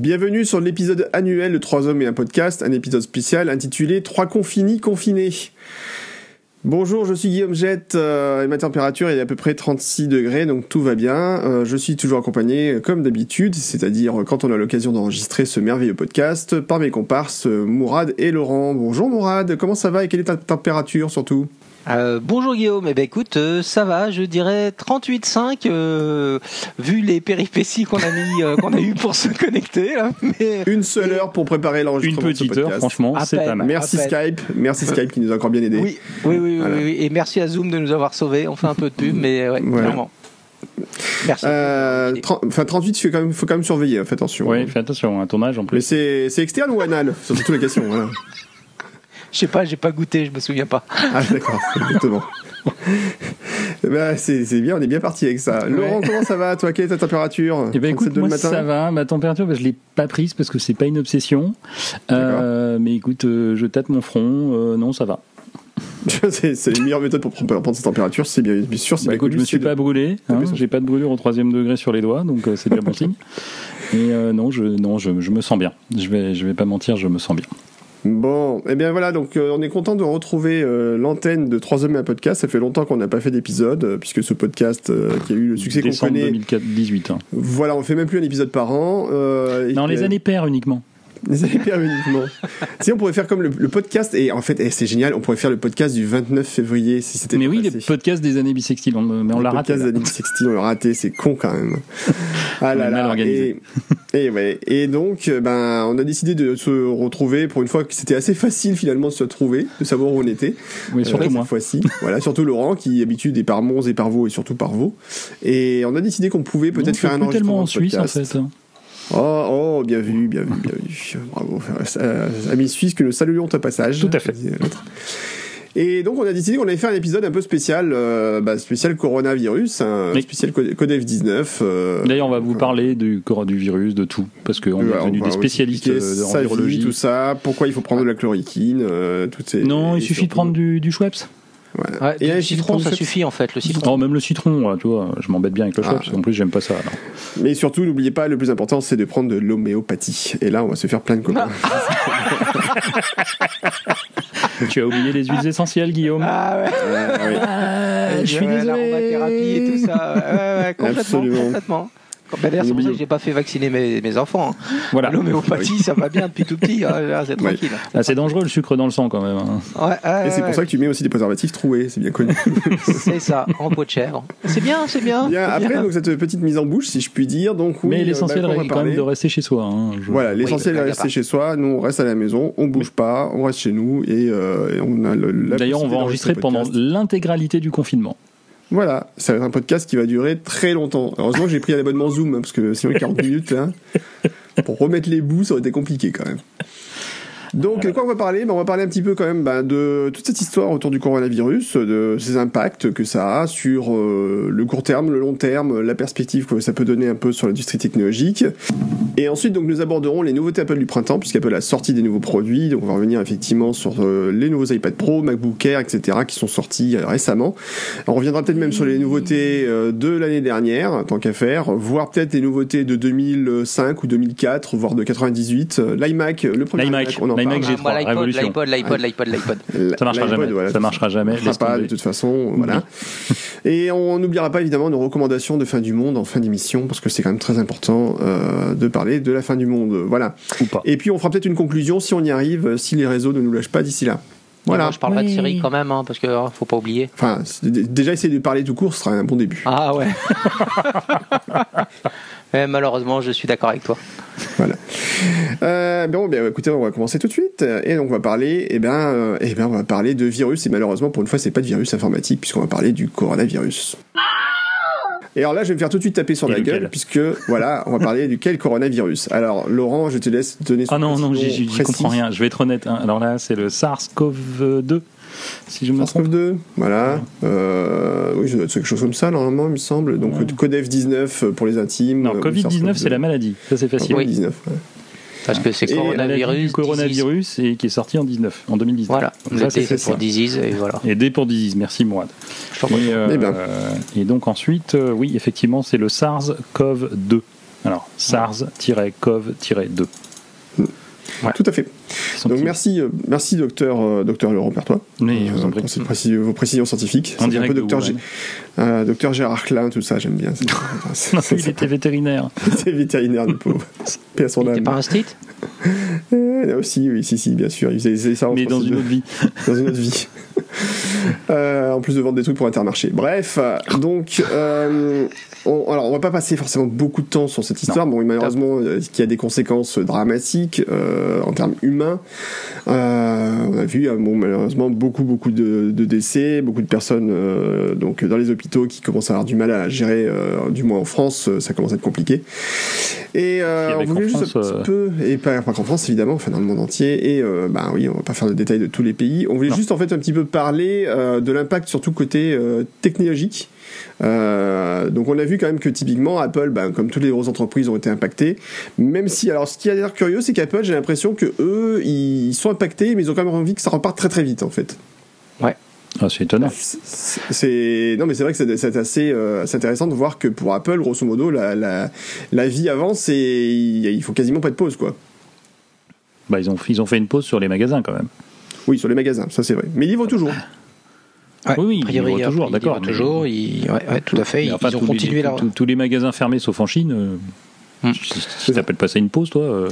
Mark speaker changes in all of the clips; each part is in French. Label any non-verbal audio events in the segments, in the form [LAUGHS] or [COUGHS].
Speaker 1: Bienvenue sur l'épisode annuel de 3 hommes et un podcast, un épisode spécial intitulé 3 confinis confinés. Bonjour, je suis Guillaume Jette euh, et ma température est à peu près 36 degrés, donc tout va bien. Euh, je suis toujours accompagné, euh, comme d'habitude, c'est-à-dire quand on a l'occasion d'enregistrer ce merveilleux podcast, par mes comparses Mourad et Laurent. Bonjour Mourad, comment ça va et quelle est ta température surtout?
Speaker 2: Euh, bonjour Guillaume, eh ben écoute, euh, ça va, je dirais 38,5 euh, vu les péripéties qu'on a mis, euh, qu'on a eu pour se connecter. Là, mais...
Speaker 1: Une seule heure pour préparer l'enregistrement.
Speaker 3: Une petite heure, franchement, c'est pas mal.
Speaker 1: Merci Skype, merci Skype qui nous a encore bien aidé.
Speaker 2: Oui, oui, oui, voilà. oui, oui, et merci à Zoom de nous avoir sauvés. On fait un peu de pub, mais ouais, voilà. clairement.
Speaker 1: Merci. Euh, enfin, 38, il faut quand, même, faut quand même surveiller, fais attention.
Speaker 3: Oui, fais attention, un tournage en plus.
Speaker 1: Mais c'est externe ou anal? C'est surtout la question. Voilà.
Speaker 2: Je sais pas, j'ai pas goûté, je me souviens pas.
Speaker 1: Ah d'accord, [LAUGHS] exactement. bah, c'est bien, on est bien parti avec ça. Ouais. Laurent, comment ça va Toi, quelle est ta température?
Speaker 3: Eh ben écoute, moi ça va. Ma température, bah, je l'ai pas prise parce que c'est pas une obsession. Euh, mais écoute, euh, je tâte mon front. Euh, non, ça va. [LAUGHS]
Speaker 1: c'est la meilleure méthode pour prendre sa température, c'est bien, bien sûr.
Speaker 3: Bah écoute, je me suis de... pas brûlé, hein, j'ai pas de brûlure au troisième degré sur les doigts, donc euh, c'est déjà bon signe. [LAUGHS] Et euh, non, je, non je, je, me sens bien. Je vais, je vais pas mentir, je me sens bien.
Speaker 1: Bon, et eh bien voilà, donc euh, on est content de retrouver euh, l'antenne de 3 hommes et un podcast. Ça fait longtemps qu'on n'a pas fait d'épisode, euh, puisque ce podcast qui a eu le succès qu'on connaît.
Speaker 3: 2018. Hein.
Speaker 1: Voilà, on fait même plus un épisode par an.
Speaker 3: non, les années paires uniquement.
Speaker 1: Les paires uniquement. si on pourrait faire comme le, le podcast, et en fait, et c'est génial, on pourrait faire le podcast du 29 février si c'était.
Speaker 3: Mais oui, les podcasts des années bissextiles, on, mais on l'a raté.
Speaker 1: Les podcasts des années bissextiles, on l'a raté, c'est con quand même. [LAUGHS] Ah là là. Et, et, ouais. Et donc, ben, on a décidé de se retrouver pour une fois que c'était assez facile finalement de se trouver, de savoir où on était.
Speaker 3: Oui, surtout
Speaker 1: euh,
Speaker 3: moi.
Speaker 1: Cette fois-ci. voilà, surtout Laurent qui d'habitude est par Mons et par Vaux et surtout par Vaux. Et on a décidé qu'on pouvait peut-être faire un enregistrement
Speaker 3: tellement en Suisse en fait.
Speaker 1: Oh, oh, bien vu, bien vu, bien vu. Bravo. Amis suisses, que nous saluons au passage.
Speaker 3: Tout à fait.
Speaker 1: Et donc on a décidé qu'on allait faire un épisode un peu spécial, euh, bah, spécial coronavirus, oui. spécial Codef 19. Euh,
Speaker 3: D'ailleurs on va vous parler du du virus, de tout, parce qu'on est devenu des spécialistes en virologie.
Speaker 1: tout ça, pourquoi il faut prendre de la chloroquine, euh, toutes ces.
Speaker 3: Non, il suffit surtout... de prendre du, du Schweppes.
Speaker 2: Ouais. Ouais, et le citron, ça suffit en fait. Le citron.
Speaker 3: Oh, même le citron, tu vois, je m'embête bien avec le Schweppes. Ah. En plus, j'aime pas ça. Alors.
Speaker 1: Mais surtout, n'oubliez pas, le plus important, c'est de prendre de l'homéopathie. Et là, on va se faire plein de copains. [LAUGHS]
Speaker 3: tu as oublié les huiles essentielles, Guillaume?
Speaker 2: Ah ouais.
Speaker 1: Ah, oui.
Speaker 2: Ah, je suis désolé. L'aromathérapie et tout ça. Ouais, ouais, [LAUGHS] complètement,
Speaker 1: Absolument.
Speaker 2: complètement. D'ailleurs, c'est pour ça que j'ai pas fait vacciner mes, mes enfants. Hein.
Speaker 3: Voilà.
Speaker 2: L'homéopathie, oui. ça va bien depuis tout petit. Hein. C'est tranquille.
Speaker 3: Ouais. C'est dangereux le sucre dans le sang quand même. Hein.
Speaker 2: Ouais, euh,
Speaker 1: et c'est pour ça que tu mets aussi des préservatifs troués, c'est bien connu. [LAUGHS]
Speaker 2: c'est ça, en peau de chèvre. C'est bien, c'est bien.
Speaker 1: bien après,
Speaker 2: bien.
Speaker 1: Donc, cette petite mise en bouche, si je puis dire. Donc, oui,
Speaker 3: Mais l'essentiel
Speaker 1: bah,
Speaker 3: est quand même de rester chez soi. Hein,
Speaker 1: je... Voilà, l'essentiel oui, est de rester chez soi. Nous, on reste à la maison, on bouge pas, on reste chez nous et, euh, et on a le.
Speaker 3: D'ailleurs, on va enregistrer pendant l'intégralité du confinement.
Speaker 1: Voilà, ça va être un podcast qui va durer très longtemps. Heureusement que j'ai pris un abonnement Zoom, hein, parce que sinon 40 [LAUGHS] minutes, là, pour remettre les bouts, ça aurait été compliqué quand même. Donc, voilà. quoi on va parler? Ben, On va parler un petit peu quand même ben, de toute cette histoire autour du coronavirus, de ses impacts que ça a sur euh, le court terme, le long terme, la perspective que ça peut donner un peu sur l'industrie technologique. Et ensuite, donc, nous aborderons les nouveautés Apple du printemps, puisqu'Apple a sorti des nouveaux produits. Donc, on va revenir effectivement sur euh, les nouveaux iPad Pro, MacBook Air, etc., qui sont sortis euh, récemment. On reviendra peut-être même sur les nouveautés de l'année dernière, tant qu'à faire, voire peut-être les nouveautés de 2005 ou 2004, voire de 98. L'iMac, le premier
Speaker 3: iMac,
Speaker 1: on en
Speaker 3: l'iMac G3,
Speaker 2: moi,
Speaker 3: révolution.
Speaker 2: L'iPod, l'iPod, l'iPod, l'iPod. [LAUGHS]
Speaker 3: Ça marchera jamais. Voilà, ça marchera jamais.
Speaker 1: Ça pas de toute façon, voilà. [LAUGHS] Et on n'oubliera pas évidemment nos recommandations de fin du monde en fin d'émission parce que c'est quand même très important euh, de parler de la fin du monde. Voilà.
Speaker 3: Ou pas.
Speaker 1: Et puis on fera peut-être une conclusion si on y arrive, si les réseaux ne nous lâchent pas d'ici là. Voilà.
Speaker 2: Moi, je parlerai oui. de série quand même, hein, parce que hein, faut pas oublier.
Speaker 1: Enfin, déjà essayer de parler tout court, ce sera un bon début.
Speaker 2: Ah ouais. [LAUGHS] Mais malheureusement, je suis d'accord avec toi.
Speaker 1: Voilà. Euh, bon, bien, écoutez, on va commencer tout de suite. Et donc, on va parler, eh ben, euh, eh ben, on va parler de virus. Et malheureusement, pour une fois, c'est pas de virus informatique, puisqu'on va parler du coronavirus. Et alors là, je vais me faire tout de suite taper sur
Speaker 3: Et
Speaker 1: la gueule, puisque voilà, on va parler duquel coronavirus. Alors, Laurent, je te laisse donner son
Speaker 3: Ah non, non, j'y comprends rien. Je vais être honnête. hein. Alors là, c'est le SARS-CoV-2, si je me trompe.
Speaker 1: SARS-CoV-2, voilà. Euh, oui, ça doit être quelque chose comme ça, normalement, il me semble. Donc,
Speaker 3: Ouais.
Speaker 1: Codef-19 pour les intimes.
Speaker 3: Non,
Speaker 1: euh,
Speaker 3: Covid-19, c'est la
Speaker 1: maladie.
Speaker 3: Ça, c'est facile.
Speaker 2: Oui.
Speaker 1: Covid-19, ouais.
Speaker 2: Parce que c'est coronavirus.
Speaker 3: du coronavirus et qui est sorti en 19, en 2019.
Speaker 2: Voilà,
Speaker 3: Ça, c'est
Speaker 2: c'est pour disease et voilà.
Speaker 3: Et D pour disease, merci Mourad. Et, euh,
Speaker 1: ben.
Speaker 3: et donc ensuite, euh, oui, effectivement, c'est le SARS-CoV-2. Alors, SARS-CoV-2.
Speaker 1: Ouais. Tout à fait. Donc merci, euh, merci docteur, euh, docteur Laurent Pertois.
Speaker 3: Oui,
Speaker 1: euh, pour ces précis, vos précisions scientifiques.
Speaker 3: On dirait
Speaker 1: un peu docteur, G, euh, docteur Gérard Klein, tout ça, j'aime bien. [LAUGHS]
Speaker 3: non, [LAUGHS] il était vétérinaire.
Speaker 1: C'est vétérinaire, du pauvre. [LAUGHS]
Speaker 2: Paix à son âme. Un street
Speaker 1: euh, Aussi, oui, si, si, bien sûr. Il faisait ça
Speaker 3: Mais dans une autre vie.
Speaker 1: dans une autre vie. Euh, en plus de vendre des trucs pour Intermarché. Bref, donc, euh, on, alors on va pas passer forcément beaucoup de temps sur cette histoire. Non. Bon, malheureusement, euh, qui a des conséquences dramatiques euh, en termes humains. Euh, on a vu, bon, malheureusement, beaucoup, beaucoup de, de décès, beaucoup de personnes donc dans les hôpitaux qui commencent à avoir du mal à gérer, du moins en France, ça commence à être compliqué. Et on voulait juste France, un petit peu, et pas, pas qu'en France évidemment, enfin dans le monde entier. Et bah oui, on va pas faire le détail de tous les pays. On voulait non. juste en fait un petit peu parler euh, de l'impact surtout côté euh, technologique. Euh, donc on a vu quand même que typiquement Apple, ben, comme toutes les grosses entreprises, ont été impactées. Même si, alors ce qui a l'air curieux, c'est qu'Apple, j'ai l'impression que eux, ils sont impactés, mais ils ont quand même envie que ça reparte très très vite en fait.
Speaker 2: Ouais.
Speaker 3: Ah, c'est étonnant.
Speaker 1: C'est non, mais c'est vrai que c'est assez, euh, intéressant de voir que pour Apple, grosso modo, la, la, la vie avance et il faut quasiment pas de pause, quoi.
Speaker 3: Bah, ils ont, ils ont fait une pause sur les magasins quand même.
Speaker 1: Oui, sur les magasins, ça c'est vrai. Mais ils livrent toujours. [LAUGHS]
Speaker 3: Ouais, oui, oui,
Speaker 2: priori,
Speaker 3: ils toujours, d'accord.
Speaker 2: Mais... toujours, ils... ouais, ouais, tout à fait. Ils,
Speaker 3: enfin,
Speaker 2: ils ont continué
Speaker 3: les,
Speaker 2: là.
Speaker 3: Tous les magasins fermés sauf en Chine. Euh... Hmm. Tu t'appelles pas ça une pause, toi euh...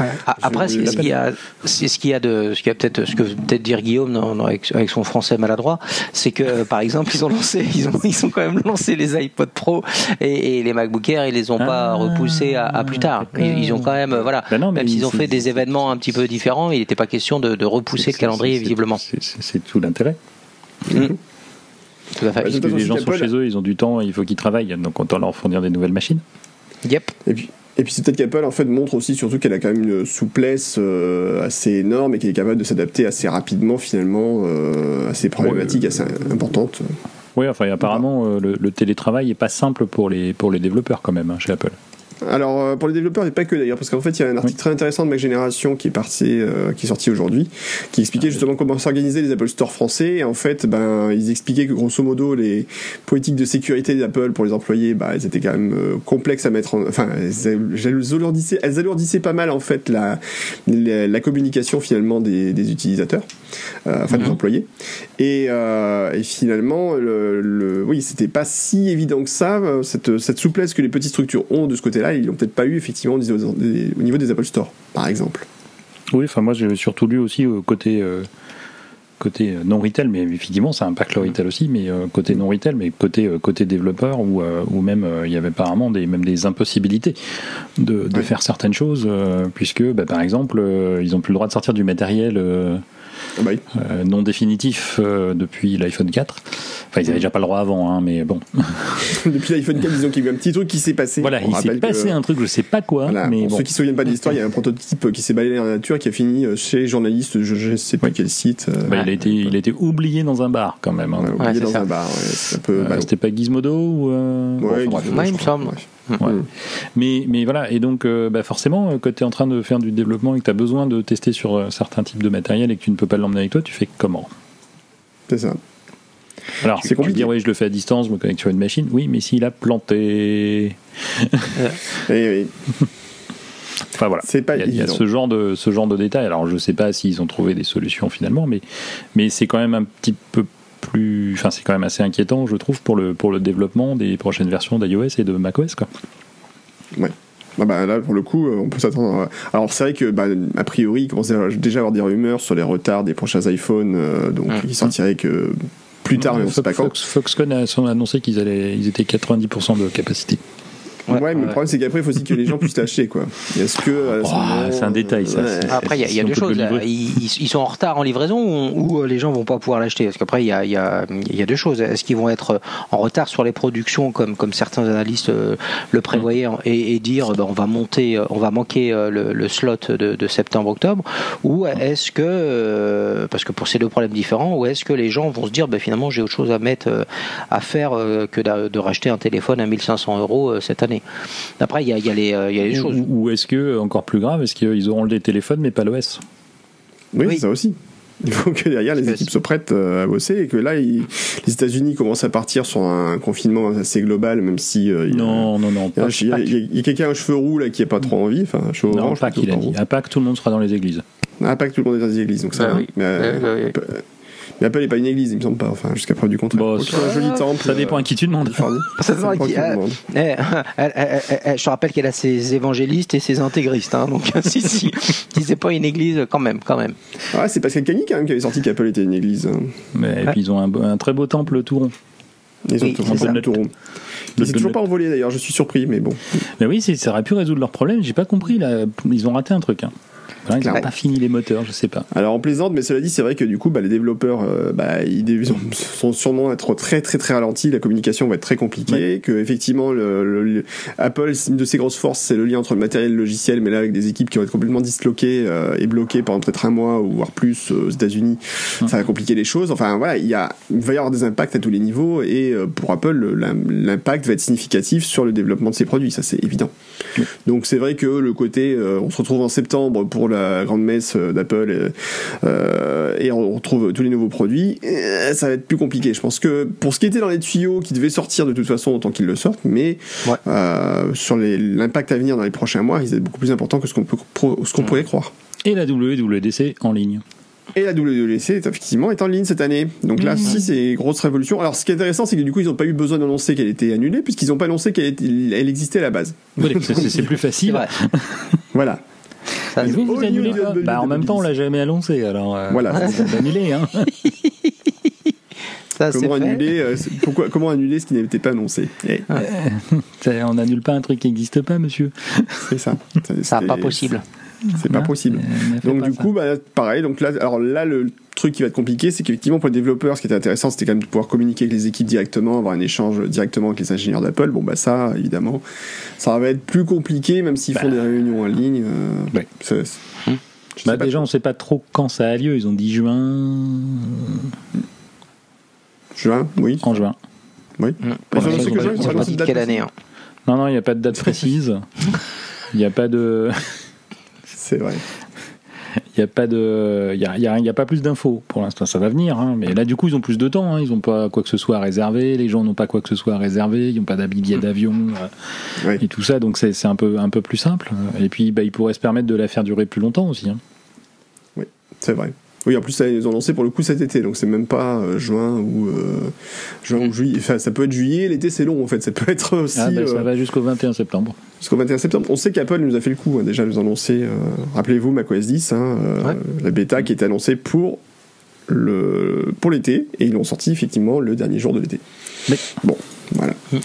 Speaker 2: ouais. Après, ce qu'il y a, c'est ce qu'il y a de, ce qu'il y a peut-être, ce que peut-être dire Guillaume non, non, avec, avec, son français maladroit, c'est que par exemple, ils ont lancé, [LAUGHS] ils ont, ils ont quand même lancé les iPod Pro et, et les MacBook Air, ils les ont ah, pas repoussés à, à, plus tard. Ils, ils, ont quand même, voilà,
Speaker 3: ben non,
Speaker 2: même s'ils ont fait des événements un petit peu différents, il n'était pas question de, de repousser le calendrier visiblement.
Speaker 3: C'est tout l'intérêt.
Speaker 2: Mmh.
Speaker 3: Tout à fait. Parce que les gens sont chez eux, ils ont du temps, il faut qu'ils travaillent, donc on doit leur fournir des nouvelles machines.
Speaker 2: Yep.
Speaker 1: Et puis, et puis c'est peut-être qu'Apple en fait montre aussi surtout qu'elle a quand même une souplesse euh, assez énorme et qu'elle est capable de s'adapter assez rapidement finalement euh, à ces problématiques ouais, assez importantes.
Speaker 3: Oui, enfin apparemment euh, le, le, télétravail n'est pas simple pour les, pour les développeurs quand même hein, chez Apple.
Speaker 1: Alors euh, pour les développeurs et pas que d'ailleurs parce qu'en fait il y a un article oui. très intéressant de Mac Génération qui est parti, euh, qui est sorti aujourd'hui, qui expliquait ah, justement comment s'organiser les Apple Store français. Et en fait, ben ils expliquaient que grosso modo les politiques de sécurité d'Apple pour les employés, bah elles étaient quand même euh, complexes à mettre en, enfin elles alourdissaient, elles alourdissaient pas mal en fait la la, la communication finalement des, des utilisateurs, euh, enfin mm -hmm. des employés. Et, euh, et finalement le, le oui c'était pas si évident que ça cette cette souplesse que les petites structures ont de ce côté-là ils l'ont peut-être pas eu effectivement au niveau des Apple Store, par exemple.
Speaker 3: Oui, enfin moi j'ai surtout lu aussi au côté euh, côté non retail, mais effectivement ça impacte le retail aussi, mais euh, côté non retail, mais côté euh, côté développeur où même il y avait apparemment des même des impossibilités de, de ouais. faire certaines choses puisque bah, par exemple ils ont plus le droit de sortir du matériel
Speaker 1: oui.
Speaker 3: euh, non définitif euh, depuis l'iPhone 4. Enfin, ils n'avaient déjà pas le droit avant, hein, mais bon. [LAUGHS]
Speaker 1: depuis l'iPhone 4, disons qu'il y a eu un petit truc qui s'est passé.
Speaker 3: Voilà, il s'est passé
Speaker 1: que...
Speaker 3: un truc, je sais pas quoi.
Speaker 1: Voilà,
Speaker 3: mais
Speaker 1: pour
Speaker 3: bon.
Speaker 1: ceux qui ne se souviennent pas de l'histoire, il y a un prototype qui s'est balayé dans la nature qui a fini chez journaliste, je ne sais
Speaker 3: ouais.
Speaker 1: quel site.
Speaker 3: Bah, il, a été, il a été oublié dans un bar quand même. Hein.
Speaker 1: Ouais, oublié dans ça. un bar.
Speaker 3: Euh, C'était pas Gizmodo ou. Euh...
Speaker 1: Ouais,
Speaker 2: bon,
Speaker 1: Gizmodo,
Speaker 2: il me semble.
Speaker 3: Ouais. Mmh. Mais, mais voilà, et donc euh, bah forcément, quand tu es en train de faire du développement et que tu as besoin de tester sur euh, certains types de matériel et que tu ne peux pas l'emmener avec toi, tu fais comment?
Speaker 1: C'est ça.
Speaker 3: Alors, c'est compliqué. Dire, oui, je le fais à distance, je me connecte sur une machine. Oui, mais s'il a planté.
Speaker 1: oui, [LAUGHS] oui.
Speaker 3: Enfin voilà,
Speaker 1: c'est pas
Speaker 3: il y a, il y a ce genre de ce genre de détails. Alors je sais pas s'ils ont trouvé des solutions finalement, mais mais c'est quand même un petit peu plus, enfin c'est quand même assez inquiétant, je trouve, pour le pour le développement des prochaines versions d'iOS et de macOS quoi.
Speaker 1: Ouais. Ah bah là, pour le coup, on peut s'attendre. À... Alors, c'est vrai que, bah, a priori, il commençait déjà à avoir des rumeurs sur les retards des prochains iPhones, euh, donc mmh. ils sortiraient que plus tard, mais on sait pas quand.
Speaker 3: Fox, Foxconn a annoncé qu'ils allaient, ils étaient 90% de capacité.
Speaker 1: Ouais, ouais, mais le problème c'est qu'après il faut aussi que les gens puissent l'acheter quoi. Est-ce que
Speaker 3: oh, c'est un détail ça.
Speaker 2: Ouais. Après il y a, y a deux choses. Ils, ils, sont en retard en livraison ou, les gens vont pas pouvoir l'acheter? Parce qu'après il y a, y, a, y a deux choses. Est-ce qu'ils vont être en retard sur les productions comme comme certains analystes le prévoyaient et, et dire ben, on va monter, on va manquer le, le slot de, de septembre-octobre ou est-ce que parce que pour ces deux problèmes différents ou est-ce que les gens vont se dire ben, finalement j'ai autre chose à mettre à faire que de racheter un téléphone à 1500 euros cette année? Après, il y a, y, a y a, les choses.
Speaker 3: Ou, est-ce que, encore plus grave, est-ce qu'ils auront le téléphone mais pas l'OS
Speaker 1: oui, oui. ça aussi. Il faut que derrière les équipes soient prêtes à bosser et que là, les États-Unis commencent à partir sur un confinement assez global, même si
Speaker 3: non, non, non,
Speaker 1: il y a, il y a quelqu'un aux cheveux roux là qui est pas trop envie, enfin cheveux
Speaker 3: non, pas qu'il a dit. À Pâques, tout le monde sera dans les églises.
Speaker 1: À Pâques, tout le monde est dans les églises, donc ça.
Speaker 2: Bah oui.
Speaker 1: Mais,
Speaker 2: Ouais, ouais,
Speaker 1: mais Apple n'est pas une église, il me semble pas. Enfin, jusqu'à preuve du contraire.
Speaker 3: Bon,
Speaker 1: Ok, un joli temple.
Speaker 3: Ça dépend à qui tu demandes.
Speaker 2: Ça dépend à qui- je te rappelle qu'elle a ses évangélistes et ses intégristes. Hein, donc, [LAUGHS] si, si, si c'est pas une église, quand même, quand même.
Speaker 1: Ah, c'est Pascal Cagny quand même qui avait sorti qu'Apple était une église.
Speaker 3: Mais, Et puis ils ont un, très beau temple tout rond.
Speaker 1: Ils ont
Speaker 2: Oui,
Speaker 1: tout
Speaker 2: c'est
Speaker 1: rond. Mais c'est toujours pas envolé d'ailleurs, je suis surpris, mais bon.
Speaker 3: Mais oui, c'est- ça aurait pu résoudre leur problème. J'ai pas compris. Là, ils ont raté un truc. Hein. Ils n'ont
Speaker 1: Ouais.
Speaker 3: pas fini les moteurs, je sais pas.
Speaker 1: Alors on plaisante, mais cela dit, c'est vrai que du coup, bah, les développeurs, euh, bah, ils, ils ont- sont sûrement être très très très ralentis. La communication va être très compliquée. Que effectivement, le, le- le- Apple, une de ses grosses forces, c'est le lien entre le matériel et le logiciel. Mais là, avec des équipes qui vont être complètement disloquées euh, et bloquées pendant peut-être un mois ou voire plus euh, aux États-Unis, ça va compliquer les choses. Enfin voilà, il y a, il va y avoir des impacts à tous les niveaux et euh, pour Apple, le- l'im- l'impact va être significatif sur le développement de ses produits. Ça, c'est évident. Donc c'est vrai que le côté, on se retrouve en septembre pour la grande messe euh, d'Apple euh, euh, et on retrouve tous les nouveaux produits, euh, ça va être plus compliqué. Je pense que pour ce qui était dans les tuyaux, qui devait sortir de toute façon autant qu'ils le sortent, mais
Speaker 2: Ouais.
Speaker 1: euh, sur l'impact à venir dans les prochains mois, il est beaucoup plus important que ce qu'on ce qu'on pourrait croire.
Speaker 3: Et la WWDC en ligne.
Speaker 1: Et la WWDC est effectivement est en ligne cette année. Donc là, si c'est une grosse révolution. Alors, ce qui est intéressant, c'est que du coup, ils n'ont pas eu besoin d'annoncer qu'elle était annulée, puisqu'ils n'ont pas annoncé qu'elle existait à la base.
Speaker 3: Oui, c'est- plus [LAUGHS] facile.
Speaker 1: Voilà.
Speaker 2: Ça,
Speaker 3: Mais vous, vous
Speaker 1: All
Speaker 3: annulez pas Bah en même temps, on l'a jamais annoncé, alors. euh,
Speaker 1: Voilà.
Speaker 3: c'est annulé, hein. [LAUGHS]
Speaker 2: ça, c'est
Speaker 1: Comment annuler, euh, pourquoi, comment annuler ce qui n'était pas annoncé? Eh, [LAUGHS]
Speaker 3: Ça, On annule pas un truc qui n'existe pas, monsieur.
Speaker 1: C'est ça. [LAUGHS]
Speaker 2: Ça
Speaker 1: C'est-
Speaker 2: pas possible.
Speaker 1: C'est pas possible.
Speaker 3: Ne
Speaker 1: Donc
Speaker 3: pas
Speaker 1: du
Speaker 3: ça.
Speaker 1: coup, bah, pareil. Donc là, alors là, le truc qui va être compliqué, c'est qu'effectivement pour les développeurs, ce qui était intéressant, c'était quand même de pouvoir communiquer avec les équipes directement, avoir un échange directement avec les ingénieurs d'Apple. Bon bah ça, évidemment, ça va être plus compliqué, même s'ils font
Speaker 3: Bah.
Speaker 1: des réunions en ligne. euh,
Speaker 3: Ouais.
Speaker 2: Hmm.
Speaker 3: Bah, déjà, on sait pas trop quand ça a lieu. Ils ont dit juin.
Speaker 1: Juin, oui.
Speaker 3: En juin.
Speaker 1: Oui. Enfin,
Speaker 3: Ouais,
Speaker 1: je sais
Speaker 3: ils
Speaker 1: que
Speaker 3: ont
Speaker 1: juin,
Speaker 3: pas-
Speaker 2: dit quelle année. hein.
Speaker 3: Non, non, il n'y a pas de date [LAUGHS] précise. Il n'y a pas de.
Speaker 1: C'est vrai.
Speaker 3: Il n'y a pas de, il y a, il y a- il y a pas plus d'infos pour l'instant. Ça va venir, hein. mais là du coup ils ont plus de temps. hein. Ils n'ont pas quoi que ce soit à réserver. Les gens n'ont pas quoi que ce soit à réserver. Ils n'ont pas d'habillé d'avion euh, et tout ça. Donc c'est un peu un peu plus simple. Et puis bah, ils pourraient se permettre de la faire durer plus longtemps aussi. hein.
Speaker 1: C'est vrai. Oui, en plus, ça, ils ont lancé pour le coup cet été, donc c'est même pas euh, juin ou euh, juin ou juillet. Enfin, ça peut être juillet. L'été, c'est long en fait. Ça peut être aussi
Speaker 3: Ah, bah, ça
Speaker 1: euh,
Speaker 3: va jusqu'au 21 septembre.
Speaker 1: jusqu'au 21 septembre. On sait qu'Apple nous a fait le coup hein, déjà nous annoncer. euh, Rappelez-vous macOS 10, hein, euh,
Speaker 2: Ouais.
Speaker 1: la bêta qui était annoncée pour le pour l'été et ils l'ont sorti effectivement le dernier jour de l'été.
Speaker 3: Mais-
Speaker 1: Bon, voilà.
Speaker 2: Mm.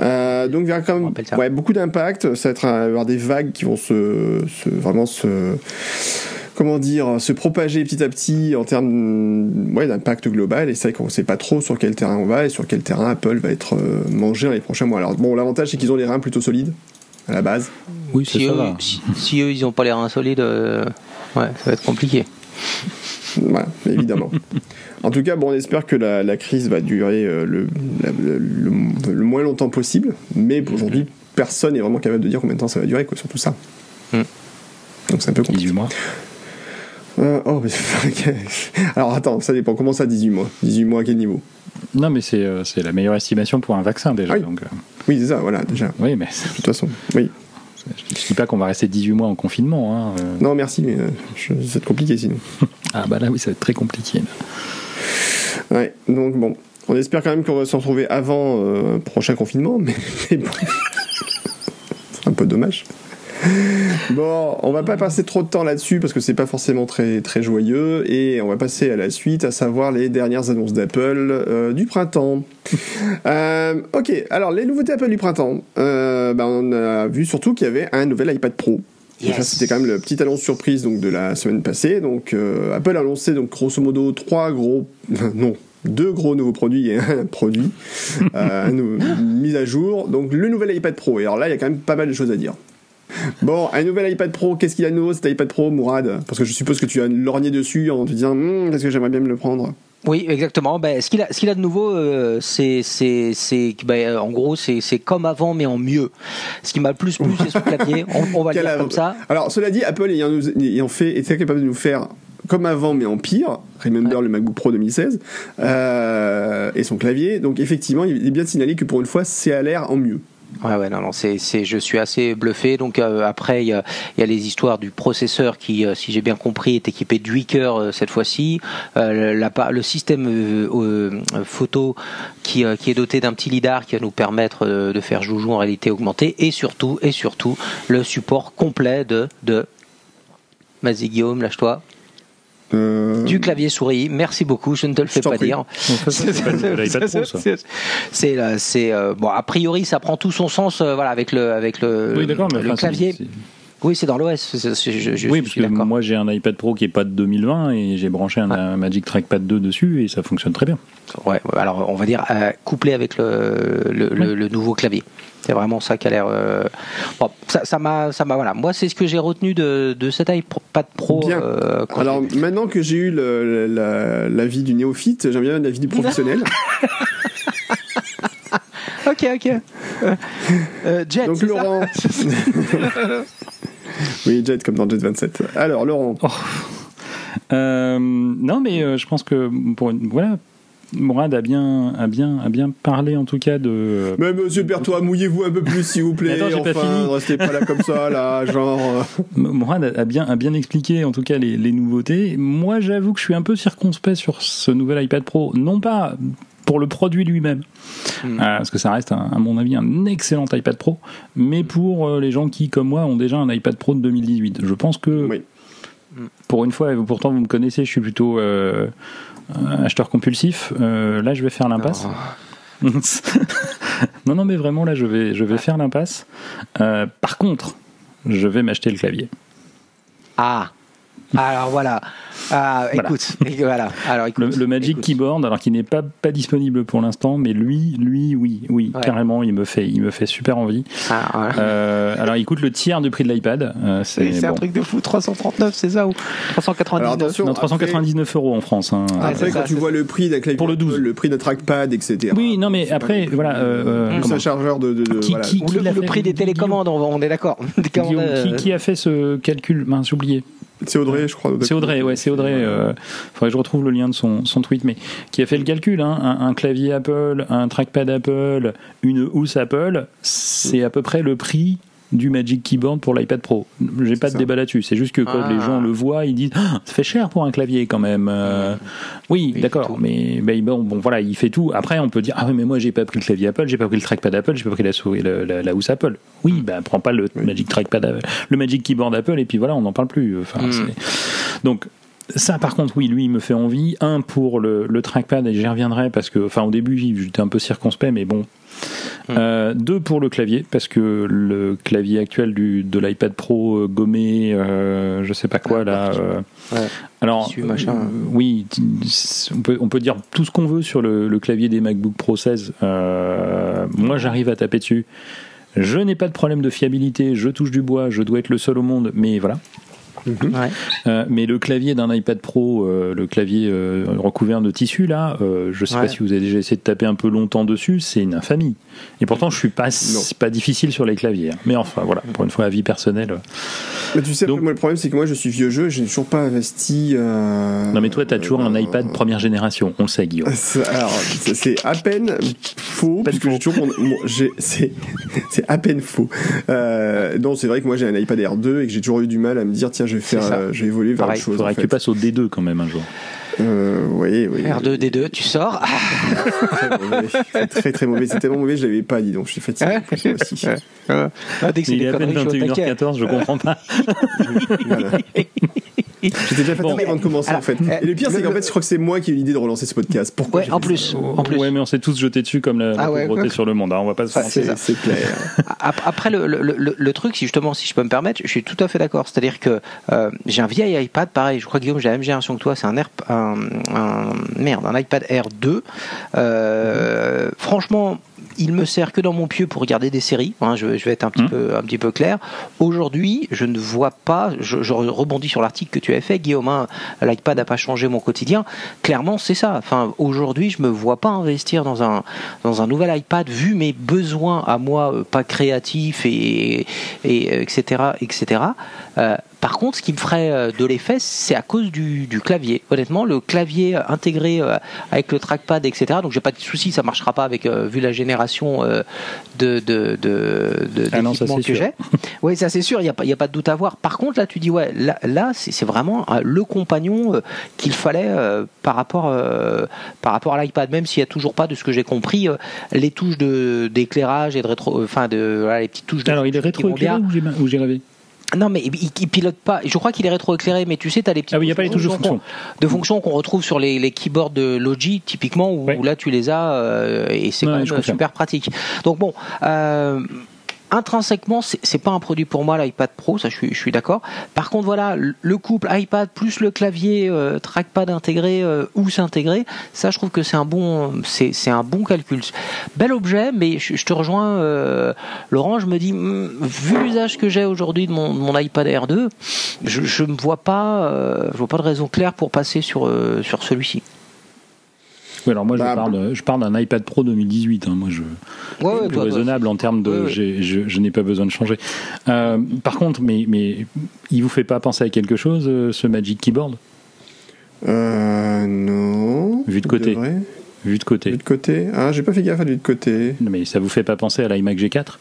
Speaker 1: Euh, donc il y aura quand même ouais, beaucoup d'impact. Ça va être avoir des vagues qui vont se, se- vraiment se comment dire se propager petit à petit en termes ouais, d'impact global et c'est vrai qu'on sait pas trop sur quel terrain on va et sur quel terrain Apple va être euh, mangé dans les prochains mois. Alors bon, l'avantage c'est qu'ils ont les reins plutôt solides à la base.
Speaker 3: Oui,
Speaker 2: Si
Speaker 3: ça
Speaker 2: eux,
Speaker 3: va.
Speaker 2: si, si eux, ils ont pas les reins solides, euh, ouais, ça va être compliqué.
Speaker 1: Voilà, évidemment. en tout cas, bon, on espère que la, la crise va durer euh, le, la- le, le- le moins longtemps possible, mais aujourd'hui, personne n'est vraiment capable de dire combien de temps ça va durer, quoi, surtout ça.
Speaker 2: Mm.
Speaker 1: Donc c'est un peu compliqué.
Speaker 3: 18 mois.
Speaker 1: Euh, oh, mais [LAUGHS] Alors attends, ça dépend. Comment ça, 18 mois? 18 mois à quel niveau?
Speaker 3: Non, mais c'est euh, c'est la meilleure estimation pour un vaccin déjà.
Speaker 1: Ah oui.
Speaker 3: Donc, euh,
Speaker 1: Oui, c'est ça, voilà, déjà.
Speaker 3: oui, mais
Speaker 1: De toute façon, oui.
Speaker 3: je, je dis pas qu'on va rester 18 mois en confinement. hein, euh.
Speaker 1: Non, merci, mais je- ça va être compliqué sinon. [LAUGHS]
Speaker 3: Ah bah là oui, ça va être très compliqué. là.
Speaker 1: Ouais, donc bon, on espère quand même qu'on va se retrouver avant prochain confinement, mais, [LAUGHS] mais bon. c'est un peu dommage. [LAUGHS] Bon, on va pas passer trop de temps là-dessus parce que c'est pas forcément très très joyeux et on va passer à la suite, à savoir les dernières annonces d'Apple euh, du printemps. [LAUGHS] Euh, ok, alors les nouveautés Apple du printemps. Euh, bah, on a vu surtout qu'il y avait un nouvel iPad Pro. Ça, c'était quand même la petite annonce surprise donc de la semaine passée. Donc Apple a annoncé donc grosso modo trois gros [LAUGHS] non deux gros nouveaux produits et un produit euh, une mise à jour. Donc le nouvel iPad Pro. Et alors là, il y a quand même pas mal de choses à dire. Bon, un nouvel iPad Pro, qu'est-ce qu'il a de nouveau cet iPad Pro, Mourad? Parce que je suppose que tu as lorgné dessus en te disant, Hum, est-ce que j'aimerais bien me le prendre?
Speaker 2: Oui, exactement. Ben, ce qu'il a, ce qu'il a de nouveau, euh, c'est, c'est, c'est, ben, en gros, c'est, c'est comme avant, mais en mieux. Ce qui m'a le plus plu, c'est ce clavier. [LAUGHS] On, on va le dire comme ça.
Speaker 1: Alors, cela dit, Apple ayant, ayant fait, était capable de nous faire comme avant, mais en pire. Remember le MacBook Pro 2016 euh, et son clavier. Donc effectivement, il est bien de signaler que pour une fois, c'est à l'air en mieux.
Speaker 2: Ouais, ouais, non, non, c'est, je suis assez bluffé. Donc euh, après, il y a, les histoires du processeur qui, euh, si j'ai bien compris, est équipé de 8 cœurs euh, cette fois-ci. Le système photo qui, qui est doté d'un petit lidar qui va nous permettre de faire joujou en réalité augmentée. Et surtout, et surtout, le support complet de, de Vas-y Guillaume, lâche-toi. Euh... Du clavier souris, merci beaucoup, je ne te le fais pas dire. [LAUGHS] C'est c'est euh, bon a priori ça prend tout son sens euh, voilà avec le avec le,
Speaker 3: oui, mais
Speaker 2: le clavier. Oui, c'est dans l'OS.
Speaker 3: Oui, parce que moi j'ai un iPad Pro qui est pas de 2020 et j'ai branché un, Magic Trackpad 2 dessus et ça fonctionne très bien.
Speaker 2: Ouais, alors on va dire euh, couplé avec le, le, le, nouveau clavier. C'est vraiment ça qui a l'air. Euh... Bon, ça m'a, ça m'a, voilà. Moi, c'est ce que j'ai retenu de, de cet iPad Pro.
Speaker 1: Bien. Euh, alors maintenant que j'ai eu l'avis du néophyte, j'aime bien l'avis du professionnel. [LAUGHS]
Speaker 2: ok, ok. Euh, Jet.
Speaker 1: Donc Laurent. [LAUGHS] oui, Jet comme dans Jet 27. Alors Laurent. Oh.
Speaker 3: Euh, non, mais euh, je pense que pour une, voilà, Mourad a bien, a bien, a bien parlé en tout cas de.
Speaker 1: Mais Monsieur Berthois, mouillez-vous un peu plus s'il vous plaît.
Speaker 3: Attends, enfin, pas fini.
Speaker 1: restez pas là comme ça, là, genre.
Speaker 3: Mourad a bien, a bien expliqué en tout cas les, les nouveautés. Moi, j'avoue que je suis un peu circonspect sur ce nouvel iPad Pro, non pas pour le produit lui-même, hmm. euh, parce que ça reste, à mon avis, un excellent iPad Pro, mais pour euh, les gens qui, comme moi, ont déjà un iPad Pro de 2018. Je pense que, oui. pour une fois, et pourtant vous me connaissez, je suis plutôt euh, acheteur compulsif. là, je vais faire l'impasse. [LAUGHS] non, non, mais vraiment, là, je vais, je vais faire l'impasse. par contre, je vais m'acheter le clavier.
Speaker 2: Ah alors voilà. Ah, écoute, [LAUGHS] voilà. Alors,
Speaker 3: écoute, le, Magic Keyboard, alors qui n'est pas, pas disponible pour l'instant, mais lui, lui, oui, oui, carrément, il me fait, il me fait super envie. Ah, euh, alors, il coûte le tiers du prix de l'iPad.
Speaker 2: Euh, c'est un truc de fou, 339, c'est ça ou 399
Speaker 3: Non, 399 euros en France. Hein.
Speaker 1: après, quand tu vois le prix d'un
Speaker 3: pour le 12,
Speaker 1: le prix d'un trackpad, etc.
Speaker 3: Oui, non, mais après, voilà.
Speaker 1: Euh, un chargeur de, de,
Speaker 2: qui,
Speaker 1: voilà.
Speaker 2: qui, qui le, prix des télécommandes, on est d'accord. [LAUGHS]
Speaker 3: Qui, qui, a fait ce calcul? Mince, j'ai oublié.
Speaker 1: C'est Audrey, je crois.
Speaker 3: C'est Audrey, ouais, c'est Audrey. Euh, faudrait que je retrouve le lien de son, son tweet, mais qui a fait le calcul. Hein, un, un, clavier Apple, un trackpad Apple, une housse Apple, c'est à peu près le prix du Magic Keyboard pour l'iPad Pro. J'ai pas de débat là-dessus. C'est juste que quand les ah. gens le voient, ils disent ah, ça fait cher pour un clavier quand même. Euh, oui, d'accord, mais bon, bon, voilà, il fait tout. Après, on peut dire ah oui, mais moi j'ai pas pris le clavier Apple, j'ai pas pris le trackpad Apple, j'ai pas pris la souris, la, la, housse Apple. Oui, ben prends pas le Magic Trackpad, le Magic Keyboard Apple et puis voilà, on n'en parle plus. Enfin, hmm. donc ça, par contre, oui, lui, il me fait envie. Un pour le, le trackpad, et j'y reviendrai parce que, enfin, au début, j'étais un peu circonspect, mais bon, Hmm. Euh, deux pour le clavier, parce que le clavier actuel du, de l'iPad Pro euh, gommé, euh, je sais pas quoi, là. Alors, oui, on peut, on peut dire tout ce qu'on veut sur le, le, clavier des MacBook Pro 16. moi, j'arrive à taper dessus. Je n'ai pas de problème de fiabilité, je touche du bois, je dois être le seul au monde, mais voilà. Mhm. Euh, mais le clavier d'un iPad Pro, euh, le clavier euh, recouvert de tissu, là, je ne sais pas si vous avez déjà essayé de taper un peu longtemps dessus, c'est une infamie. Et pourtant, je suis pas, pas difficile sur les claviers. Hein. Mais enfin, voilà, pour une fois, avis personnel.
Speaker 1: Mais tu sais, Donc, moi, le problème, c'est que moi, je suis vieux jeu, je n'ai toujours pas investi.
Speaker 3: Non, mais toi, tu as toujours un iPad première génération, on le sait, Guillaume. [LAUGHS]
Speaker 1: Alors, c'est à peine faux, parce que j'ai toujours mon. [LAUGHS] c'est à peine faux. non, c'est vrai que moi, j'ai un iPad Air 2 et que j'ai toujours eu du mal à me dire, tiens, je vais faire, euh, je vais évoluer vers autre chose. Il
Speaker 3: faudrait que tu passes au D2 quand même un jour.
Speaker 1: Euh, oui, oui.
Speaker 2: R2, D2, tu sors.
Speaker 1: très, très, très mauvais. C'est tellement mauvais, je l'avais pas dit, donc je suis fatigué. aussi.
Speaker 3: Ah, dès que Il est à peine 21h14, je comprends pas.
Speaker 1: J'étais déjà fatigué avant de commencer en fait. Et le pire, c'est qu'en fait, je crois que c'est moi qui ai eu l'idée de relancer ce podcast. Pourquoi
Speaker 2: ouais, en plus, en plus.
Speaker 3: Ouais, mais on s'est tous jetés dessus comme la, ah pauvreté sur le monde. Hein. On va pas se
Speaker 1: C'est clair.
Speaker 2: Après, le, le, le, truc, si justement, si je peux me permettre, je suis tout à fait d'accord. C'est-à-dire que euh, j'ai un vieil iPad, pareil. Je crois Guillaume, j'ai la même génération que toi. C'est un, Air, un, un, merde, un iPad Air 2. Euh, franchement il me sert que dans mon pieu pour regarder des séries. Hein, je, vais être un petit, mmh. peu, un petit peu clair. Aujourd'hui, je ne vois pas, je, rebondis sur l'article que tu avais fait, Guillaume, hein, l'iPad n'a pas changé mon quotidien. Clairement, c'est ça. Enfin, aujourd'hui, je me vois pas investir dans un, dans un nouvel iPad vu mes besoins à moi, euh, pas créatifs et, et etc., etc Par contre, ce qui me ferait de l'effet, c'est à cause du, clavier. Honnêtement, le clavier intégré avec le trackpad, etc. Donc j'ai pas de souci, ça marchera pas avec vu la génération de de de, de
Speaker 3: ah que
Speaker 2: j'ai. [LAUGHS] oui, ça c'est sûr, il n'y a, a pas de doute à avoir. Par contre, là, tu dis ouais, là, là c'est vraiment le compagnon qu'il fallait par rapport par rapport à l'iPad, même s'il n'y a toujours pas de ce que j'ai compris les touches de d'éclairage et de rétro, enfin de voilà, les petites touches. De
Speaker 3: Alors il est rétro-éclairé ou j'ai rêvé?
Speaker 2: Non, mais il, il, pilote pas. Je crois qu'il est rétro-éclairé, mais tu sais, tu as les petites.
Speaker 3: Ah oui, il n'y a pas les touches de
Speaker 2: fonction. De qu'on retrouve sur les, les, keyboards de Logi, typiquement, où, là tu les as euh, et c'est quand même super pratique. Donc bon. Euh, intrinsèquement, c'est pas un produit pour moi l'iPad Pro, ça je suis, je d'accord. Par contre, voilà, le couple iPad plus le clavier euh, trackpad intégré euh, ou s'intégrer, ça je trouve que c'est un bon, c'est un bon calcul. Bel objet, mais je, te rejoins, euh, Laurent. Je me dis, hmm, vu l'usage que j'ai aujourd'hui de mon, iPad Air 2, je ne vois pas, je vois pas de raison claire pour passer sur sur celui-ci.
Speaker 3: Oui, alors moi, je, bah, parle, je parle d'un iPad Pro 2018. Hein. Moi, je,
Speaker 2: ouais,
Speaker 3: suis raisonnable en termes de. Je, je n'ai pas besoin de changer. Euh, par contre, mais, mais il vous fait pas penser à quelque chose, euh, ce Magic Keyboard?
Speaker 1: Euh, Non.
Speaker 3: Vu de côté. Vu de côté.
Speaker 1: Vu de côté. Ah, j'ai pas fait gaffe à lui de côté.
Speaker 3: Mais ça vous fait pas penser à l'iMac G4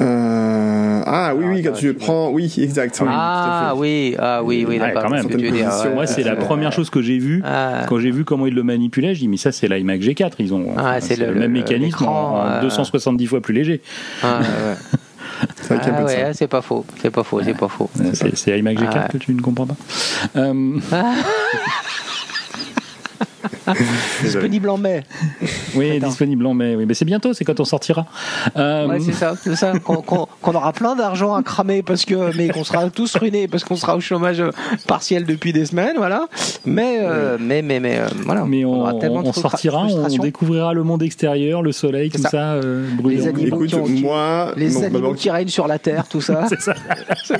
Speaker 1: euh, ah oui, oui, quand tu prends, oui, exact.
Speaker 2: ah oui, ah oui, oui,
Speaker 3: d'accord. Moi, c'est la première chose que j'ai vue ah. quand j'ai vu comment ils le manipulaient. Je dis, mais ça, c'est l'iMac G4. Ils ont
Speaker 2: ah,
Speaker 3: c'est le, même mécanisme en, 270 euh. fois plus léger.
Speaker 2: Ah, ouais. [LAUGHS] ah ouais, c'est pas faux, c'est pas faux, c'est pas faux.
Speaker 3: C'est iMac G4 que tu ne comprends pas. Euh... [LAUGHS]
Speaker 2: disponible en mai.
Speaker 3: Oui, disponible en mai. Oui, mais c'est bientôt, c'est quand on sortira.
Speaker 2: Euh... c'est ça, c'est ça. Qu'on aura plein d'argent à cramer parce que, mais qu'on sera tous ruinés parce qu'on sera au chômage partiel depuis des semaines, voilà. Mais, euh, mais, mais, mais, euh, voilà.
Speaker 3: Mais on, on, sortira, on découvrira le monde extérieur, le soleil, tout ça, ça euh,
Speaker 2: Les animaux, Écoute, qui, moi, les animaux qui règnent sur la terre, tout ça. [LAUGHS]
Speaker 3: c'est ça.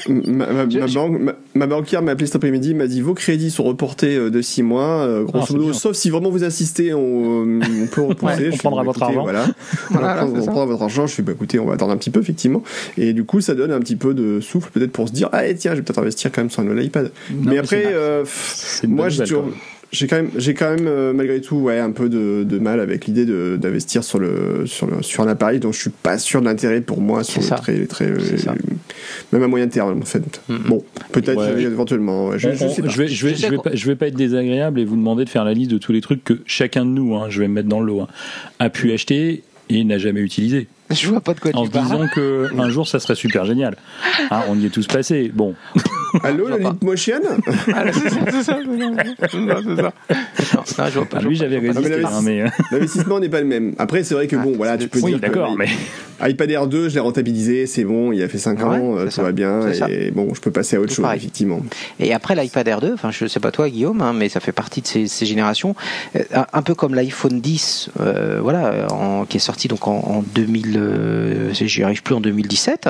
Speaker 1: ma, ma, banque, ma, banquière m'a appelé cet après-midi, m'a dit vos crédits sont reportés de 6 mois, grosso ah, modo, sauf si vraiment vous insistez, on, on peut [LAUGHS] repousser.
Speaker 3: on prendra votre argent.
Speaker 1: Voilà. [LAUGHS] voilà on, prendra votre argent. Je suis bah, écoutez, on va attendre un petit peu, effectivement. Et du coup, ça donne un petit peu de souffle, peut-être pour se dire, ah, tiens, je vais peut-être investir quand même sur un iPad. mais après, euh, moi, j'ai toujours, j'ai quand même, j'ai quand même euh, malgré tout, ouais, un peu de, de mal avec l'idée d'investir sur le, sur le, sur un appareil dont je suis pas sûr de l'intérêt pour moi sur le très, très, euh, même à moyen terme en fait. Mm-hmm. Bon, peut-être éventuellement. Je, je,
Speaker 3: je, vais, je vais, je vais pas, je vais pas être désagréable et vous demander de faire la liste de tous les trucs que chacun de nous, hein, je vais me mettre dans le lot, hein, a pu acheter et n'a jamais utilisé. [LAUGHS]
Speaker 2: Je vois pas de quoi
Speaker 3: en tu En disant que un jour ça serait super génial. Hein, on y est tous passés. Bon. [LAUGHS]
Speaker 1: Allô, Leap Motion [LAUGHS]
Speaker 2: ah, C'est ça, c'est ça. C'est ça.
Speaker 3: Non, je vois pas. lui, j'avais résisté.
Speaker 1: L'investissement n'est pas le même. Après, c'est vrai que bon, voilà, tu peux
Speaker 3: oui,
Speaker 1: dire.
Speaker 3: d'accord, mais.
Speaker 1: iPad Air 2, je l'ai rentabilisé, c'est bon, il a fait 5 ah ans, euh, ça va bien, et bon, je peux passer à autre chose, effectivement.
Speaker 2: Et après l'iPad Air 2, enfin, je sais pas toi, Guillaume, hein, mais ça fait partie de ces, ces générations, euh, un, peu comme l'iPhone 10, euh, voilà, en, qui est sorti donc en, en 2000, euh, j'y arrive plus en 2017,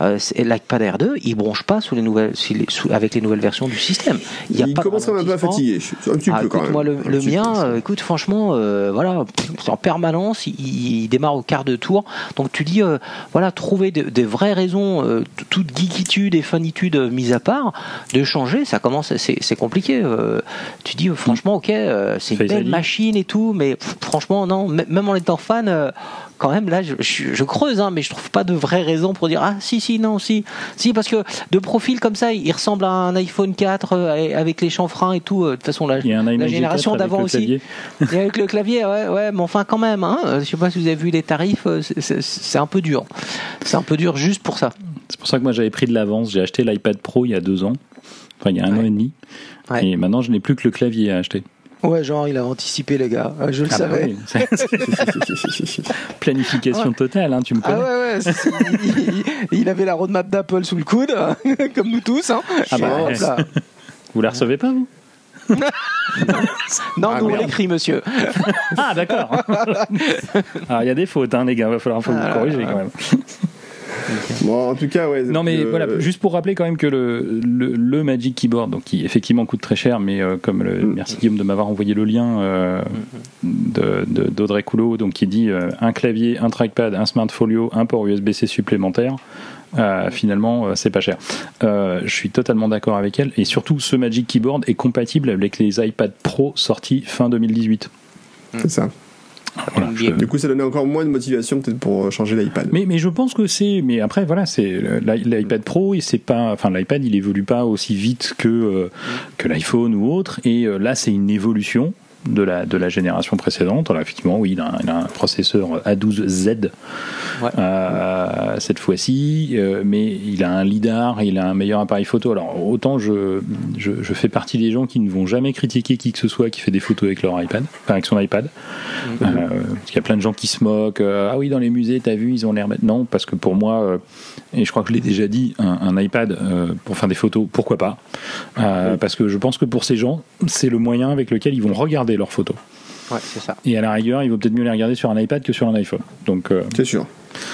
Speaker 2: euh, l'iPad Air 2, il bronche pas sous les nouvelles, sous, avec les nouvelles versions du système.
Speaker 1: Il, y a il commence un peu à fatiguer, un petit ah, peu quand même.
Speaker 2: Moi, le, le mien, écoute, franchement, voilà, en permanence, il, il, démarre au quart de tour, donc tu dis, euh, voilà, trouver des vraies raisons, euh, toute geekitude et fanitude mise à part, de changer, ça commence, c'est compliqué. Euh, tu dis, franchement, ok, c'est une belle machine et tout, mais franchement, non, même en étant fan, quand même, là, je, je, creuse, hein, mais je trouve pas de vraies raisons pour dire, ah, si, si, non, si, si, parce que de profil comme ça, il ressemble à un iPhone 4 avec les chanfrins et tout. De toute façon, la, la génération d'avant aussi. [LAUGHS] Et avec le clavier, ouais, ouais, mais enfin, quand même, hein, je sais pas si vous avez vu les tarifs, c'est un peu dur. C'est un peu dur juste pour ça.
Speaker 3: C'est pour ça que moi j'avais pris de l'avance. J'ai acheté l'iPad Pro il y a deux ans, enfin il y a un an et demi. Et maintenant je n'ai plus que le clavier à acheter.
Speaker 2: Ouais, genre il a anticipé les gars, je le ah bah savais.
Speaker 3: Planification totale, hein, tu me connais.
Speaker 2: Ah ouais, ouais, il, avait la roadmap d'Apple sous le coude, [LAUGHS] comme nous tous. Hein.
Speaker 3: Ah bah, vous la recevez pas vous? [LAUGHS]
Speaker 2: Non, ah, nous on l'écrit, monsieur.
Speaker 3: ah, d'accord. Alors, [LAUGHS] il y a des fautes, hein, les gars. Il va falloir faut vous corriger quand même.
Speaker 1: Bon, en tout cas, ouais.
Speaker 3: Non, mais voilà, juste pour rappeler quand même que le, le, Magic Keyboard, donc qui effectivement coûte très cher, mais euh, comme le, mm. merci Guillaume de m'avoir envoyé le lien euh, d'Audrey de, Coulot, donc qui dit euh, un clavier, un trackpad, un smart folio, un port USB-C supplémentaire. finalement, c'est pas cher. je suis totalement d'accord avec elle. Et surtout, ce Magic Keyboard est compatible avec les iPad Pro sortis fin 2018.
Speaker 1: C'est ça. Du coup, ça donnait encore moins de motivation peut-être pour changer l'iPad.
Speaker 3: Mais, mais je pense que c'est. Mais après, voilà, c'est l'iPad Pro et c'est pas. Enfin, l'iPad, il évolue pas aussi vite que euh, que l'iPhone ou autre. Et euh, là, c'est une évolution de la, de la génération précédente. Alors effectivement, oui, il a, un processeur A12Z euh, cette fois-ci, euh, mais il a un lidar, il a un meilleur appareil photo. Alors autant je, je, fais partie des gens qui ne vont jamais critiquer qui que ce soit qui fait des photos avec leur iPad, enfin avec son iPad. Mm-hmm. Euh, parce qu'il y a plein de gens qui se moquent. ah oui, dans les musées, t'as vu, ils ont l'air. Non, parce que pour moi, et je crois que je l'ai déjà dit, un, iPad pour faire des photos, pourquoi pas? Parce que je pense que pour ces gens, c'est le moyen avec lequel ils vont regarder leurs photos.
Speaker 2: Ouais, c'est ça.
Speaker 3: Et à la rigueur, il vaut peut-être mieux les regarder sur un iPad que sur un iPhone. Donc,
Speaker 1: euh, c'est sûr.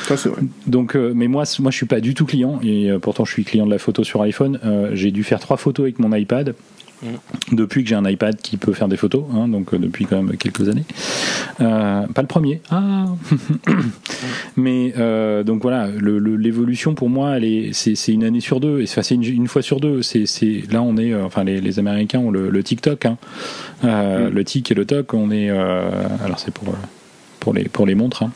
Speaker 1: Ça, c'est vrai.
Speaker 3: Donc, euh, mais moi, moi, je suis pas du tout client, et euh, pourtant, je suis client de la photo sur iPhone. j'ai dû faire trois photos avec mon iPad. Mm. Depuis que j'ai un iPad qui peut faire des photos, hein, donc depuis quand même quelques années. pas le premier. Ah. [COUGHS] Mais donc voilà, l'évolution pour moi, c'est une année sur deux, et c'est une, une, fois sur deux. C'est là on est, enfin les, les Américains ont le, TikTok. Hein. Euh, mm. Le tic et le toc, on est. Euh, alors c'est pour pour les, pour les montres. Hein.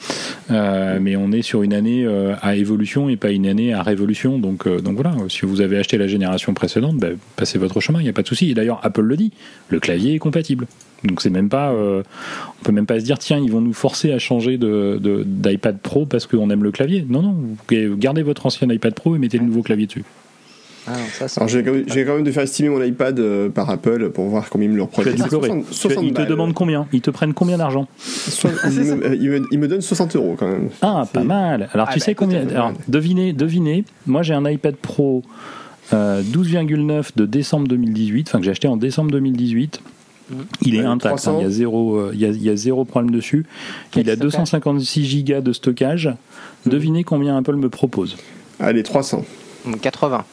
Speaker 3: Euh, mais on est sur une année à évolution et pas une année à révolution. Donc, donc voilà, si vous avez acheté la génération précédente, ben, passez votre chemin, il n'y a pas de souci. Et d'ailleurs, Apple le dit, le clavier est compatible. Donc c'est même pas, on peut même pas se dire tiens ils vont nous forcer à changer de, d'iPad Pro parce qu'on aime le clavier. Non non, vous gardez votre ancien iPad Pro et mettez le nouveau clavier dessus.
Speaker 1: Ah, Alors j'ai quand, même de faire estimer mon iPad euh, par Apple pour voir combien ils me le reprennent.
Speaker 3: ils te demandent combien? Ils te prennent combien d'argent?
Speaker 1: Ils, me, ils, me, donnent 60 euros quand même.
Speaker 3: Ah, pas mal. Alors ah, tu bah, sais combien Alors devinez, devinez. Moi j'ai un iPad Pro 12,9 euh, de décembre 2018, enfin que j'ai acheté en décembre 2018. Il est intact, hein. il, y a zéro, euh, il, y a, il y a zéro problème dessus. Il a 256 Go de stockage. Mmh. Devinez combien Apple me propose
Speaker 1: Allez, 300.
Speaker 2: 80.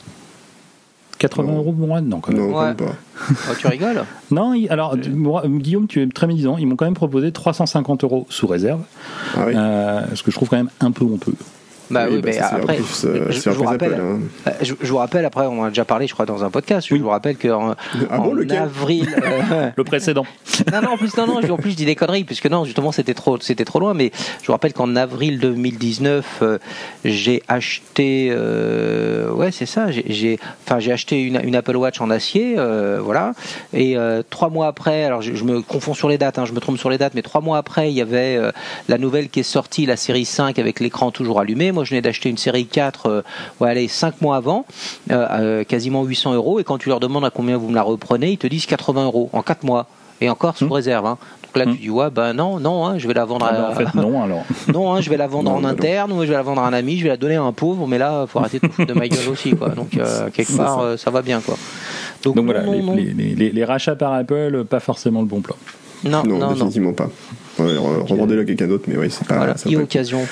Speaker 3: 80 euros pour moi
Speaker 1: Non, quand même.
Speaker 2: pas. Oh, tu rigoles [LAUGHS]
Speaker 3: Non, alors, Guillaume, tu es très médisant. Ils m'ont quand même proposé 350 euros sous réserve. Ah oui. euh, ce que je trouve quand même un peu honteux.
Speaker 2: Bah oui, bah mais après, euh, je, vous rappelle, hein. euh, je, vous rappelle, après, on a déjà parlé, je crois, dans un podcast. Je vous rappelle qu'en ah en avril. [LAUGHS]
Speaker 3: Euh, le précédent.
Speaker 2: non, non, en plus, non, non, en plus, je dis des conneries, puisque non, justement, c'était trop, c'était trop loin. Mais je vous rappelle qu'en avril 2019, j'ai acheté, ouais, c'est ça, j'ai, enfin, j'ai acheté une, une, Apple Watch en acier, voilà. Et trois mois après, alors je, me confonds sur les dates, hein, je me trompe sur les dates, mais trois mois après, il y avait la nouvelle qui est sortie, la série 5 avec l'écran toujours allumé. Moi, je venais d'acheter une série 4, euh, ouais, allez, 5 mois avant, euh, quasiment 800 euros. Et quand tu leur demandes à combien vous me la reprenez, ils te disent 80 euros en 4 mois. Et encore sous hmm. réserve. Hein. Donc là, tu hmm. dis, ouais, ben non, non, hein, je vais la vendre
Speaker 3: ah, à. en fait, non, alors. [LAUGHS]
Speaker 2: non, hein, je vais la vendre en interne, ou je vais la vendre à un ami, je vais la donner à un pauvre, mais là, faut arrêter de foutre de ma gueule aussi, quoi. Donc, euh, [LAUGHS] quelque part, ça. va bien, quoi.
Speaker 3: Donc, voilà, les, les, rachats par Apple, pas forcément le bon plan.
Speaker 2: Non, non, non
Speaker 1: définitivement pas. Revendez-le à quelqu'un d'autre, mais oui, c'est pas.
Speaker 2: Voilà, ça occasion.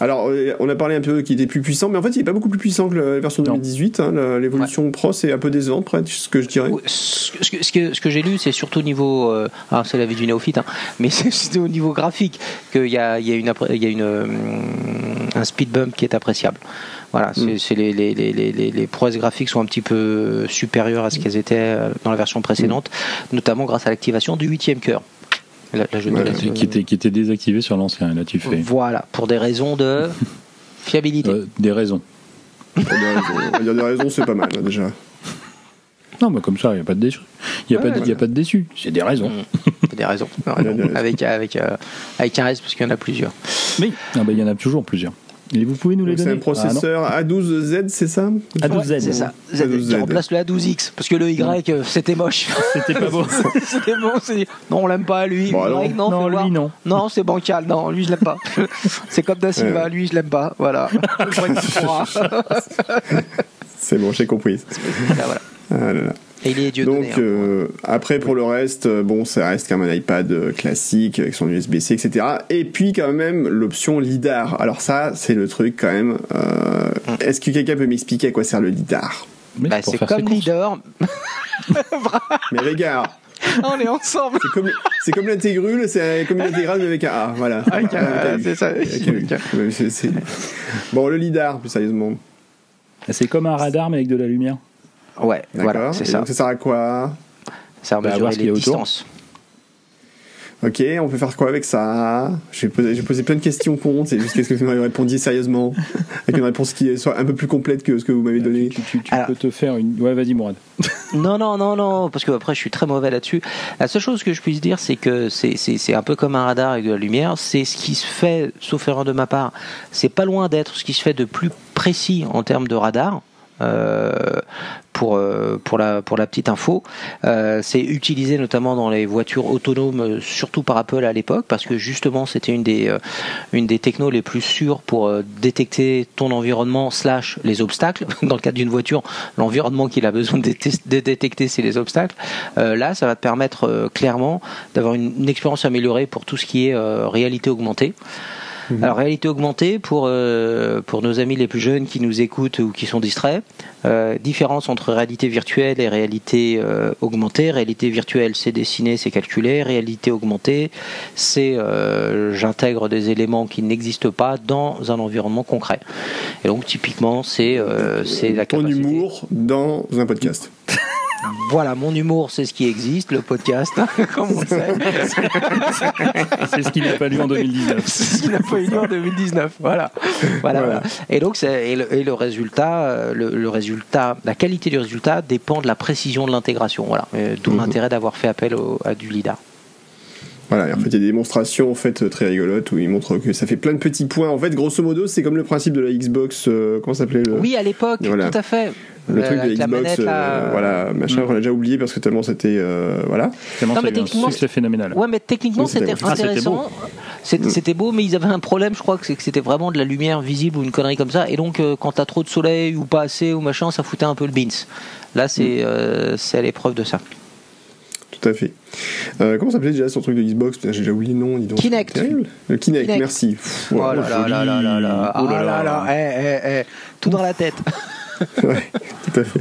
Speaker 1: Alors, euh, on a parlé un peu qui était plus puissant, mais en fait, il n'est pas beaucoup plus puissant que la version 2018. Hein, L'évolution Pro, c'est un peu décevant, près, ce que je dirais.
Speaker 2: Ce que, ce que, ce que j'ai lu, c'est surtout au niveau. Euh, ah, c'est la vie du néophyte, hein, mais [LAUGHS] c'est au niveau graphique qu'il y a, il y a, une, il y a une, euh, un speed bump qui est appréciable. Voilà, c'est mm. les, les, les, les, les prouesses graphiques sont un petit peu supérieures à ce qu'elles étaient dans la version précédente, notamment grâce à l'activation du huitième cœur
Speaker 3: qui, était, qui était désactivé sur l'ancien, là tu fais.
Speaker 2: Voilà, pour des raisons de [LAUGHS] fiabilité.
Speaker 3: Euh, des raisons.
Speaker 1: Il y a des raisons, c'est pas mal hein, déjà.
Speaker 3: Non, mais comme ça, il n'y a pas de déçu. Il n'y a, pas de, a pas de déçu. C'est des raisons.
Speaker 2: C'est des raisons. avec, avec, euh, avec un S, parce qu'il y en a plusieurs.
Speaker 3: Oui, ah bah, il y en a toujours plusieurs. Et vous pouvez nous les donner
Speaker 1: C'est un processeur A12Z, c'est ça
Speaker 3: A12Z,
Speaker 2: c'est ça. Z, qui remplace le A12X, parce que le Y, euh, c'était moche.
Speaker 3: C'était pas beau. [LAUGHS]
Speaker 2: c'était bon, non, on l'aime pas, lui.
Speaker 3: Bon, non, non, lui, non.
Speaker 2: Non, c'est bancal, non, lui, je l'aime pas. [LAUGHS] c'est comme Da Silva, lui, je l'aime pas. Voilà. [LAUGHS]
Speaker 1: c'est bon, j'ai compris.
Speaker 2: voilà.
Speaker 1: Ah là là.
Speaker 2: Et il est Dieu
Speaker 1: Donc euh, après pour le reste, euh, bon ça reste comme un iPad euh, classique avec son USB-C, etc. Et puis quand même l'option lidar. Alors ça c'est le truc quand même. Euh. Est-ce que quelqu'un peut m'expliquer à quoi sert le lidar?
Speaker 3: Mais
Speaker 2: Bah, c'est comme leader. [LAUGHS]
Speaker 1: Mais regarde,
Speaker 2: On est ensemble.
Speaker 1: c'est comme l'intégrule, c'est comme une intégrale mais avec un A. Voilà.
Speaker 2: Avec un A,
Speaker 1: Avec un U.
Speaker 2: c'est ça.
Speaker 1: Bon le lidar plus sérieusement.
Speaker 3: C'est comme un radar mais avec de la lumière.
Speaker 2: Ouais,
Speaker 1: D'accord.
Speaker 2: voilà, c'est ça.
Speaker 1: Donc ça sert à quoi
Speaker 2: Ça va
Speaker 3: Bah,
Speaker 2: mesurer
Speaker 3: voir ce qu'il y
Speaker 2: les
Speaker 3: a autour.
Speaker 2: distances.
Speaker 1: Ok, on peut faire quoi avec ça? J'ai posé, j'ai posé plein de questions cons, c'est juste qu'est-ce que vous m'avez répondu sérieusement [LAUGHS] Avec une réponse qui soit un peu plus complète que ce que vous m'avez donné.
Speaker 3: Tu, tu- tu
Speaker 2: Alors-
Speaker 3: peux te faire une. Ouais, vas-y, Mourad. [LAUGHS]
Speaker 2: Non, non, non, non, parce que après je suis très mauvais là-dessus. La seule chose que je puisse dire, c'est que c'est, c'est, c'est un peu comme un radar avec de la lumière. C'est ce qui se fait, sauf erreur de ma part, c'est pas loin d'être ce qui se fait de plus précis en termes de radar. Euh, pour euh, pour la petite info, euh, c'est utilisé notamment dans les voitures autonomes, surtout par Apple à l'époque, parce que justement c'était une des euh, technos les plus sûres pour détecter ton environnement slash les obstacles. [LAUGHS] Dans le cadre d'une voiture, l'environnement qu'il a besoin de, détec- de détecter, c'est les obstacles. Là, ça va te permettre clairement d'avoir une, expérience améliorée pour tout ce qui est réalité augmentée. Alors réalité augmentée pour euh, pour nos amis les plus jeunes qui nous écoutent ou qui sont distraits. Euh, différence entre réalité virtuelle et réalité euh, augmentée. Réalité virtuelle, c'est dessiné, c'est calculé. Réalité augmentée, c'est euh, j'intègre des éléments qui n'existent pas dans un environnement concret. Et donc typiquement, c'est euh, c'est la
Speaker 1: Ton
Speaker 2: capacité.
Speaker 1: humour dans un podcast. [LAUGHS]
Speaker 2: Voilà, mon humour, c'est ce qui existe, le podcast, [LAUGHS] comme on le sait. [LAUGHS]
Speaker 3: C'est ce qu'il n'a pas lu en 2019.
Speaker 2: C'est ce qu'il n'a pas eu lieu en 2019. Voilà. Voilà. Et donc, et le, et le résultat, euh, le, le résultat, la qualité du résultat dépend de la précision de l'intégration. Voilà. Euh, D'où
Speaker 1: Mhm.
Speaker 2: l'intérêt d'avoir fait appel au- à du lidar.
Speaker 1: Voilà, et en fait, il y a des démonstrations en fait très rigolotes où ils montrent que ça fait plein de petits points. En fait, grosso modo, c'est comme le principe de la Xbox. euh, comment ça s'appelait le,
Speaker 2: Oui, à l'époque,
Speaker 1: Voilà.
Speaker 2: tout à fait.
Speaker 1: le
Speaker 2: Euh,
Speaker 1: truc de
Speaker 2: avec la
Speaker 1: Xbox,
Speaker 2: manette,
Speaker 1: euh,
Speaker 2: là,
Speaker 1: voilà, machin,
Speaker 3: Mm.
Speaker 1: on l'a déjà oublié parce que tellement c'était, euh, voilà.
Speaker 3: Tellement
Speaker 2: Non, mais techniquement,
Speaker 3: succès phénoménal.
Speaker 2: Ouais, mais techniquement,
Speaker 1: Oui, c'était
Speaker 2: c'était.
Speaker 3: Ah, c'était
Speaker 2: intéressant. C'était
Speaker 1: Mm.
Speaker 2: c'était beau, mais ils avaient un problème, je crois, que c'est que c'était vraiment de la lumière visible ou une connerie comme ça. Et donc, euh, quand t'as trop de soleil ou pas assez ou machin, ça foutait un peu le beans. Là, c'est
Speaker 1: Mm.
Speaker 2: euh, c'est à l'épreuve de ça.
Speaker 1: Tout à fait. Euh, comment ça s'appelait déjà son truc de Xbox? J'ai déjà oublié le nom, dis donc.
Speaker 2: Kinect.
Speaker 1: Terrible. Le Kinect,
Speaker 2: Kinect.
Speaker 1: merci. Pff,
Speaker 2: Oh là là là là là là.
Speaker 3: Oh là
Speaker 2: Ah
Speaker 3: là.
Speaker 2: là là. Eh, eh, eh. Tout dans la tête. [LAUGHS]
Speaker 1: Ouais, tout à fait.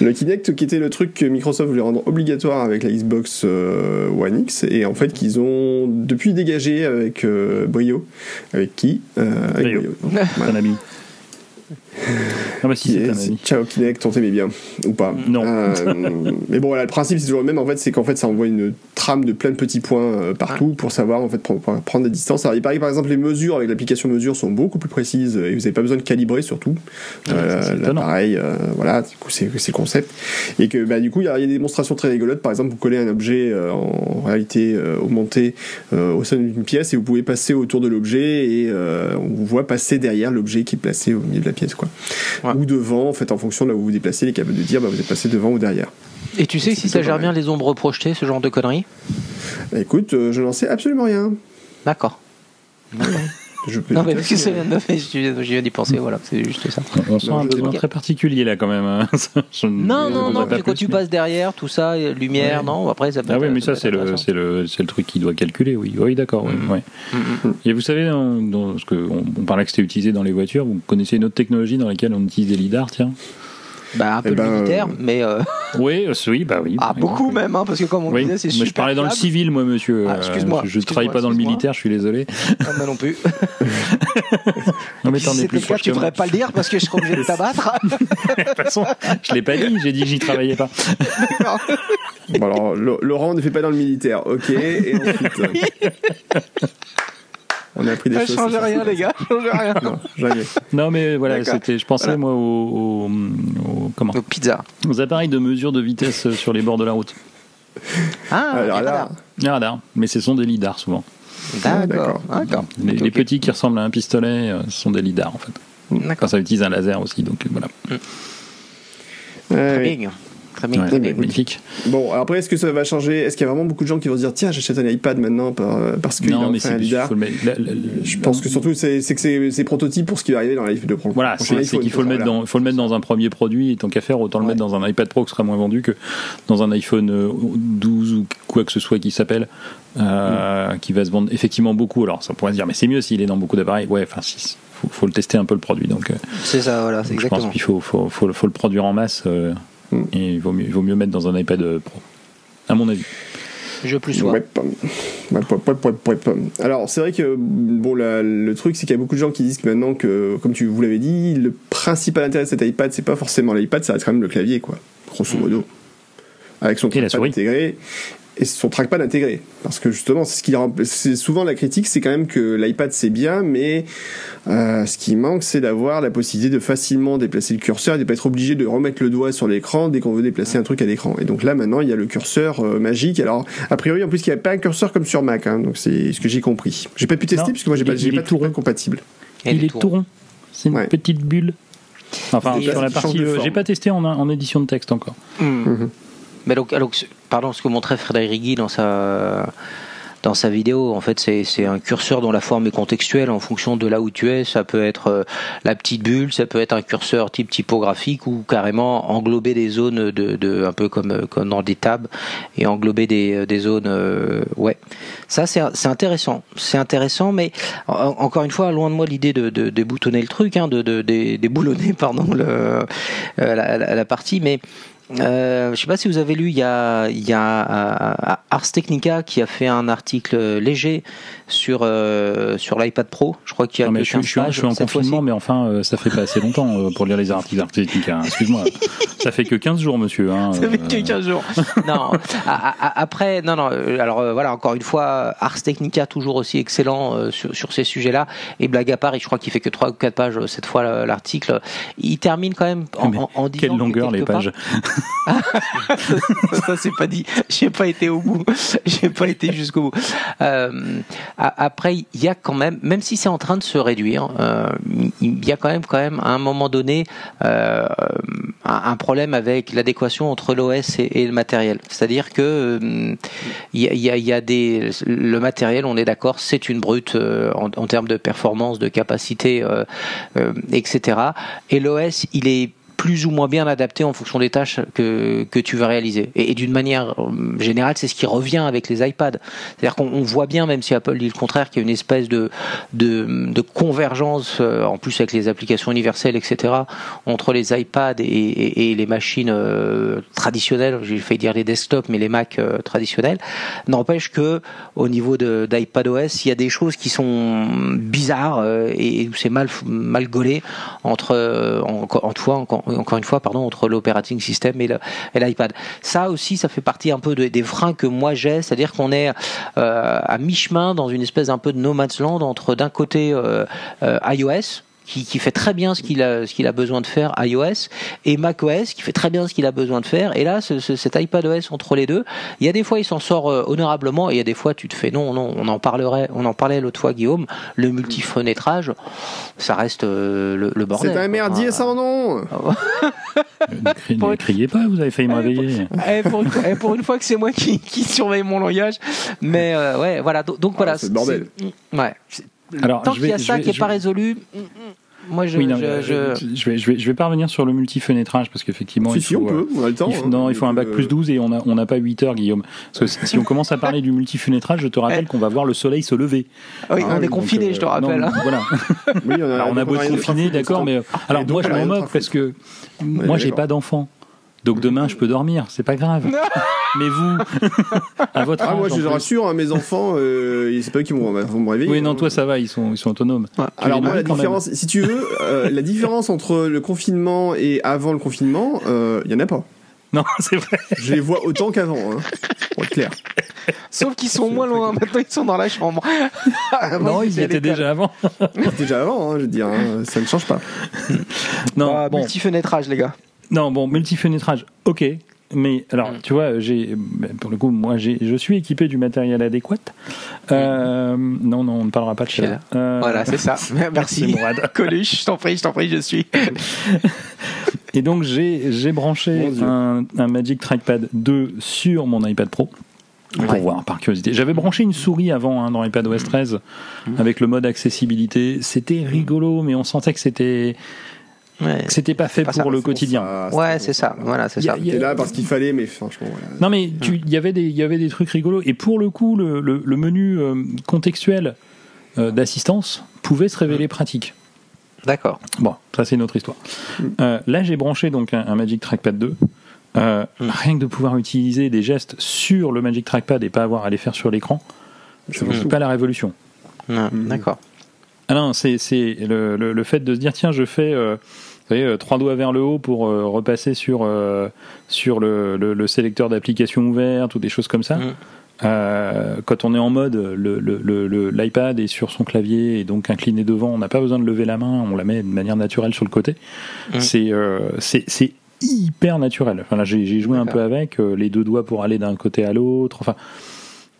Speaker 1: Le Kinect qui était le truc que Microsoft voulait rendre obligatoire avec la Xbox euh, One X et en fait qu'ils ont depuis dégagé avec euh, brio. Avec qui? Euh, Avec
Speaker 3: Brio.
Speaker 1: brio.
Speaker 3: C'est un ami. Ah bah si, c'est
Speaker 1: est-
Speaker 3: un ami.
Speaker 1: Ciao Kinect, on t'aimait bien ou pas
Speaker 3: Non.
Speaker 1: Euh, [LAUGHS] mais bon, voilà, le principe c'est toujours le même. En fait, c'est qu'en fait, ça envoie une trame de plein de petits points euh, partout pour savoir en fait pour, pour prendre des distances. Alors, il paraît que, par exemple les mesures avec l'application mesure sont beaucoup plus précises et vous n'avez pas besoin de calibrer surtout.
Speaker 3: C'est étonnant.
Speaker 1: L'appareil, euh, voilà, du coup c'est le concept. Et que bah, du coup il y, a il y a des démonstrations très rigolotes. Par exemple, vous collez un objet euh, en réalité euh, augmentée euh, au sein d'une pièce et vous pouvez passer autour de l'objet et euh, on vous voit passer derrière l'objet qui est placé au milieu de la pièce, quoi.
Speaker 2: Ouais.
Speaker 1: Ou devant, en fait, en fonction de là où vous vous déplacez, il est capable de dire bah, vous êtes passé devant ou derrière.
Speaker 2: Et tu sais si ça gère bien les ombres projetées, ce genre de conneries?
Speaker 1: Bah, écoute, euh, je n'en sais absolument rien.
Speaker 2: D'accord.
Speaker 1: Je peux
Speaker 2: Non, mais parce que ça vient de me faire, je viens- d'y penser, voilà, c'est juste ça.
Speaker 3: On sent
Speaker 1: Non,
Speaker 3: un besoin très particulier là quand même. hein. [LAUGHS] Je-
Speaker 2: Non,
Speaker 3: je
Speaker 2: non, non, que quand tu
Speaker 3: mais-
Speaker 2: passes derrière, tout ça, lumière,
Speaker 3: Ouais.
Speaker 2: non, après ça peut
Speaker 3: Ah oui, mais ça c'est le, c'est le, c'est le truc qui doit calculer, oui. Oui, d'accord. oui, ouais. Et vous savez, dans, dans- parce que on, on parlait que c'était utilisé dans les voitures, vous connaissez une autre technologie dans laquelle on utilise des lidars, tiens?
Speaker 2: Bah, un peu
Speaker 1: Eh ben,
Speaker 2: le militaire,
Speaker 1: euh,
Speaker 2: mais. euh, [LAUGHS]
Speaker 3: Oui, euh, oui, bah oui.
Speaker 2: Ah, beaucoup même, hein, parce que comme on
Speaker 3: Oui,
Speaker 2: disait, c'est
Speaker 3: mais
Speaker 2: super.
Speaker 3: je parlais dans le civil, moi, monsieur.
Speaker 2: Ah, excuse-moi,
Speaker 3: Je, je travaille pas dans le militaire, je suis désolé.
Speaker 2: Ah, moi non plus. [LAUGHS]
Speaker 3: Non, mais
Speaker 2: si
Speaker 3: t'en es plus
Speaker 2: cas,
Speaker 3: proche
Speaker 2: tu
Speaker 3: moi.
Speaker 2: devrais pas le dire parce que je serais obligé de [LAUGHS] t'abattre.
Speaker 3: De toute façon, je l'ai pas dit, j'ai dit que j'y travaillais pas.
Speaker 1: Bon, alors, Lo- Laurent ne fait pas dans le militaire, ok. Et ensuite, on a appris des
Speaker 2: Ça
Speaker 1: choses.
Speaker 2: change
Speaker 1: c'est
Speaker 2: rien, les gars. Change rien.
Speaker 1: Non, jamais.
Speaker 3: Non, mais voilà, c'était, je pensais
Speaker 2: Voilà.
Speaker 3: moi aux, aux- aux- comment?
Speaker 2: Donc, pizza.
Speaker 3: aux appareils de mesure de vitesse sur les bords de la route.
Speaker 2: Ah,
Speaker 1: Alors
Speaker 2: les
Speaker 1: là,
Speaker 2: radars.
Speaker 3: Les radars, mais ce sont des lidars souvent.
Speaker 1: Ah,
Speaker 2: D'accord.
Speaker 1: d'accord.
Speaker 3: Les, les petits qui ressemblent à un pistolet, euh, ce sont des lidars en fait. Quand
Speaker 2: D'accord.
Speaker 3: ça utilise un laser aussi, donc euh, voilà.
Speaker 2: Très
Speaker 1: ouais.
Speaker 2: bien. Très bien,
Speaker 3: magnifique.
Speaker 1: Bon, après, est-ce que ça va changer? Est-ce qu'il y a vraiment beaucoup de gens qui vont se dire tiens, j'achète un iPad maintenant parce qu'il a enfin un lidar Je pense que surtout, c'est que c'est prototype pour ce qui va arriver dans l'iPhone Pro.
Speaker 3: Voilà, c'est qu'il faut, le mettre dans, faut le mettre dans un premier produit, et tant qu'à faire, autant le mettre dans un iPad Pro qui sera moins vendu que dans un iPhone 12 ou quoi que ce soit qui s'appelle, euh, mm. qui va se vendre effectivement beaucoup. Alors, ça pourrait se dire, mais c'est mieux s'il est dans beaucoup d'appareils. Ouais, enfin, si, faut, faut, le tester un peu le produit. Donc, euh,
Speaker 2: c'est ça, voilà, c'est exactement.
Speaker 3: Je pense qu'il faut, faut, faut, faut, le produire en masse. Euh, Mm. Et il vaut, mieux, il vaut mieux mettre dans un iPad Pro, à mon avis.
Speaker 2: Je plus sois.
Speaker 1: Alors, c'est vrai que bon, le truc, c'est qu'il y a beaucoup de gens qui disent que maintenant que, comme tu vous l'avez dit, le principal intérêt de cet iPad, c'est pas forcément l'iPad, ça reste quand même le clavier, quoi, grosso modo. Mm. Avec son trackpad intégré et son trackpad intégré. Parce que justement, c'est ce qui c'est souvent la critique, c'est quand même que l'iPad c'est bien, mais euh, ce qui manque, c'est d'avoir la possibilité de facilement déplacer le curseur et de pas être obligé de remettre le doigt sur l'écran dès qu'on veut déplacer un truc à l'écran. Et donc là, maintenant, il y a le curseur euh, magique. Alors, a priori, en plus, il n'y a pas un curseur comme sur Mac, hein, donc c'est ce que j'ai compris. J'ai pas pu tester parce que moi, j'ai pas, j'ai pas tout compatible.
Speaker 3: il, est tout rond. C'est une petite bulle. Enfin, sur la partie, euh, j'ai pas testé en, en, édition de texte encore.
Speaker 2: Mmh. Mais donc, pardon, ce que montrait Frédéric Rigui dans sa dans sa vidéo. En fait, c'est un curseur dont la forme est contextuelle en fonction de là où tu es. Ça peut être euh, la petite bulle, ça peut être un curseur type typographique ou carrément englober des zones de, de un peu comme, euh, comme dans des tables et englober des, euh, des zones. ouais, ça c'est intéressant. C'est intéressant, mais encore une fois, loin de moi l'idée de, de, de, le truc, hein, de, de, déboulonner [LAUGHS] pardon le, la, la, partie, mais euh, je ne sais pas si vous avez lu, il y a, il y a euh, Ars Technica qui a fait un article léger sur euh, sur l'iPad Pro. Je crois qu'il y a.
Speaker 3: Non, mais je, suis, je suis en confinement, mais enfin, euh, ça fait pas assez longtemps euh, pour lire les articles Ars Technica. Hein. Excuse-moi, ça fait que 15 jours, monsieur. Hein,
Speaker 2: ça fait que 15 jours. [LAUGHS] non. après, non, non. Alors voilà, encore une fois, Ars Technica toujours aussi excellent sur sur ces sujets-là. Et blague à part, je crois qu'il fait que 3 ou 4 pages cette fois l'article. Il termine quand même en, en, en disant
Speaker 3: quelle longueur les pages?
Speaker 2: Ça, c'est pas dit. J'ai pas été au bout. J'ai pas été jusqu'au bout. Euh, après, il y a quand même, même si c'est en train de se réduire, euh, il y a quand même, quand même, à un moment donné, euh, un problème avec l'adéquation entre l'OS et, le matériel. C'est-à-dire que il y, a, des, le matériel, on est d'accord, c'est une brute en, termes de performance, de capacité, etc. Et l'OS, il est plus ou moins bien adapté en fonction des tâches que, que tu veux réaliser. Et, d'une manière euh, générale, c'est ce qui revient avec les iPads. C'est-à-dire qu'on voit bien, même si Apple dit le contraire, qu'il y a une espèce de, de, de convergence, euh, en plus avec les applications universelles, etc., entre les iPads et, et, les machines euh, traditionnelles, j'ai fait dire les desktops, mais les Mac traditionnels. N'empêche que au niveau d'iPadOS, il y a des choses qui sont bizarres et où c'est mal, mal gaulé entre, en, en, en, encore une fois, pardon, entre l'operating system et l'iPad. Ça aussi, ça fait partie un peu des freins que moi j'ai, c'est-à-dire qu'on est euh, à mi-chemin dans une espèce un peu de no man's land entre d'un côté euh, euh, iOS, qui, qui, fait très bien ce qu'il a, ce qu'il a besoin de faire iOS et macOS qui fait très bien ce qu'il a besoin de faire. Et là ce, ce, cet iPadOS entre les deux il y a des fois il s'en sort euh, honorablement et il y a des fois tu te fais non non on en parlerait on en parlait l'autre fois Guillaume le multifenêtrage ça reste euh, le, le, bordel
Speaker 1: c'est un merdier sans nom.
Speaker 3: Ne criez pas vous avez failli me réveiller.
Speaker 2: eh, pour, une, eh, pour, une fois que c'est moi qui, qui surveille mon langage. Mais euh, ouais voilà. Donc, voilà
Speaker 1: ah, c'est le bordel.
Speaker 2: ouais alors, Tant qu'il y a ça qui n'est pas résolu, moi je, je,
Speaker 3: je... vais, je, vais, je vais pas revenir sur le multifenêtrage parce qu'effectivement.
Speaker 1: Si, il si, on peut, on a le temps.
Speaker 3: Il faut, non, il faut un bac plus 12 et on n'a on a pas 8 heures, Guillaume. Parce que si on commence à parler du multifenêtrage, je te rappelle qu'on va voir le soleil se lever.
Speaker 2: Ah oui, on est confiné, je te rappelle.
Speaker 3: Non, voilà. oui, on a, alors, on a beau être confiné, d'accord, mais alors moi je m'en moque parce que moi j'ai pas d'enfant. Donc demain, je peux dormir, c'est pas grave. Mais vous, à votre ah,
Speaker 1: moi, je vous rassure, hein, mes enfants, euh, c'est pas eux qui vont, me réveiller.
Speaker 3: Oui, non, hein. toi, ça va, ils sont, ils sont autonomes.
Speaker 1: Alors, moi, la différence, si tu veux, euh, la différence entre le confinement et avant le confinement, il euh, y en a pas.
Speaker 3: Non, [LAUGHS] c'est vrai.
Speaker 1: Je les vois autant qu'avant, hein, pour être clair.
Speaker 2: Sauf qu'ils sont moins loin. Maintenant, ils sont dans la chambre. [LAUGHS]
Speaker 3: non, ils y étaient déjà avant.
Speaker 1: Ils étaient déjà avant, hein, je veux dire. Hein, ça ne change pas.
Speaker 2: Non, ah, bon. multi-fenêtrage, les gars.
Speaker 3: Non, bon, multi-fenêtrage, ok. Mais alors, mm. tu vois, j'ai, pour le coup, moi, j'ai, je suis équipé du matériel adéquat. Euh, non, non, on ne parlera pas de.
Speaker 2: Euh, voilà, c'est ça. [LAUGHS] Merci. [LAUGHS] Coluche, je t'en prie, je t'en prie, je suis. [LAUGHS]
Speaker 3: Et donc j'ai branché un, un, Magic Trackpad 2 sur mon iPad Pro pour voir par curiosité. J'avais branché une souris avant hein, dans l'iPadOS 13 mmh. avec le mode accessibilité. C'était rigolo, mais on sentait que c'était c'était pas fait pour le quotidien.
Speaker 2: ouais, c'est ça. Voilà, c'est ça.
Speaker 1: C'était là parce qu'il fallait, mais franchement.
Speaker 3: Non, mais il y avait des, il y avait des trucs rigolos. Et pour le coup, le, le, menu euh, contextuel euh, d'assistance pouvait se révéler pratique.
Speaker 2: D'accord.
Speaker 3: Bon, ça c'est une autre histoire. Mm. Euh, là, j'ai branché donc un, Magic Trackpad 2. Mm. Rien que de pouvoir utiliser des gestes sur le Magic Trackpad et pas avoir à les faire sur l'écran, c'est pas la révolution.
Speaker 2: Mm. D'accord.
Speaker 3: Ah non, c'est le, le, le, fait de se dire tiens, je fais euh, vous voyez, euh, trois doigts vers le haut pour euh, repasser sur, euh, sur le, le, sélecteur d'applications ouvertes ou des choses comme ça. Mm. Euh, quand on est en mode, l'iPad est sur son clavier et donc incliné devant, on n'a pas besoin de lever la main, on la met de manière naturelle sur le côté. Mm. C'est hyper naturel. Enfin, là, j'ai joué un peu avec les deux doigts pour aller d'un côté à l'autre. Enfin,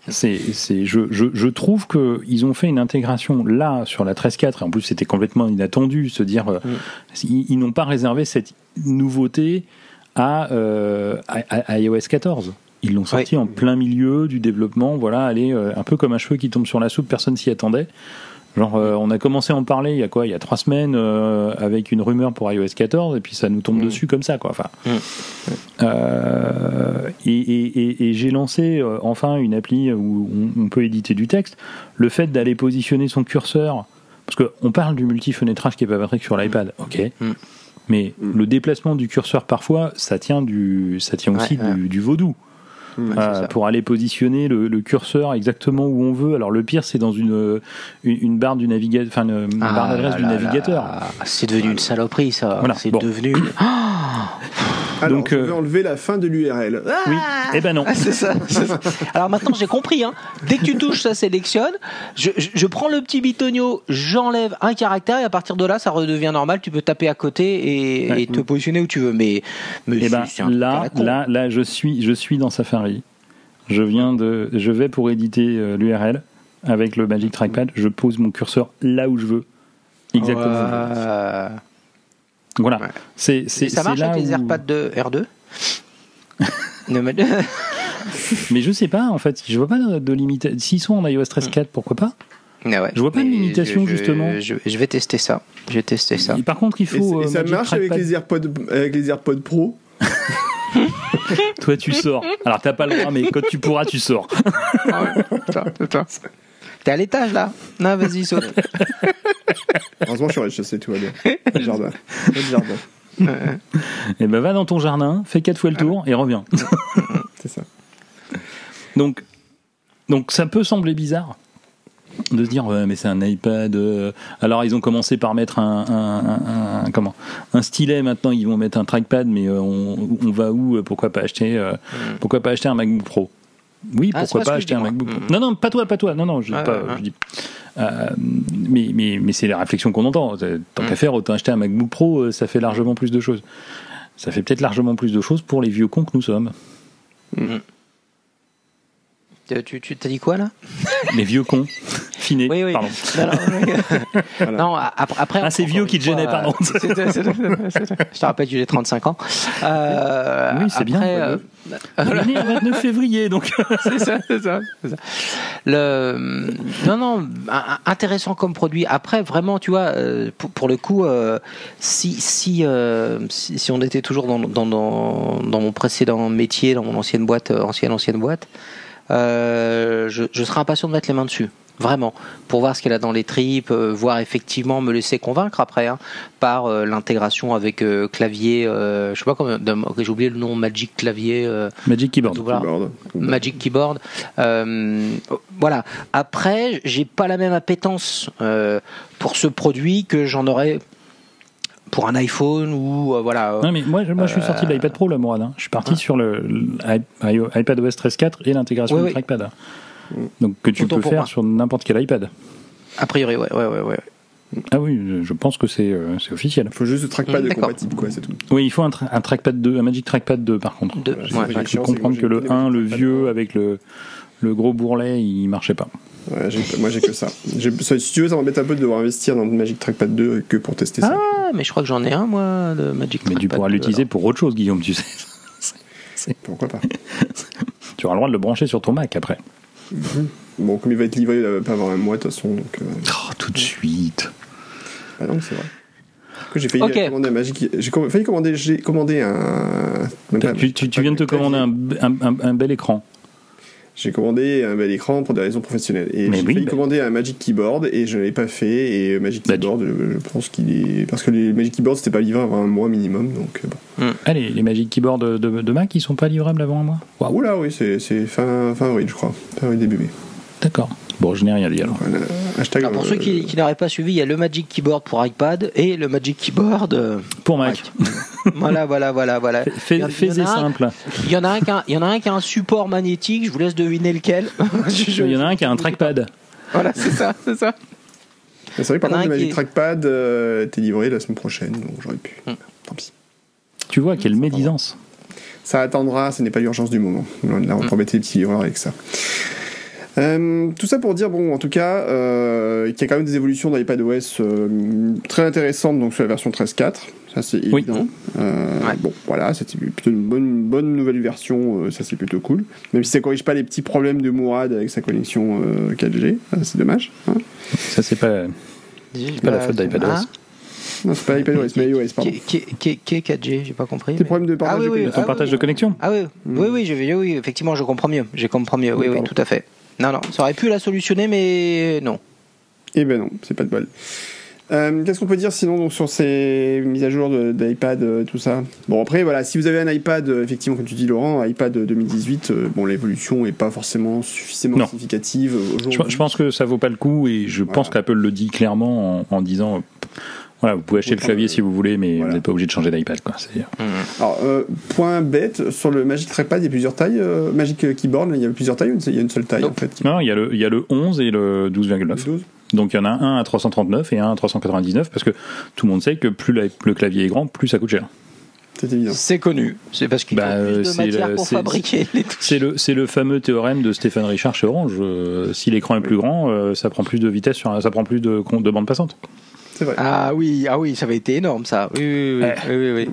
Speaker 3: c'est, c'est, je, je, je trouve qu'ils ont fait une intégration là sur la 13.4 et en plus c'était complètement inattendu, se dire euh, mm. ils, n'ont pas réservé cette nouveauté à, euh, à, iOS 14. Ils l'ont sorti en plein milieu du développement, voilà, aller euh, un peu comme un cheveu qui tombe sur la soupe, personne s'y attendait. Genre, euh, on a commencé à en parler il y a quoi? Il y a trois semaines euh, avec une rumeur pour iOS 14 et puis ça nous tombe mm. dessus comme ça, quoi. Enfin, mm. euh, et, et, et j'ai lancé enfin une appli où on, peut éditer du texte. Le fait d'aller positionner son curseur, parce qu'on parle du multi-fenêtrage qui est pas sur l'iPad, mm. ok. Mais le déplacement du curseur parfois, ça tient du, ça tient aussi du, du vaudou. Euh, pour aller positionner le, le, curseur exactement où on veut. Alors le pire, c'est dans une, une, barre du navigateur, enfin une, barre ah d'adresse du navigateur.
Speaker 2: C'est devenu une saloperie, ça. C'est devenu. [CLEARS THROAT]
Speaker 1: Alors, Donc, je vais euh, enlever la fin de l'URL.
Speaker 3: oui. Eh ben non. [LAUGHS]
Speaker 2: Ah, [LAUGHS] c'est ça, Alors maintenant, j'ai compris. Hein. Dès que tu touches, ça sélectionne. Je, je, prends le petit bitonio, j'enlève un caractère et à partir de là, ça redevient normal. Tu peux taper à côté et, te positionner où tu veux. Mais, mais
Speaker 3: eh ben, là, là, là, je suis, je suis dans Safari. Je viens de, je vais pour éditer euh, l'URL avec le Magic Trackpad. Je pose mon curseur là où je veux. Exactement. Voilà. C'est, c'est,
Speaker 2: ça marche avec les AirPods de R2 [LAUGHS] [LAUGHS]
Speaker 3: Mais je sais pas, en fait. Je vois pas de, limitation. S'ils sont en iOS 13.4, pourquoi pas?
Speaker 2: Ah ouais,
Speaker 3: je vois pas de limitation justement.
Speaker 2: Je, vais tester ça. Je vais tester ça.
Speaker 3: par contre, il faut.
Speaker 1: Et, ça euh, marche avec les AirPods, avec les AirPods Pro? [LAUGHS]
Speaker 3: Toi, tu sors. Alors, t'as pas le droit, mais quand tu pourras, tu sors.
Speaker 2: T'es à l'étage là Non, vas-y, saute. [LAUGHS]
Speaker 1: Heureusement, je suis rez-de-chaussée, tout va bien. Le [LAUGHS] jardin. Le jardin.
Speaker 3: Et eh ben va dans ton jardin, fais quatre fois le tour et reviens. [LAUGHS]
Speaker 1: C'est ça.
Speaker 3: Donc, donc ça peut sembler bizarre de se dire ouais, mais c'est un iPad. Euh. Alors ils ont commencé par mettre un, un, un, comment un stylet. Maintenant ils vont mettre un trackpad. Mais euh, on, on, va où Pourquoi pas acheter euh, mm. Pourquoi pas acheter un MacBook Pro? Oui, ah, pourquoi pas, acheter un MacBook Pro. Mm. Non, non, pas toi, pas toi. Non, non, je, pas, je dis. Euh, mais mais, mais c'est la réflexion qu'on entend. Tant mm. qu'à faire, autant acheter un MacBook Pro, euh, ça fait largement plus de choses. Ça fait peut-être largement plus de choses pour les vieux cons que nous sommes.
Speaker 2: Mm. Tu, tu t'as dit quoi là? [LAUGHS]
Speaker 3: Les vieux cons. Finé. Oui, oui. Pardon.
Speaker 2: Non, [LAUGHS] après.
Speaker 3: Ah, c'est vieux qui te gênait, pardon.
Speaker 2: je te rappelle, j'ai 35 ans.
Speaker 3: Euh, oui, c'est bien. Euh, né le 29 février, donc. [LAUGHS]
Speaker 2: c'est ça, c'est ça, ça, Le, non, non, intéressant comme produit. Après, vraiment, tu vois, euh, pour, pour le coup, euh, si, si, si, si, on était toujours dans, dans, dans, dans mon précédent métier, dans mon ancienne boîte, ancienne, ancienne boîte, euh, je, je serais impatient de mettre les mains dessus. Vraiment, pour voir ce qu'elle a dans les tripes, euh, voir effectivement me laisser convaincre après hein, par euh, l'intégration avec euh, clavier, je sais pas comment, j'ai oublié le nom, Magic Clavier.
Speaker 3: Magic Keyboard.
Speaker 2: Magic Keyboard. voilà. Après, j'ai pas la même appétence pour ce produit que j'en aurais pour un iPhone ou voilà.
Speaker 3: Non mais moi, moi je suis sorti de l'iPad Pro là, Morad. Hein. Je suis parti sur le, iPad OS 13.4 et l'intégration du trackpad. Donc que tu peux faire sur n'importe quel iPad.
Speaker 2: A priori, ouais, ouais, ouais, ouais.
Speaker 3: Ah oui, je pense que c'est euh, officiel.
Speaker 1: Il faut juste le trackpad compatible, quoi, c'est tout.
Speaker 3: Oui, il faut un, un, trackpad 2, un Magic Trackpad 2 par contre.
Speaker 2: Deux.
Speaker 3: je comprends que le 1, le vieux, avec le, le gros bourrelet, il marchait pas.
Speaker 1: Ouais, moi j'ai que ça. Si tu veux, ça m'embête un peu de devoir investir dans le Magic Trackpad 2 que pour tester ça.
Speaker 2: Ah, mais je crois que j'en ai un, moi, de Magic
Speaker 3: Trackpad. Mais tu pourras l'utiliser pour autre chose, Guillaume, tu sais. [LAUGHS]
Speaker 1: Pourquoi pas [LAUGHS]
Speaker 3: Tu auras le droit de le brancher sur ton Mac après.
Speaker 1: Mhm. Bon, comme il va être livré, il va pas avoir un mois de toute façon. Donc, euh.
Speaker 3: oh, tout de suite.
Speaker 1: Bah non, c'est vrai. J'ai failli commander un Magic. Failli commander, j'ai commandé un.
Speaker 3: Tu, tu, viens de te commander un, un, un bel écran.
Speaker 1: J'ai commandé un bel écran pour des raisons professionnelles. Et j'ai oui, bah. commandé un Magic Keyboard et je ne l'ai pas fait. Et Magic bah, Keyboard, je, pense qu'il est. Parce que les Magic Keyboard, c'était pas livré avant un mois minimum. Donc euh,
Speaker 3: bon. Hmm. Allez, les Magic Keyboard de, de, Mac, ils sont pas livrables avant un mois?
Speaker 1: Oula, oui, c'est fin, fin avril, je crois. Fin avril, début mai.
Speaker 3: D'accord. Bon, je n'ai rien dit alors.
Speaker 2: alors pour ceux qui, qui n'auraient pas suivi, il y a le Magic Keyboard pour iPad et le Magic Keyboard euh,
Speaker 3: pour Mac.
Speaker 2: voilà, voilà, voilà, voilà.
Speaker 3: Fais, simple.
Speaker 2: Il y en a un qui a, il y en a un qui a un support magnétique. Je vous laisse deviner lequel. [LAUGHS]
Speaker 3: il y en a un qui a un trackpad.
Speaker 2: Voilà, c'est ça, c'est ça.
Speaker 1: C'est vrai, par contre, le Magic Trackpad euh, était livré la semaine prochaine, donc j'aurais pu. Hmm. Tant pis.
Speaker 3: Tu vois, quelle médisance.
Speaker 1: Ça attendra, ce n'est pas l'urgence du moment. On a hmm. les petits livreurs avec ça. Euh, tout ça pour dire, bon, en tout cas, euh, qu'il y a quand même des évolutions dans l'iPadOS euh, très intéressantes donc sur la version 13.4. Ça, c'est évident. Euh, Bon, voilà, c'était plutôt une bonne, bonne nouvelle version. Euh, ça, c'est plutôt cool. Même si ça corrige pas les petits problèmes de Mourad avec sa connexion 4G. c'est dommage. Hein
Speaker 3: ça, c'est pas, pas la faute d'iPadOS. Ah.
Speaker 1: Non, c'est pas iPadOS, mais iOS, pardon.
Speaker 2: Qui est 4G J'ai pas compris.
Speaker 1: C'est problème de partage,
Speaker 2: ah,
Speaker 1: oui, oui, de,
Speaker 3: ton
Speaker 2: ah,
Speaker 3: partage de connexion
Speaker 2: Ah oui, oui, oui, oui, oui, effectivement, je comprends mieux. Je comprends mieux. Oui, oui, tout à fait. Non, non, ça aurait pu la solutionner, mais non.
Speaker 1: Eh ben non, c'est pas de bol. Euh, qu'est-ce qu'on peut dire sinon donc, sur ces mises à jour d'iPad, euh, tout ça? Bon après voilà, si vous avez un iPad, euh, effectivement comme tu dis Laurent, iPad 2018, bon l'évolution est pas forcément suffisamment significative.
Speaker 3: Je, je, pense que ça vaut pas le coup et je pense qu'Apple le dit clairement en, en disant voilà, vous pouvez acheter le clavier si vous voulez, mais vous n'êtes pas obligé de changer d'iPad. Quoi.
Speaker 1: Mmh. Alors, euh, point bête, sur le Magic Trackpad, il y a plusieurs tailles. Euh, Magic Keyboard, il y a plusieurs tailles ou il y a une seule taille en fait
Speaker 3: Non, il y, a le, il y a le 11 et le 12,9. Donc il y en a un à 339 et un à 399 parce que tout le monde sait que plus le clavier est grand, plus ça coûte cher.
Speaker 1: C'est évident.
Speaker 2: C'est connu. C'est parce qu'il y a plus de matière pour fabriquer les
Speaker 3: C'est le, le, fameux théorème de Stéphane Richard chez Orange. Euh, si l'écran est plus grand, ça prend plus de vitesse, sur, ça prend plus de, de bande passante.
Speaker 2: Ah oui, ah oui, ça avait été énorme ça. Oui, oui, oui. oui, oui,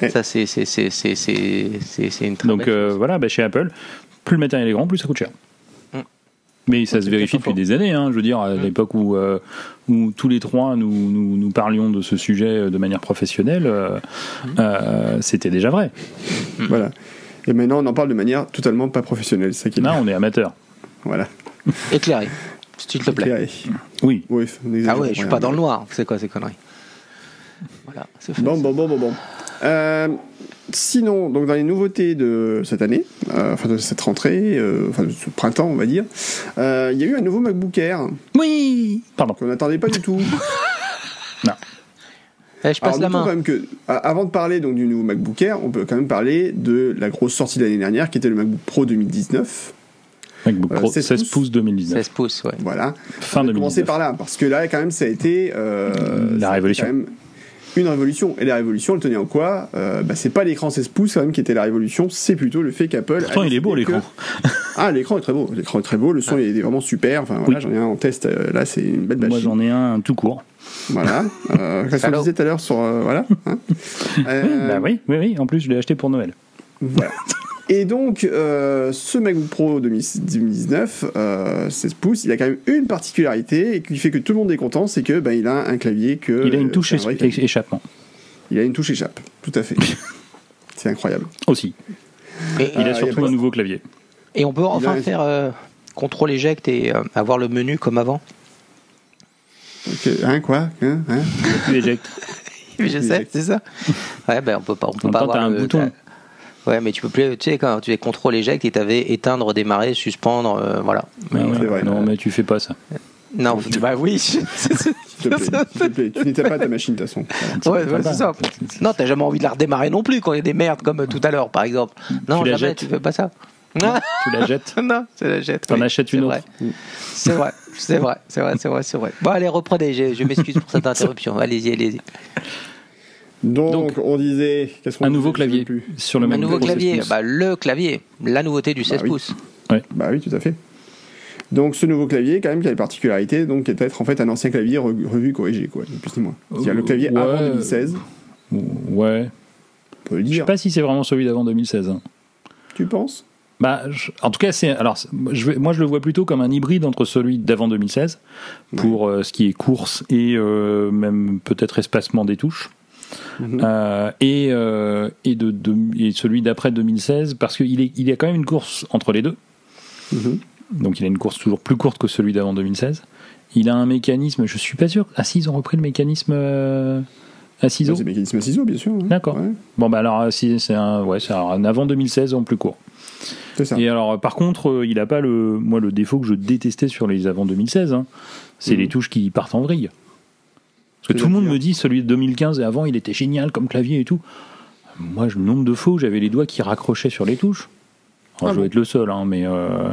Speaker 2: oui. Ça c'est c'est c'est c'est c'est une très
Speaker 3: Donc euh, voilà, bah, chez Apple, plus le matériel est grand, plus ça coûte cher. Mm. Mais ça se vérifie depuis des années. Hein, je veux dire, à mm. l'époque où, euh, où tous les trois nous, nous, nous, parlions de ce sujet euh, de manière professionnelle, mm. c'était déjà vrai.
Speaker 1: Voilà. Et maintenant, on en parle de manière totalement pas professionnelle. Ça qui est
Speaker 3: non, on est amateur.
Speaker 1: Voilà.
Speaker 2: Éclairé. S'il te plaît.
Speaker 3: Oui.
Speaker 1: oui
Speaker 2: ah ouais, je suis pas dans le noir. C'est quoi ces conneries
Speaker 1: Voilà. Bon, bon, bon, bon, bon. Euh, sinon, donc dans les nouveautés de cette année, euh, enfin de cette rentrée, euh, enfin de ce printemps, on va dire, il y a eu un nouveau MacBook Air.
Speaker 2: Oui.
Speaker 3: Pardon.
Speaker 1: Qu'on n'attendait pas du tout. [LAUGHS]
Speaker 3: non.
Speaker 2: Eh, je passe la main.
Speaker 1: Quand même que, avant de parler donc du nouveau MacBook Air, on peut quand même parler de la grosse sortie de l'année dernière, qui était le MacBook Pro 2019.
Speaker 3: MacBook Pro 16, 16 pouces 2019.
Speaker 2: 16 pouces, ouais.
Speaker 1: Voilà.
Speaker 3: Fin de
Speaker 1: Commencer par là, parce que là, quand même, ça a été
Speaker 3: euh, la révolution. Quand même
Speaker 1: une révolution. Et la révolution, elle tenait en quoi? Euh, bah, C'est pas l'écran 16 pouces quand même qui était la révolution, c'est plutôt le fait qu'Apple.
Speaker 3: Pourtant, il est beau l'écran. [LAUGHS]
Speaker 1: ah, l'écran est très beau. L'écran est très beau. Le son, est vraiment super. Enfin, voilà, j'en ai un en test. Euh, là, c'est une belle machine.
Speaker 3: Moi, j'en ai un tout court.
Speaker 1: Voilà. [LAUGHS] Euh, Qu'est-ce qu'on disait tout à l'heure sur. Euh, voilà. Hein? [LAUGHS]
Speaker 3: Bah oui, oui, oui. En plus, je l'ai acheté pour Noël.
Speaker 1: Voilà. Et donc, euh, ce MacBook Pro 2019, euh, 16 pouces, il a quand même une particularité et qui fait que tout le monde est content, c'est que ben, il a un clavier que.
Speaker 3: Il a une touche échappement.
Speaker 1: Il a une touche échappe, tout à fait. [LAUGHS] c'est incroyable.
Speaker 3: Aussi. Et, il a euh, surtout un nouveau clavier.
Speaker 2: Et on peut enfin faire euh, contrôle éjecte et avoir le menu comme avant.
Speaker 1: Hein, quoi hein, hein
Speaker 3: Plus éjecte. [LAUGHS]
Speaker 2: Je sais, c'est ça. Ouais, ben on peut pas, on peut pas avoir
Speaker 3: un bouton.
Speaker 2: Ouais, mais tu peux plus, tu sais, quand tu es contrôle éjecte, il t'avait éteindre, démarrer, suspendre, euh, voilà.
Speaker 3: Mais, ah non, mais tu fais pas ça.
Speaker 2: Non, [LAUGHS] bah oui. [LAUGHS] S'il
Speaker 1: te plaît, tu n'étais pas ta machine de toute façon.
Speaker 2: Ouais, ouais c'est ça. Non, t'as jamais envie de la redémarrer non plus quand il y a des merdes comme tout à l'heure, par exemple. Non, tu jamais, tu fais pas ça. [LAUGHS]
Speaker 3: tu la jettes
Speaker 2: Non, tu la jettes.
Speaker 3: T'en achètes une autre.
Speaker 2: C'est vrai, c'est vrai, c'est vrai, c'est vrai, c'est vrai. Bon, allez, reprenez. Je, je m'excuse pour cette interruption. Allez-y, allez-y.
Speaker 1: Donc, on disait
Speaker 3: un nouveau clavier sur le
Speaker 2: même Un nouveau clavier, bah, le clavier, la nouveauté du 16 bah pouces.
Speaker 1: Bah oui, tout à fait. Donc ce nouveau clavier, quand même, qui a la particularité, donc, qui est peut-être en fait un ancien clavier revu, corrigé, quoi, ni plus ni moins. C'est-à-dire le clavier avant 2016.
Speaker 3: Ouais.
Speaker 1: On peut le dire.
Speaker 3: Je sais pas si c'est vraiment celui d'avant 2016. Hein.
Speaker 1: Tu penses?
Speaker 3: Bah, en tout cas, c'est alors je moi je le vois plutôt comme un hybride entre celui d'avant 2016 pour euh, ce qui est course et euh, même peut-être espacement des touches. Mhm. Euh, et, et, de, et celui d'après 2016 parce qu'il il y a quand même une course entre les deux. Mhm. Donc il a une course toujours plus courte que celui d'avant 2016. Il a un mécanisme, je suis pas sûr. Ah si, ils ont repris le mécanisme à ciseaux.
Speaker 1: c'est le mécanisme à ciseaux, bien sûr.
Speaker 3: D'accord. Bon bah alors c'est un, ouais, un avant 2016 en plus court. Et alors, par contre, euh, il n'a pas le, moi, le défaut que je détestais sur les avant 2016, hein, c'est les mhm. touches qui partent en vrille. Parce que tout le monde me dit celui de 2015 et avant, il était génial comme clavier et tout. Moi, le nombre de fois où j'avais les doigts qui raccrochaient sur les touches. Ah je dois être le seul, hein, mais euh,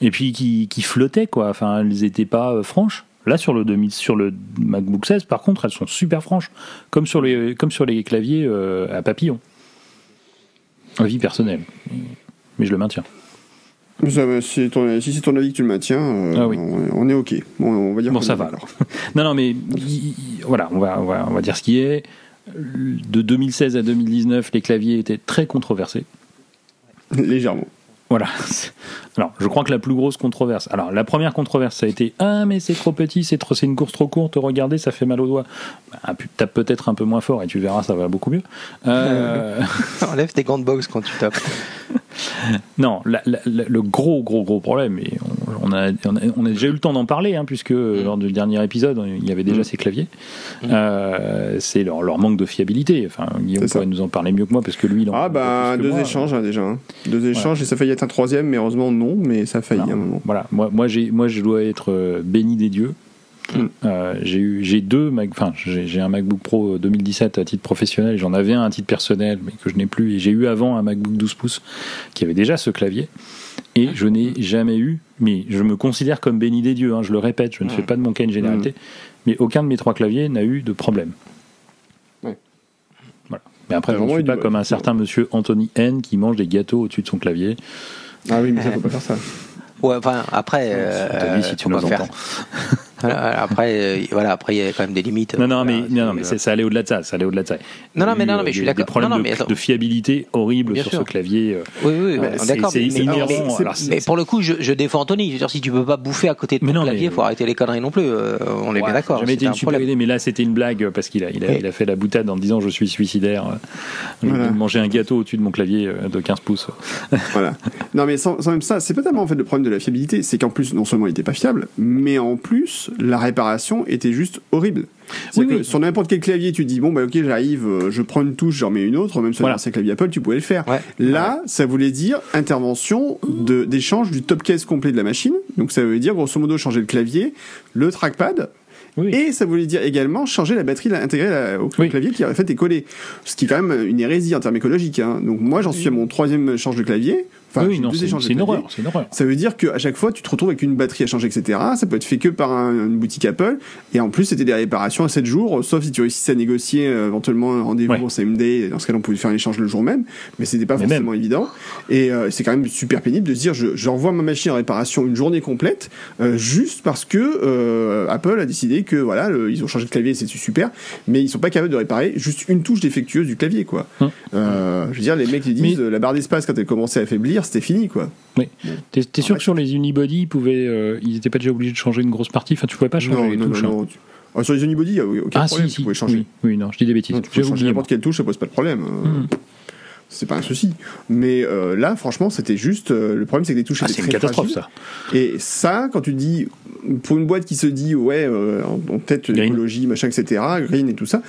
Speaker 3: et puis qui, qui, flottaient quoi. Enfin, elles n'étaient pas euh, franches. Là, sur le, sur le MacBook 16, par contre, elles sont super franches, comme sur les, comme sur les claviers à papillon. Avis personnel mais je le maintiens.
Speaker 1: Si, ton, si c'est ton avis que tu le maintiens, euh, ah on, est ok. Bon, on va dire.
Speaker 3: Bon, ça va. [LAUGHS] non, non, mais voilà, on va, on va, on va dire ce qui est. De 2016 à 2019, les claviers étaient très controversés.
Speaker 1: Légèrement.
Speaker 3: Voilà. Alors, je crois que la plus grosse controverse. Alors, la première controverse, ça a été Ah, mais c'est trop petit, c'est trop, c'est une course trop courte. Regardez, ça fait mal aux doigts. Bah, tape peut-être un peu moins fort et tu verras, ça va beaucoup mieux.
Speaker 2: Euh... [LAUGHS] Enlève tes gants de boxe quand tu tapes. [LAUGHS]
Speaker 3: non, le gros, gros, gros problème, et on, a, on, a, déjà eu le temps d'en parler, hein, puisque mm. lors du dernier épisode, il y avait déjà mm. ces claviers. Mm. Euh, c'est leur, leur, manque de fiabilité. Enfin, Guillaume pourrait nous en parler mieux que moi, parce que lui, il
Speaker 1: en Ah, bah, deux échanges hein, déjà. Hein. Deux échanges, et ça a failli être un troisième, mais heureusement non, mais ça a failli à un moment.
Speaker 3: Voilà, moi, moi, moi je dois être euh, béni des dieux Mm. Euh, j'ai eu, j'ai deux, enfin, j'ai un MacBook Pro 2017 à titre professionnel. J'en avais un à titre personnel, mais que je n'ai plus. Et j'ai eu avant un MacBook 12 pouces qui avait déjà ce clavier. Et je n'ai jamais eu, mais je me considère comme béni des dieux. Hein, je le répète, je ne fais mm. pas de mon cas une généralité, mm. mais aucun de mes trois claviers n'a eu de problème. Mais après, je ne suis pas comme un certain monsieur Anthony N qui mange des gâteaux au-dessus de son clavier.
Speaker 1: Ah oui, mais ça, faut pas faire ça.
Speaker 2: Ouais, enfin, après, euh,
Speaker 3: si tu nous entends. [LAUGHS]
Speaker 2: après, euh, voilà, après il y a quand même des limites.
Speaker 3: Non, non, mais, non, mais ça allait au-delà de ça. Ça allait au-delà de ça.
Speaker 2: Non, non, mais non, mais je suis d'accord.
Speaker 3: Des problèmes de, fiabilité horribles sur ce clavier. Euh,
Speaker 2: oui, oui, d'accord. C'est inhérent. Mais, pour le coup, je, défends Anthony. Je veux dire, si tu peux pas bouffer à côté de ton clavier, il faut arrêter les conneries non plus. Euh, on est bien d'accord.
Speaker 3: Jamais été une super idée, mais là, c'était une blague parce qu'il a, il a, fait la boutade en disant je suis suicidaire. Je manger un gâteau au-dessus de mon clavier de 15 pouces. [LAUGHS]
Speaker 1: Voilà. Non, mais sans même ça, c'est pas tellement en fait le problème de la fiabilité, c'est qu'en plus, non seulement il était pas fiable, mais en plus, la réparation était juste horrible. Sur n'importe quel clavier, tu dis bon bah ok j'arrive, euh, je prends une touche, j'en mets une autre, même sur un clavier Apple, tu pouvais le faire. Là, ça voulait dire intervention de d'échange du top case complet de la machine. Donc ça veut dire grosso modo changer le clavier, le trackpad, Et ça voulait dire également changer la batterie intégrée au clavier qui en fait est collé. Ce qui est quand même une hérésie en termes écologiques. Hein. Donc moi j'en suis à mon troisième change de clavier
Speaker 3: oui, non, c'est une, horreur,
Speaker 1: Ça veut dire qu'à chaque fois, tu te retrouves avec une batterie à changer, etc. Ça peut être fait que par une boutique Apple. Et en plus, c'était des réparations à 7 jours, sauf si tu réussissais à négocier euh, éventuellement un rendez-vous au CMD. Dans ce cas-là, on pouvait faire un échange le jour même. Mais c'était pas forcément évident. Et euh, c'est quand même super pénible de se dire, j'envoie ma machine en réparation une journée complète, euh, juste parce que Apple a décidé que voilà, ils ont changé de clavier, c'est super. Mais ils sont pas capables de réparer juste une touche défectueuse du clavier, quoi. Hum. je veux dire, les mecs ils disent, la barre d'espace quand elle commençait à c'était fini, quoi.
Speaker 3: Oui. T'es, sûr que sur les unibody, ils pouvaient, euh, ils étaient pas déjà obligés de changer une grosse partie? Enfin, tu pouvais pas changer les touches. Non, hein.
Speaker 1: ah, sur les unibody, il n'y a aucun ah, problème. Si, si. Tu pouvais changer.
Speaker 3: Oui, oui, non, je dis des bêtises.
Speaker 1: tu pouvais changer n'importe quelle touche, ça pose pas de problème. Mmh c'est pas un souci. Mais euh, là, franchement, c'était juste. Euh, le problème, c'est que les touches ah,
Speaker 3: étaient très une catastrophe, ça.
Speaker 1: Et ça, quand tu dis pour une boîte qui se dit ouais, euh, en, tête l'écologie, machin, etc., green et tout ça,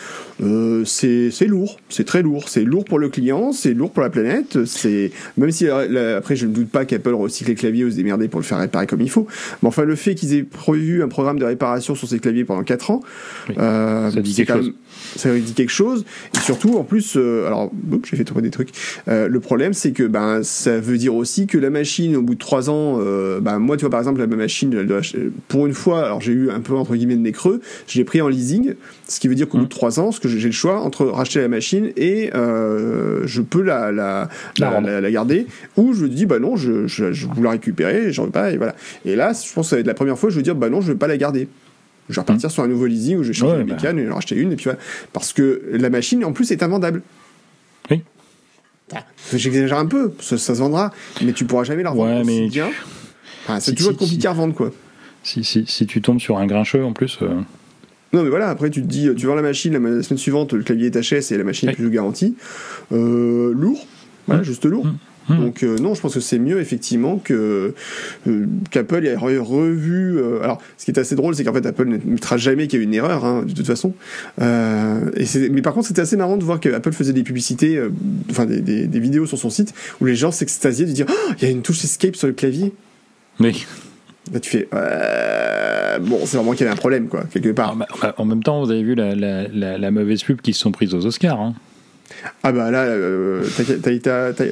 Speaker 1: c'est c'est lourd, c'est très lourd, c'est lourd pour le client, c'est lourd pour la planète. C'est même si après, je ne doute pas qu'Apple recycle les claviers ou se démerder pour le faire réparer comme il faut. Mais enfin, le fait qu'ils aient prévu un programme de réparation sur ces claviers pendant 4 ans,
Speaker 3: ça dit quelque chose.
Speaker 1: Ça dit quelque chose. Et surtout, en plus, alors, j'ai fait trouver des trucs. le problème, c'est que ben ça veut dire aussi que la machine, au bout de trois ans, ben moi, tu vois, par exemple, la machine, pour une fois, alors j'ai eu un peu entre guillemets de mes creux, je l'ai pris en leasing, ce qui veut dire qu'au bout de mmh. trois ans, ce que j'ai le choix entre racheter la machine et je peux la la, la, garder, ou je dis bah non, je, je, je vous la récupérer, j'en veux pas, et voilà. Et là, je pense que ça va être la première fois, je veux dire bah non, je vais pas la garder. Je vais repartir mmh. sur un nouveau leasing où je vais changer ouais, la mécane et en racheter une, et puis voilà. Parce que la machine, en plus, est invendable.
Speaker 3: Oui.
Speaker 1: J'exagère un peu, ça, se vendra, mais tu pourras jamais la revendre
Speaker 3: ouais, mais
Speaker 1: bien. c'est toujours compliqué à revendre, quoi.
Speaker 3: Si, si, si, tu tombes sur un grincheux en plus. Euh,
Speaker 1: non, mais voilà, après tu te dis, tu vends la machine, la, semaine suivante, le clavier est HS et la machine est plus garantie. Euh, lourd, voilà, mmh. juste lourd. Mmh. Mmh. Donc euh, non, je pense que c'est mieux effectivement que euh, qu'Apple ait revu. Euh, alors, ce qui est assez drôle, c'est qu'en fait Apple n'admettra jamais qu'il y a eu une erreur, hein, de toute façon. et mais par contre, c'était assez marrant de voir qu'Apple faisait des publicités, enfin des, des, vidéos sur son site où les gens s'extasiaient de dire, oh, il y a une touche Escape sur le clavier.
Speaker 3: Oui.
Speaker 1: Là, tu fais bon, c'est vraiment qu'il y avait un problème, quoi, quelque part.
Speaker 3: Ah, bah, en même temps, vous avez vu la, la, la, mauvaise pub qui se sont prises aux Oscars. Hein.
Speaker 1: Ah bah là, euh,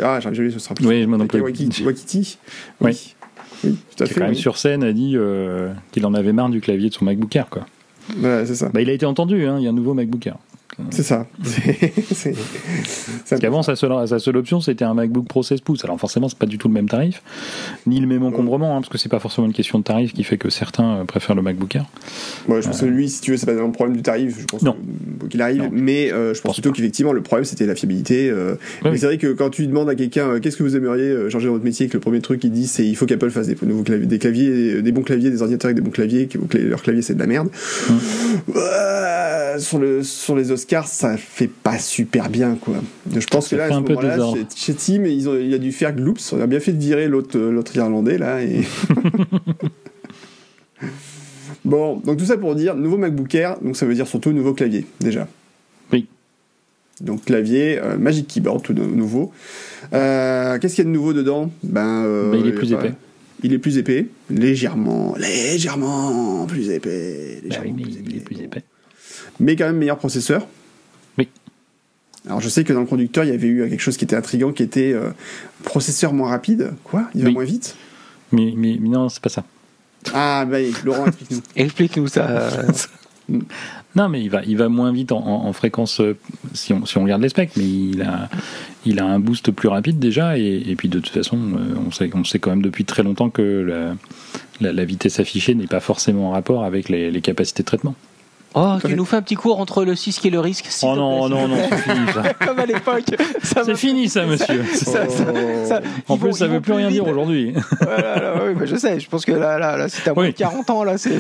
Speaker 1: ah j'arrive jamais, ce sera plus.
Speaker 3: Oui, moi non plus.
Speaker 1: Wakiti.
Speaker 3: Wakiti. Oui. Oui, tout à fait. Quand même sur scène a dit euh, qu'il en avait marre du clavier de son MacBook Air, quoi.
Speaker 1: Ouais, c'est ça.
Speaker 3: Bah, il a été entendu, hein, il y a un nouveau MacBook Air. [LAUGHS]
Speaker 1: C'est ça.
Speaker 3: Parce qu'avant, sa seule, sa seule option, c'était un MacBook Pro 16 pouces. Alors forcément, c'est pas du tout le même tarif, ni le même encombrement, hein, parce que c'est pas forcément une question de tarif qui fait que certains euh, préfèrent le MacBook Air.
Speaker 1: Ouais, je pense que lui, si tu veux, c'est pas un problème du tarif. Je pense
Speaker 3: non.
Speaker 1: qu'il arrive, mais euh, je pense, plutôt qu'effectivement, le problème, c'était la fiabilité. Euh. mais c'est vrai que quand tu demandes à quelqu'un, qu'est-ce que vous aimeriez changer dans votre métier, que le premier truc qu'il dit, c'est il faut qu'Apple fasse des nouveaux claviers, des claviers, des bons claviers, des ordinateurs avec des bons claviers, que leur clavier c'est de la merde. Hum. sur le sur les Oscars, ça fait pas super bien quoi. Je pense que là, à ce moment-là, chez, Tim, ils ont, il a dû faire gloops. On a bien fait de virer l'autre, euh, l'autre irlandais là. Et... [LAUGHS] [LAUGHS] bon, donc tout ça pour dire nouveau MacBook Air, donc ça veut dire surtout nouveau clavier déjà.
Speaker 3: Oui.
Speaker 1: Donc clavier, euh, Magic Keyboard tout nouveau. Euh, qu'est-ce qu'il y a de nouveau dedans?
Speaker 3: Ben, ben il est plus épais.
Speaker 1: Il est plus épais, légèrement, légèrement plus épais.
Speaker 3: Ben plus épais. Il est plus épais.
Speaker 1: Mais quand même meilleur processeur. Alors je sais que dans le conducteur, il y avait eu quelque chose qui était intriguant, qui était euh, processeur moins rapide. Quoi? Il va moins vite?
Speaker 3: Mais, mais, non, c'est pas ça.
Speaker 1: Ah bah Laurent, explique-nous. [LAUGHS]
Speaker 2: explique-nous ça. [LAUGHS]
Speaker 3: non, mais il va, il va moins vite en, fréquence euh, si on, si on regarde les specs, mais il a, il a un boost plus rapide déjà, et, puis de toute façon, euh, on sait, on sait quand même depuis très longtemps que la, la, vitesse affichée n'est pas forcément en rapport avec les, les capacités de traitement.
Speaker 2: Oh, tu nous fais un petit cours entre le 6 et le risque
Speaker 3: Oh non, non, non, c'est fini ça. [LAUGHS]
Speaker 2: Comme à l'époque.
Speaker 3: C'est fini ça, monsieur. Ça, ça, en plus, ça veut plus rien dire aujourd'hui.
Speaker 2: Voilà, oui, bah, je sais. Je pense que là, là, là si t'as moins de 40 ans, là, c'est.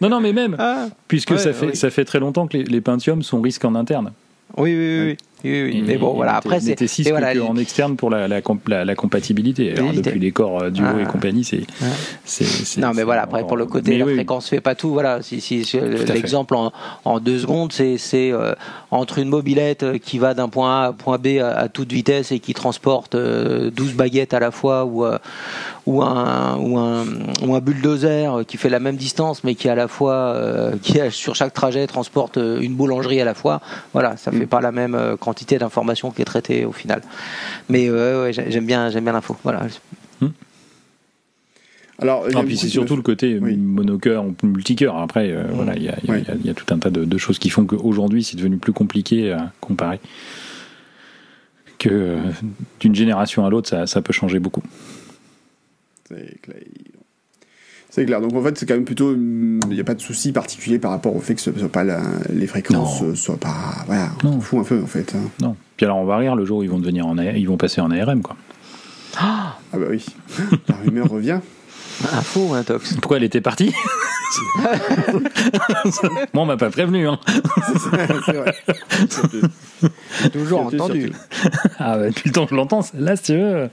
Speaker 3: non, non, mais même. Ah. puisque ça, fait, ça fait très longtemps que les, les Pentium sont risques en interne.
Speaker 2: Oui, oui, oui. Oui. mais bon, voilà. Après,
Speaker 3: c'est. 6 voilà, en externe pour la, la, la, compatibilité. Alors, depuis les corps euh, duo et ah. compagnie, c'est.
Speaker 2: Non, mais voilà. Après, pour le côté, la fréquence fait pas tout. Voilà. Si, si, l'exemple en, en, deux secondes, c'est euh, entre une mobilette euh, qui va d'un point A à point B à, toute vitesse et qui transporte 12 baguettes à la fois ou ou un ou un ou un bulldozer qui fait la même distance mais qui à la fois [LAUGHS] qui sur chaque trajet transporte une boulangerie à la fois. Voilà, ça fait pas la même euh, quantité d'informations qui est traitée au final. Mais ouais, j'aime bien, j'aime bien l'info. Voilà. Hmm.
Speaker 3: Alors, puis c'est surtout le côté oui. monocœur ou multicœur. Après, euh, voilà, il y, y, a tout un tas de, choses qui font qu'aujourd'hui, c'est devenu plus compliqué à comparer. Que euh, d'une génération à l'autre, ça, ça, peut changer beaucoup.
Speaker 1: C'est clair. C'est clair. Donc en fait, c'est quand même plutôt. Il n'y a pas de souci particulier par rapport au fait que ce soit pas les fréquences ne soient pas. Voilà, on fout un peu en fait. Hein.
Speaker 3: Non. Puis alors on va rire le jour où ils vont devenir en ils vont passer en ARM quoi.
Speaker 1: Ah bah oui. La rumeur revient.
Speaker 2: Un faux, un tox.
Speaker 3: Pourquoi elle était partie [LAUGHS] Moi, on m'a pas prévenu. Hein.
Speaker 1: c'est vrai.
Speaker 2: toujours entendu.
Speaker 3: ah bah, depuis le temps que je l'entends, là, si tu veux.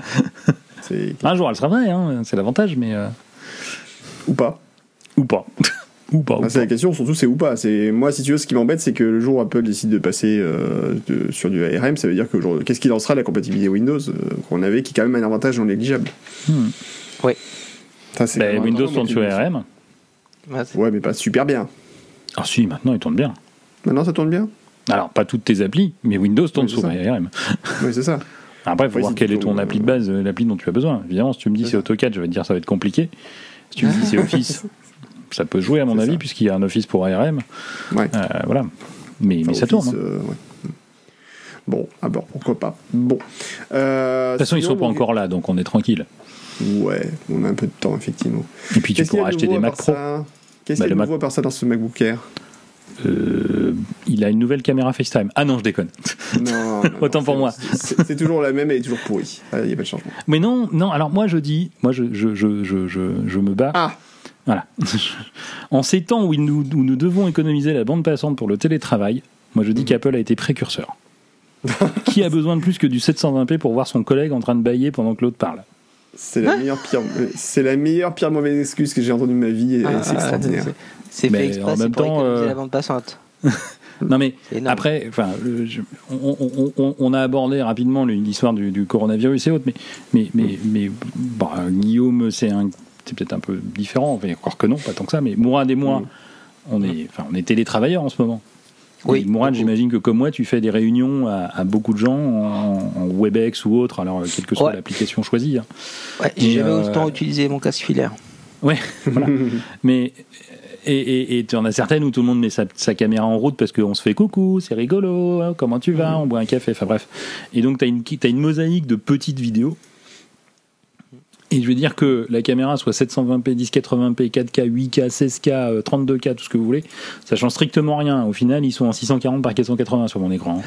Speaker 3: Un jour, elle sera vraie, hein. c'est l'avantage, mais. Euh,
Speaker 1: ou pas.
Speaker 3: Ou pas. [LAUGHS] ou pas.
Speaker 1: c'est la question, surtout, c'est ou pas. C'est moi, si tu veux, ce qui m'embête, c'est que le jour où Apple décide de passer euh, sur du ARM, ça veut dire que qu'est-ce qui lancera la compatibilité Windows euh, qu'on avait, qui est quand même un avantage non négligeable.
Speaker 2: Hmm. Oui.
Speaker 3: Ben, Windows tourne sur ARM.
Speaker 1: Ouais, mais pas super bien.
Speaker 3: Ah si, maintenant il tourne bien.
Speaker 1: Maintenant ça tourne bien
Speaker 3: Alors, pas toutes tes applis, mais Windows tourne
Speaker 1: Oui, ça.
Speaker 3: ARM.
Speaker 1: Oui, c'est ça.
Speaker 3: Après, il faut
Speaker 1: Oui,
Speaker 3: voir quelle est ton appli de base, euh, l'appli dont tu as besoin. Évidemment, si tu me dis
Speaker 1: C'est
Speaker 3: c'est
Speaker 1: ça.
Speaker 3: AutoCAD, je vais te dire ça va être compliqué. Si tu me dis c'est Office, ça peut jouer à mon avis,
Speaker 1: ça.
Speaker 3: puisqu'il y a un Office pour ARM.
Speaker 1: Ouais.
Speaker 3: Euh, voilà. Mais, ça tourne. Hein.
Speaker 1: euh, ouais. Bon, ah bon, pourquoi pas. Bon. Euh,
Speaker 3: De toute façon, ils
Speaker 1: sinon,
Speaker 3: sont pas encore là, donc on est tranquille.
Speaker 1: Ouais, on a un peu de temps, effectivement.
Speaker 3: Et puis tu
Speaker 1: Qu'est-ce
Speaker 3: pourras acheter des Mac Pro.
Speaker 1: Qu'est-ce
Speaker 3: Bah,
Speaker 1: qu'il y a de
Speaker 3: Mac-
Speaker 1: nouveau à part ça dans ce MacBook Air?
Speaker 3: Euh, il a une nouvelle caméra FaceTime. Ah non, je déconne.
Speaker 1: Non, non, [LAUGHS]
Speaker 3: Autant
Speaker 1: non,
Speaker 3: pour moi.
Speaker 1: C'est toujours la même, elle est toujours pourrie. Ah, Il n'y a pas de changement.
Speaker 3: Mais non, non. Alors moi, je dis, moi, je, je, je, je, je, me bats.
Speaker 1: Ah
Speaker 3: Voilà. [LAUGHS] en ces temps où nous, où nous devons économiser la bande passante pour le télétravail, moi je dis
Speaker 1: Mm.
Speaker 3: qu'Apple a été précurseur. Qui a besoin de plus que du 720p pour voir son collègue en train de bailler pendant que l'autre parle?
Speaker 1: C'est la meilleure pire, c'est la meilleure pire mauvaise excuse que j'ai entendue de ma vie et
Speaker 2: Ah,
Speaker 1: c'est extraordinaire.
Speaker 2: c'est- fait
Speaker 3: en
Speaker 2: exprès,
Speaker 3: même
Speaker 2: c'est pour
Speaker 3: temps,
Speaker 2: économiser
Speaker 3: euh,
Speaker 2: la bande passante. [LAUGHS]
Speaker 3: Non mais après, enfin, je- on, on- on- on a abordé rapidement l'histoire du, du coronavirus et autres, mais mais mais, mais bah, Guillaume, c'est un, c'est peut-être un peu différent. Enfin, encore que non, pas tant que ça. Mais Mourad et moi,
Speaker 1: Mm.
Speaker 3: on est, enfin, on est télétravailleurs en ce moment.
Speaker 2: Oui,
Speaker 3: Et Mourad, j'imagine que comme moi, tu fais des réunions à, à beaucoup de gens en, en WebEx ou autre, alors euh, quelle que soit
Speaker 2: Ouais.
Speaker 3: l'application choisie. hein.
Speaker 2: Ouais, j'ai jamais
Speaker 3: euh,
Speaker 2: autant utilisé mon casque filaire.
Speaker 3: Ouais, [LAUGHS] voilà. Mais et tu en as certaines où tout le monde met sa, sa caméra en route parce qu'on se fait coucou, c'est rigolo, hein, comment tu vas, on boit un café, enfin bref. Et donc tu as une, t'as une mosaïque de petites vidéos. Et je veux dire que la caméra soit 720p, 1080p, 4K, 8K, 16K, euh, 32K, tout ce que vous voulez, ça change strictement rien. Au final, ils sont en 640 par 480 sur mon écran.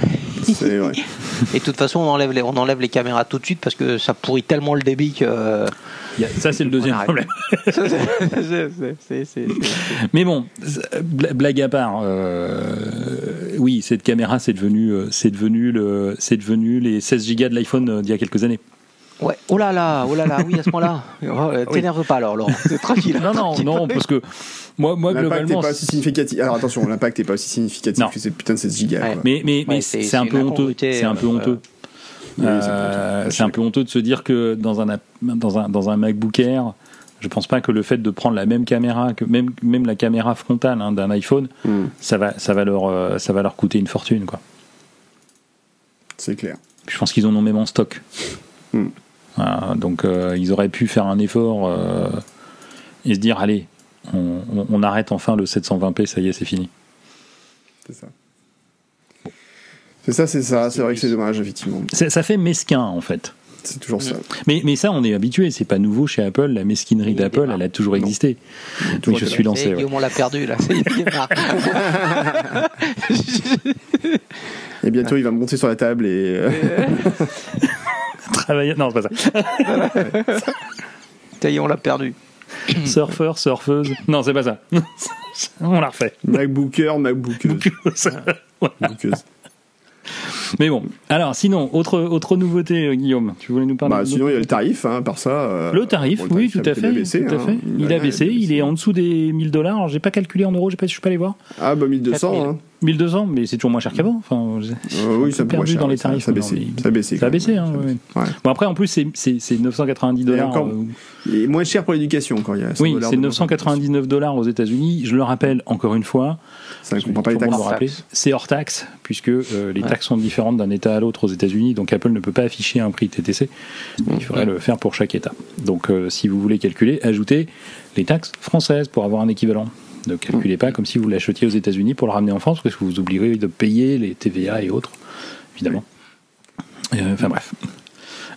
Speaker 1: C'est vrai. [LAUGHS]
Speaker 2: Et de toute façon, on enlève les, on enlève les caméras tout de suite parce que ça pourrit tellement le débit que.
Speaker 3: Il y a- ça, c'est le deuxième problème. [LAUGHS] Mais bon, bla- blague à part, euh, oui, cette caméra, c'est devenu, euh, c'est devenu le, c'est devenu les 16 gigas de l'iPhone euh, d'il y a quelques années.
Speaker 2: Ouais. Oh là là, oh là là, oui, à ce. Oh, [LAUGHS] euh, T'énerve pas alors, Laurent. C'est tranquille.
Speaker 3: Non, non, non, parce que moi, moi
Speaker 1: L'impact n'est
Speaker 3: globalement,
Speaker 1: pas aussi significatif. Alors attention, l'impact n'est pas aussi significatif
Speaker 3: Non.
Speaker 1: que cette putain de 16 gigas.
Speaker 2: Ouais.
Speaker 3: mais mais mais
Speaker 2: Ouais,
Speaker 3: c'est un peu honteux.
Speaker 2: incongruité,
Speaker 3: C'est un peu
Speaker 2: euh,
Speaker 3: honteux.
Speaker 1: C'est un peu
Speaker 3: Euh,
Speaker 1: honteux.
Speaker 3: c'est un peu honteux de se dire que dans un dans un dans un MacBook Air, je pense pas que le fait de prendre la même caméra que même même la caméra frontale hein, d'un iPhone,
Speaker 1: Hmm,
Speaker 3: ça va ça va leur euh, ça va leur coûter une fortune quoi.
Speaker 1: c'est clair.
Speaker 3: Je pense qu'ils en ont même en stock.
Speaker 1: Hmm.
Speaker 3: Euh, donc euh, ils auraient pu faire un effort euh, et se dire allez, on, on- on arrête enfin le 720p, ça y est, c'est fini.
Speaker 1: C'est ça. C'est ça, c'est ça. C'est vrai que c'est dommage, effectivement.
Speaker 3: Ça, ça fait mesquin en fait.
Speaker 1: C'est toujours ça.
Speaker 3: Mais, mais ça, on est habitué, c'est pas nouveau chez Apple. La mesquinerie d'Apple, elle a toujours
Speaker 1: Non.
Speaker 3: existé. Oui,
Speaker 1: toujours
Speaker 3: je suis lancé.
Speaker 2: Et
Speaker 3: ouais.
Speaker 2: Guillaume, on l'a perdu là. [LAUGHS]
Speaker 1: Et bientôt, il va monter sur la table et. [LAUGHS]
Speaker 3: Travailler- Non, c'est pas ça.
Speaker 2: Ça y est, on l'a perdu.
Speaker 3: Surfeur, surfeuse. Non, c'est pas ça. [LAUGHS] on l'a refait.
Speaker 1: MacBooker, MacBookeuse. Bookeuse.
Speaker 3: Mais bon, alors sinon, autre, autre nouveauté, euh, Guillaume, tu voulais nous parler
Speaker 1: Bah, sinon, il y a le tarif, hein, par ça. euh,
Speaker 3: Le tarif,
Speaker 1: bon, le
Speaker 3: oui, tout à
Speaker 1: il a
Speaker 3: fait.
Speaker 1: baissé,
Speaker 3: tout à
Speaker 1: hein.
Speaker 3: fait. Il a baissé, il est en dessous des 1000 dollars. Alors, j'ai pas calculé en euros, je suis pas allé voir.
Speaker 1: Ah, bah, 1200,
Speaker 2: 4000.
Speaker 1: hein.
Speaker 3: 1200, mais c'est toujours moins cher qu'avant. Enfin,
Speaker 1: Euh, oui, ça
Speaker 3: perdu
Speaker 1: cher,
Speaker 3: dans les tarifs.
Speaker 1: Ça a baissé.
Speaker 3: non, mais-
Speaker 1: Ça a baissé.
Speaker 3: Ça a
Speaker 1: quand
Speaker 3: baissé,
Speaker 1: même,
Speaker 3: hein,
Speaker 1: ça a baissé. Ouais.
Speaker 3: Bon, après, en plus, c'est- c'est c'est 990 dollars.
Speaker 1: est moins cher pour l'éducation quand il y a 100
Speaker 3: Oui, c'est
Speaker 1: de-
Speaker 3: 999 dollars aux États-Unis. Je le rappelle encore une fois,
Speaker 1: Ça ne comprend pas les taxes.
Speaker 3: c'est hors taxe puisque euh, les taxes sont différentes d'un État à l'autre aux États-Unis. Donc Apple ne peut pas afficher un prix TTC. Il faudrait le faire pour chaque État. Donc euh, si vous voulez calculer, ajoutez les taxes françaises pour avoir un équivalent. Ne calculez pas comme si vous l'achetiez aux États-Unis pour le ramener en France parce que vous oublierez de payer les TVA et autres, évidemment. Euh, Enfin bref.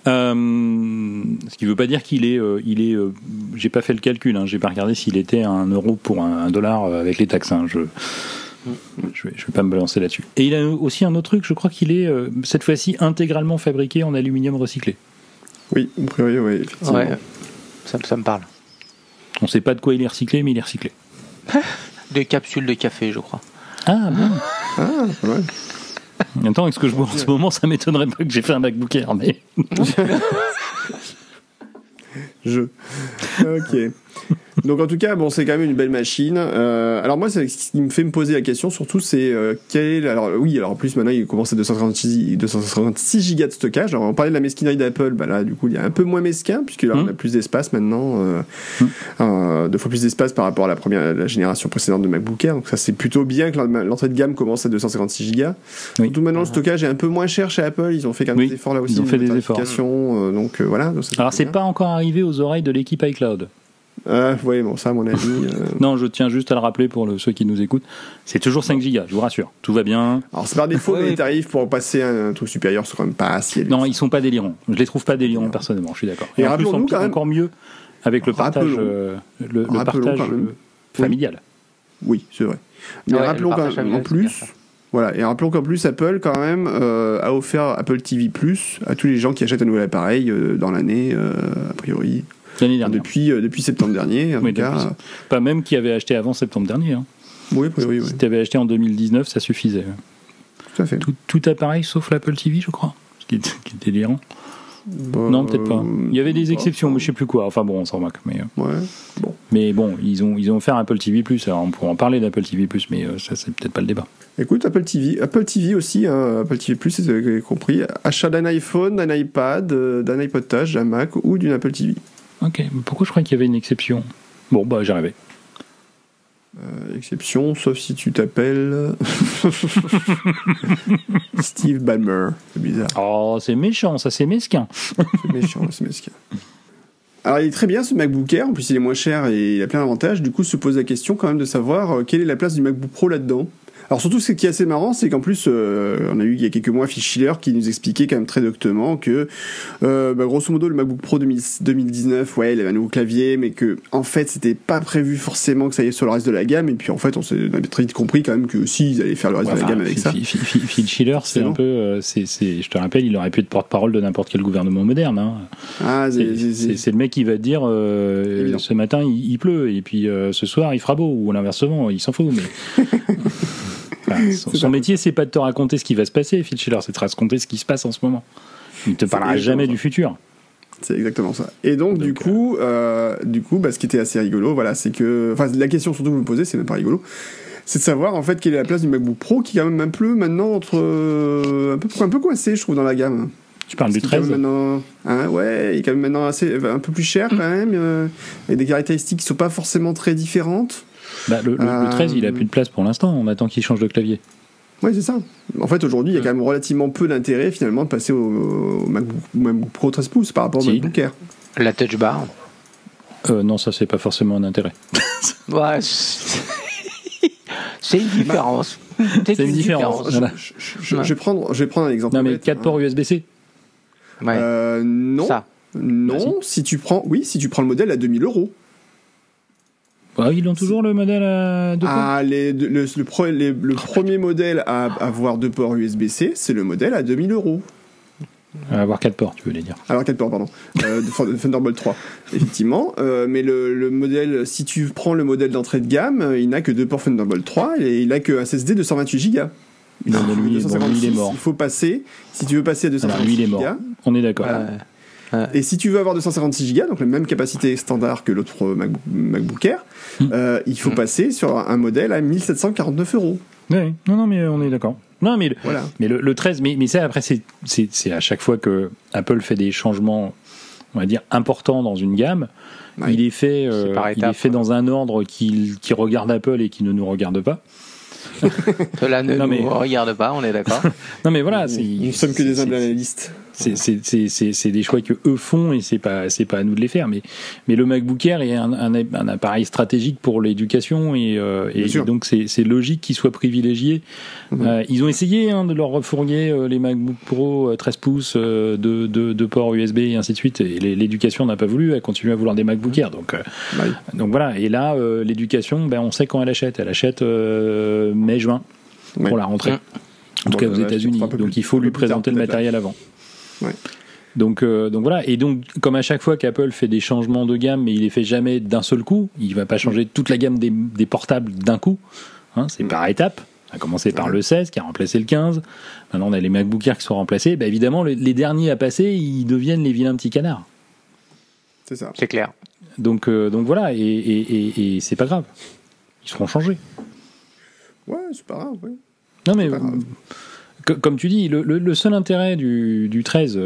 Speaker 3: Euh, ce qui ne veut pas dire qu'il est, euh, il est. euh, j'ai pas fait le calcul, hein, j'ai pas regardé s'il était un euro pour un, un dollar avec les taxes. hein, je, je vais, je vais pas me balancer là-dessus. Et il a aussi un autre truc, je crois qu'il est euh, cette fois-ci intégralement fabriqué en aluminium recyclé.
Speaker 1: Oui, a priori, oui, effectivement.
Speaker 2: Ouais. Ça, me- ça me parle.
Speaker 3: On sait pas de quoi il est recyclé, mais il est recyclé. [LAUGHS]
Speaker 2: Des capsules de café, je crois.
Speaker 3: Ah bon
Speaker 1: Ah, mal.
Speaker 3: En même temps, avec ce que je vois en ce moment, ça m'étonnerait pas que j'ai fait un MacBook Air, mais [LAUGHS]
Speaker 1: Je. Ok. [LAUGHS] Donc en tout cas, bon, c'est quand même une belle machine. Euh, alors moi, ce qui me fait me poser la question, surtout, c'est euh, quel est... Alors oui, alors en plus maintenant, il commence à 256, 256 gigas de stockage. Alors on parlait de la mesquinerie d'Apple, bah là, du coup, il y a un peu moins mesquin, puisque là, on a plus d'espace maintenant, euh, euh, deux fois plus d'espace par rapport à la première, la génération précédente de MacBook Air. Donc ça, c'est plutôt bien que l'entrée de gamme commence à 256 gigas. Oui. Surtout maintenant, le stockage est un peu moins cher chez Apple. Ils ont fait quand même des efforts là aussi.
Speaker 3: Ils ont fait des efforts.
Speaker 1: Donc voilà. Donc
Speaker 3: alors c'est pas encore arrivé aux oreilles de l'équipe iCloud.
Speaker 1: Euh, oui, bon, ça, à mon avis. Euh... [LAUGHS]
Speaker 3: non, je tiens juste à le rappeler pour le, ceux qui nous écoutent. C'est toujours 5 gigas, je vous rassure. Tout va bien.
Speaker 1: Alors, c'est par défaut, [LAUGHS] ouais, les tarifs pour passer à un truc supérieur sont quand même pas si
Speaker 3: Non, ils sont pas délirants. Je les trouve pas délirants, personnellement, je suis d'accord. Et, Et en plus, on, encore mieux avec le partage, euh, le, le partage euh, familial.
Speaker 1: Oui, c'est vrai. Mais ouais, rappelons qu'en plus. Voilà, et rappelons qu'en plus, Apple, quand même, euh, a offert Apple TV Plus à tous les gens qui achètent un nouvel appareil euh, dans l'année, euh, a priori.
Speaker 3: L'année dernière.
Speaker 1: Depuis, euh, depuis septembre dernier, en
Speaker 3: oui,
Speaker 1: cas.
Speaker 3: Pas même qui avait acheté avant septembre dernier. Hein.
Speaker 1: Oui, oui, oui.
Speaker 3: Si tu avais acheté en 2019, ça suffisait.
Speaker 1: Tout à fait.
Speaker 3: Tout, tout appareil sauf l'Apple TV, je crois. Ce qui est, qui est délirant. Bah, non, peut-être pas. Il y avait des exceptions, mais je sais plus quoi. Enfin bon, on s'en moque. Mais,
Speaker 1: ouais. bon.
Speaker 3: mais bon, ils ont, ils ont offert Apple TV+. Alors on pourra en parler d'Apple TV+, mais euh, ça, c'est peut-être pas le débat.
Speaker 1: Écoute, Apple TV, Apple TV aussi, hein, Apple TV+, vous avez compris. Achat d'un iPhone, d'un iPad, euh, d'un iPod Touch, d'un Mac ou d'une Apple TV.
Speaker 3: Ok, pourquoi je crois qu'il y avait une exception Bon, bah j'y arrivais.
Speaker 1: Euh, exception, sauf si tu t'appelles [LAUGHS] Steve Ballmer. C'est bizarre.
Speaker 3: Oh, c'est méchant, ça c'est mesquin.
Speaker 1: c'est méchant, c'est mesquin. Alors il est très bien ce MacBook Air, en plus il est moins cher et il a plein d'avantages. Du coup, se pose la question quand même de savoir euh, quelle est la place du MacBook Pro là-dedans. Alors surtout, ce qui est assez marrant, c'est qu'en plus, euh, on a eu il y a quelques mois Phil Schiller qui nous expliquait quand même très doctement que, euh, bah, grosso modo, le MacBook Pro 2000, 2019, ouais, il avait un nouveau clavier, mais que en fait, c'était pas prévu forcément que ça y est sur le reste de la gamme. Et puis en fait, on, s'est, très vite compris quand même que si ils allaient faire le reste ouais, de la gamme avec ça.
Speaker 3: Phil, Schiller, c'est un peu, euh, c'est, je te rappelle, il aurait pu être porte-parole de n'importe quel gouvernement moderne. Hein.
Speaker 1: Ah, c'est,
Speaker 3: le mec qui va te dire ce matin il, il, pleut et puis ce soir il fera beau ou l'inversement, il s'en fout. Mais [LAUGHS] Enfin, son, son métier, c'est pas de te raconter ce qui va se passer, Phil Schiller, c'est de te raconter ce qui se passe en ce moment. Il ne te parlera jamais du futur.
Speaker 1: C'est exactement ça. Et donc, donc du coup, euh, du coup, bah, ce qui était assez rigolo, voilà, c'est que, enfin, la question surtout que vous me posez, c'est même pas rigolo, c'est de savoir en fait quelle est la place du MacBook Pro, qui est quand même un peu maintenant entre euh, un peu un peu coincé, je trouve, dans la gamme.
Speaker 3: Tu parles du 13
Speaker 1: maintenant, hein, Ouais, il est quand même maintenant assez, un peu plus cher quand même, euh, et des caractéristiques qui sont pas forcément très différentes.
Speaker 3: Bah, le, le,
Speaker 1: Euh,
Speaker 3: le 13, il a plus de place pour l'instant. On attend qu'il change de clavier.
Speaker 1: Oui, c'est ça. En fait, aujourd'hui, il y a quand même relativement peu d'intérêt finalement de passer au, au MacBook, MacBook Pro 13 pouces par rapport au
Speaker 3: Si.
Speaker 1: MacBook Air.
Speaker 2: La touch bar.
Speaker 3: Euh, non, ça, c'est pas forcément un intérêt. [LAUGHS]
Speaker 2: Ouais, c'est une différence. [LAUGHS]
Speaker 3: C'est une différence. Voilà.
Speaker 1: Je, je- je vais prendre, je vais prendre un exemple.
Speaker 3: Non, mais
Speaker 1: bête,
Speaker 3: 4
Speaker 1: hein.
Speaker 3: ports USB-C.
Speaker 2: Ouais.
Speaker 1: Euh, non.
Speaker 2: Ça.
Speaker 1: Non, si tu prends, oui, si tu prends le modèle à 2000 euros.
Speaker 3: Ah, ils ont toujours le modèle à deux ports
Speaker 1: Ah, les, le, le, pro- les- le premier modèle à avoir deux ports USB-C, c'est le modèle à 2000 euros.
Speaker 3: À avoir 4 ports, tu veux les dire.
Speaker 1: Alors 4 ports, pardon. Euh, de Thunderbolt 3, effectivement. Euh, mais le, le modèle, si tu prends le modèle d'entrée de gamme, il n'a que deux ports Thunderbolt 3 et il n'a que un SSD de 128 Go.
Speaker 3: Non, mais lui, bon, lui, il est mort.
Speaker 1: Il faut passer, si tu veux passer à
Speaker 3: Alors,
Speaker 1: 256
Speaker 3: lui, il est mort.
Speaker 1: Go,
Speaker 3: On est d'accord.
Speaker 2: Ouais.
Speaker 1: et si tu veux avoir 256 Go, donc la même capacité standard que l'autre MacBook, MacBook Air,
Speaker 3: Hmm.
Speaker 1: euh, il faut passer sur un modèle à 1749 euros.
Speaker 3: Ouais, non, non, mais on est d'accord. Non, mais, le-
Speaker 1: Voilà.
Speaker 3: mais le, le 13, mais, mais ça, après, c'est- à chaque fois que Apple fait des changements, on va dire, importants dans une gamme,
Speaker 1: Ouais.
Speaker 3: il est fait, euh, il est fait dans un ordre qui, qui regarde Apple et qui ne nous regarde pas.
Speaker 2: Cela [LAUGHS] ne
Speaker 3: Non,
Speaker 2: nous
Speaker 3: mais-
Speaker 2: regarde pas, on est d'accord. [LAUGHS]
Speaker 3: Non, mais voilà.
Speaker 1: Nous ne sommes que des analystes.
Speaker 3: C'est- des choix que eux font et c'est pas c'est pas à nous de les faire. Mais mais le MacBook Air est un, un, un appareil stratégique pour l'éducation et, euh, et donc c'est logique qu'il soit privilégié
Speaker 1: Mhm.
Speaker 3: Euh, ils ont essayé hein, de leur refourguer euh, les MacBook Pro euh, 13 pouces euh, de, de, de ports USB et ainsi de suite. Et l'éducation n'a pas voulu elle continue à vouloir des MacBook Air. Donc euh,
Speaker 1: Bah oui.
Speaker 3: donc voilà. Et là euh, l'éducation ben on sait quand elle achète. Elle achète euh, mai juin pour la rentrée. En tout cas aux États-Unis. donc il faut lui présenter le matériel avant
Speaker 1: Ouais.
Speaker 3: donc, euh, donc voilà, et donc comme à chaque fois qu'Apple fait des changements de gamme, mais il les fait jamais d'un seul coup, il va pas changer toute la gamme des, des portables d'un coup, hein, c'est par étapes. On a commencé par
Speaker 1: Ouais.
Speaker 3: le 16 qui a remplacé le 15, maintenant on a les MacBook Air qui sont remplacés, bah évidemment les, les derniers à passer, ils deviennent les vilains petits canards.
Speaker 1: C'est ça.
Speaker 2: C'est clair.
Speaker 3: Donc, donc voilà, et, et, et, c'est pas grave. Ils seront changés.
Speaker 1: Ouais, c'est pas grave, ouais.
Speaker 3: Non, mais comme tu dis, le, seul intérêt du, du 13,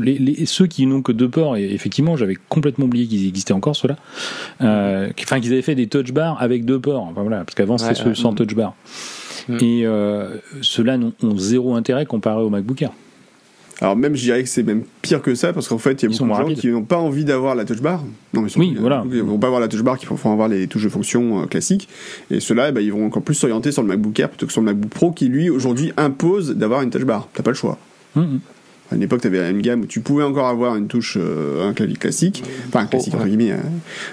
Speaker 3: les, ceux qui n'ont que deux ports, et effectivement, j'avais complètement oublié qu'ils existaient encore, ceux-là, enfin, qu'ils avaient fait des touch bars avec deux ports, enfin, voilà, parce qu'avant c'était ceux sans touch bar. Mm. Et euh, ceux-là ont, zéro intérêt comparé au MacBook Air.
Speaker 1: Alors même, je dirais que c'est même pire que ça, parce qu'en fait, il y a beaucoup de gens qui n'ont pas envie d'avoir la touch bar.
Speaker 3: Non, mais oui, voilà.
Speaker 1: Ils vont pas avoir la touch bar, qui vont avoir les touches de fonction euh, classiques. Et ceux-là, eh ben, ils vont encore plus s'orienter sur le MacBook Air plutôt que sur le MacBook Pro, qui lui, aujourd'hui, impose d'avoir une touch bar. T'as pas le choix. Mm, mm. À une époque, tu avais une gamme où tu pouvais encore avoir une touche, euh, un clavier classique, enfin un classique entre guillemets, hein.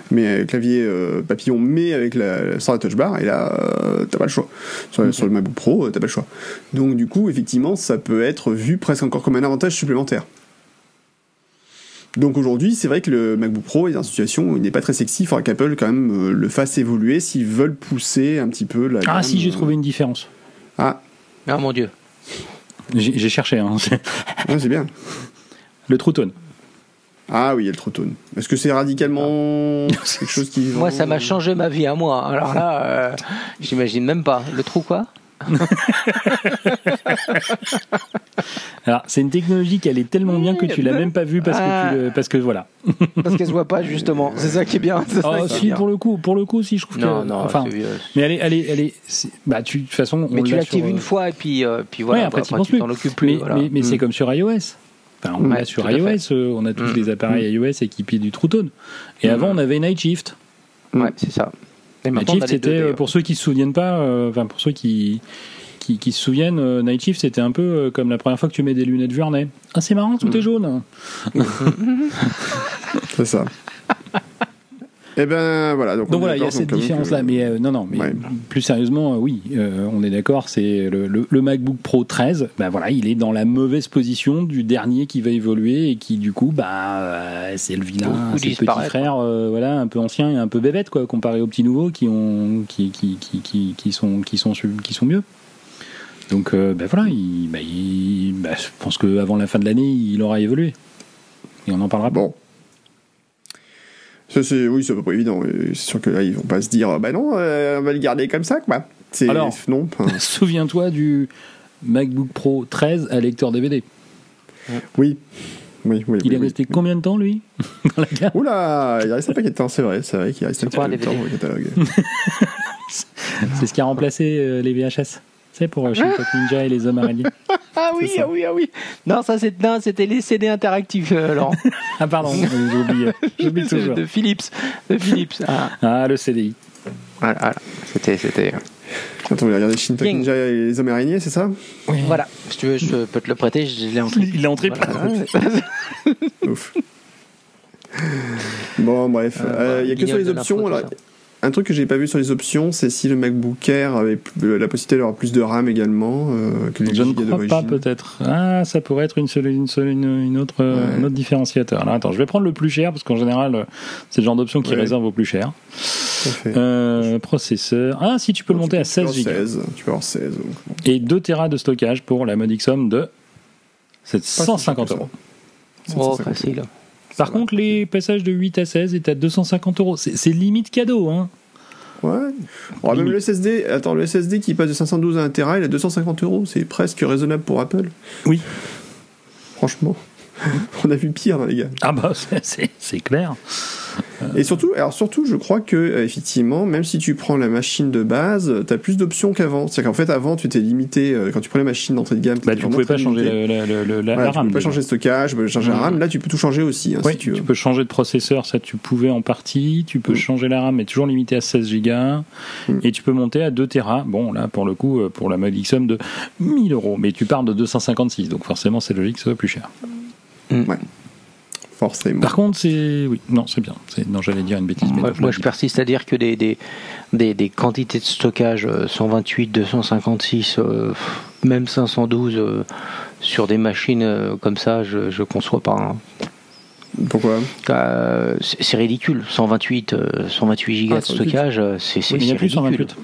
Speaker 1: mais un clavier euh, papillon, mais avec la, sans la touch bar, et là, euh, t'as pas le choix. Sur, le MacBook Pro, t'as pas le choix. Donc du coup, effectivement, ça peut être vu presque encore comme un avantage supplémentaire. Donc aujourd'hui, c'est vrai que le MacBook Pro est dans une situation où il n'est pas très sexy. Il faudra qu'Apple quand même le fasse évoluer s'ils veulent pousser un petit peu la.
Speaker 3: Ah si, j'ai trouvé une différence.
Speaker 2: Ah. Ah mon dieu.
Speaker 3: J'ai cherché. Hein. [LAUGHS]
Speaker 1: c'est bien.
Speaker 3: Le True Tone.
Speaker 1: Ah oui, il y a le True Tone. Est-ce que c'est radicalement quelque chose qui.
Speaker 2: Moi, ça m'a changé ma vie à moi. Alors là, euh, j'imagine même pas. Le trou quoi? [LAUGHS]
Speaker 3: Alors, c'est une technologie qui est tellement bien que tu l'as même pas vue parce que ah. parce que voilà. [LAUGHS]
Speaker 2: parce qu'elle se voit pas justement. C'est ça qui est bien.
Speaker 3: Oh, si pour le coup, pour le coup, si je trouve
Speaker 2: non, que non,
Speaker 3: enfin, mais elle est, elle est, elle est, bah tu de toute façon.
Speaker 2: Mais tu l'actives une euh, fois et puis euh, puis voilà.
Speaker 3: après, après, tu t'en occupes plus. Mais, mais, c'est mm. comme sur iOS. Enfin, on a sur iOS, euh, on a tous mm. des appareils mm. iOS équipés du True Tone. Et avant, on avait Night Shift.
Speaker 2: Ouais, c'est ça.
Speaker 3: Night Shift, c'était pour ceux qui se souviennent pas, enfin pour ceux qui qui, se souviennent, euh, Night Shift, c'était un peu euh, comme la première fois que tu mets des lunettes Vuarnet. Ah, c'est marrant, tout est mm. jaune. [LAUGHS]
Speaker 1: c'est ça. [LAUGHS] Et eh ben voilà.
Speaker 3: Donc, voilà, il y a cette différence-là. Mais euh, non, non, mais plus sérieusement, oui, on est d'accord. C'est le, MacBook Pro 13. Ben voilà, il est dans la mauvaise position du dernier qui va évoluer et qui du coup, bah, c'est le vilain, c'est le petit frère, voilà, un peu ancien et un peu bébête quoi, comparé aux petits nouveaux qui ont, qui, qui, qui, qui, qui sont, qui sont, qui sont mieux. Donc euh, ben voilà, ben, ben, je pense qu'avant la fin de l'année, il aura évolué. Et on en parlera
Speaker 1: Bon. Ça, c'est, oui, c'est pas évident. C'est sûr que là, ils vont pas se dire, bah non, euh, on va le garder comme ça, quoi.
Speaker 3: Alors, [LAUGHS] non. [LAUGHS] souviens-toi du MacBook Pro 13 à lecteur DVD.
Speaker 1: Oui. Oui, oui,
Speaker 3: il est resté combien de temps, lui [LAUGHS]
Speaker 1: dans la gamme Oula, il reste un paquet de temps, c'est vrai. C'est vrai qu'il reste un paquet de temps dans le catalogue.
Speaker 3: c'est ce qui a remplacé euh, les VHS sais, pour euh, Shin Ninja et les hommes araignées. [LAUGHS]
Speaker 2: ah oui, ah oui, ah oui. Non, ça c'était les CD interactifs, euh, Laurent. [LAUGHS]
Speaker 3: ah pardon, j'ai oublié. J'oublie [LAUGHS] toujours.
Speaker 2: De Philips. De Philips. Ah,
Speaker 3: ah le CDI.
Speaker 2: Voilà, C'était, c'était.
Speaker 1: Attends, vous regardez Shin Ninja et les hommes araignées, c'est ça?
Speaker 2: Oui. Voilà. Si tu veux, je peux te le prêter. Je l'ai en triple.
Speaker 3: Il est en triple.
Speaker 1: Ouf. Bon, bref. Euh, il n'y a que sur les options. Alors, un truc que j'ai pas vu sur les options, c'est si le MacBook Air avait la possibilité d'avoir plus de RAM également euh, que les
Speaker 3: Je ne crois pas peut-être. Ah, ça pourrait être une, seule, une, une, autre, euh, un autre différenciateur. Alors attends, je vais prendre le plus cher parce qu'en général, euh, c'est le genre d'option qui réserve au plus cher. Euh, processeur. Ah, si tu peux le monter à 16 Go.
Speaker 1: Tu peux avoir 16.
Speaker 3: Et 2 Tera de stockage pour la modique somme de 750 euros.
Speaker 2: Oh, facile.
Speaker 3: Par contre, les passages de 8 à 16 est à 250 euros. C'est limite cadeau, hein.
Speaker 1: Ouais. même le SSD, attends, le SSD qui passe de 512 à 1 Tera, il est à 250 euros. C'est presque raisonnable pour Apple.
Speaker 3: Oui.
Speaker 1: Franchement. [LAUGHS] On a vu pire, hein, les gars.
Speaker 3: Ah bah, c'est clair.
Speaker 1: Et surtout, alors surtout, je crois que euh, effectivement, même si tu prends la machine de base, tu as plus d'options qu'avant. C'est-à-dire qu'en fait, avant, tu étais limité euh, quand tu prenais la machine d'entrée de gamme.
Speaker 3: Bah, tu pouvais pas changer la, la, RAM.
Speaker 1: Tu pouvais pas changer le stockage, changer la RAM. Là, tu peux tout changer aussi. Hein, si tu,
Speaker 3: tu, peux changer de processeur, ça tu pouvais en partie. Tu peux mm. changer la RAM, mais toujours limité à 16 Go. Mm. Et tu peux monter à 2 Tera. Bon, là, pour le coup, euh, pour la modique somme de 1000 euros. Mais tu pars de 256, donc forcément, c'est logique que ça soit plus cher.
Speaker 1: Mm. Ouais.
Speaker 3: Par contre, c'est. Oui, non, c'est bien. Non, j'allais dire une bêtise.
Speaker 2: Mais moi, je, persiste à dire que des, des, des, quantités de stockage 128, 256, euh, même 512 euh, sur des machines euh, comme ça, je ne conçois pas. Hein.
Speaker 1: Pourquoi?
Speaker 2: C'est ridicule. 128, 128 gigas de stockage, c'est ridicule.
Speaker 1: Il y a plus 128.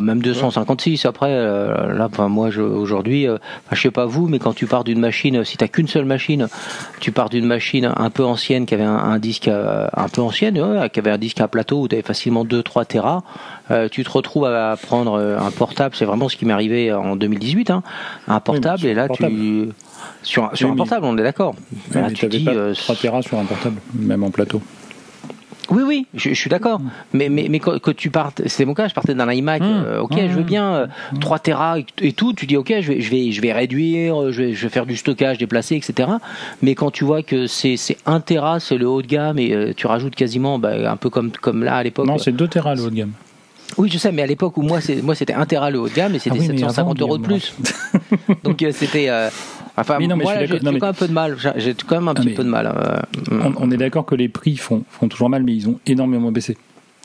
Speaker 2: Même 256 après, euh, là, enfin, moi aujourd'hui, euh, je sais pas vous, mais quand tu pars d'une machine, si t'as qu'une seule machine, tu pars d'une machine un peu ancienne qui avait un, un disque euh, un peu ancienne, ouais, qui avait un disque à plateau où tu avais facilement 2-3 terras, euh, tu te retrouves à prendre un portable, c'est vraiment ce qui m'est arrivé en 2018, hein, un portable, et là
Speaker 3: portable.
Speaker 2: tu... Sur, un- sur
Speaker 3: Oui,
Speaker 2: un portable, on est d'accord.
Speaker 3: Mais
Speaker 2: tu dis,
Speaker 3: pas
Speaker 2: euh,
Speaker 3: 3 Tera sur un portable, même en plateau.
Speaker 2: Oui, oui, je, je suis d'accord. Mais, mais, mais quand, quand tu partes, c'était mon cas, je partais d'un iMac,
Speaker 3: Mmh.
Speaker 2: euh, ok,
Speaker 3: Mmh.
Speaker 2: je veux bien euh, 3 Tera et, tout, tu dis ok, je vais, je vais, je vais réduire, euh, je vais, je vais faire du stockage déplacé, etc. Mais quand tu vois que c'est, c'est 1 Tera, c'est le haut de gamme et euh, tu rajoutes quasiment, bah, un peu comme, comme là à l'époque.
Speaker 3: Non, c'est 2 Tera le haut de gamme.
Speaker 2: Oui, je sais, mais à l'époque où moi, c'est, moi c'était 1 Tera le haut de gamme et c'était
Speaker 3: Ah oui, mais
Speaker 2: 750
Speaker 3: avant,
Speaker 2: euros de plus. [LAUGHS] Donc c'était. euh, enfin,
Speaker 3: Mais non, mais
Speaker 2: moi j'ai quand même un peu de mal. J'ai- quand même un petit peu de mal. euh,
Speaker 3: On, on est d'accord que les prix font, font toujours mal, mais ils ont énormément baissé.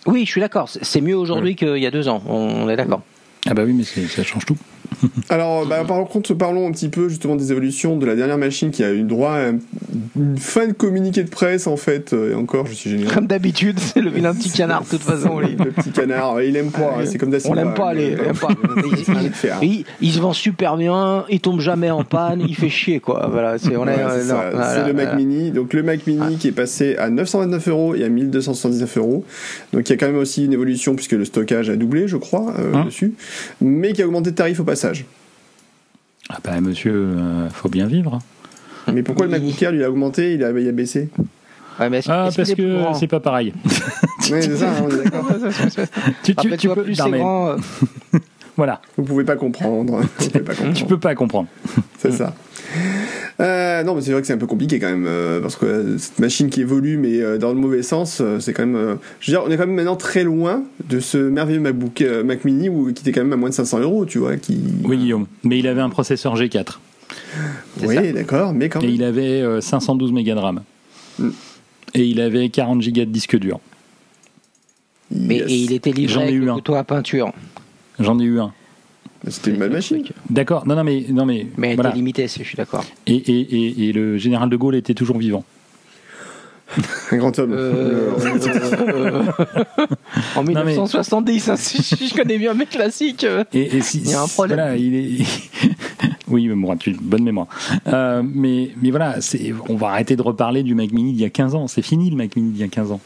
Speaker 2: Oui, je suis d'accord. C'est mieux aujourd'hui qu'il y a deux ans. On, est d'accord.
Speaker 3: Ah bah oui, mais ça change tout. [LAUGHS]
Speaker 1: Alors, bah, par contre, parlons un petit peu justement des évolutions de la dernière machine qui a eu droit à une fin de communiqué de presse en fait. euh, Et encore, je suis génial.
Speaker 2: Comme d'habitude, c'est le vilain petit canard de toute façon. [LAUGHS]
Speaker 1: Le petit canard, il aime pas, hein, c'est comme
Speaker 2: On l'aime pas, les, l'aime [LAUGHS] pas.
Speaker 1: Il,
Speaker 2: se vend super bien, il tombe jamais en panne, il fait chier quoi. Voilà, c'est
Speaker 1: Ouais,
Speaker 2: euh, voilà,
Speaker 1: le Mac
Speaker 2: voilà.
Speaker 1: Mini. Donc le Mac Mini qui est passé à 929 euros et à 1279 euros. Donc il y a quand même aussi une évolution puisque le stockage a doublé, je crois, euh,
Speaker 3: Hein
Speaker 1: dessus, mais qui a augmenté de tarif au passage.
Speaker 3: Ah bah monsieur, euh, faut bien vivre.
Speaker 1: Mais pourquoi le. MacBook Air lui a augmenté, il a, il a baissé?
Speaker 2: Ouais, mais est-ce-
Speaker 3: Ah parce que c'est pas pareil. [LAUGHS]
Speaker 1: Oui, c'est ça, hein, on est d'accord. [LAUGHS]
Speaker 3: tu, tu, tu
Speaker 2: Rappelle-toi,
Speaker 3: peux,
Speaker 2: plus grand. euh, [LAUGHS]
Speaker 3: voilà,
Speaker 1: Vous pouvez pas comprendre. Vous pouvez pas comprendre.
Speaker 3: tu peux pas comprendre.
Speaker 1: C'est ça. Euh, non, mais c'est vrai que c'est un peu compliqué quand même, euh, parce que euh, cette machine qui évolue, mais euh, dans le mauvais sens, euh, c'est quand même. euh, je veux dire, on est quand même maintenant très loin de ce merveilleux MacBook euh, Mac Mini où, qui était quand même à moins de 500 euros, tu vois. Qui...
Speaker 3: Oui Guillaume, mais il avait un processeur G4
Speaker 2: c'est
Speaker 1: Oui, d'accord, mais quand
Speaker 3: et
Speaker 1: même.
Speaker 3: il avait euh, 512 mégas de RAM.
Speaker 1: Mm.
Speaker 3: Et il avait 40 gigas de disque dur.
Speaker 2: Mais
Speaker 1: Yes.
Speaker 2: et il était livré avec
Speaker 3: eu
Speaker 2: le
Speaker 3: un.
Speaker 2: couteau à peinture.
Speaker 3: J'en ai eu un.
Speaker 1: C'était une bonne machine.
Speaker 3: D'accord. Non, non, mais non, mais,
Speaker 2: Mais elle
Speaker 3: voilà.
Speaker 2: était limitée, je suis d'accord.
Speaker 3: Et, et, et, et le général de Gaulle était toujours vivant.
Speaker 1: Un grand homme.
Speaker 2: Euh, euh, en
Speaker 3: mais-
Speaker 2: 1970, hein, si je connais bien mes classiques. euh.
Speaker 3: Et, et si,
Speaker 2: Il y a un problème.
Speaker 3: Voilà, il est. [LAUGHS] oui, mais bon, tu bonne mémoire. Euh, mais, mais voilà, c'est, on va arrêter de reparler du Mac Mini d'il y a 15 ans. C'est fini le Mac Mini d'il y a 15 ans.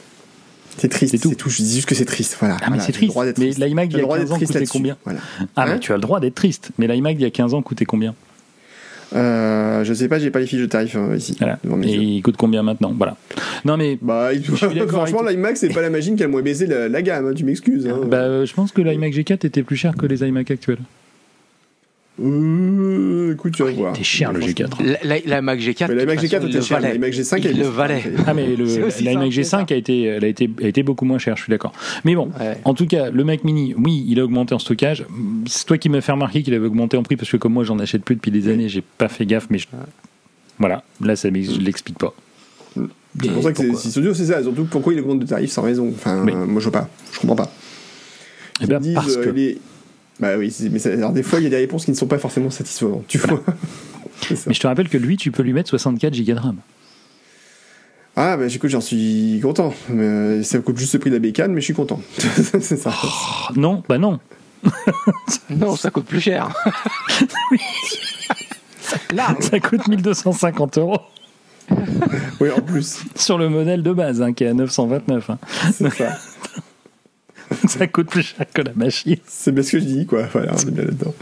Speaker 1: C'est triste,
Speaker 3: C'est tout.
Speaker 1: Je dis juste que c'est triste. Voilà.
Speaker 3: Ah, mais
Speaker 1: Voilà,
Speaker 3: c'est triste. Mais l'iMac d'il y a
Speaker 1: droit
Speaker 3: 15
Speaker 1: d'être
Speaker 3: ans coûtait combien
Speaker 1: Voilà.
Speaker 3: Ah,
Speaker 1: Hein
Speaker 3: mais tu as le droit d'être triste. Mais l'iMac d'il y a 15 ans coûtait combien
Speaker 1: Euh, je sais pas, j'ai pas les fiches de tarifs euh, ici.
Speaker 3: Voilà. Et il coûte combien maintenant? Voilà. Non, mais.
Speaker 1: Bah, il- franchement,
Speaker 3: avec
Speaker 1: l'iMac, c'est pas la machine qui a le moins baissé la, la gamme, hein, tu m'excuses. Hein.
Speaker 3: Bah, euh, je pense que l'iMac G4 était plus cher que les iMac actuels.
Speaker 1: Euh, écoute, tu vas voir.
Speaker 3: C'était cher le G4.
Speaker 2: La, la- la Mac G4.
Speaker 1: Mais
Speaker 2: toute façon,
Speaker 1: G4
Speaker 2: il
Speaker 1: était cher,
Speaker 2: valait.
Speaker 1: l'iMac G5
Speaker 2: Il
Speaker 1: elle-
Speaker 2: le valait.
Speaker 3: Ah mais le- [LAUGHS]
Speaker 2: que ça.
Speaker 3: G5 a été, elle a été, a été beaucoup moins cher, je suis d'accord. Mais bon,
Speaker 2: Ouais.
Speaker 3: en tout cas, le Mac Mini, oui, il a augmenté en stockage. C'est toi qui m'as fait remarquer qu'il avait augmenté en prix parce que comme moi, j'en achète plus depuis des années, j'ai pas fait gaffe, mais je- voilà, là, ça je l'explique pas.
Speaker 1: C'est pour ça que c'est si studio, c'est ça. Surtout pourquoi il augmente de tarif sans raison. Enfin,
Speaker 3: Oui.
Speaker 1: euh, moi je vois pas. Je comprends pas.
Speaker 3: Eh ben,
Speaker 1: Ils disent,
Speaker 3: parce
Speaker 1: euh,
Speaker 3: que.
Speaker 1: les- Bah oui, c'est- mais ça- alors, des fois il y a des réponses qui ne sont pas forcément satisfaisantes. Tu vois. [LAUGHS]
Speaker 3: Mais je te rappelle que lui, tu peux lui mettre 64 Go de RAM.
Speaker 1: Ah bah écoute, j'en suis content. Mais, euh, ça coûte juste le prix de la bécane, mais je suis content. [LAUGHS] c'est ça.
Speaker 3: Oh, non, bah non. [LAUGHS]
Speaker 2: Non, ça coûte plus cher. Là,
Speaker 3: Ça coûte 1250 euros
Speaker 1: Oui, en plus,
Speaker 3: sur le modèle de base, hein, qui est à 929. hein.
Speaker 1: c'est ça. [LAUGHS]
Speaker 3: Ça coûte plus cher que la machine.
Speaker 1: C'est bien ce que je dis, quoi. Voilà, on est bien là-dedans.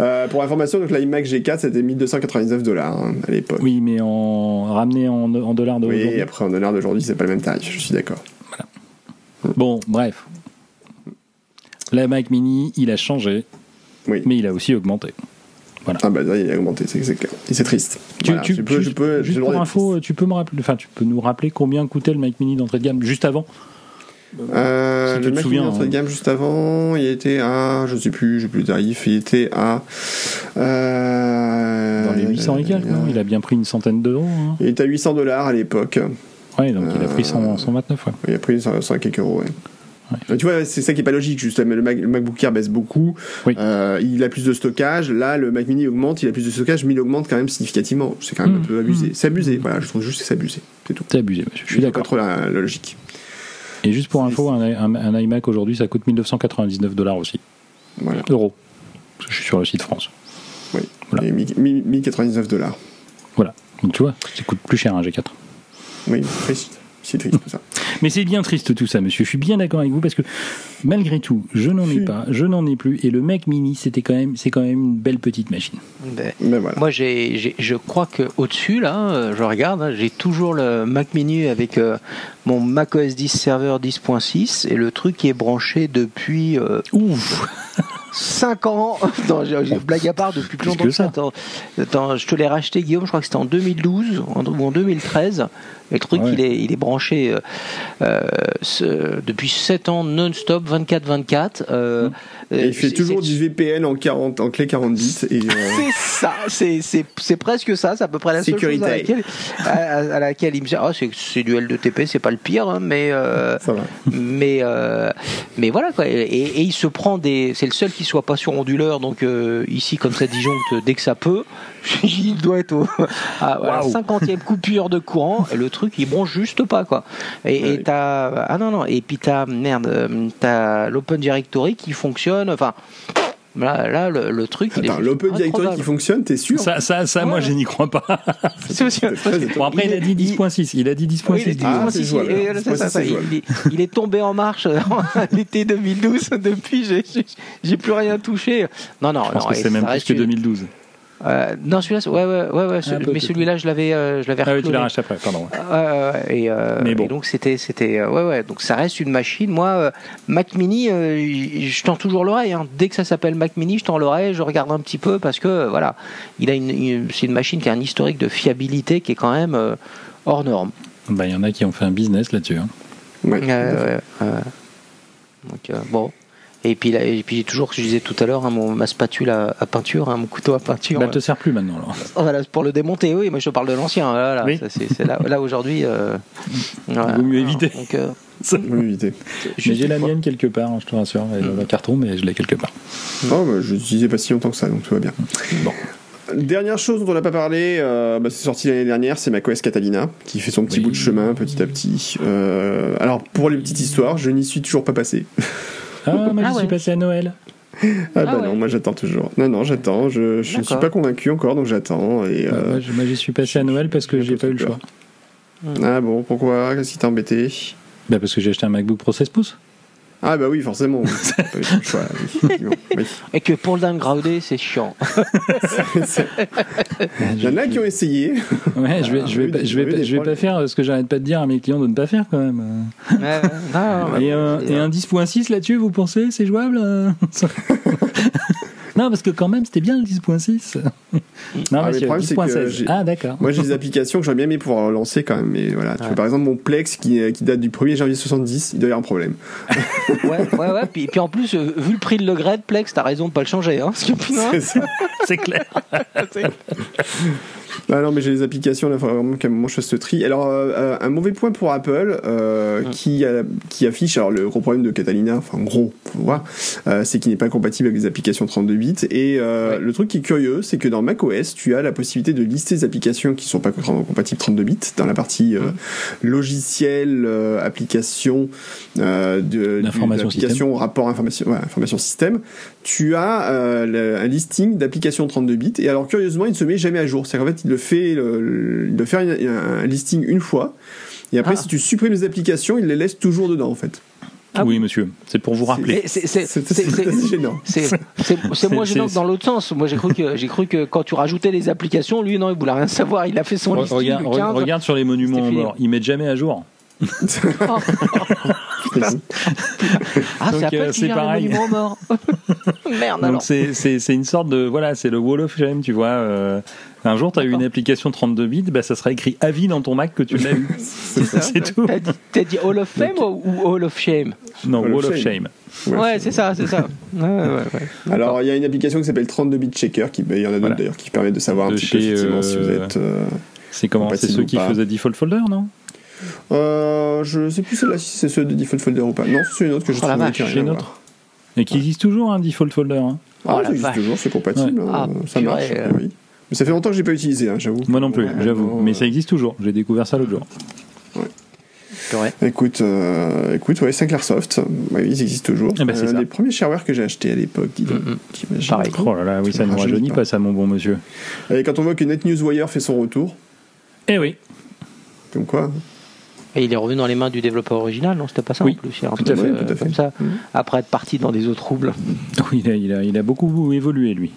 Speaker 1: Euh, pour information, donc l'iMac G4, c'était 1299 dollars hein, à l'époque.
Speaker 3: Oui, mais en ramené en, en dollars
Speaker 1: Oui,
Speaker 3: d'aujourd'hui.
Speaker 1: après en dollars d'aujourd'hui, c'est pas le même tarif, je suis d'accord.
Speaker 3: Bon, bref. La Mac Mini, il a changé,
Speaker 1: Oui.
Speaker 3: mais il a aussi augmenté.
Speaker 1: Ah bah là, il a augmenté, c'est clair. Et c'est triste.
Speaker 3: Tu,
Speaker 1: Voilà,
Speaker 3: tu-
Speaker 1: peux,
Speaker 3: juste,
Speaker 1: peux,
Speaker 3: pour info, tu peux me rappeler, enfin, tu peux nous rappeler combien coûtait le Mac Mini d'entrée de gamme juste avant?
Speaker 1: Euh,
Speaker 3: Si
Speaker 1: le
Speaker 3: te
Speaker 1: Mac
Speaker 3: souviens,
Speaker 1: de
Speaker 3: hein.
Speaker 1: gamme juste avant, il était à, je sais plus, j'ai plus le tarif, il était à euh,
Speaker 3: Dans les 800 et quelques, non Il a bien pris une centaine d'euros. hein.
Speaker 1: Il était à 800 dollars à l'époque.
Speaker 3: Ouais, donc il a pris
Speaker 1: Euh,
Speaker 3: 100 129. Ouais.
Speaker 1: Il a pris 100 100 quelques euros. Ouais. Tu vois, c'est ça qui est pas logique. Justement, le, Mac- le MacBook Air baisse beaucoup.
Speaker 3: Oui.
Speaker 1: Euh, il a plus de stockage. Là, le Mac Mini augmente. Il a plus de stockage, mais il augmente quand même significativement. C'est quand même
Speaker 3: Mmh.
Speaker 1: un peu abusé. C'est abusé. Voilà, je trouve juste que c'est abusé. C'est tout.
Speaker 3: C'est abusé, monsieur. Je suis d'accord.
Speaker 1: trop la, la logique.
Speaker 3: Et juste pour info, un, un, iMac aujourd'hui, ça coûte 1999 dollars aussi. Voilà. Euros. je suis sur le site France.
Speaker 1: Oui. Voilà. 1099 dollars.
Speaker 3: Voilà. Donc tu vois, ça coûte plus cher un G4.
Speaker 1: Oui, triste. C'est triste tout ça. [LAUGHS]
Speaker 3: Mais c'est bien triste tout ça, monsieur. Je suis bien d'accord avec vous parce que malgré tout, je n'en ai pas, je n'en ai plus. Et le Mac Mini, c'était quand même, c'est quand même une belle petite machine.
Speaker 2: Ben, ben moi, j'ai, je crois que au dessus là, je regarde, hein, j'ai toujours le Mac Mini avec euh, mon Mac OS 10 serveur 10.6 et le truc qui est branché depuis. Euh,
Speaker 3: Ouf
Speaker 2: 5 ans. [LAUGHS] Non, blague à part depuis plus longtemps que ça. Attends, je te l'ai racheté, Guillaume, je crois que c'était en 2012 ou en 2013. Le truc, il, est, il est branché euh, euh depuis 7 ans non-stop, 24-24. Euh,
Speaker 1: il fait toujours du VPN en, 40, en clé 40 bits.
Speaker 2: Euh, [LAUGHS] c'est ça, c'est presque ça, c'est à peu près la seule chose à laquelle, à, laquelle il me dit oh, c'est du L2TP, c'est pas le pire, hein, mais, mais, mais voilà, quoi. Et, et, il se prend des. C'est le seul qui soit pas sur onduleur, donc ici, comme ça disjoncte dès que ça peut, [LAUGHS] il doit être au, à, la 50e coupure de courant, et le truc, il bronche juste pas, quoi. Et t'as. Ah non, non, et puis t'as, merde, euh, t'as l'Open Directory qui fonctionne, enfin. Là, là le, truc.
Speaker 1: l'Open Directory qui fonctionne, t'es sûr
Speaker 3: Ça, ça, ça moi, je n'y crois pas. [LAUGHS] bon, après, il, a dit 10.6. Il a dit 10.6.
Speaker 2: Ah, il, est tombé en marche [LAUGHS] l'été 2012. Depuis, j'ai plus rien touché. Non, non,
Speaker 3: je pense que c'est même plus que 2012.
Speaker 2: Euh, non, celui-là, ouais, ouais, ouais, ouais mais celui-là, je l'avais, euh, je l'avais.
Speaker 3: Ah oui, tu l'as racheté après, pardon.
Speaker 2: et, euh, mais bon. et donc c'était, c'était, ouais, ouais, donc ça reste une machine. Moi, Mac Mini, je tends toujours l'oreille. Hein. Dès que ça s'appelle Mac Mini, je tends l'oreille, je regarde un petit peu parce que voilà, il a une, c'est une machine qui a un historique de fiabilité qui est quand même hors norme.
Speaker 3: Bah, il y en a qui ont fait un business là-dessus. Hein.
Speaker 2: Ouais. donc bon. Et puis, là, et puis toujours, je disais tout à l'heure, hein, ma spatule à, peinture, hein, mon couteau à peinture.
Speaker 3: Elle te sert plus maintenant.
Speaker 2: Voilà, pour le démonter, oui, moi je parle de l'ancien. Là, oui. c'est, là, là aujourd'hui. Euh,
Speaker 3: Vaut mieux éviter.
Speaker 1: Donc, euh, [LAUGHS] mieux éviter.
Speaker 3: j'ai la mienne quelque part, hein, je te rassure. Elle est dans un carton, mais je l'ai quelque part.
Speaker 1: Oh, bah, je l'utilisais pas si longtemps que ça, donc tout va bien. Bon. Dernière chose dont on n'a pas parlé, euh, bah, c'est sorti l'année dernière, c'est macOS Catalina, qui fait son petit bout de chemin petit à petit. Euh, alors, pour les petites histoires, je n'y suis toujours pas passé. [LAUGHS]
Speaker 3: Ah, moi je ah suis passé à Noël.
Speaker 1: Ah, bah ah non, moi j'attends toujours. Non, non, j'attends. Je, je ne suis pas convaincu encore, donc j'attends. Et,
Speaker 3: bah, euh, moi j'y suis passé à Noël parce que j'ai pas eu le choix.
Speaker 1: Ah bon, pourquoi? Qu'est-ce qui t'a embêté?
Speaker 3: Bah Parce que j'ai acheté un MacBook Pro 16 pouces.
Speaker 1: Ah bah oui, forcément. [LAUGHS]
Speaker 2: Et que pour le downgradé, c'est chiant. [LAUGHS]
Speaker 1: Il y en a qui ont essayé.
Speaker 3: Ouais, je vais, je vais, pas, je vais, je vais pas faire ce que j'arrête pas de dire à mes clients de ne pas faire quand même. et, un, et un 10.6 là-dessus, vous pensez, c'est jouable [LAUGHS] Non, parce que quand même, c'était bien le 10.6. [LAUGHS]
Speaker 1: non, ah, mais le problème, c'est que
Speaker 3: ah, d'accord.
Speaker 1: Moi, j'ai des applications que j'aurais bien aimé pouvoir lancer quand même. Mais voilà, tu vois, par exemple, mon Plex qui, qui date du 1er janvier 70, il doit y avoir un problème. [LAUGHS]
Speaker 2: ouais, ouais, ouais. Puis, puis en plus, euh, vu le prix de le grade, Plex, t'as raison de pas le changer. Hein, [LAUGHS]
Speaker 3: c'est clair.
Speaker 1: Ah non, mais j'ai des applications, là, vraiment qu'à un moment je fasse ce tri. Alors, euh, euh, un mauvais point pour Apple, euh, qui, qui affiche, alors le gros problème de Catalina, enfin gros, faut voir, c'est qu'il n'est pas compatible avec les applications 32 bits. Et le truc qui est curieux, c'est que dans macOS, tu as la possibilité de lister les applications qui sont pas compatibles 32 bits dans la partie mm. logiciel, application, de, l'application rapport information, ouais, information système. Tu as un listing d'applications 32 bits. Et alors, curieusement, il ne se met jamais à jour. C'est qu'en fait, le fait, doit faire un listing une fois, et après, ah. si tu supprimes les applications, il les laisse toujours dedans, en fait.
Speaker 3: Ah oui, monsieur, c'est pour vous rappeler.
Speaker 2: C'est gênant. C'est moins gênant que dans l'autre sens. Moi, j'ai cru que j'ai cru que quand tu rajoutais les applications, lui, non, il voulait rien savoir. Il a fait son listing.
Speaker 3: Regarde, regarde sur les monuments en mort, ils mettent jamais à jour. [LAUGHS]
Speaker 2: ah, c'est euh, pareil. [LAUGHS] [LAUGHS] Merde
Speaker 3: Donc c'est une sorte de voilà, c'est le wall of shame, tu vois. Euh, un jour, tu as eu une application 32 bits, bah, ça sera écrit avis dans ton Mac que tu l'as [LAUGHS] eu. [LAUGHS] c'est tout.
Speaker 2: T'as dit, Hall of Fame ou Hall of Shame?
Speaker 3: Non, Wall, of Shame.
Speaker 2: Ouais, c'est ça, c'est ça. [LAUGHS]
Speaker 1: Alors, il y a une application qui s'appelle 32 bit checker, qui, il y en a d'autres d'ailleurs, qui permet de savoir un petit peu effectivement si vous êtes. Euh,
Speaker 3: c'est comment? C'est ceux qui faisaient default folder, non?
Speaker 1: Euh, Je sais plus celle-là si c'est ceux de default folder ou pas. Non, c'est une autre que je oh, trouve qui
Speaker 3: une autre. Et qui existe toujours un default folder. Hein?
Speaker 1: Ah, ça existe toujours, c'est compatible. Hein. Ah, ça marche. Oui. Mais ça fait longtemps que j'ai pas utilisé, hein, j'avoue.
Speaker 3: Moi non plus, j'avoue. Mais ça existe toujours. J'ai découvert ça l'autre jour.
Speaker 1: Écoute, euh, écoute, ouais, Sinclairsoft, oui, ils existent toujours.
Speaker 3: Eh ben, c'est
Speaker 1: Euh,
Speaker 3: ça.
Speaker 1: les premiers shareware que j'ai achetés à l'époque, dis donc.
Speaker 2: Mm, Pareil.
Speaker 3: Oh là là, oui, ça
Speaker 1: Ça
Speaker 3: ne rajeunit
Speaker 1: rajeunit
Speaker 3: pas ça, mon bon monsieur.
Speaker 1: Et quand on voit que NetNewsWire fait son retour,
Speaker 3: Eh oui,
Speaker 1: comme quoi.
Speaker 2: Et il est revenu dans les mains du développeur original, non C'était pas ça
Speaker 3: Oui,
Speaker 2: en plus. un
Speaker 3: tout à fait,
Speaker 2: euh,
Speaker 1: tout à fait.
Speaker 2: Comme ça.
Speaker 1: Mhm.
Speaker 2: Après être parti dans des eaux troubles. [LAUGHS]
Speaker 3: Oui, il a, il a, il a beaucoup évolué, lui.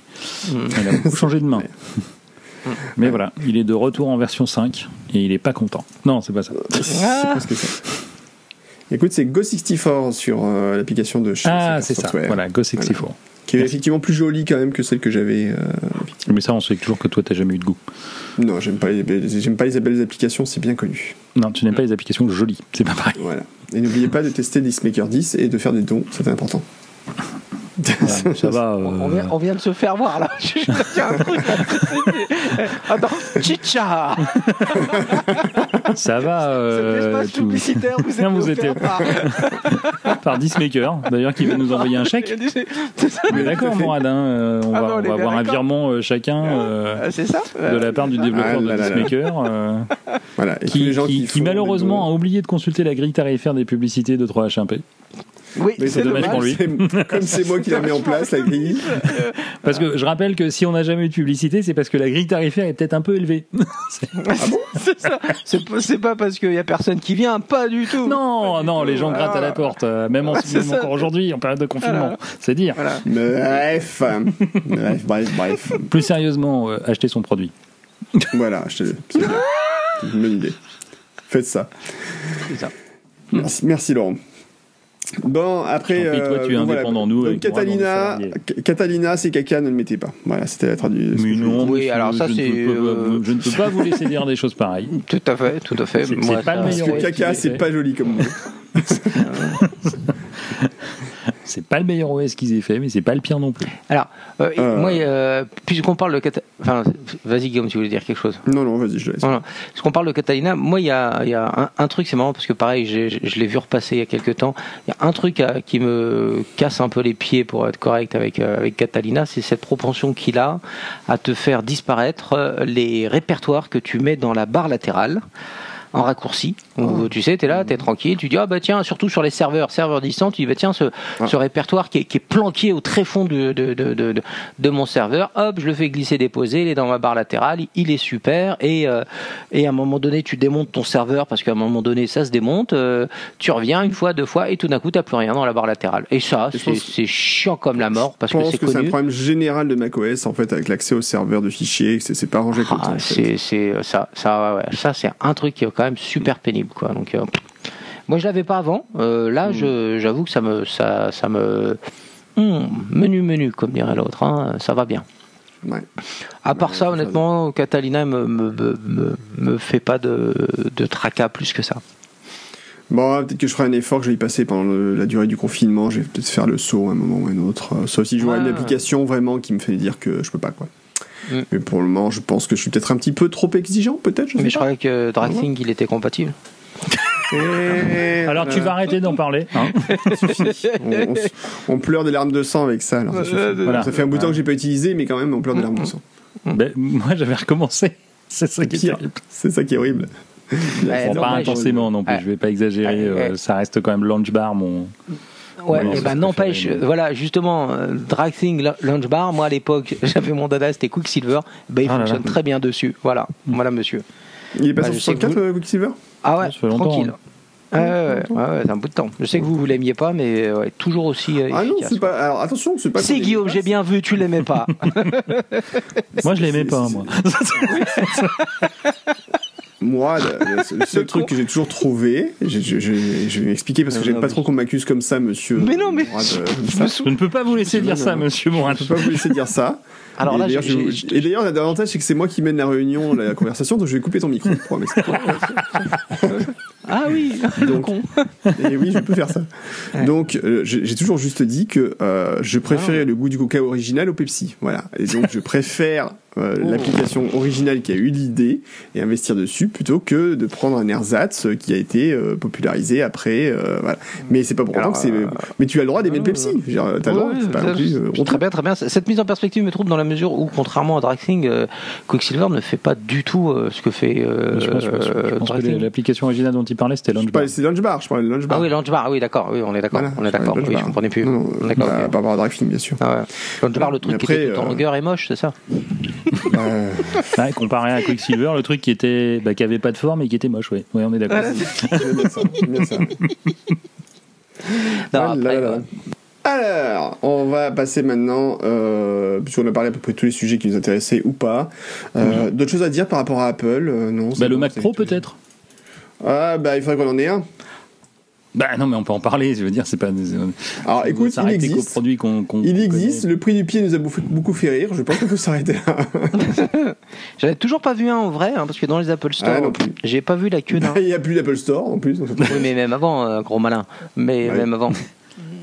Speaker 2: Mm.
Speaker 3: Il a beaucoup changé de main. [LAUGHS] Mais voilà, il est de retour en version 5 et il est pas content. Non, c'est pas ça. [LAUGHS]
Speaker 1: C'est
Speaker 2: Ah.
Speaker 1: presque ça. Écoute, c'est Go64 sur euh, l'application de chez
Speaker 3: Ah, c'est ça. Voilà, Go64.
Speaker 1: Qui est effectivement plus jolie quand même que celle que j'avais. euh,
Speaker 3: Mais ça, on sait toujours que toi, t'as jamais eu de goût.
Speaker 1: Non, j'aime pas, les, j'aime pas les belles applications, c'est bien connu.
Speaker 3: Non, tu n'aimes pas les applications jolies. C'est pas pareil.
Speaker 1: Voilà. Et n'oubliez pas de tester Dismaker 10 et de faire des dons, c'est important.
Speaker 3: Voilà, ça [LAUGHS] va. euh,
Speaker 2: On, vient, on vient de se faire voir là. [LAUGHS] Un truc. Attends, chicha [LAUGHS]
Speaker 3: Ça va. euh, tout-
Speaker 2: publicitaire, vous êtes
Speaker 3: Tiens, vous êtes-
Speaker 2: par-
Speaker 3: Par Dismaker, d'ailleurs, qui va nous envoyer un chèque. Mais d'accord, Morad, hein, euh, on
Speaker 2: Ah
Speaker 3: va,
Speaker 2: non, on
Speaker 3: on
Speaker 2: est
Speaker 3: va avoir un virement euh, chacun euh,
Speaker 2: Ah, C'est ça
Speaker 3: de la part du développeur
Speaker 1: Ah
Speaker 3: de
Speaker 1: là là là.
Speaker 3: Dismaker. euh,
Speaker 1: Voilà. Et tous
Speaker 3: qui,
Speaker 1: les gens
Speaker 3: qui-
Speaker 1: qui,
Speaker 3: qui
Speaker 1: font
Speaker 3: malheureusement a oublié de consulter la grille tarifaire des publicités de 3H1P.
Speaker 2: Oui,
Speaker 1: Mais
Speaker 3: c'est dommage pour lui.
Speaker 1: c'est- Comme c'est moi qui l'ai mis en place, la grille. [LAUGHS]
Speaker 3: Parce que je rappelle que si on n'a jamais eu de publicité, c'est parce que la grille tarifaire est peut-être un peu élevée. [LAUGHS] [LAUGHS]
Speaker 2: C'est ça. C'est pas, c'est pas parce qu'il y a personne qui vient, pas du tout.
Speaker 3: non, non, les gens
Speaker 2: Ah.
Speaker 3: grattent à la porte, euh, même, en, encore aujourd'hui, en période de confinement. C'est dire.
Speaker 2: Voilà.
Speaker 1: Bref. bref, bref, bref.
Speaker 3: Plus sérieusement, euh, acheter son produit.
Speaker 1: Voilà, je te c'est une bonne idée. Faites ça.
Speaker 2: C'est ça.
Speaker 1: Merci, merci Laurent. Bon, après.
Speaker 3: Je prie, toi, tu es
Speaker 1: donc
Speaker 3: indépendant, nous,
Speaker 1: Donc, Catalina, Catalina, c'est caca, ne le mettez pas. Voilà, c'était la traduction.
Speaker 3: Mais non,
Speaker 2: Oui, alors ça,
Speaker 3: je ne
Speaker 2: c'est,
Speaker 3: peux pas-
Speaker 2: euh,
Speaker 3: Je ne peux pas vous laisser dire des choses pareilles.
Speaker 2: Tout à fait, tout à fait.
Speaker 3: C'est- pas le
Speaker 1: Parce
Speaker 3: meilleur
Speaker 1: que
Speaker 3: OS
Speaker 1: caca, c'est pas joli comme mot. [LAUGHS]
Speaker 3: C'est pas le meilleur OS qu'ils aient fait, mais c'est pas le pire non plus.
Speaker 2: Alors, euh,
Speaker 1: Euh.
Speaker 2: moi, euh, puisqu'on parle de Catalina, enfin, vas-y Guillaume, si vous voulez dire quelque chose.
Speaker 1: Non, non, vas-y, je laisse.
Speaker 2: Non, non. Parce qu'on parle de Catalina, moi, il y a, il y a un, un truc, c'est marrant parce que pareil, je, l'ai vu repasser il y a quelques temps. Il y a un truc euh, qui me casse un peu les pieds pour être correct avec, euh, avec Catalina, c'est cette propension qu'il a à te faire disparaître euh, les répertoires que tu mets dans la barre latérale en raccourci. Où, Tu sais, tu es là, tu es tranquille, tu dis, ah bah tiens, surtout sur les serveurs, serveurs distants, tu dis, bah tiens, ce, ce répertoire qui est, qui est planqué au très fond de, de, de, de, de- mon serveur, hop, je le fais glisser, déposer, il est dans ma barre latérale, il est super, et, euh, et à un moment donné, tu démontes ton serveur, parce qu'à un moment donné, ça se démonte, euh, tu reviens une fois, deux fois, et tout d'un coup, tu plus rien dans la barre latérale. Et ça, c'est chiant comme la mort, parce que c'est
Speaker 1: que c'est un
Speaker 2: connu.
Speaker 1: problème général de macOS en fait avec l'accès au serveur de fichiers, c'est pas rangé comme ça.
Speaker 2: Ah,
Speaker 1: fait.
Speaker 2: c'est c'est ça ça ouais. ça c'est un truc qui est quand même super pénible quoi donc euh, moi je l'avais pas avant Euh, là je j'avoue que ça me ça ça me Hum, menu menu comme dirait l'autre hein, ça va bien
Speaker 1: Ouais.
Speaker 2: à part
Speaker 1: Ouais,
Speaker 2: ça honnêtement Catalina me me, me, fait pas de, de tracas plus que ça
Speaker 1: Bon, peut-être que je ferai un effort, que je vais y passer pendant le- la durée du confinement. Je vais peut-être faire le saut à un moment ou à un autre. Euh, Sauf si je vois une application vraiment qui me fait dire que je peux pas, quoi.
Speaker 2: Mm.
Speaker 1: Mais pour le moment, je pense que je suis peut-être un petit peu trop exigeant, peut-être.
Speaker 2: Mais je
Speaker 1: pas.
Speaker 2: croyais que Dragthing il était compatible [LAUGHS]
Speaker 1: Et
Speaker 3: Alors tu vas arrêter d'en parler. hein.
Speaker 1: on, on s- on pleure des larmes de sang avec ça. alors ça, suffit.
Speaker 3: Voilà.
Speaker 1: Ça fait un bout de temps que j'ai pas utilisé, mais quand même, on pleure des larmes de sang.
Speaker 3: Ben, moi j'avais recommencé. [LAUGHS] C'est ça qui est.
Speaker 1: C'est ça qui est horrible.
Speaker 2: Ouais,
Speaker 3: Bon,
Speaker 2: non,
Speaker 3: pas intensément non plus,
Speaker 2: Ouais.
Speaker 3: je vais pas exagérer.
Speaker 2: Ouais,
Speaker 3: euh, ça reste quand même Launch Bar, mon.
Speaker 2: Ouais, et ben n'empêche, voilà, justement, euh, Dragthing Launch Bar, moi à l'époque, j'avais mon dada, c'était Quicksilver, ben il
Speaker 3: Ah là
Speaker 2: fonctionne
Speaker 3: là.
Speaker 2: très bien dessus. Voilà, voilà monsieur.
Speaker 1: Il est passé
Speaker 2: Bah,
Speaker 1: sur
Speaker 2: sais que
Speaker 1: 64, euh, Quicksilver
Speaker 2: Ah ouais,
Speaker 3: Ça fait longtemps,
Speaker 2: tranquille.
Speaker 3: hein.
Speaker 2: Ouais, ouais, c'est un bout de temps. Je sais que vous vous l'aimiez pas, mais euh, ouais, toujours aussi euh,
Speaker 1: Ah non, c'est pas. Alors attention, c'est pas.
Speaker 2: Si
Speaker 1: qu'on
Speaker 2: Guillaume, j'ai bien vu, tu l'aimais pas.
Speaker 3: Moi je l'aimais
Speaker 1: c'est-
Speaker 3: pas,
Speaker 1: c'est-
Speaker 3: moi.
Speaker 1: Moi, le, le- [LAUGHS] le seul truc que j'ai toujours trouvé, je, je- je- je vais m'expliquer parce que j'aime pas trop qu'on m'accuse comme ça, monsieur.
Speaker 2: Mais non, mais-
Speaker 1: Mourad, euh,
Speaker 2: Je
Speaker 3: ne peux pas vous laisser dire
Speaker 1: Non,
Speaker 3: ça,
Speaker 1: non.
Speaker 3: monsieur Morin.
Speaker 1: Je peux pas vous laisser dire ça. [LAUGHS]
Speaker 2: Alors
Speaker 1: et
Speaker 2: là,
Speaker 1: d'ailleurs, et d'ailleurs, l'avantage, c'est que c'est moi qui mène la réunion, la [LAUGHS] conversation, donc je vais couper ton micro. pour.
Speaker 2: Ah oui, le
Speaker 1: Donc-
Speaker 2: con.
Speaker 1: Et oui, je peux faire ça. Donc, euh, j'ai toujours juste dit que euh, je préférais le goût du coca original au Pepsi. Voilà. Et donc, je préfère euh, l'application originale qui a eu l'idée et investir dessus plutôt que de prendre un ersatz qui a été euh, popularisé après. euh, voilà. Mais c'est pas pour autant que c'est. Mais tu as le droit d'aimer le Pepsi. T'as le droit.
Speaker 2: Ouais,
Speaker 1: pas plus, euh,
Speaker 2: très bien, très bien. Cette mise en perspective me trouble dans la mesure où, contrairement à Draxing, euh, Quicksilver ne fait pas du tout euh, ce que fait euh,
Speaker 3: je pense, je pense- je
Speaker 2: euh,
Speaker 3: pense que
Speaker 2: Draxing.
Speaker 3: l'application originale dont il parlait, c'était Launchbar.
Speaker 1: C'est Lunch Bar, je parlais de Lunch Bar.
Speaker 2: Ah oui, Launchbar, oui, d'accord, oui, on est d'accord,
Speaker 1: Voilà,
Speaker 2: on est
Speaker 1: je
Speaker 2: d'accord. Oui, je comprenais plus.
Speaker 1: Non, non,
Speaker 2: D'accord,
Speaker 1: bah,
Speaker 2: ok.
Speaker 1: Par rapport à Dragfing, bien sûr.
Speaker 2: Ah ouais. Launchbar, le truc
Speaker 1: Mais
Speaker 2: qui était
Speaker 1: après,
Speaker 2: tout en
Speaker 1: euh,
Speaker 2: longueur et moche, c'est ça?
Speaker 1: Euh,
Speaker 3: Ouais, comparé à Quicksilver, le truc qui était, bah, qui avait pas de forme et qui était moche, ouais. Ouais, on est d'accord.
Speaker 1: Ah
Speaker 2: euh,
Speaker 1: Alors, on va passer maintenant, euh, puisqu'on a parlé à peu près de tous les sujets qui nous intéressaient ou pas. Euh, D'autres choses à dire par rapport à Apple euh, Non.
Speaker 3: Bah, le Mac Pro peut-être.
Speaker 1: Ah bah il faudrait qu'on en ait un.
Speaker 3: Bah non, mais on peut en parler. Je veux dire, c'est pas.
Speaker 1: Alors écoute, il
Speaker 3: s'arrêter qu'aux
Speaker 1: existe.
Speaker 3: produits qu'on.
Speaker 1: Il existe.
Speaker 3: connaît.
Speaker 1: Le prix du pied nous a beaucoup beaucoup fait rire. Je pense qu'on peut s'arrêter là. [LAUGHS]
Speaker 2: J'avais toujours pas vu un en vrai, hein, parce que dans les Apple Store,
Speaker 1: Ah, plus.
Speaker 2: j'ai pas vu la queue d'un. [LAUGHS]
Speaker 1: il n'y a plus d'Apple Store en plus.
Speaker 2: Oui, mais même avant, euh, gros malin. Mais
Speaker 1: Ouais.
Speaker 2: même avant.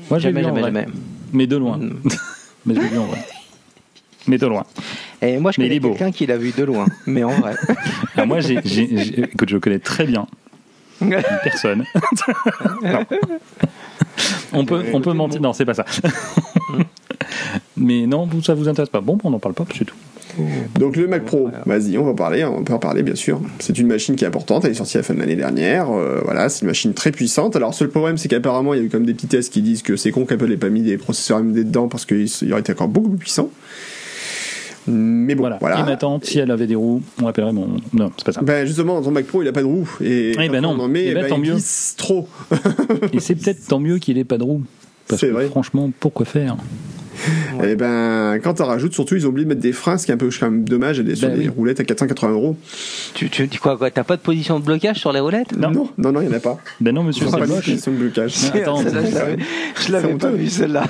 Speaker 3: Moi, j'ai
Speaker 2: Jamais, jamais, jamais.
Speaker 3: Mais de loin.
Speaker 2: Mm. [LAUGHS]
Speaker 3: mais je l'ai vu en vrai. Mais de loin.
Speaker 2: Et moi, je
Speaker 3: Mais il
Speaker 2: connais
Speaker 3: est beau.
Speaker 2: quelqu'un qui l'a vu de loin, mais en vrai.
Speaker 3: Ah, moi, j'ai, écoute, je connais très bien une personne. [LAUGHS] Non. On peut, on peut mentir. Non, c'est pas ça. Mais non, ça vous intéresse pas. Bon, on n'en parle pas, c'est tout.
Speaker 1: Donc le Mac Pro, vas-y, on va en parler, on peut en parler bien sûr. C'est une machine qui est importante, elle est sortie à la fin de l'année dernière, euh, voilà, c'est une machine très puissante. Alors seul problème c'est qu'apparemment il y a eu comme des petits tests qui disent que c'est con qu'Apple n'ait pas mis des processeurs AMD dedans parce qu'il aurait été encore beaucoup plus puissant. Mais bon,
Speaker 3: Voilà.
Speaker 1: voilà.
Speaker 3: Et si elle avait des roues, on appellerait mon. Non, c'est pas ça.
Speaker 1: Ben justement, ton Mac Pro il a pas de roue et quand
Speaker 3: non.
Speaker 1: on en met,
Speaker 3: Eh ben, tant
Speaker 1: il
Speaker 3: mieux.
Speaker 1: trop.
Speaker 3: Et c'est peut-être tant mieux qu'il ait pas de roues. Parce que
Speaker 1: vrai.
Speaker 3: franchement, pourquoi faire?
Speaker 1: Et ben quand t'en rajoutes, surtout ils ont oublié de mettre des freins, ce qui est un peu quand même dommage, et sur
Speaker 3: Ben
Speaker 1: des
Speaker 3: oui.
Speaker 1: roulettes à 480 euros.
Speaker 2: tu, tu dis quoi, quoi T'as pas de position de blocage sur les roulettes?
Speaker 3: Non.
Speaker 1: non, non, non, il y en a pas.
Speaker 3: Ben non, monsieur, c'est
Speaker 1: pas de
Speaker 3: moche.
Speaker 1: question de blocage.
Speaker 3: Attends, [LAUGHS]
Speaker 2: je l'avais- pas vu celle-là.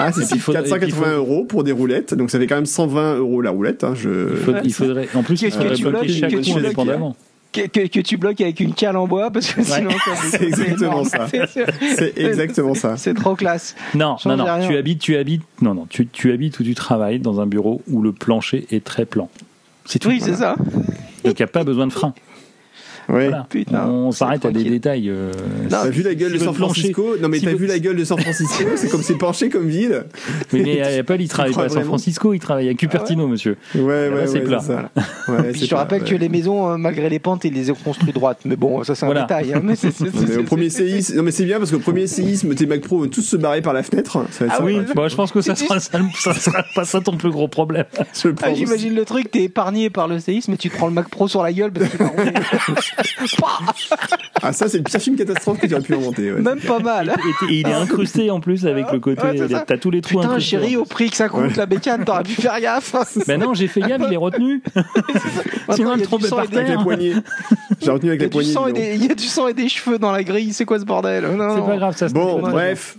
Speaker 1: Ah, c'est
Speaker 3: Et puis, il faudrait-
Speaker 1: 480
Speaker 3: et puis, il faut-
Speaker 1: euros pour des roulettes, donc ça fait quand même 120 euros la roulette. Hein, je...
Speaker 3: Il, faut- il faudrait. En plus, il
Speaker 2: Qu'est-ce que
Speaker 3: faudrait
Speaker 2: tu
Speaker 3: bloquer
Speaker 2: bloques,
Speaker 3: chaque
Speaker 2: que
Speaker 3: roue
Speaker 2: tu bloques,
Speaker 3: indépendamment.
Speaker 2: Que, que, que tu bloques avec une cale en bois, parce que sinon ça [LAUGHS]
Speaker 1: C'est exactement [LAUGHS] exactement ça.
Speaker 2: C'est trop classe.
Speaker 3: Non, non, non. Tu habites, tu habites. Non, non. Tu, tu habites ou tu travailles dans un bureau où le plancher est très plan. C'est tout.
Speaker 2: Oui, c'est ça.
Speaker 3: Donc il n'y a pas besoin de frein. [LAUGHS]
Speaker 1: Ouais.
Speaker 3: Voilà.
Speaker 2: Putain,
Speaker 3: On s'arrête à des détails. euh,
Speaker 1: T'as vu la gueule
Speaker 3: si
Speaker 1: de San
Speaker 3: plancher-
Speaker 1: Francisco Non mais
Speaker 3: si
Speaker 1: t'as vu la gueule de San Francisco [LAUGHS] C'est comme c'est penché comme ville.
Speaker 3: Mais, mais Apple, il travaille pas à San Francisco, il travaille à Cupertino, monsieur.
Speaker 1: Ouais, ouais,
Speaker 3: Là,
Speaker 1: ouais.
Speaker 3: c'est plat.
Speaker 1: ça. [LAUGHS] Ouais,
Speaker 2: Puis
Speaker 1: c'est
Speaker 2: je te rappelle que
Speaker 1: ouais.
Speaker 2: les maisons, euh, malgré les pentes, ils les ont construites droites. Mais bon, ça c'est un détail. hein.
Speaker 1: Non, [LAUGHS] au premier séisme, non mais c'est bien parce qu'au premier séisme, tes Mac Pro vont tous se barrer par la fenêtre.
Speaker 2: Ah oui.
Speaker 1: ouais.
Speaker 3: Bon, je pense que ça sera, pas ça ton plus gros problème.
Speaker 2: Ah. J'imagine le truc, t'es épargné par le séisme, mais tu te prends le Mac Pro sur la gueule parce rouler.
Speaker 1: Ah ça c'est le pire film catastrophe que tu aurais pu inventer. Ouais.
Speaker 2: Même pas mal.
Speaker 3: Et, et il est incrusté en plus avec le côté.
Speaker 2: Ouais.
Speaker 3: T'as tous les trous
Speaker 2: Putain, chérie, au prix que ça coûte
Speaker 1: Ouais.
Speaker 2: la bécane, t'aurais pu faire gaffe. [LAUGHS]
Speaker 3: Ben non, j'ai fait gaffe, il est retenu. [LAUGHS] Sinon,
Speaker 2: il y a
Speaker 3: tombait
Speaker 2: du sang
Speaker 3: par
Speaker 2: et des-
Speaker 1: Avec les
Speaker 3: terre.
Speaker 1: poignets. J'ai retenu avec
Speaker 2: Il y, a
Speaker 1: les
Speaker 2: du
Speaker 1: poignets.
Speaker 2: sang et
Speaker 1: dis donc.
Speaker 2: des, il y a du sang et des cheveux dans la grille, c'est quoi ce bordel? Non,
Speaker 3: C'est
Speaker 2: non.
Speaker 3: pas grave, ça se
Speaker 1: Bon, bref.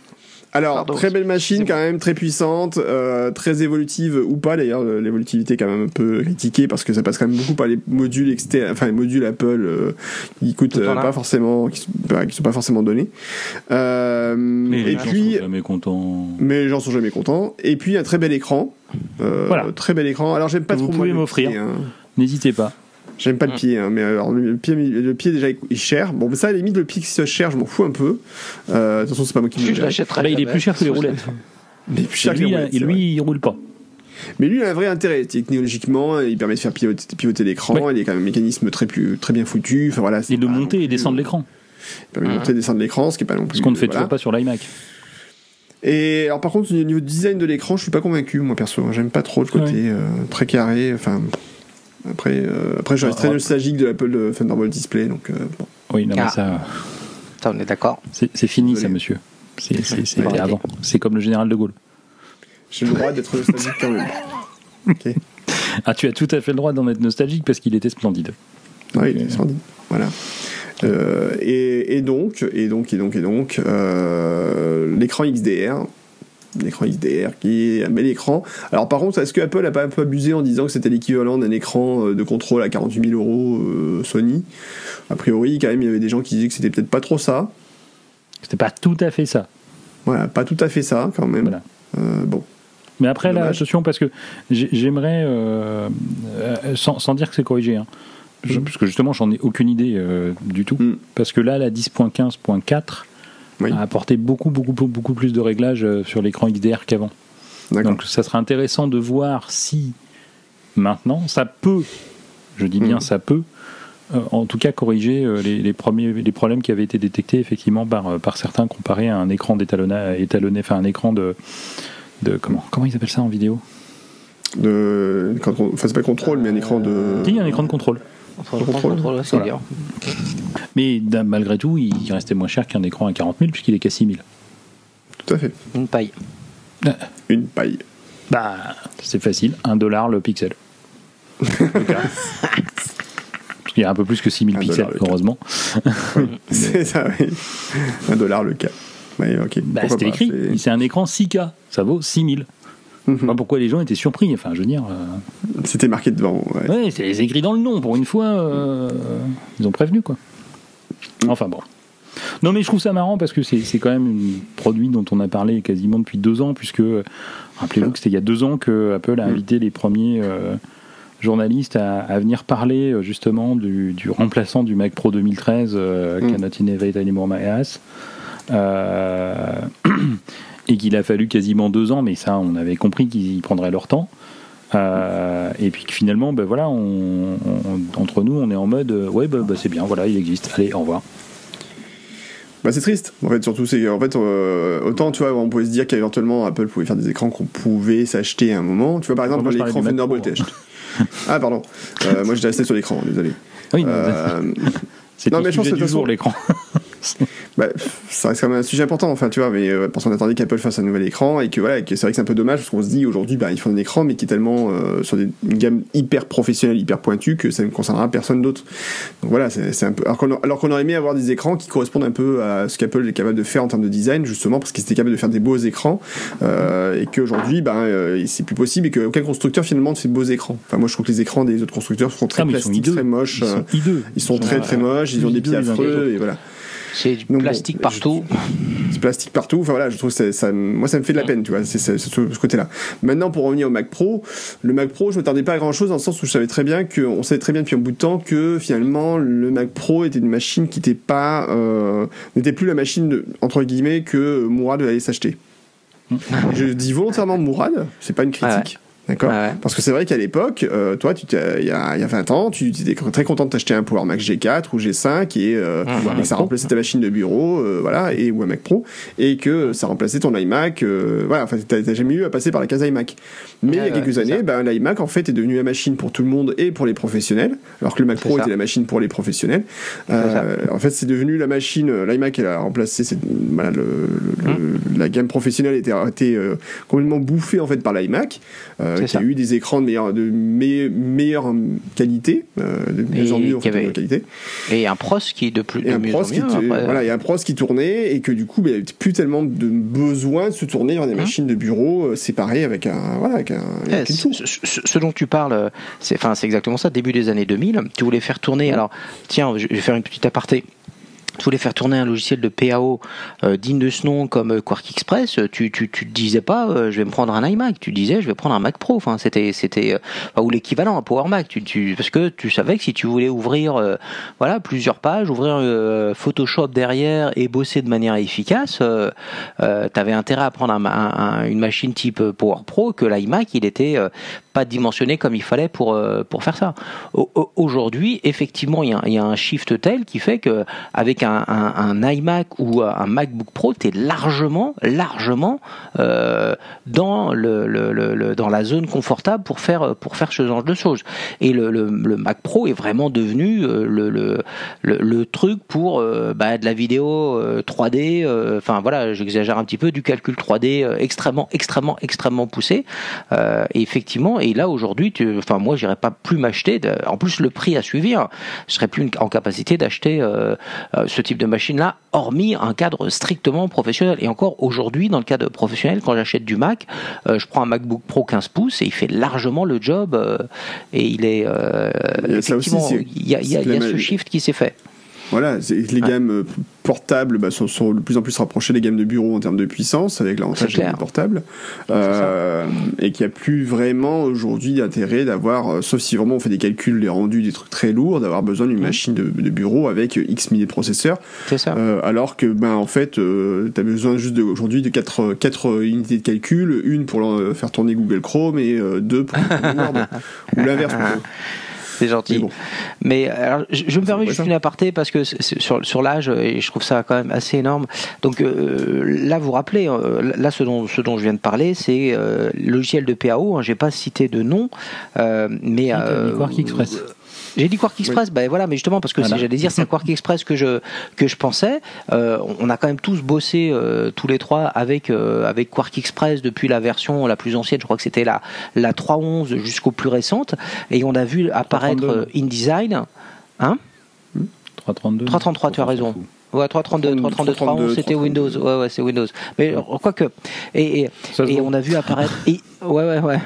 Speaker 1: Alors,
Speaker 2: Pardon.
Speaker 1: très belle machine, quand même, très puissante, euh, très évolutive ou pas. D'ailleurs, euh, l'évolutivité est quand même un peu critiquée parce que ça passe quand même beaucoup par les modules externes, enfin les modules Apple euh, qui coûtent euh, pas forcément, qui sont, bah, qui sont pas forcément donnés. Euh,
Speaker 3: Mais
Speaker 1: et
Speaker 3: les gens
Speaker 1: puis,
Speaker 3: sont jamais contents.
Speaker 1: mais les gens sont jamais contents. Et puis un très bel écran. Euh,
Speaker 3: Voilà.
Speaker 1: Très bel écran. Alors j'aime pas
Speaker 3: Que vous
Speaker 1: trop
Speaker 3: pouvez m'offrir.
Speaker 1: hein.
Speaker 3: N'hésitez pas.
Speaker 1: J'aime pas le
Speaker 2: Mm.
Speaker 1: pied, hein, mais alors, le pied, le pied déjà est cher. Bon, mais ça, à la limite, le pied qui soit cher, je m'en fous un peu. Euh, de toute façon, c'est pas moi qui le
Speaker 2: l'achèterai.
Speaker 3: Ah bah, il est plus cher que les roulettes.
Speaker 1: Mais plus
Speaker 3: Et
Speaker 1: cher que les
Speaker 3: lui,
Speaker 1: roulettes,
Speaker 3: et lui il roule pas.
Speaker 1: Mais lui, il a un vrai intérêt technologiquement. Il permet de faire pivoter, pivoter l'écran.
Speaker 3: Ouais.
Speaker 1: Il est quand même un mécanisme très, plus, très bien foutu. Enfin, voilà,
Speaker 3: Et de monter et
Speaker 1: plus,
Speaker 3: descendre
Speaker 1: euh,
Speaker 3: l'écran.
Speaker 1: Il permet de monter et descendre l'écran, ce qui est pas non plus.
Speaker 3: Ce qu'on ne fait
Speaker 1: voilà.
Speaker 3: toujours pas sur l'iMac.
Speaker 1: Et alors, par contre, au niveau du design de l'écran, je suis pas convaincu, moi perso. J'aime pas trop le côté
Speaker 3: Ouais.
Speaker 1: euh, très carré. Enfin. Après, euh, après, je reste très
Speaker 3: ah.
Speaker 1: nostalgique de l'Apple Thunderbolt Display, donc euh, bon.
Speaker 3: Oui, non, mais
Speaker 2: Ah.
Speaker 3: ça,
Speaker 2: Ça, on est d'accord.
Speaker 3: c'est fini,
Speaker 1: Désolé.
Speaker 3: ça, monsieur. C'est-
Speaker 2: Ouais.
Speaker 3: avant. C'est comme le général de Gaulle.
Speaker 1: j'ai le droit d'être nostalgique quand même. [LAUGHS]
Speaker 3: Ah, tu as tout à fait le droit d'en être nostalgique parce qu'il était splendide.
Speaker 1: Oui, il est splendide. Voilà. Euh, et, et donc, et donc, et donc, et donc, euh, l'écran XDR, l'écran XDR qui est un bel écran. Alors par contre, est-ce que Apple a pas un peu abusé en disant que c'était l'équivalent d'un écran euh, de contrôle à 48 000 euros euh, Sony? A priori, quand même, il y avait des gens qui disaient que c'était peut-être pas trop ça.
Speaker 3: C'était pas tout à fait ça.
Speaker 1: Voilà, pas tout à fait ça quand même.
Speaker 3: Voilà.
Speaker 1: Euh, bon.
Speaker 3: Mais après, là, attention, parce que j'aimerais, sans, dire que c'est corrigé, hein, mm. parce que justement, j'en ai aucune idée du tout, mm. parce que là, la 10.15.4 a apporté beaucoup, beaucoup, beaucoup plus de réglages sur l'écran XDR qu'avant. Donc, ça serait intéressant de voir si maintenant, ça peut, je dis bien mm. ça peut, euh, en tout cas corriger euh, les, premiers les problèmes qui avaient été détectés effectivement par, euh, par certains comparés à un écran d'étalonnage étalonné, enfin un écran de, de comment comment ils appellent ça en vidéo?
Speaker 1: De enfin c'est pas contrôle mais un écran de
Speaker 3: oui un écran de contrôle
Speaker 2: contrôle, c'est bien.
Speaker 3: Mais malgré tout, il restait moins cher qu'un écran à 40 000 puisqu'il est qu'à 6 000.
Speaker 1: Tout à fait.
Speaker 2: Une paille.
Speaker 1: Une paille.
Speaker 3: Bah, c'est facile, 1 dollar le pixel. [LAUGHS] Il y a un peu plus que 6000 pixels, heureusement. [LAUGHS]
Speaker 1: c'est ça, oui. Un dollar le cas.
Speaker 3: ok. Bah, C'était écrit. C'est un écran 6K. Ça vaut 6000. [LAUGHS] Pourquoi les gens étaient surpris. Enfin, je veux dire. Euh,
Speaker 1: C'était marqué devant.
Speaker 3: Ouais, c'est écrit dans le nom. Pour une fois, euh, ils ont prévenu, quoi. Mhm. Enfin, bon. Non, mais je trouve ça marrant parce que c'est quand même un produit dont on a parlé quasiment depuis deux ans, puisque rappelez-vous que c'était il y a deux ans que Apple a mhm. invité les premiers. Euh, journaliste à, venir parler justement du, remplaçant du Mac Pro 2013, euh, mm. Cannot Innovate Anymore My Ass. Euh, [CLEARS THROAT] et qu'il a fallu quasiment deux ans, mais ça, on avait compris qu'ils prendraient leur temps. Euh, et puis que finalement, ben voilà, on, entre nous, on est en mode, ouais, bah, bah, c'est bien, voilà, il existe. Allez, au revoir.
Speaker 1: Bah c'est triste. En fait, surtout c'est en fait autant tu vois, on pouvait se dire qu'éventuellement Apple pouvait faire des écrans qu'on pouvait s'acheter à un moment. Tu vois par exemple l'écran Thunderbolt ah, pardon. Euh, moi, j'étais resté sur l'écran, désolé.
Speaker 3: Oui, non, euh, [LAUGHS] c'est non, mais je pense que du jour l'écran. [LAUGHS]
Speaker 1: bah, ça reste quand même un sujet important, enfin, tu vois, mais euh, parce qu'on attendait qu'Apple fasse un nouvel écran et que voilà, que c'est vrai que c'est un peu dommage parce qu'on se dit aujourd'hui, bah, ils font un écran, mais qui est tellement euh, sur des, une gamme hyper professionnelle, hyper pointue que ça ne concernera personne d'autre. Donc voilà, c'est un peu. Alors qu'on, alors qu'on aurait aimé avoir des écrans qui correspondent un peu à ce qu'Apple est capable de faire en termes de design, justement, parce qu'ils étaient capables de faire des beaux écrans euh, et qu'aujourd'hui, bah, euh, c'est plus possible et qu'aucun constructeur finalement ne fait de beaux écrans. Enfin, moi, je trouve que les écrans des autres constructeurs sont très ah, plastiques, très moches. Ils
Speaker 3: sont.
Speaker 1: Ils sont très très moches, ils ont des pieds affreux et voilà.
Speaker 2: C'est du plastique partout.
Speaker 1: C'est plastique partout. Enfin voilà, je trouve ça, ça, moi ça me fait de la peine, tu vois, c'est ce, côté-là. Maintenant, pour revenir au Mac Pro, le Mac Pro, je ne m'attendais pas à grand-chose dans le sens où je savais très bien que, on savait très bien depuis un bout de temps que finalement le Mac Pro était une machine qui n'était pas, euh, n'était plus la machine de, entre guillemets que Mourad allait s'acheter. Mmh. je dis volontairement Mourad, c'est pas une critique. D'accord Parce que c'est vrai qu'à l'époque, euh, toi, tu il y a, y a 20 ans, tu étais très content de t'acheter un Power Mac G4 ou G5 et, euh, et ça remplaçait ta machine de bureau, euh, voilà, et ou un Mac Pro, et que ça remplaçait ton iMac, euh, voilà, enfin, t'as jamais eu à passer par la case iMac. Mais il y a quelques années, ben, l'iMac, en fait, est devenu la machine pour tout le monde et pour les professionnels, alors que le Mac Pro était la machine pour les professionnels. en fait, c'est devenu la machine, l'iMac, elle a remplacé, voilà, le, hum. la gamme professionnelle était, été complètement bouffée, en fait, par l'iMac. Euh, qui a eu des écrans de meilleure, de meilleure qualité, euh, de mieux en mieux en avait, qualité.
Speaker 2: Et un pros qui est de plus de
Speaker 1: un mieux
Speaker 2: en
Speaker 1: mieux. voilà, il y a un pros qui tournait et que du coup, bah, il n'y avait plus tellement de besoin de se tourner vers des hein machines de bureau euh, séparées avec un voilà avec un.
Speaker 2: Eh, ce, dont tu parles, c'est enfin c'est exactement ça. Début des années 2000, tu voulais faire tourner. Alors tiens, je vais faire une petite aparté tu voulais faire tourner un logiciel de PAO euh, digne de ce nom comme euh, Quark Express, euh, tu, tu, tu te disais pas je vais me prendre un iMac, tu disais je vais prendre un Mac Pro. Enfin, c'était c'était ou l'équivalent un Power Mac. Tu, tu, parce que tu savais que si tu voulais ouvrir voilà plusieurs pages, ouvrir Photoshop derrière et bosser de manière efficace, tu avais intérêt à prendre un, une machine type Power Pro que l'iMac il était pas dimensionné comme il fallait pour pour faire ça. Aujourd'hui, effectivement, il y, a, y a un shift tel qui fait que avec un un, iMac ou un MacBook Pro, tu es largement, largement euh, dans, le, dans la zone confortable pour faire, pour faire ce genre de choses. Et le, Mac Pro est vraiment devenu euh, le, le, truc pour euh, bah, de la vidéo 3D, enfin voilà, j'exagère un petit peu, du calcul 3D extrêmement, extrêmement, extrêmement poussé. et effectivement, et là aujourd'hui, enfin moi, j'irais pas plus m'acheter. En plus, le prix a suivi. Hein. je serais plus en capacité d'acheter ce type de machine-là, hormis un cadre strictement professionnel. Et encore aujourd'hui, dans le cadre professionnel, quand j'achète du Mac, euh, je prends un MacBook Pro 15 pouces et il fait largement le job. Euh, et il est euh, effectivement, il y a, ce shift qui s'est fait.
Speaker 1: Voilà, les gammes portables bah, sont, de plus en plus rapprochées des gammes de bureau en termes de puissance, avec l'avantage des portables. Euh, et qu'il n'y a plus vraiment aujourd'hui d'intérêt d'avoir, sauf si vraiment on fait des calculs, des rendus, des trucs très lourds, d'avoir besoin d'une machine de, bureau avec X milliers de processeurs.
Speaker 2: C'est ça.
Speaker 1: alors que, ben, en fait, tu as besoin juste aujourd'hui de 4, 4 unités de calcul, une pour faire tourner Google Chrome et deux pour Word, [LAUGHS] ou l'inverse
Speaker 2: c'est gentil. Mais, alors, je, me permets juste une aparté parce que sur, sur l'âge, et je trouve ça quand même assez énorme. Donc euh, là, vous rappelez, euh, là, ce dont, ce dont je viens de parler, c'est euh, logiciel de PAO. Hein, J'ai pas cité de nom, mais
Speaker 3: Quark Express.
Speaker 2: J'ai dit Quark Express, ben voilà, mais justement parce que si j'allais dire c'est Quark Express que je que je pensais. Euh, on a quand même tous bossé euh, tous les trois avec euh, avec Quark Express depuis la version la plus ancienne, je crois que c'était la la 3.11 jusqu'au plus récente, et on a vu apparaître InDesign, hein?
Speaker 3: 3.32.
Speaker 2: 3.33, tu as raison. Ouais, 332, 332, 311, c'était Windows. Ouais, ouais, c'est Windows. Mais quoi que, et, et, et on a vu apparaître, et, ouais, ouais, ouais,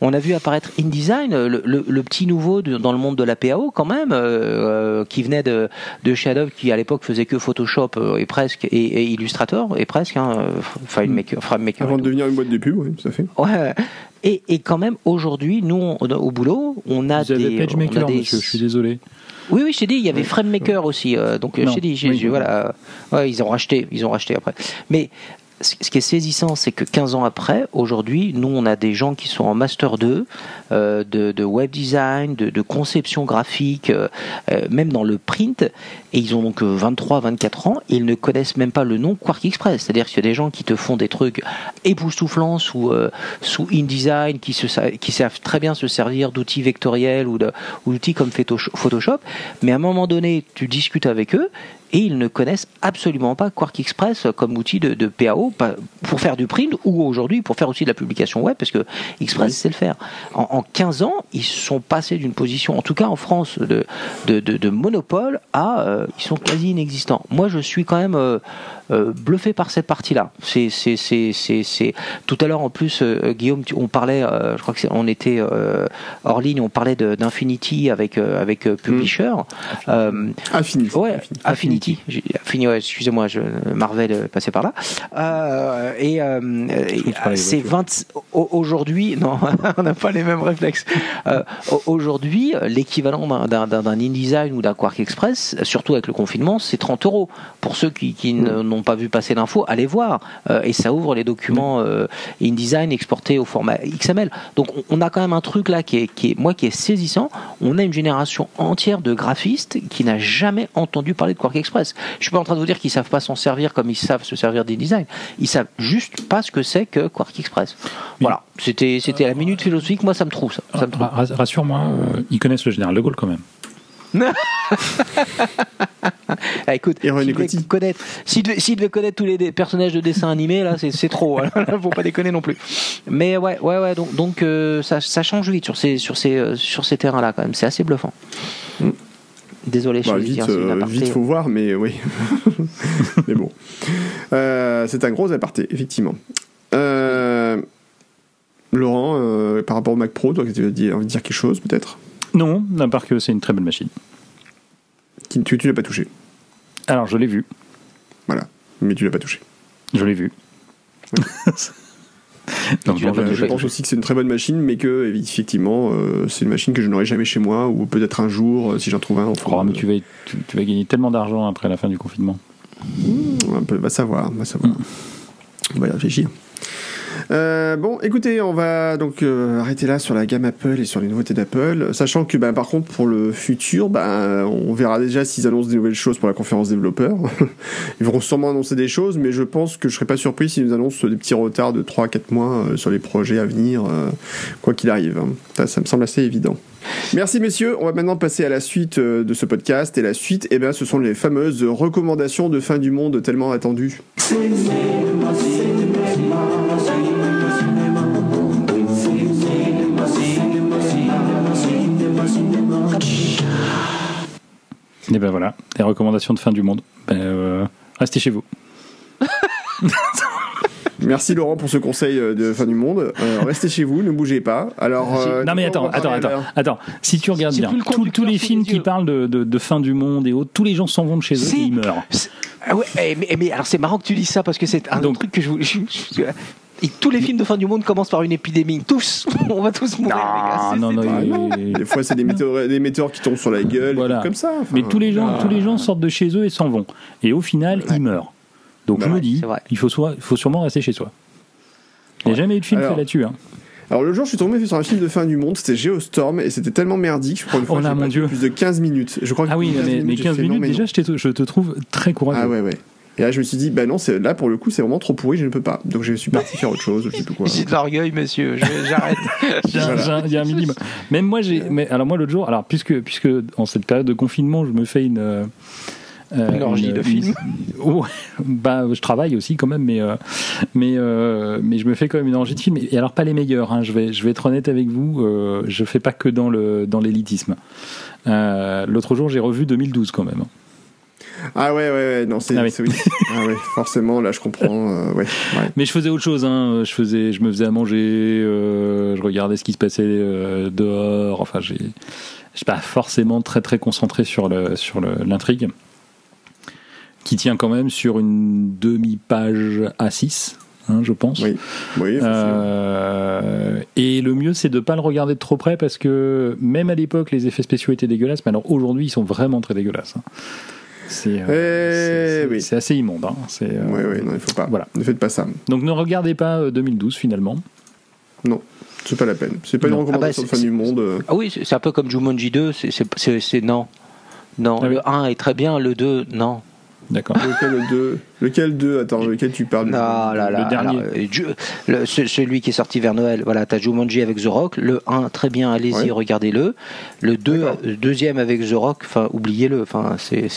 Speaker 2: on a vu apparaître InDesign, le, le, le petit nouveau de, dans le monde de la PAO quand même, euh, euh, qui venait de, de Shadow, qui à l'époque faisait que Photoshop euh, et presque et, et, Illustrator et presque, hein, FileMaker, FrameMaker.
Speaker 1: Avant de devenir une boîte de pub, oui, tout à fait.
Speaker 2: Ouais. Et, et quand même aujourd'hui, nous, au boulot, on a
Speaker 3: Vous
Speaker 2: des,
Speaker 3: avez PageMaker,
Speaker 2: on a des...
Speaker 3: monsieur, je suis désolé.
Speaker 2: Oui, oui, je t'ai dit, il y avait FrameMaker aussi. Euh, donc, je t'ai dit, oui, voilà. Ouais, ils ont racheté, ils ont racheté après. Mais ce qui est saisissant, c'est que 15 ans après, aujourd'hui, nous, on a des gens qui sont en Master 2, euh, de, web design, de, conception graphique, euh, euh même dans le print, et ils ont donc 23, euh, 24 ans, ils ne connaissent même pas le nom Quark Express. C'est-à-dire qu'il y a des gens qui te font des trucs époustouflants sous, sous InDesign, qui, qui savent très bien se servir d'outils vectoriels ou d'outils comme Photoshop, mais à un moment donné, tu discutes avec eux, et ils ne connaissent absolument pas Quark Express comme outil de, de PAO pour faire du print ou aujourd'hui pour faire aussi de la publication web parce que Express sait le faire. En, en, 15 ans, ils sont passés d'une position, en tout cas en France, de, de, de, de monopole à euh, ils sont quasi inexistants. Moi, je suis quand même euh, euh, bluffé par cette partie-là. C'est, c'est, c'est, c'est, tout à l'heure en plus, euh, Guillaume, on parlait, je crois que on était hors ligne, on parlait de, avec avec Publisher.
Speaker 1: Hmm. Affinity.
Speaker 2: Ouais, Affinity. Affinity. excusez-moi, je Marvel passait par là. et, c'est 20 aujourd'hui. [LAUGHS] Non, on n'a pas les mêmes réflexes. aujourd'hui, l'équivalent d'un, d'un, InDesign ou d'un Quark Express, surtout avec le confinement, c'est 30 euros pour ceux qui, qui hmm. ne n'ont pas vu passer l'info, allez voir. Euh, et ça ouvre les documents euh, InDesign exportés au format XML. Donc on, a quand même un truc là qui est, moi, qui est saisissant. On a une génération entière de graphistes qui n'a jamais entendu parler de Quark Express. Je suis pas en train de vous dire qu'ils savent pas s'en servir comme ils savent se servir d'InDesign. Ils savent juste pas ce que c'est que Quark Express. Voilà. C'était, c'était la minute philosophique. Moi, ça me trouve ça. ça
Speaker 3: Rassure-moi, euh, ils connaissent le général de Gaulle quand même.
Speaker 2: Ah, écoute, s'il connaître, s'il connaître tous les personnages de dessins animés, là, c'est trop. Hein. [LAUGHS] Faut pas déconner non plus. Mais ouais, ouais, ouais. Donc, donc euh, ça, ça, change vite sur ces, sur ces, euh, sur ces terrains-là quand même. C'est assez bluffant. Mm. Désolé, je
Speaker 1: bah, vite, euh, vite, faut voir, mais oui. [LAUGHS] mais bon, c'est un gros aparté, effectivement. Laurent, par rapport au Mac Pro, toi, tu veux dire, dire quelque chose, peut-être?
Speaker 3: Non, à part que c'est une très belle machine.
Speaker 1: tu, tu l'as pas touché
Speaker 3: Alors, je l'ai vu.
Speaker 1: Voilà, mais tu l'as pas touché.
Speaker 3: Je l'ai vu. [LAUGHS]
Speaker 1: Donc, je pense aussi que c'est une très bonne machine, mais que effectivement, euh, c'est une machine que je n'aurai jamais chez moi, ou peut-être un jour, euh, si j'en trouve un.
Speaker 3: Oh, mais tu vas, tu, vas gagner tellement d'argent après la fin du confinement.
Speaker 1: on va savoir, on va savoir. On va y réfléchir. Euh, bon, écoutez, on va donc euh, arrêter là sur la gamme Apple et sur les nouveautés d'Apple, sachant que ben, par contre pour le futur, ben, on verra déjà s'ils annoncent des nouvelles choses pour la conférence développeur. [LAUGHS] ils vont sûrement annoncer des choses, mais je pense que je serais pas surpris s'ils nous annoncent des petits retards de 3-4 mois euh, sur les projets à venir, quoi qu'il arrive. Ça, ça, me semble assez évident. Merci messieurs, on va maintenant passer à la suite de ce podcast et la suite, eh ben, ce sont les fameuses recommandations de fin du monde tellement attendues.
Speaker 3: Et ben voilà, les recommandations de fin du monde. Ben, euh, restez chez vous. [LAUGHS]
Speaker 1: Merci Laurent pour ce conseil de fin du monde. restez chez vous, ne bougez pas. Alors,
Speaker 3: non mais attends, attends, attends, attends. Si tu regardes bien, tous les films qui parlent de, de, fin du monde et autres, tous les gens s'en vont de chez eux et ils meurent.
Speaker 2: Ah ouais, eh, mais, mais, alors c'est marrant que tu dises ça parce que c'est un truc que [LAUGHS] je, je, et tous les films de fin du monde commencent par une épidémie. Tous, [LAUGHS] on va tous mourir.
Speaker 3: Non, non, non,
Speaker 1: Des fois, c'est des météores, des météores qui tombent sur la gueule, voilà. comme ça.
Speaker 3: mais tous les gens, tous les gens sortent de chez eux et s'en vont. Et au final, ils meurent. Donc bah je me dis, il faut, soit, il faut sûrement rester chez soi. Il n'y a jamais eu de film fait là-dessus. Hein.
Speaker 1: Alors le jour, je suis tombé sur un film de fin du monde, c'était Geostorm, et c'était tellement merdique, je crois une fois, oh là, mon Dieu. plus de 15 minutes. Je crois
Speaker 3: ah oui, mais, 15 minutes, déjà, je, te trouve très courageux.
Speaker 1: Ah ouais, ouais. Et là, je me suis dit, bah non, là pour le coup, c'est vraiment trop pourri, je ne peux pas. Donc je suis parti faire autre chose, je sais plus quoi. [LAUGHS]
Speaker 2: C'est de l'orgueil, monsieur. J'arrête.
Speaker 3: Il y a un minimum. Même moi, j'ai. Mais alors moi, l'autre jour, alors puisque puisque en cette période de confinement, je me fais une. Euh,
Speaker 2: une orgie de film.
Speaker 3: bah, je travaille aussi quand même, mais euh, mais euh, mais je me fais quand même une orgie de film. Et alors pas les meilleurs. Hein, je vais je vais être honnête avec vous. Euh, je fais pas que dans le dans l'élitisme. L'autre jour, j'ai revu 2012 quand même.
Speaker 1: Ah ouais, ouais, ouais, non, c'est ah oui. [LAUGHS] ah ouais, forcément, là, je comprends. Euh, ouais,
Speaker 3: Mais je faisais autre chose, hein. Je, faisais, je me faisais à manger, euh, je regardais ce qui se passait euh, dehors. Enfin, j'ai, je suis pas forcément très, très concentré sur, le, sur l'intrigue, qui tient quand même sur une demi-page A6. Hein, je pense.
Speaker 1: Oui, oui
Speaker 3: euh, Et le mieux, c'est de ne pas le regarder de trop près parce que même à l'époque, les effets spéciaux étaient dégueulasses, mais alors aujourd'hui, ils sont vraiment très dégueulasses. Hein. Euh, eh c'est assez immonde. Hein.
Speaker 1: oui, oui, non, il faut pas. Voilà. Ne faites pas ça.
Speaker 3: Donc ne regardez pas 2012 euh, finalement.
Speaker 1: Non. C'est pas la peine. C'est pas une recommandation ah bah, de fin du monde. Euh.
Speaker 2: Ah oui, c'est un peu comme Jumanji 2. C'est non. Non, ah le 1 est très bien, le 2, non.
Speaker 3: D'accord.
Speaker 1: Lequel 2 Lequel 2 Attends, lequel tu parles
Speaker 2: Non, là, là, le dernier. le, celui qui est sorti vers Noël. Voilà, t'as Jumanji avec The Rock. Le 1, très bien, allez-y, regardez-le. Le 2, deuxième avec The Rock, enfin, oubliez-le. Enfin, c'est.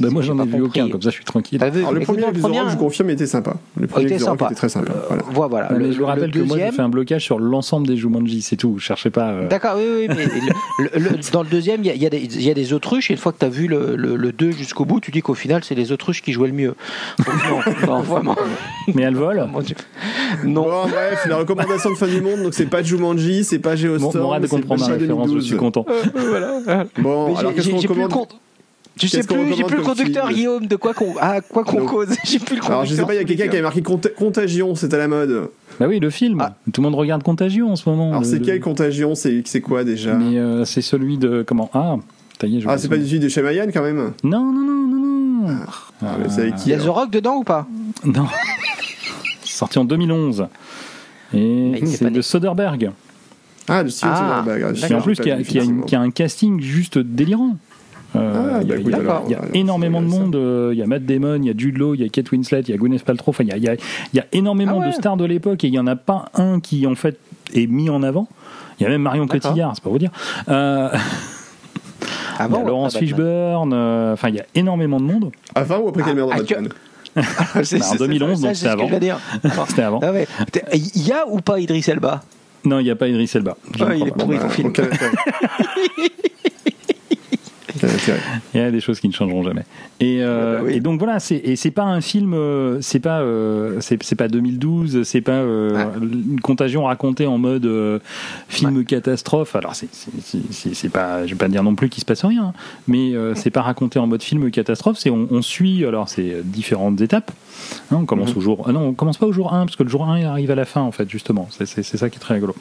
Speaker 3: Ben moi j'en ai vu aucun, comme ça je suis tranquille.
Speaker 1: Alors, le premier, le premier je confirme, était sympa. Le premier était, sympa. était très sympa.
Speaker 2: Euh, voilà. voilà.
Speaker 3: je vous rappelle que moi j'ai fait un blocage sur l'ensemble des Jumanji, c'est tout. Cherchez pas. Euh.
Speaker 2: D'accord, oui, oui, mais dans le deuxième, il y, y, a des autruches, et une fois que tu as vu le, 2 jusqu'au bout, tu dis qu'au final c'est les autruches qui jouaient le mieux.
Speaker 3: non, vraiment. Mais elles volent
Speaker 1: Non. Bon, bref, la recommandation de fin du monde, donc c'est pas Jumanji, c'est pas Geostorm.
Speaker 3: Bon, de comprendre ma référence, je suis content.
Speaker 2: voilà. Bon, alors qu'est-ce qu'on recommande je sais plus, j'ai plus le conducteur Guillaume de quoi qu'on ah, quoi qu'on cause. [LAUGHS] J'ai plus le conducteur.
Speaker 1: Alors je sais pas, il y a quelqu'un qui a marqué Contagion, c'est à la mode.
Speaker 3: Bah oui, le film. Ah. Tout le monde regarde Contagion en ce moment.
Speaker 1: Alors c'est quelle Contagion? C'est c'est quoi déjà?
Speaker 3: Mais euh, c'est celui de comment? Ah,
Speaker 1: ah c'est pas du celui de Shyamalan quand même?
Speaker 3: Non, non, non, non, non.
Speaker 2: Ah, ah Il y a The Rock dedans ou pas
Speaker 3: Non. Sorti en 2011. Et c'est de Soderbergh.
Speaker 1: Ah, de Steven Soderbergh.
Speaker 3: Et en plus, qui a, a un casting juste délirant. Euh, il y a, énormément de monde. Euh, il y a Matt Damon, il y a Jude Law, il y a Kate Winslet, il y a Gwyneth Paltrow. Enfin, il y a, énormément ah de stars de l'époque et il n'y en a pas un qui en fait est mis en avant. Il y a même Marion Cotillard, c'est pas vous dire. Euh, Avant, Laurence Fishburne. Enfin, il y a énormément de monde.
Speaker 1: Avant ou après quelle [LAUGHS] merde
Speaker 3: bah, En 2011, donc c'était avant. C'était avant.
Speaker 2: Il y a ou pas Idriss Elba?
Speaker 3: Non, il n'y a pas Idriss Elba.
Speaker 2: Ah, il est pourri ton film. [LAUGHS]
Speaker 3: Il y a des choses qui ne changeront jamais. Et, euh, bah et donc voilà, c'est et c'est pas un film, euh, c'est pas euh, c'est pas 2012, c'est pas une contagion racontée en mode film catastrophe. Alors c'est pas, je vais pas dire non plus qu'il se passe rien, hein, mais c'est pas raconté en mode film catastrophe. C'est on, on, suit alors c'est différentes étapes. Hein, on commence mhm. au jour, non, on commence pas au jour 1 parce que le jour 1 il arrive à la fin en fait justement. C'est ça qui est très rigolo.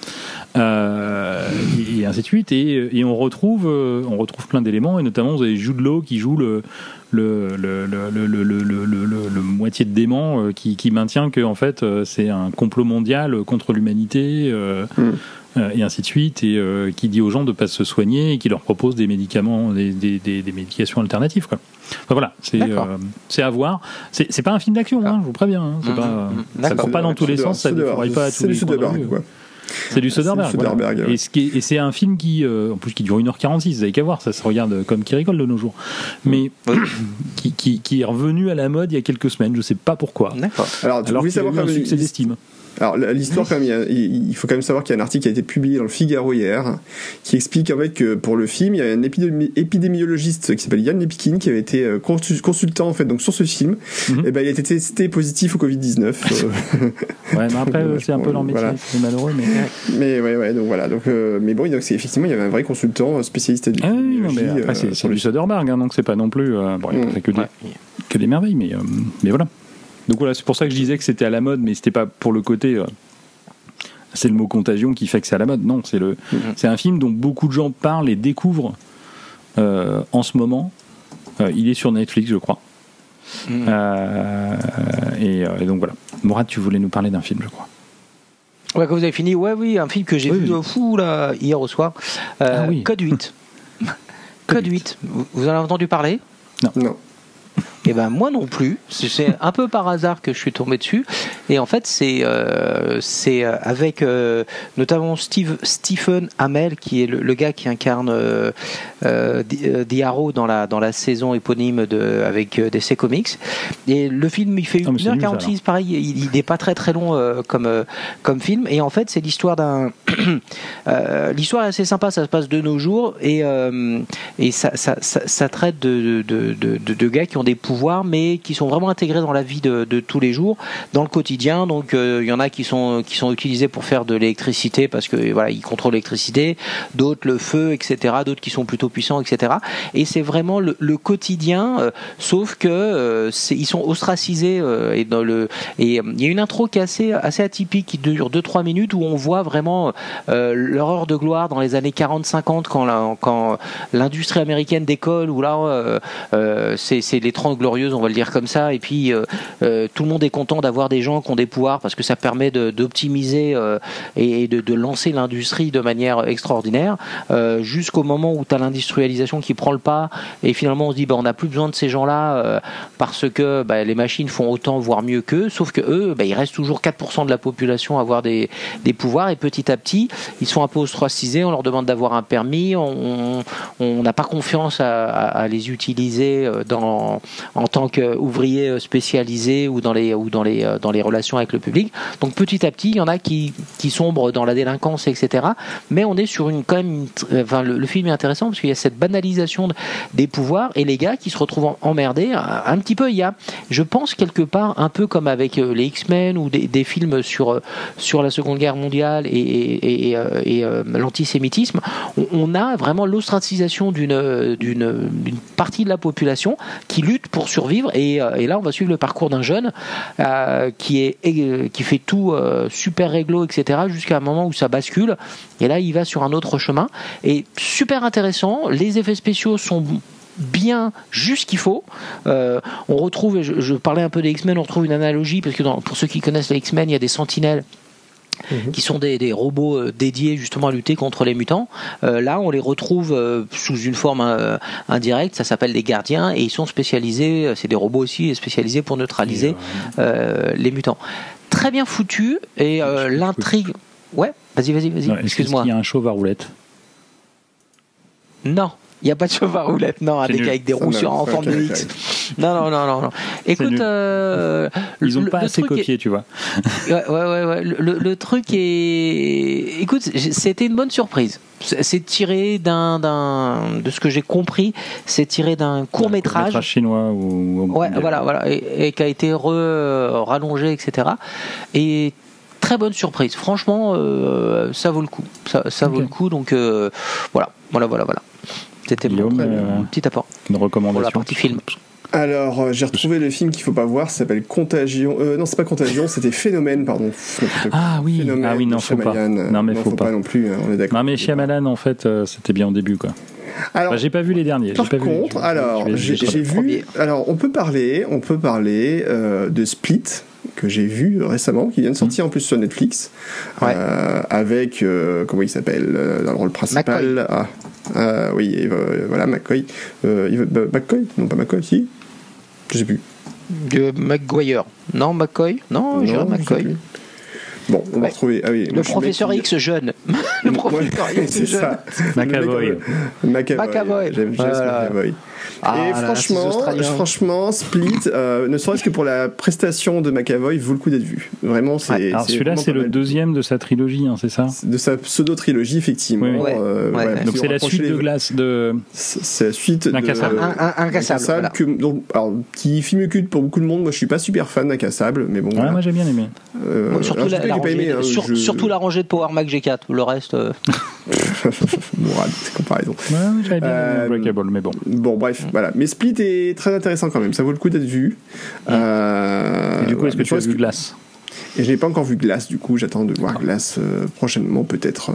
Speaker 3: et, ainsi de suite et, et on retrouve on retrouve plein d'éléments et notamment vous avez Jude Law qui joue le le, le, le, le moitié de dément euh, qui, qui, maintient que en fait euh, c'est un complot mondial contre l'humanité euh, mm. et ainsi de suite et qui dit aux gens de pas se soigner et qui leur propose des médicaments des, des, des, médications alternatives quoi. Enfin, voilà c'est c'est à voir. C'est pas un film d'action hein, je vous préviens hein, mm, pas, mm, ça court pas dans tous les sens ça ne pas à tous les
Speaker 1: quoi.
Speaker 3: C'est du Soderbergh. Et, c'est un film qui, euh, en plus, qui dure 1h46, vous avez qu'à voir, ça se regarde comme qui rigole de nos jours. Mais [COUGHS] qui, qui, est revenu à la mode il y a quelques semaines, je sais pas pourquoi.
Speaker 2: D'accord.
Speaker 1: Alors, tu
Speaker 3: Alors savoir un succès d'estime.
Speaker 1: Alors l'histoire quand même, il, faut quand même savoir qu'il y a un article qui a été publié dans le Figaro hier, qui explique en fait que pour le film, il y a un épidémiologiste qui s'appelle Yann Lepkin qui avait été euh, consultant en fait donc sur ce film. Mhm. Et ben il a été testé positif au Covid 19.
Speaker 3: Euh. ouais, mais après c'est un peu leur métier, c'est malheureux, mais.
Speaker 1: Mais ouais, ouais, donc voilà, donc mais bon, donc c'est effectivement il y avait un vrai consultant spécialiste
Speaker 3: ah, oui, non, mais après c'est du Soderbergh, hein, donc c'est pas non plus bon, il n'y a pas que, des, que des merveilles, mais mais voilà. Donc voilà, c'est pour ça que je disais que c'était à la mode, mais c'était pas pour le côté. Euh, c'est le mot contagion qui fait que c'est à la mode. Non, c'est le, mm-hmm. c'est un film dont beaucoup de gens parlent et découvrent euh, en ce moment. Euh, il est sur Netflix, je crois. Mm-hmm. Et, donc voilà. Mourad, tu voulais nous parler d'un film, je crois.
Speaker 2: Ouais, quand vous avez fini, ouais, oui, un film que j'ai vu fou là hier au soir. Ah Code 8. [LAUGHS] Code 8. Vous en avez entendu parler?
Speaker 1: Non. Non.
Speaker 2: Et eh ben moi non plus. C'est un peu par hasard que je suis tombé dessus. Et en fait, c'est euh, c'est euh, avec euh, notamment Steve Stephen Amell qui est le, gars qui incarne euh Diaro dans la dans la saison éponyme de avec DC Comics. Et le film il fait 1h46 ah, pareil. Il n'est pas très très long comme comme film. Et en fait, c'est l'histoire d'un [CLEARS THROAT] l'histoire est assez sympa. Ça se passe de nos jours et et ça ça, ça, ça traite de de, de de, de gars qui ont des mais qui sont vraiment intégrés dans la vie de, tous les jours, dans le quotidien. Donc euh, il y en a qui sont utilisés pour faire de l'électricité parce que ils contrôlent l'électricité, d'autres le feu, etc. D'autres qui sont plutôt puissants, etc. Et c'est vraiment le, quotidien, euh, sauf que euh, ils sont ostracisés et il y a une intro qui est assez atypique qui dure 2-3 minutes où on voit vraiment leur heure de gloire dans les années 40-50 quand l'industrie américaine décolle où là c'est les 30 glorieuses, on va le dire comme ça. Et puis euh, euh, tout le monde est content d'avoir des gens qui ont des pouvoirs parce que ça permet d'optimiser euh, et de, lancer l'industrie de manière extraordinaire. Jusqu'au moment où tu as l'industrialisation qui prend le pas et finalement on se dit bah, on n'a plus besoin de ces gens-là parce que bah, les machines font autant, voire mieux qu'eux. Sauf que eux, bah, il reste toujours 4% de la population à avoir des, pouvoirs et petit à petit, ils sont un peu ostracisés. On leur demande d'avoir un permis. On n'a pas confiance à, les utiliser dans, en tant qu'ouvrier spécialisé ou dans les ou dans les euh, dans les relations avec le public. Donc petit à petit, il y en a qui qui sombrent dans la délinquance, etc. Mais on est sur une quand même, enfin le, film est intéressant parce qu'il y a cette banalisation des pouvoirs et les gars qui se retrouvent emmerdés. Un, petit peu, il y a, je pense quelque part, un peu comme avec euh, les X-Men ou des, films sur euh, sur la Seconde Guerre mondiale et, et, et, l'antisémitisme. On, a vraiment l'ostracisation d'une d'une partie de la population qui lutte pour survivre. Euh, et, là, on va suivre le parcours d'un jeune euh, qui, est, euh, qui fait tout super réglo, etc., jusqu'à un moment où ça bascule. Et là, il va sur un autre chemin. Et super intéressant. Les effets spéciaux sont bien juste qu'il faut. on retrouve, je, parlais un peu des X-Men, on retrouve une analogie, parce que pour ceux qui connaissent les X-Men, il y a des sentinelles Mhm. qui sont des, robots euh, dédiés justement à lutter contre les mutants. Euh, là, on les retrouve euh, sous une forme indirecte, ça s'appelle des gardiens, et ils sont spécialisés, c'est des robots aussi, spécialisés pour neutraliser les mutants. Très bien foutu, et l'intrigue... Ouais, vas-y, vas-y, vas-y, excuse-moi.
Speaker 3: Il y a un chauve à roulette
Speaker 2: Non. Il n'y a pas de à roulette, non, avec, avec des roues en forme de X. Non, non, non, non, non. Écoute,
Speaker 3: euh, ils ont pas assez copié, tu vois.
Speaker 2: ouais, ouais, ouais. Le, le, truc est, écoute, c'était une bonne surprise. C'est tiré d'un, de ce que j'ai compris, c'est tiré d'un court métrage.
Speaker 3: chinois ou.
Speaker 2: Ouais, voilà, voilà, et, qui a été re, rallongé, etc. Et très bonne surprise. Franchement, euh, ça vaut le coup. Ça, ça vaut le coup. Donc euh, voilà, voilà, voilà, voilà. C'était mon euh, petit apport.
Speaker 3: Une recommandation. Pour la
Speaker 2: partie film.
Speaker 1: Alors, euh, j'ai retrouvé le film qu'il faut pas voir, ça s'appelle Contagion. Euh, non, c'est pas Contagion, [LAUGHS] c'était Phénomène, pardon.
Speaker 3: Ah oui, ah oui, non, faut pas. Non, mais faut, pas.
Speaker 1: non plus, hein, on est d'accord.
Speaker 3: Non, mais Shyamalan, en fait, c'était bien au début, quoi. Alors, j'ai pas vu les derniers.
Speaker 1: Par
Speaker 3: pas
Speaker 1: contre, vu alors, j'ai vu. Alors, on peut parler, on peut parler de Split que j'ai vu récemment, qui vient de sortir en plus sur Netflix, euh, avec comment il s'appelle dans le rôle principal. Ah, euh, oui, euh, voilà, McCoy. Euh, McCoy Non, pas McCoy, si Je sais plus.
Speaker 2: De McGuire. Non, McCoy? Non, non McCoy.
Speaker 1: Bon, on va retrouver. Ah oui,
Speaker 2: le professeur X jeune. [LAUGHS] le professeur X
Speaker 1: jeune.
Speaker 3: McAvoy.
Speaker 1: McAvoy. J'aime voilà. McAvoy. Ah, et franchement, franchement, Split, euh, ne serait-ce que pour la prestation de McAvoy, vaut le coup d'être vu. Vraiment, c'est.
Speaker 3: alors celui-là, c'est le deuxième de sa trilogie, hein, c'est ça
Speaker 1: De sa pseudo-trilogie, effectivement.
Speaker 3: Euh, donc c'est la suite de Glace de.
Speaker 1: C'est la suite
Speaker 2: d'Incassable. Incassable.
Speaker 1: donc, alors, qui film culte pour beaucoup de monde. Moi, je suis pas super fan d'Incassable, mais bon.
Speaker 3: Ouais, moi j'ai bien aimé.
Speaker 2: Euh, surtout, la, la rangée, hein, surtout la rangée de Power Mac G4. Le reste. [LAUGHS]
Speaker 1: Mourad, c'est comparaison.
Speaker 3: Ouais, j'avais bien aimé Breakable, mais bon.
Speaker 1: Bon, bref, voilà. Mais Split est très intéressant quand même. Ça vaut le coup d'être vu.
Speaker 3: Euh, et du coup, est-ce que tu as vu Glace
Speaker 1: Et je n'ai pas encore vu Glace, du coup, j'attends de voir Glace euh, prochainement, peut-être.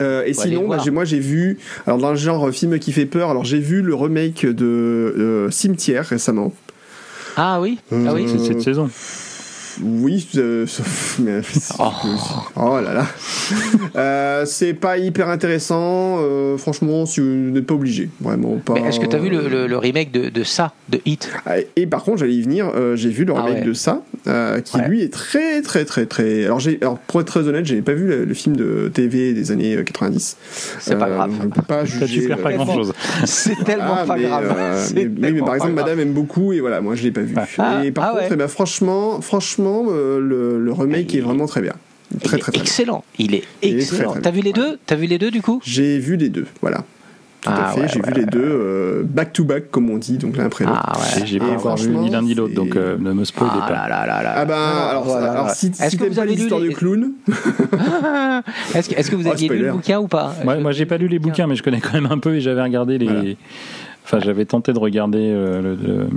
Speaker 1: Euh, et sinon, bah, moi j'ai vu, alors dans le genre film qui fait peur, alors j'ai vu le remake de Cimetière récemment.
Speaker 2: Ah oui, ah oui.
Speaker 3: C'est cette saison.
Speaker 1: Oui, euh, [LAUGHS] mais, [LAUGHS] oh. oh. là là. [LAUGHS] euh, c'est pas hyper intéressant. Euh, franchement, si vous n'êtes pas obligé, vraiment pas.
Speaker 2: Mais est-ce que tu as vu le, le, remake de, de, ça, de Hit
Speaker 1: ah, Et par contre, j'allais y venir. Euh, j'ai vu le ah remake de ça, euh, qui lui est très très très très. Alors, j'ai, alors pour être très honnête, j'ai pas vu le, film de TV des années 90.
Speaker 2: C'est pas grave.
Speaker 1: Je peux pas
Speaker 3: juger. Pas grand chose.
Speaker 2: C'est tellement ah, pas grave.
Speaker 1: mais, mais, par exemple, Madame aime beaucoup et voilà, moi je l'ai pas vu. et par contre, eh ben, franchement, franchement euh, le, remake est vraiment très bien. Très, très,
Speaker 2: excellent. Il est excellent. T'as vu les deux T'as vu les deux du coup
Speaker 1: J'ai vu les deux. Voilà. Tout à ah fait, j'ai vu les deux euh, back to back comme on dit, donc l'un après l'autre.
Speaker 3: Ah J'ai pas encore vu ni l'un ni l'autre, donc euh, ne me spoilez
Speaker 2: ah
Speaker 3: pas.
Speaker 2: Là là là
Speaker 1: ah ben alors, alors si, si t'aimes pas l'histoire de clown.
Speaker 2: est-ce que, [LAUGHS] est que, vous oh, aviez lu le bouquin ou pas
Speaker 3: Moi, moi j'ai pas lu les bouquins, mais je connais quand même un peu et j'avais regardé les. Enfin, j'avais tenté de regarder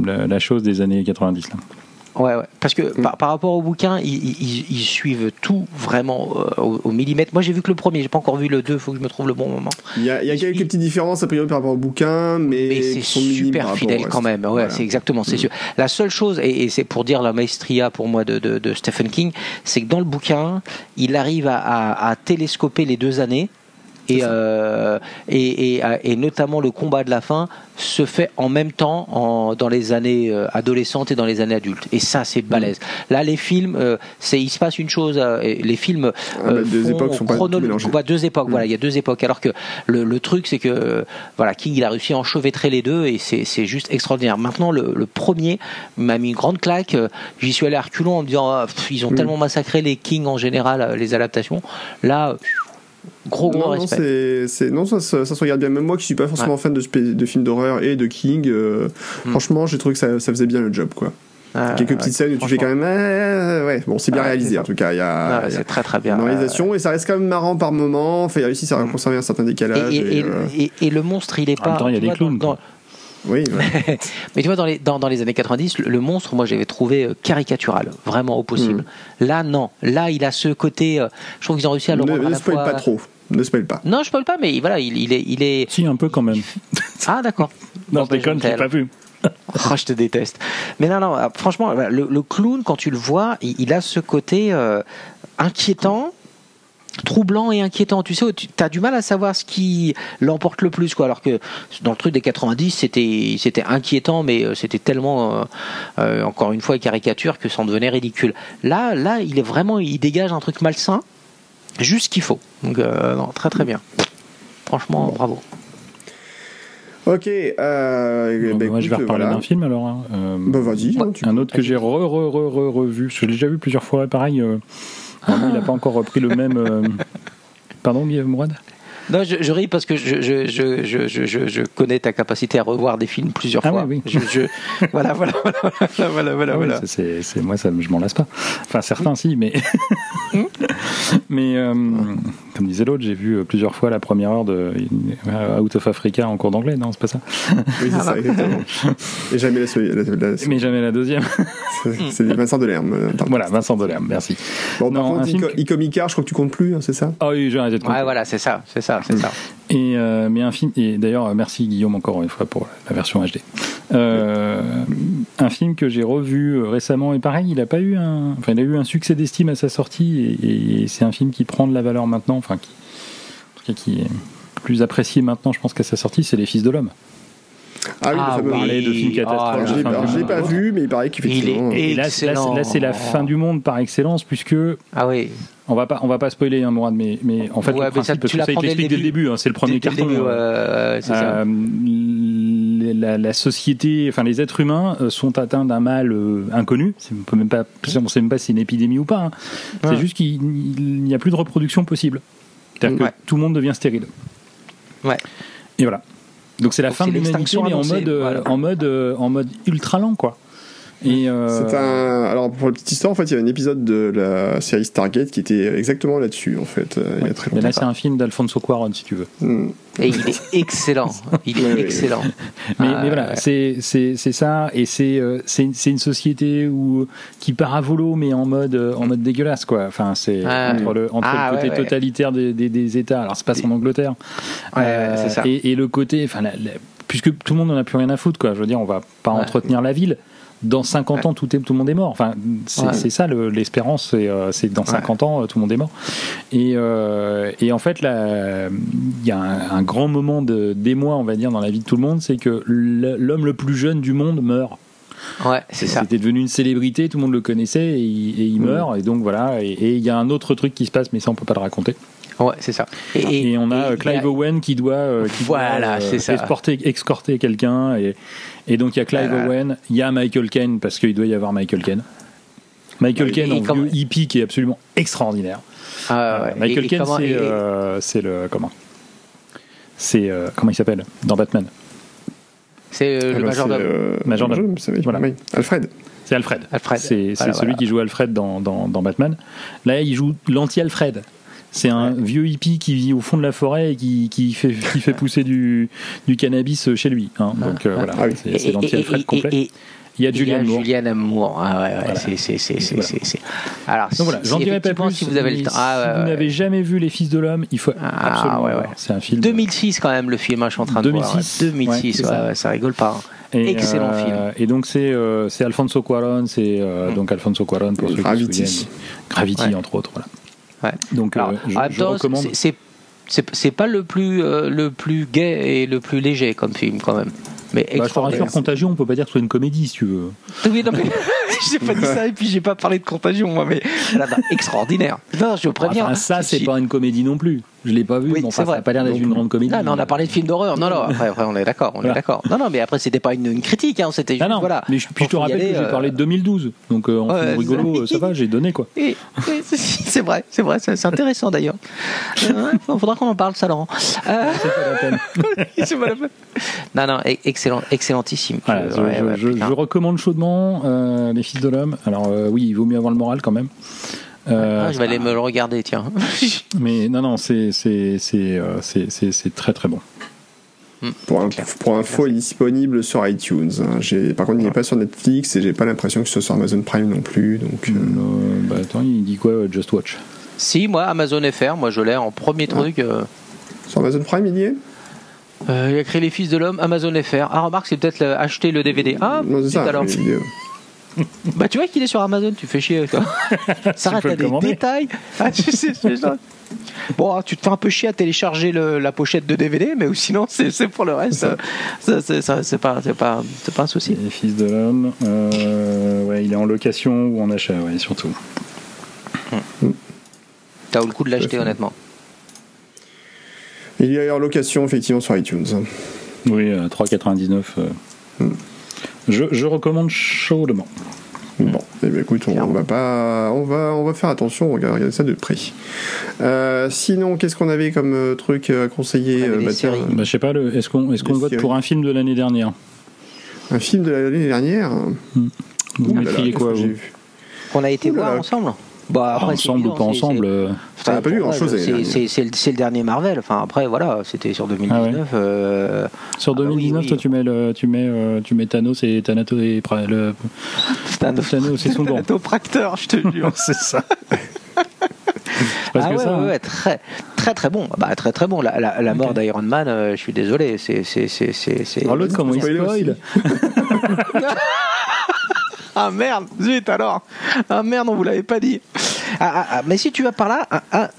Speaker 3: la, la, chose des années 90 là.
Speaker 2: Ouais, ouais, parce que mm. par, rapport au bouquin, ils, ils, suivent tout vraiment euh, au, millimètre. Moi, j'ai vu que le premier, j'ai pas encore vu le deux. faut que je me trouve le bon moment.
Speaker 1: Il y a, il y a quelques petites différences a priori par rapport au bouquin, mais,
Speaker 2: mais c'est super fidèle quand même. Ouais, c'est exactement, c'est mm. sûr. La seule chose, et, c'est pour dire la maestria pour moi de, de, de Stephen King, c'est que dans le bouquin, il arrive à, à, à télescoper les deux années et, euh, et, et, et, notamment le combat de la fin se fait en même temps en, dans les années euh, adolescentes et dans les années adultes. Et ça, c'est balèze. Mm. Là, les films, euh, c'est il se passe une chose. Euh, les films
Speaker 1: ah, bah, deux époques sont pas
Speaker 2: bah, deux époques. Voilà, il y a deux époques. Alors que le, le truc, c'est que voilà, King, il a réussi à enchevêtrer les deux et c'est juste extraordinaire. Maintenant, le, le premier m'a mis une grande claque. J'y suis allé à reculons en me disant, ah, ils ont mm. tellement massacré les King en général, les adaptations. Là. Gros gros respect.
Speaker 1: c'est, non ça, ça, se regarde bien. Même moi qui suis pas forcément fan de, de films d'horreur et de King, euh, hmm. franchement, j'ai trouvé que ça, ça, faisait bien le job, quoi. Ah, Quelques petites scènes où tu fais quand même, eh, ouais, bon, c'est bien réalisé en tout cas. Il y a,
Speaker 2: c'est très très bien.
Speaker 1: Une réalisation et ça reste quand même marrant par moment. Enfin, il réussit à hmm. conserver un certain décalage.
Speaker 2: Et,
Speaker 1: euh,
Speaker 2: et, et, le monstre, il est pas.
Speaker 3: il y a des clowns.
Speaker 1: Oui. [LAUGHS]
Speaker 2: mais tu vois, dans les, dans, dans les années 90, le, monstre, moi, j'avais trouvé euh, caricatural, vraiment au possible. Hmm. Là, non. Là, il a ce côté. je trouve qu'ils ont réussi à le rendre.
Speaker 1: Ne, spoil pas trop. Ne spoil pas.
Speaker 2: Non, je spoil pas, mais voilà, il, il, est, il est.
Speaker 3: Si, un peu quand même. [LAUGHS]
Speaker 2: ah, d'accord.
Speaker 3: non, je déconne, j'ai pas vu. [LAUGHS]
Speaker 2: oh, je te déteste. Mais non, non, franchement, le, clown, quand tu le vois, il, a ce côté euh, inquiétant troublant et inquiétant. Tu sais, tu as du mal à savoir ce qui l'emporte le plus, quoi. Alors que dans le truc des 90, c'était c'était inquiétant, mais euh, c'était tellement euh, encore une fois caricature que ça en devenait ridicule. Là, là, il est vraiment, il dégage un truc malsain juste ce qu'il faut. Donc, euh, non, très très bien. Franchement, bravo.
Speaker 1: Ok, euh,
Speaker 3: bah, moi je vais reparler d'un film alors. Hein.
Speaker 1: Euh, bah vas-y.
Speaker 3: Hein, un autre que j'ai re, re, re, re, revu, je l'ai déjà vu plusieurs fois, pareil. Il n'a pas encore repris le même. Euh, [LAUGHS] pardon, Guillaume Mourad
Speaker 2: non, je, je, ris parce que je, je, je, je, connais ta capacité à revoir des films plusieurs
Speaker 3: ah
Speaker 2: fois.
Speaker 3: oui.
Speaker 2: voilà, [LAUGHS] voilà, voilà, voilà, voilà, voilà.
Speaker 3: Ah c'est, moi, ça, je m'en lasse pas. Enfin, certains, si, mais. [LAUGHS] Mais, euh, comme disait l'autre, j'ai vu plusieurs fois la première heure de Out of Africa en cours d'anglais, non, c'est pas ça
Speaker 1: Oui, c'est ça, exactement. Et jamais la,
Speaker 3: Mais jamais la deuxième.
Speaker 1: c'est Vincent Delerme. Euh,
Speaker 3: voilà, Vincent Delerme, merci.
Speaker 1: Bon, par contre, Icomicar, je crois que tu comptes plus, hein, c'est ça?
Speaker 3: Ah oui, j'ai arrêté de compter.
Speaker 2: Ouais, voilà, c'est ça, c'est ça
Speaker 3: Et euh, mais un film et d'ailleurs merci Guillaume encore une fois pour la version HD. Euh, un film que j'ai revu récemment et pareil, il a pas eu un, enfin il a eu un succès d'estime à sa sortie et, c'est un film qui prend de la valeur maintenant, enfin qui est plus apprécié maintenant, je pense qu'à sa sortie, c'est Les Fils de l'homme.
Speaker 1: Ah oui, ah,
Speaker 3: oui. de catastrophes.
Speaker 1: Ah, je l'ai pas, vu, mais il paraît qu'effectivement.
Speaker 3: Et là, là c'est la fin du monde par excellence, puisque.
Speaker 2: Ah oui.
Speaker 3: On va pas, on va pas spoiler, hein, Mourad, mais, mais en fait, le principe, ça, parce que ça, il l'explique dès le début, hein, c'est le premier carton.
Speaker 2: Début, euh, ça.
Speaker 3: Euh, la, société, enfin les êtres humains sont atteints d'un mal inconnu. On peut même pas, on sait même pas si c'est une épidémie ou pas. Hein. C'est juste qu'il n'y a plus de reproduction possible. C'est-à-dire que tout le monde devient stérile.
Speaker 2: Ouais.
Speaker 3: Et voilà. Donc c'est la fin de l'humanité, mais en mode, en mode, en mode ultra lent, quoi.
Speaker 1: Euh, c'est un. Alors pour la petite histoire, en fait, il y a un épisode de la série Stargate qui était exactement là-dessus, en fait, euh, il y a très longtemps.
Speaker 3: Mais là, c'est un film d'Alfonso Cuarón, si tu veux.
Speaker 2: Hmm. Et il est excellent. Il est excellent. [LAUGHS]
Speaker 3: mais, mais, voilà, ah, c'est ça, et c'est euh, c'est une société où qui part à volo, mais en mode en mode dégueulasse, quoi. Enfin, c'est ah, entre le entre ah, le côté totalitaire des, des, des, États. Alors, c'est pas en Angleterre. Ça. Et, et, le côté, enfin, puisque tout le monde n'en a plus rien à foutre, quoi. Je veux dire, on va pas entretenir la ville dans 50 ans, tout, est, tout le monde est mort. Enfin, c'est ça l'espérance, c'est euh, dans 50 ans, tout le monde est mort. Et, euh, et en fait, il y a un, grand moment d'émoi, on va dire, dans la vie de tout le monde, c'est que l'homme le plus jeune du monde meurt.
Speaker 2: Ouais, c'est ça.
Speaker 3: C'était devenu une célébrité, tout le monde le connaissait et, il mm. meurt. Et donc voilà. Et il y a un autre truc qui se passe, mais ça on peut pas le raconter.
Speaker 2: Ouais, c'est ça.
Speaker 3: Et, on a Clive Owen qui doit, euh, qui
Speaker 2: voilà, doit
Speaker 3: exporter, escorter quelqu'un et et donc il y a Clive Owen, il y a Michael Caine, parce qu'il doit y avoir Michael Caine. Michael Caine en vieux hippie qui est absolument extraordinaire.
Speaker 2: Ah,
Speaker 3: ouais. Michael Caine, euh, c'est le. Comment? C'est. Euh, comment il s'appelle Dans Batman?
Speaker 2: C'est euh, le ah, majordome.
Speaker 3: majordome.
Speaker 1: Voilà. Alfred.
Speaker 3: C'est Alfred.
Speaker 2: Alfred.
Speaker 3: C'est celui qui joue Alfred dans, dans, dans Batman. Là, il joue l'anti-Alfred. C'est un vieux hippie qui vit au fond de la forêt et qui, qui, fait, qui fait pousser du, du cannabis chez lui. Hein. Donc euh, voilà, ah c'est l'anti-Alfred complet. Il y a Julianne Moore.
Speaker 2: Julianne Moore. Ah ouais, ouais, c'est, c'est, c'est, c'est,
Speaker 3: Alors, Donc voilà, j'en dirai pas plus.
Speaker 2: Si vous avez le temps. Ah,
Speaker 3: si vous n'avez jamais vu Les Fils de l'Homme, il faut ah, absolument voir. C'est un film.
Speaker 2: 2006 quand même, le film, hein, je suis en train de 2006. voir. 2006, ouais, ça. ça. rigole pas. Hein. Et, Excellent euh, film.
Speaker 3: Et donc c'est euh, c'est Alfonso Cuarón, c'est euh, mm. donc Alfonso Cuarón pour ceux
Speaker 1: Gravity.
Speaker 3: qui se souviennent. Gravity entre autres, voilà.
Speaker 2: Donc, euh, je, recommande. C'est pas le plus, euh, le plus gai et le plus léger comme film, quand même. Mais
Speaker 3: bah, je te rassure, Contagion, on peut pas dire que ce soit une comédie, si tu veux. [LAUGHS]
Speaker 2: Oui, non, mais [LAUGHS] j'ai pas dit ça, et puis j'ai pas parlé de Contagion, moi, mais là, extraordinaire. Non, je préviens.
Speaker 3: Enfin, ça, c'est pas une comédie non plus. Je l'ai pas vu, mais enfin, ça n'a pas l'air d'être une grande comédie.
Speaker 2: Non, mais on a parlé de films d'horreur. Non, non, [LAUGHS] après, on est d'accord, on est d'accord. Non, non, mais après, c'était pas une, critique, hein, c'était juste,
Speaker 3: non,
Speaker 2: voilà.
Speaker 3: Mais je, puis je te rappelle que j'ai parlé de 2012, donc euh, en film rigolo, ça va, j'ai donné, quoi.
Speaker 2: C'est vrai, c'est vrai, c'est intéressant d'ailleurs. Il faudra qu'on en parle, ça, Laurent. La peine. [LAUGHS] c'est pas la peine. Non, non, excellent, excellentissime.
Speaker 3: je, recommande chaudement euh, Les Fils de l'Homme. Alors, euh, oui, il vaut mieux avoir le moral quand même.
Speaker 2: Euh, ah, je vais aller me le regarder, tiens. [LAUGHS]
Speaker 3: mais non, non, c'est euh, très très bon.
Speaker 1: Hmm. Pour, un, pour info, il est disponible sur iTunes. Par contre, il n'est pas sur Netflix et j'ai pas l'impression que ce soit sur Amazon Prime non plus. Donc, euh.
Speaker 3: bah, attends, il dit quoi Just Watch?
Speaker 2: Si, moi, Amazon FR, moi je l'ai en premier ah. truc.
Speaker 1: Sur Amazon Prime, il y est?
Speaker 2: Il a créé Les Fils de l'Homme, Amazon FR. Ah, remarque, c'est peut-être acheter le DVD. Ah, c'est ça, alors. [LAUGHS] bah tu vois qu'il est sur Amazon, tu fais chier toi. [LAUGHS] Ça t'as des détails. Ah, tu sais, bon, tu te fais un peu chier à télécharger le, la pochette de DVD, mais sinon c'est pour le reste. C'est pas, pas, pas un souci.
Speaker 3: Les fils de l'homme, euh, ouais, il est en location ou en achat, ouais, surtout.
Speaker 2: Hmm. T'as eu le coup de l'acheter honnêtement.
Speaker 1: Il est en location effectivement sur iTunes.
Speaker 3: Oui, 3,99. Euh, hmm. Je, recommande chaudement.
Speaker 1: Bon, eh bien, écoute, on, va pas, on va, on va faire attention, on regarde, ça de près. Euh, sinon, qu'est-ce qu'on avait comme euh, truc à conseiller
Speaker 2: euh,
Speaker 3: bah, Je sais pas, est-ce qu'on, est-ce qu'on vote pour un film de l'année dernière
Speaker 1: Un film de l'année dernière
Speaker 3: hmm. Vous mettriez quoi vous
Speaker 2: Qu'on a été voir ensemble
Speaker 3: bah, après, ensemble ou pas ensemble euh,
Speaker 1: Ça n'a pas vu grand chose.
Speaker 2: C'est le dernier Marvel. Enfin, après, voilà, c'était sur 2019. Ah euh,
Speaker 3: sur 2019, ah bah toi, tu mets, le, tu, mets, euh, tu mets Thanos et Thanato et le...
Speaker 2: Thanos,
Speaker 3: Thanos et son gant.
Speaker 2: Thanatopracteur, je te jure. [LAUGHS]
Speaker 3: c'est ça.
Speaker 2: ah ouais, ça, ouais, très, très très bon. Bah, très très bon. La, la, la mort d'Iron Man, je suis désolé. C'est.
Speaker 3: Alors l'autre, comment il spoil [LAUGHS]
Speaker 2: ah merde, zut alors. Ah merde, on vous l'avait pas dit. Ah, ah, ah, mais si tu vas par là,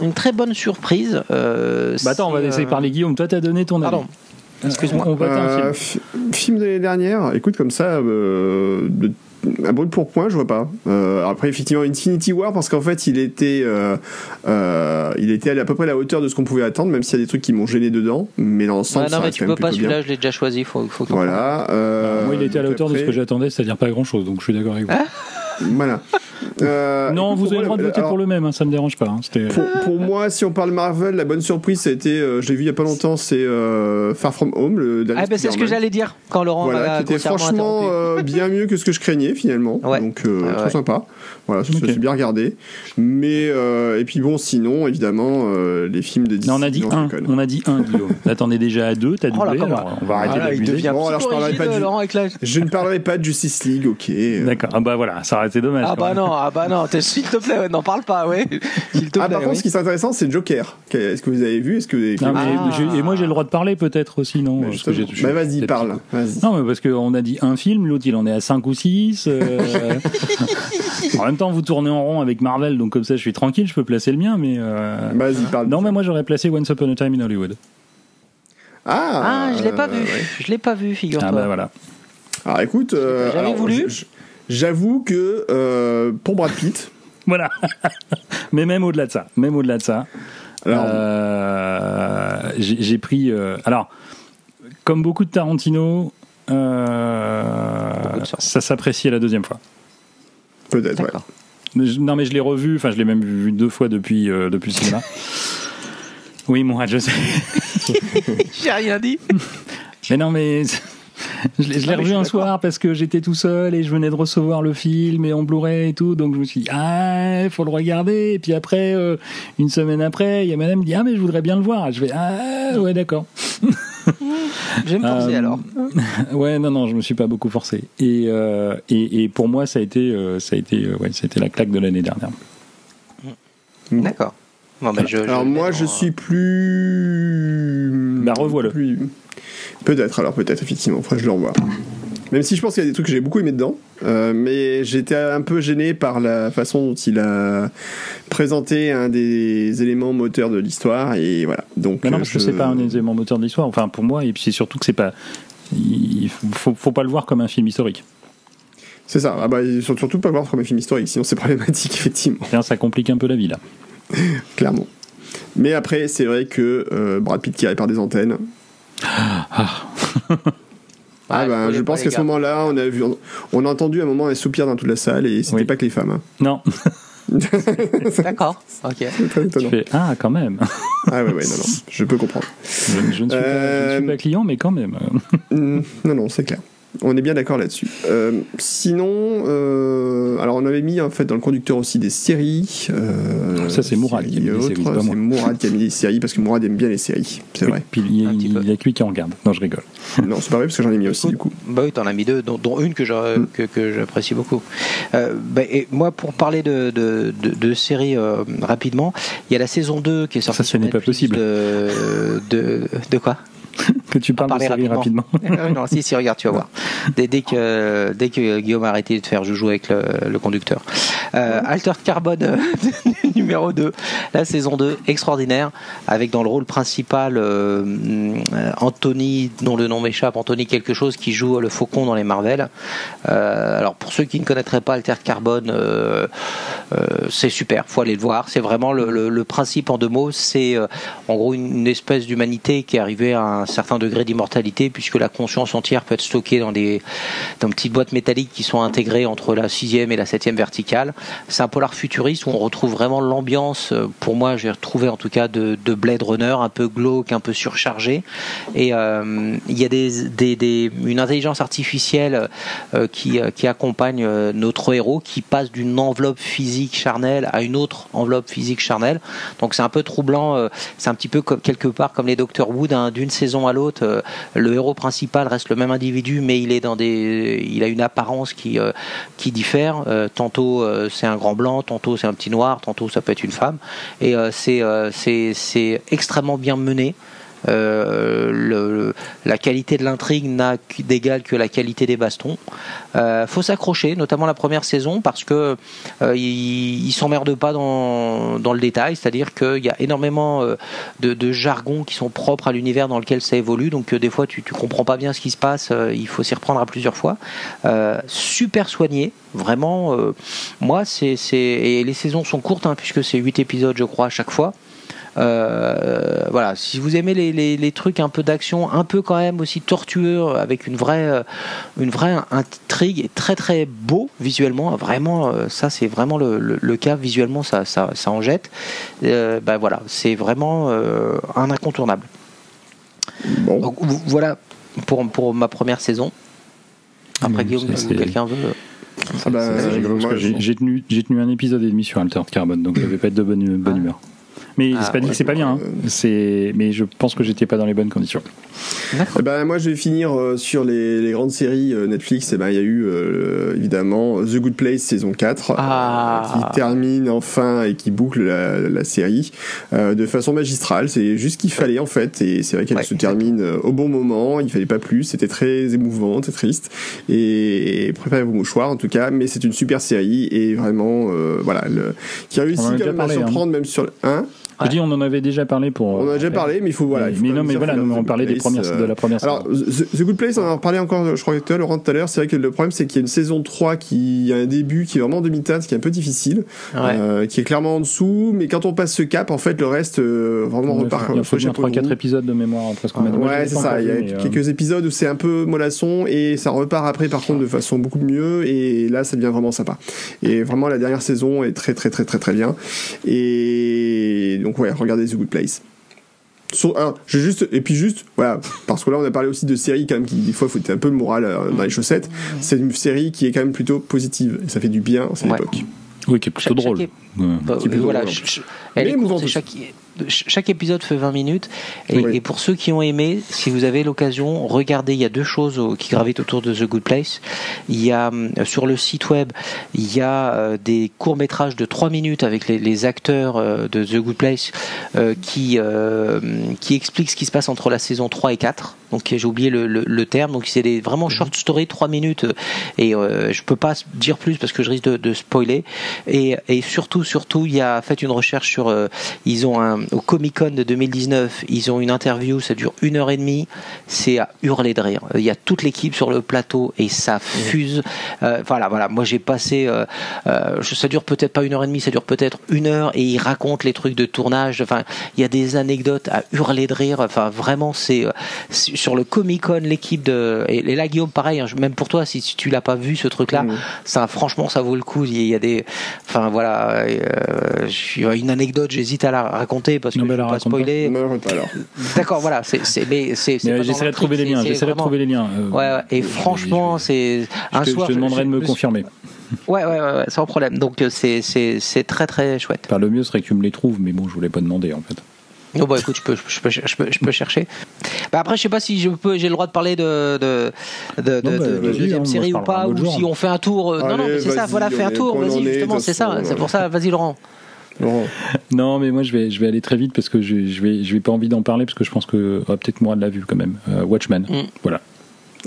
Speaker 2: une très bonne surprise. Euh,
Speaker 3: bah attends, on va essayer de parler Guillaume. Toi, t'as donné ton avis. Pardon.
Speaker 1: Excuse-moi. On, va euh, film. film de l'année dernière. Écoute, comme ça, euh, un brûle pour point, je vois pas. Euh, après, effectivement, Infinity War, parce qu'en fait, il était, euh, euh, il était à peu près à la hauteur de ce qu'on pouvait attendre, même s'il y a des trucs qui m'ont gêné dedans. Mais dans l'ensemble,
Speaker 2: ouais, non, mais tu peux pas, celui-là, je l'ai déjà choisi. Faut, faut
Speaker 1: voilà.
Speaker 3: Euh, moi, il était à la hauteur de ce que j'attendais, c'est-à-dire pas grand-chose. Donc, je suis d'accord avec vous.
Speaker 1: Ah voilà.
Speaker 3: Euh, non, vous avez le droit de voter pour le même, hein, ça me dérange pas. Hein,
Speaker 1: pour, pour, moi, si on parle Marvel, la bonne surprise, ça a été, euh, je l'ai vu il y a pas longtemps, c'est euh, Far From Home, le
Speaker 2: Ah, ben c'est ce que j'allais dire quand Laurent
Speaker 1: voilà, qui était franchement euh, bien mieux que ce que je craignais finalement.
Speaker 2: Ouais.
Speaker 1: Donc, euh, trop sympa. Voilà, ça okay. bien regardé. Mais, et puis bon, sinon, évidemment, les films de Disney.
Speaker 3: Non, on a dit un, on a dit un, Guillaume. Là, t'en es déjà à deux, t'as oh doublé, alors on va arrêter
Speaker 2: ah,
Speaker 3: d'abuser.
Speaker 1: Bon, alors je parlerai pas de, je ne parlerai pas de Justice League, ok.
Speaker 3: D'accord, ah bah voilà, ça aurait été dommage.
Speaker 2: Ah bah non, ah bah non, s'il te plaît, n'en parle pas, ouais. S'il te
Speaker 1: ah,
Speaker 2: plaît.
Speaker 1: par contre, ce qui est intéressant, c'est Joker. Est-ce que vous avez vu? Est-ce que
Speaker 3: ah. Et moi, j'ai le droit de parler peut-être aussi, non?
Speaker 1: Mais parce que bah, vas-y, parle. Vas
Speaker 3: non, mais parce qu'on a dit un film, l'autre il en est à 5 ou 6. Euh... [LAUGHS] en même temps, vous tournez en rond avec Marvel, donc comme ça, je suis tranquille, je peux placer le mien, mais. Euh...
Speaker 1: Vas-y, parle.
Speaker 3: Non, mais moi, j'aurais placé Once Upon a Time in Hollywood.
Speaker 1: Ah,
Speaker 2: ah je l'ai pas vu. Ouais. Je l'ai pas vu, figure-toi.
Speaker 3: Ah bah voilà.
Speaker 1: Alors écoute, euh,
Speaker 2: j'avais voulu.
Speaker 1: J'avoue que euh, pour Brad Pitt. [LAUGHS]
Speaker 3: voilà. [LAUGHS] Mais même au-delà de ça, même au-delà de ça, alors, euh, j'ai pris. Euh, alors, comme beaucoup de Tarantino, euh, ça s'apprécie la deuxième fois.
Speaker 1: Peut-être, ouais.
Speaker 3: Non, mais je l'ai revu. Enfin, je l'ai même vu deux fois depuis depuis le cinéma. [LAUGHS] oui, moi, je sais.
Speaker 2: J'ai rien dit.
Speaker 3: Mais non, mais [LAUGHS] je l'ai revu un soir parce que j'étais tout seul et je venais de recevoir le film et on Blu-ray et tout, donc je me suis dit ah il faut le regarder et puis après euh, une semaine après il y a madame qui dit ah mais je voudrais bien le voir, je vais ah ouais d'accord. [LAUGHS]
Speaker 2: je vais me forcer euh, alors. [LAUGHS]
Speaker 3: ouais non non je me suis pas beaucoup forcé et euh, et, et, pour moi ça a été euh, ça a été ouais c'était la claque de l'année dernière.
Speaker 2: D'accord. Bon, ben je,
Speaker 1: alors
Speaker 2: je
Speaker 1: moi je suis plus.
Speaker 3: Bah revois-le.
Speaker 1: Plus... Peut-être, alors peut-être, effectivement. Après, je le revois. Même si je pense qu'il y a des trucs que j'ai beaucoup aimé dedans, euh, mais j'étais un peu gêné par la façon dont il a présenté un des éléments moteurs de l'histoire, et voilà. Donc,
Speaker 3: mais non, parce je... que c'est pas un des éléments moteurs de l'histoire. Enfin, pour moi, et puis c'est surtout que c'est pas, il faut, faut pas le voir comme un film historique.
Speaker 1: C'est ça. Ah bah, surtout pas le voir comme un film historique, sinon c'est problématique, [LAUGHS] effectivement.
Speaker 3: Ça complique un peu la vie là.
Speaker 1: Clairement. Mais après, c'est vrai que euh, Brad Pitt qui par des antennes,
Speaker 3: ah. [LAUGHS]
Speaker 1: Ah, ben, je pense qu'à ce moment-là, on a vu, on a entendu un moment un soupir dans toute la salle et c'était pas que les femmes. Hein.
Speaker 3: Non. [LAUGHS]
Speaker 2: D'accord. Ok.
Speaker 3: Tu fais ah quand même.
Speaker 1: ah ouais ouais non non, je peux comprendre.
Speaker 3: Je, ne, suis pas, je ne suis pas client mais quand même. [LAUGHS]
Speaker 1: non non c'est clair. On est bien d'accord là-dessus. Euh, sinon, euh, alors on avait mis en fait dans le conducteur aussi des séries. Euh,
Speaker 3: ça c'est Mourad qui a mis des séries.
Speaker 1: C'est Mourad qui a mis des séries parce que Mourad aime bien les séries, c'est vrai.
Speaker 3: Puis il y, a, il y a que lui qui en regarde. Non, je rigole. [LAUGHS]
Speaker 1: non, c'est pas vrai parce que j'en ai mis aussi du coup.
Speaker 2: Bah oui, t'en as mis deux, dont, dont une que mm. j'apprécie beaucoup. Euh, bah, et moi, pour parler de, de, de, de séries euh, rapidement, il y a la saison 2 qui est sortie.
Speaker 3: Ça, ce n'est pas possible.
Speaker 2: De, de, de quoi? [LAUGHS]
Speaker 3: que tu parles de série rapidement.
Speaker 2: rapidement. [LAUGHS] non, si, si, regarde, tu vas voir. Dès, dès, que, dès que Guillaume a arrêté de faire joujou avec le, le conducteur. Euh, Altered Carbone euh, [LAUGHS] numéro 2, la saison 2, extraordinaire, avec dans le rôle principal euh, Anthony, dont le nom m'échappe, Anthony quelque chose, qui joue le faucon dans les Marvel. Euh, alors pour ceux qui ne connaîtraient pas Altered Carbone, euh, euh, c'est super, faut aller le voir. C'est vraiment le, le, le, principe en deux mots, c'est en gros une, une espèce d'humanité qui est arrivée à un certain degré d'immortalité, puisque la conscience entière peut être stockée dans des dans petites boîtes métalliques qui sont intégrées entre la sixième et la septième verticale. C'est un polar futuriste où on retrouve vraiment l'ambiance, pour moi j'ai retrouvé en tout cas de, de, Blade Runner, un peu glauque, un peu surchargé. Et euh, il y a des, des, des, une intelligence artificielle euh, qui, qui accompagne notre héros, qui passe d'une enveloppe physique charnelle à une autre enveloppe physique charnelle. Donc c'est un peu troublant, c'est un petit peu quelque part comme les Doctor Wood hein, d'une saison à l'autre. le héros principal reste le même individu, mais il est dans des, il a une apparence qui qui diffère. tantôt c'est un grand blanc, tantôt c'est un petit noir, tantôt ça peut être une femme. Et c'est c'est extrêmement bien mené. Le, la qualité de l'intrigue n'a d'égal que la qualité des bastons. faut s'accrocher, notamment la première saison, parce que il, s'emmerde pas dans, le détail, c'est-à-dire qu'il y a énormément de, de jargons qui sont propres à l'univers dans lequel ça évolue, donc des fois tu, tu comprends pas bien ce qui se passe, il faut s'y reprendre à plusieurs fois. super soigné, vraiment. moi, et les saisons sont courtes hein, puisque c'est 8 épisodes, je crois, à chaque fois. Euh, voilà, si vous aimez les, trucs un peu d'action, un peu quand même aussi tortueux, avec une vraie, euh, une vraie intrigue et très très beau visuellement, vraiment, euh, ça c'est vraiment le, cas visuellement, ça, ça, en jette. ben voilà, c'est vraiment un incontournable. Donc, voilà pour, pour ma première saison. Après, Guillaume, quelqu'un veut.
Speaker 3: Ah bah, j'ai tenu, tenu, un épisode et demi sur Altered Carbone, donc je vais pas être de bonne, bonne ah. humeur. Mais c'est pas dit que c'est pas bien. Hein. C'est, mais je pense que j'étais pas dans les bonnes conditions.
Speaker 1: Eh ben, moi, je vais finir euh, sur les, les, grandes séries euh, Netflix. Et eh ben, il y a eu euh, évidemment The Good Place saison 4 ah. qui termine enfin et qui boucle la, la série de façon magistrale. C'est juste ce qu'il fallait en fait. Et c'est vrai qu'elle se termine au bon moment. Il fallait pas plus. C'était très émouvant, très triste. Et, préparez vos mouchoirs en tout cas. Mais c'est une super série et vraiment voilà le, qui a réussi quand même à hein. surprendre même sur le 1.
Speaker 3: Je dis, on en avait déjà parlé pour.
Speaker 1: On en a déjà parlé, mais il faut voilà.
Speaker 3: mais non, mais voilà, nous on parlait des premières, de la première.
Speaker 1: Alors, The, Good Place, on en a parlé encore, je crois que Laurent tout à l'heure. C'est vrai que le problème, c'est qu'il y a une saison 3 qui a un début qui est vraiment demi-teinte, qui est un peu difficile, euh, qui est clairement en dessous. Mais quand on passe ce cap, en fait, le reste euh, vraiment repart.
Speaker 3: Il faut 3-4 épisodes de mémoire après ce qu'on a
Speaker 1: Ouais, c'est ça. Il y a euh, quelques épisodes où c'est un peu mollasson et ça repart après, par contre, de façon beaucoup mieux. Et là, ça devient vraiment sympa. Et vraiment, la dernière saison est très, très, très, très, très bien. Et donc, ouais, regardez The Good Place. je juste, et puis juste, voilà, parce que là on a parlé aussi de séries quand même qui des fois foutait un peu le moral euh, dans les chaussettes. C'est une série qui est quand même plutôt positive et ça fait du bien à cette époque.
Speaker 3: Oui, qui est plutôt drôle.
Speaker 2: voilà, elle est chaque, chaque épisode fait 20 minutes. Et, pour ceux qui ont aimé, si vous avez l'occasion, regardez. Il y a deux choses qui gravitent autour de The Good Place. Il y a euh, sur le site web, il y a euh, des courts métrages de 3 minutes avec les, acteurs euh, de The Good Place qui qui expliquent ce qui se passe entre la saison 3 et 4. Donc j'ai oublié le, terme. Donc c'est des vraiment mhm. short story 3 minutes et je peux pas dire plus parce que je risque de, spoiler. Et, et, surtout surtout il y a fait une recherche sur ils ont un au Comic Con de 2019, ils ont une interview, ça dure une heure et demie, c'est à hurler de rire. Il y a toute l'équipe sur le plateau et ça fuse. Euh, voilà, voilà. Moi j'ai passé, euh, euh, ça dure peut-être pas une heure et demie, ça dure peut-être une heure et ils racontent les trucs de tournage. Enfin, il y a des anecdotes à hurler de rire. Enfin, vraiment, c'est sur le Comic Con l'équipe de et, là Guillaume, pareil. Hein, même pour toi, si tu l'as pas vu ce truc-là, mmh. ça franchement ça vaut le coup. Il y a des, enfin voilà, une anecdote, j'hésite à la raconter parce que je pas spoiler. D'accord, voilà, c'est mais c'est
Speaker 3: j'essaierai de trouver les liens, j'essaierai de trouver les liens.
Speaker 2: ouais, et franchement, c'est
Speaker 3: un soir je te demanderai de me confirmer. [LAUGHS]
Speaker 2: Ouais, ouais, ouais, sans problème. Donc euh, c'est c'est très très chouette.
Speaker 3: Enfin, le mieux serait que tu me les trouves, mais bon, je voulais pas demander en fait.
Speaker 2: Non, bah écoute, je peux, je peux, je peux, je peux chercher. Bah après, je sais pas si je peux, j'ai le droit de parler de de de, de, bah, deuxième hein, série ou pas, ou si on fait un tour. Euh, non, non, mais c'est ça, voilà, fais un tour, vas-y, justement, c'est ça, c'est pour ça, vas-y, Laurent.
Speaker 3: Non. mais moi je vais, je vais aller très vite parce que je, je vais, je vais pas envie d'en parler parce que je pense que oh, peut-être moi de l'a vu quand même. Euh, Watchmen, mm. voilà.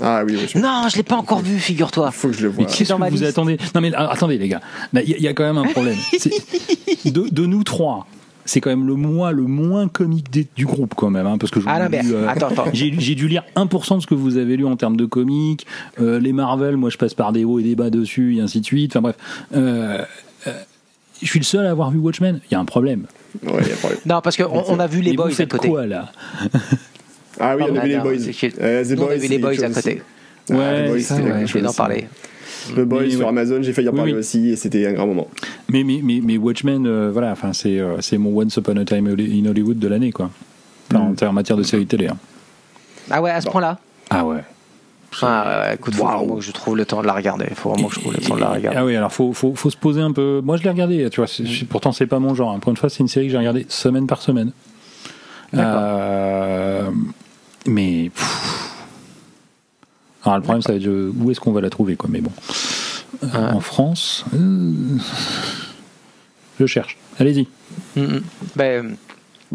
Speaker 1: Ah oui,
Speaker 2: Non, je l'ai pas encore vu, figure-toi.
Speaker 1: Faut que je le voie.
Speaker 3: qu'est-ce que vous attendez? Non mais ah, attendez les gars, il y, a quand même un problème. [LAUGHS] de, de, nous trois, c'est quand même le moins le moins comique du groupe quand même hein, parce que
Speaker 2: ah, euh,
Speaker 3: j'ai dû lire 1% de ce que vous avez lu en termes de comiques euh, les Marvel moi je passe par des hauts et des bas dessus et ainsi de suite enfin bref euh, je suis le seul à avoir vu Watchmen. Il y a un problème.
Speaker 1: Ouais, y a un problème.
Speaker 2: non, parce qu'on on a vu les boys
Speaker 3: à
Speaker 2: côté.
Speaker 3: quoi là
Speaker 1: Ah oui, on a vu les boys.
Speaker 2: Euh, on a vu les boys à côté.
Speaker 3: Ouais,
Speaker 2: ah, ça, je vais en parler.
Speaker 1: Le Boys sur Amazon, j'ai failli en parler aussi et c'était un grand moment.
Speaker 3: Mais, mais, mais, mais Watchmen, euh, voilà, enfin, c'est, euh, c'est mon Once Upon a Time in Hollywood de l'année, quoi. Enfin, mm. en, matière de série télé. Hein.
Speaker 2: Ah ouais, à ce point-là?
Speaker 3: Ah ouais.
Speaker 2: Ah, écoute, faut vraiment que je trouve le temps de la regarder. Faut vraiment que je trouve le temps de la regarder.
Speaker 3: Ah oui, alors faut, faut, faut se poser un peu. Moi, je l'ai regardé, tu vois. Pourtant, c'est pas mon genre. Hein. Pour une fois, c'est une série que j'ai regardée semaine par semaine. Euh, mais. Alors, le problème, ça va être où est-ce qu'on va la trouver, quoi. Mais bon. Euh, en France. Euh, je cherche. Allez-y.
Speaker 2: Mm, mm. Ben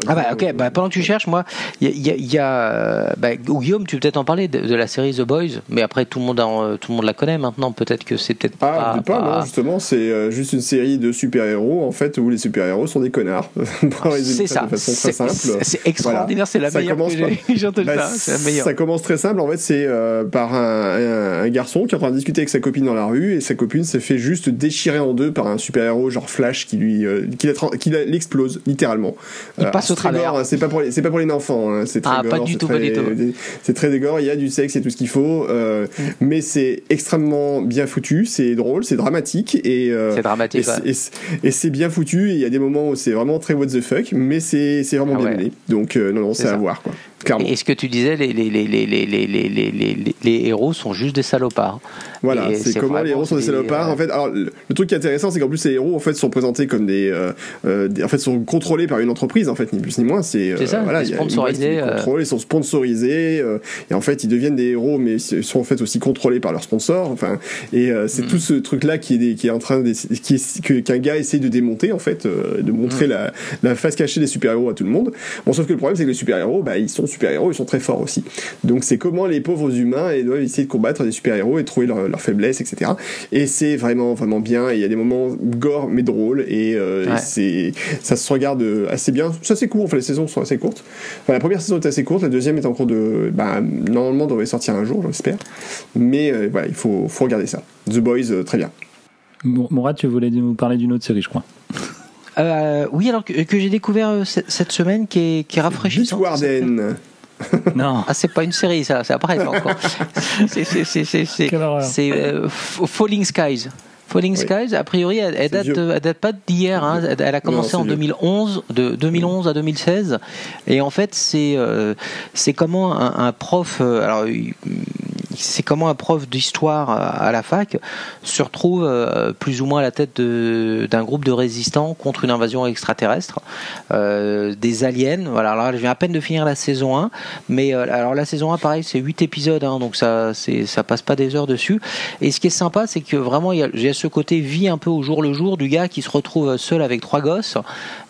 Speaker 2: ah bah ok, bah, pendant que tu cherches, moi, il y a, y a bah, Guillaume, tu peux peut-être en parler de, la série The Boys, mais après tout le monde, en, tout le monde la connaît maintenant. Peut-être que c'est peut-être
Speaker 1: ah, pas, pas, non, justement, c'est euh, juste une série de super héros en fait où les super héros sont des connards. [LAUGHS]
Speaker 2: c'est ça. C'est extraordinaire, c'est la meilleure commence que [LAUGHS] bah.
Speaker 1: Ça commence très simple. En fait, c'est euh, par un, un, garçon qui est en train de discuter avec sa copine dans la rue et sa copine s'est fait juste déchirer en deux par un super héros genre Flash qui lui, euh, qui l'explose littéralement.
Speaker 2: Il
Speaker 1: Hein, c'est pas pour les, c'est pas pour les enfants. Hein, c'est très ah,
Speaker 2: pas du tout,
Speaker 1: pas du tout. C'est très dégore. Il y a du sexe et tout ce qu'il faut, euh, mm. mais c'est extrêmement bien foutu. C'est drôle, c'est dramatique et
Speaker 2: euh, c'est dramatique.
Speaker 1: Et, c'est bien foutu. Il y a des moments où c'est vraiment très what the fuck, mais c'est c'est vraiment ah bien mené. Donc euh, non non, c'est à voir quoi.
Speaker 2: Et ce que tu disais, les, les, les, les, les, les, les héros sont juste des salopards.
Speaker 1: Voilà, c'est comment les héros sont des salopards. En fait, alors le, truc qui est intéressant, c'est qu'en plus les héros en fait sont présentés comme des, euh, euh en fait sont contrôlés par une entreprise en fait, ni plus ni moins. C'est
Speaker 2: euh, ça, voilà, sponsorisés.
Speaker 1: Ils, euh. ils sont sponsorisés euh, et en fait ils deviennent des héros, mais ils sont en fait aussi contrôlés par leurs sponsors. Enfin, et c'est mm. tout ce truc là qui est qui est en train de, qui est qu'un gars essaie de démonter en fait, de montrer mm. la, la face cachée des super héros à tout le monde. Bon, sauf que le problème c'est que les super héros, bah ils sont super héros, ils sont très forts aussi. Donc c'est comment les pauvres humains ils doivent essayer de combattre des super héros et trouver leur leurs faiblesses, etc. Et c'est vraiment vraiment bien. Il y a des moments gore mais drôles et, euh, c'est ça se regarde assez bien. C'est assez court. Enfin, les saisons sont assez courtes. la première saison est assez courte. La deuxième est en cours de. Bah, normalement, devrait sortir un jour, j'espère. Mais euh, voilà, il faut, faut regarder ça. The Boys, euh, très bien.
Speaker 3: Mourad, tu voulais nous parler d'une autre série, je crois.
Speaker 2: oui, alors que, j'ai découvert cette semaine qui est, qui est rafraîchissante.
Speaker 1: Warden.
Speaker 2: Non. Ah, c'est pas une série, ça, c'est après encore. [LAUGHS] c'est euh, Falling Skies. Falling Skies, a priori, elle, date, date, pas d'hier. Hein. Elle a commencé en 2011, de 2011 à 2016. Et en fait, c'est euh, c'est comment un, prof. Euh, alors, c'est comment un prof d'histoire à la fac se retrouve euh, plus ou moins à la tête d'un groupe de résistants contre une invasion extraterrestre, euh, des aliens. Voilà, alors je viens à peine de finir la saison 1, mais euh, alors la saison 1, pareil, c'est 8 épisodes, hein, donc ça, ça passe pas des heures dessus. Et ce qui est sympa, c'est que vraiment, il y, a, ce côté vie un peu au jour le jour du gars qui se retrouve seul avec trois gosses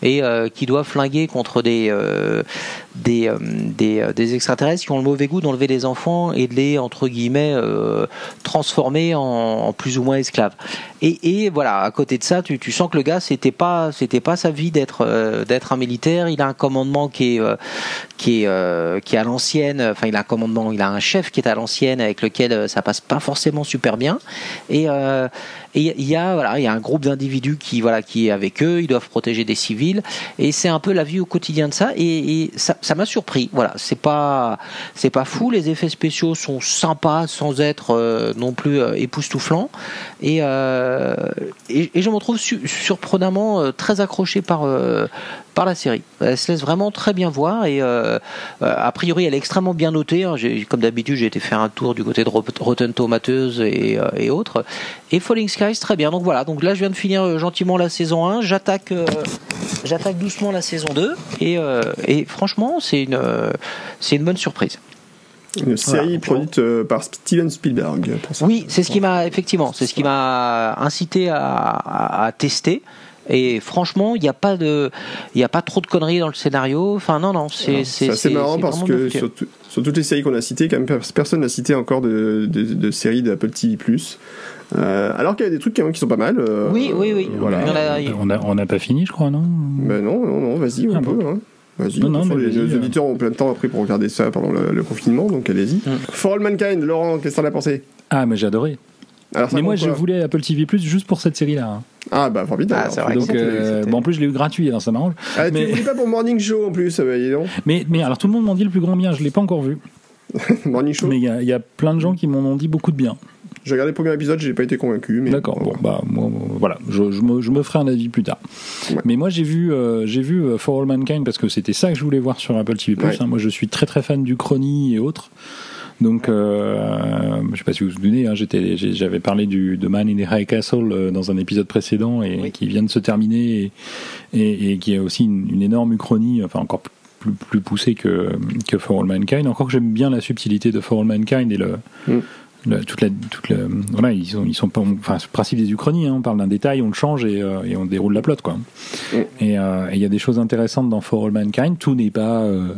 Speaker 2: et qui doit flinguer contre des des, des, des extraterrestres qui ont le mauvais goût d'enlever des enfants et de les entre guillemets euh, transformé en, plus ou moins esclave. Et, voilà, à côté de ça, tu, sens que le gars, c'était pas, c'était pas sa vie d'être, euh, d'être un militaire. Il a un commandement qui est, euh, qui est, qui est à l'ancienne. Enfin, il a un commandement, il a un chef qui est à l'ancienne avec lequel ça passe pas forcément super bien. Et et il y a voilà, il y a un groupe d'individus qui voilà qui est avec eux, ils doivent protéger des civils. Et c'est un peu la vie au quotidien de ça. Et, ça, ça m'a surpris. Voilà, c'est pas c'est pas fou, les effets spéciaux sont sympas sans être euh, non plus euh, époustouflants. Et, euh, et, et je me trouve surprenamment très accroché par par la série. Elle se laisse vraiment très bien voir et euh, euh, a priori elle est extrêmement bien notée. Hein. Comme d'habitude j'ai été faire un tour du côté de Rotten Tomatoes et, euh, et autres. Et Falling Skies très bien. Donc voilà, donc là je viens de finir gentiment la saison 1, j'attaque j'attaque doucement la saison 2 et, et franchement c'est une, c'est une bonne surprise.
Speaker 1: Une série produite par Steven Spielberg.
Speaker 2: oui, c'est ce qui m'a effectivement, c'est ce qui m'a incité à, à, à tester. Et franchement, il n'y a pas de, il y a pas trop de conneries dans le scénario. Enfin, non, non, c'est
Speaker 1: c'est assez marrant parce que sur, sur, toutes les séries qu'on a citées, quand même personne n'a cité encore de, de, de séries d'Apple TV+. Euh, alors qu'il y a des trucs qui sont pas mal. Euh,
Speaker 2: oui, oui, oui.
Speaker 3: Voilà. On n'a on a pas fini, je crois, non?
Speaker 1: Ben non, non, non. Vas-y, on ah peut. Hein. Vas-y, les, euh. auditeurs ont plein de temps après pour regarder ça pendant le, confinement, donc allez-y. Mm. For All Mankind, Laurent, qu'est-ce que t'en as pensé?
Speaker 3: Ah, mais j'ai adoré. Mais moi, je voulais Apple TV Plus juste pour cette série-là. Hein.
Speaker 1: Ah bah formidable.
Speaker 3: Ah, vrai donc, euh, bon, en plus je l'ai eu gratuit, alors ça m'arrange.
Speaker 1: Ah, mais... Tu voulais pas pour Morning Show en plus, bah, donc.
Speaker 3: Mais, mais alors tout le monde m'en dit le plus grand bien, je l'ai pas encore vu. [LAUGHS]
Speaker 1: Morning Show
Speaker 3: Mais il y, y, a plein de gens qui m'en ont dit beaucoup de bien.
Speaker 1: J'ai regardé le premier épisode, j'ai pas été convaincu. Mais
Speaker 3: D'accord, bon, bah, moi, voilà, je, je, me, je, me, ferai un avis plus tard. Mais moi, j'ai vu, euh, j'ai vu euh, For All Mankind parce que c'était ça que je voulais voir sur Apple TV+. Hein. Moi, je suis très très fan du Chrony et autres. Donc, euh, je sais pas si vous vous souvenez, hein, j'avais parlé du, de Man in the High Castle euh, dans un épisode précédent et qui vient de se terminer et, et, qui a aussi une, énorme uchronie, enfin encore plus, plus poussée que, que For All Mankind. Encore que j'aime bien la subtilité de For All Mankind et le, mm. toute la, toute la, voilà, ils sont, ils sont pas, enfin, ce principe des Uchronies, hein, on parle d'un détail, on le change et, euh, et on déroule la plot, quoi.
Speaker 1: Mm.
Speaker 3: Et euh, il y a des choses intéressantes dans For All Mankind. Tout n'est pas euh,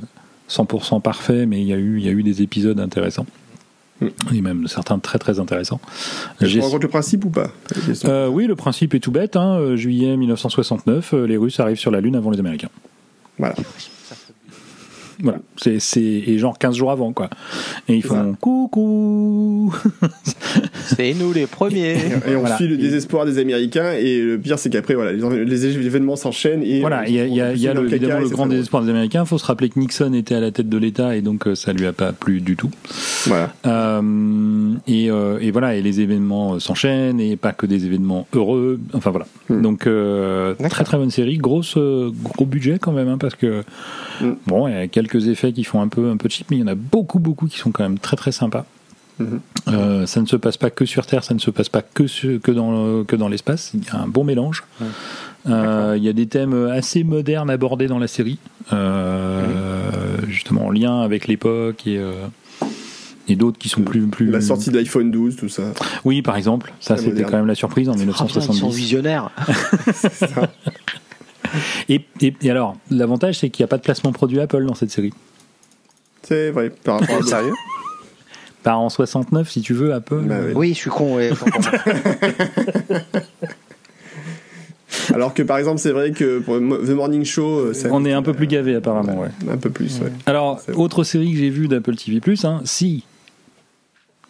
Speaker 3: 100% parfait, mais il y a eu, il y a eu des épisodes intéressants.
Speaker 1: Mm.
Speaker 3: Et même certains très très intéressants.
Speaker 1: Je compte le principe ou pas
Speaker 3: euh, oui, le principe est tout bête. Hein, euh, juillet 1969, euh, les Russes arrivent sur la Lune avant les Américains.
Speaker 1: Voilà.
Speaker 3: Voilà, c'est c'est genre 15 jours avant quoi. Et ils font coucou. [LAUGHS]
Speaker 2: C'est nous les premiers.
Speaker 1: Et on
Speaker 3: Voilà.
Speaker 1: suit le désespoir des Américains et le pire c'est qu'après voilà les, les événements s'enchaînent et
Speaker 3: Voilà, il y a, il y a- il y a le- évidemment le grand désespoir des Américains. Il faut se rappeler que Nixon était à la tête de l'État et donc euh, ça lui a pas plu du tout.
Speaker 1: Voilà.
Speaker 3: Euh, et, euh, et voilà, et les événements euh, s'enchaînent et pas que des événements heureux. Enfin voilà.
Speaker 1: Hmm.
Speaker 3: Donc euh, très très bonne série, grosse euh, gros budget quand même hein, parce que
Speaker 1: Hmm.
Speaker 3: bon, il y a quelques effets qui font un peu un peu cheap, mais il y en a beaucoup beaucoup qui sont quand même très très sympas.
Speaker 1: Mhm.
Speaker 3: Euh, ça ne se passe pas que sur Terre, ça ne se passe pas que, sur- que dans, que dans l'espace. Il y a un bon mélange. Euh, il y a des thèmes assez modernes abordés dans la série, euh, justement en lien avec l'époque et, euh, et d'autres qui sont plus, plus.
Speaker 1: La sortie de l'iPhone 12 tout ça.
Speaker 3: Oui, par exemple, ça c'était quand même la surprise en
Speaker 2: Ah, putain, ils sont
Speaker 3: 1970.
Speaker 2: visionnaires. [LAUGHS]
Speaker 3: Et, et, et alors, l'avantage c'est qu'il n'y a pas de placement produit Apple dans cette série.
Speaker 1: C'est vrai par rapport à. [LAUGHS]
Speaker 2: Sérieux?
Speaker 3: Pas en 69 si tu veux Apple.
Speaker 1: Bah oui.
Speaker 2: Oui, je suis con. ouais. [LAUGHS]
Speaker 1: Alors que par exemple c'est vrai que pour The Morning Show euh, ça-
Speaker 3: On est un peu plus gavé apparemment. Ouais.
Speaker 1: un peu plus ouais.
Speaker 3: Alors, autre série que j'ai vue d'Apple TV+, hein, Si.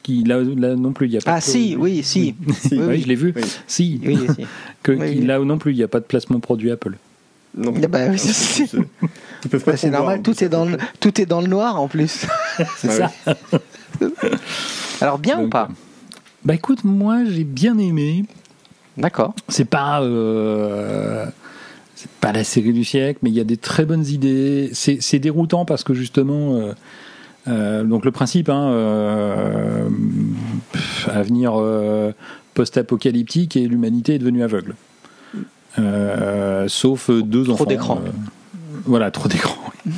Speaker 3: Qui, là, là non plus, il n'y a pas
Speaker 2: Ah
Speaker 3: de-
Speaker 2: si, oui, si.
Speaker 1: Si.
Speaker 3: Oui,
Speaker 2: Oui,
Speaker 3: je l'ai vu.
Speaker 1: Oui.
Speaker 3: Si.
Speaker 2: Oui, si.
Speaker 3: Que,
Speaker 2: Oui,
Speaker 3: qui-
Speaker 2: oui.
Speaker 3: Là non plus, il n'y a pas de placement produit Apple.
Speaker 1: Non,
Speaker 2: Ah bah oui, c'est-
Speaker 1: c'est- ils peuvent pas
Speaker 2: Bah, normal, tout est, dans le, tout est dans le noir en plus. [LAUGHS]
Speaker 3: C'est
Speaker 1: Ah
Speaker 3: ça.
Speaker 2: Alors bien ou pas
Speaker 3: Bah écoute, moi j'ai bien aimé.
Speaker 2: D'accord.
Speaker 3: C'est pas, euh, c'est pas la série du siècle, mais il y a des très bonnes idées. C'est c'est déroutant parce que justement, euh, euh, donc le principe, hein, euh, pff, avenir euh, post-apocalyptique et l'humanité est devenue aveugle. Euh, sauf deux
Speaker 2: Trop
Speaker 3: enfants.
Speaker 2: d'écran.
Speaker 3: euh, voilà, trop d'écran. [LAUGHS]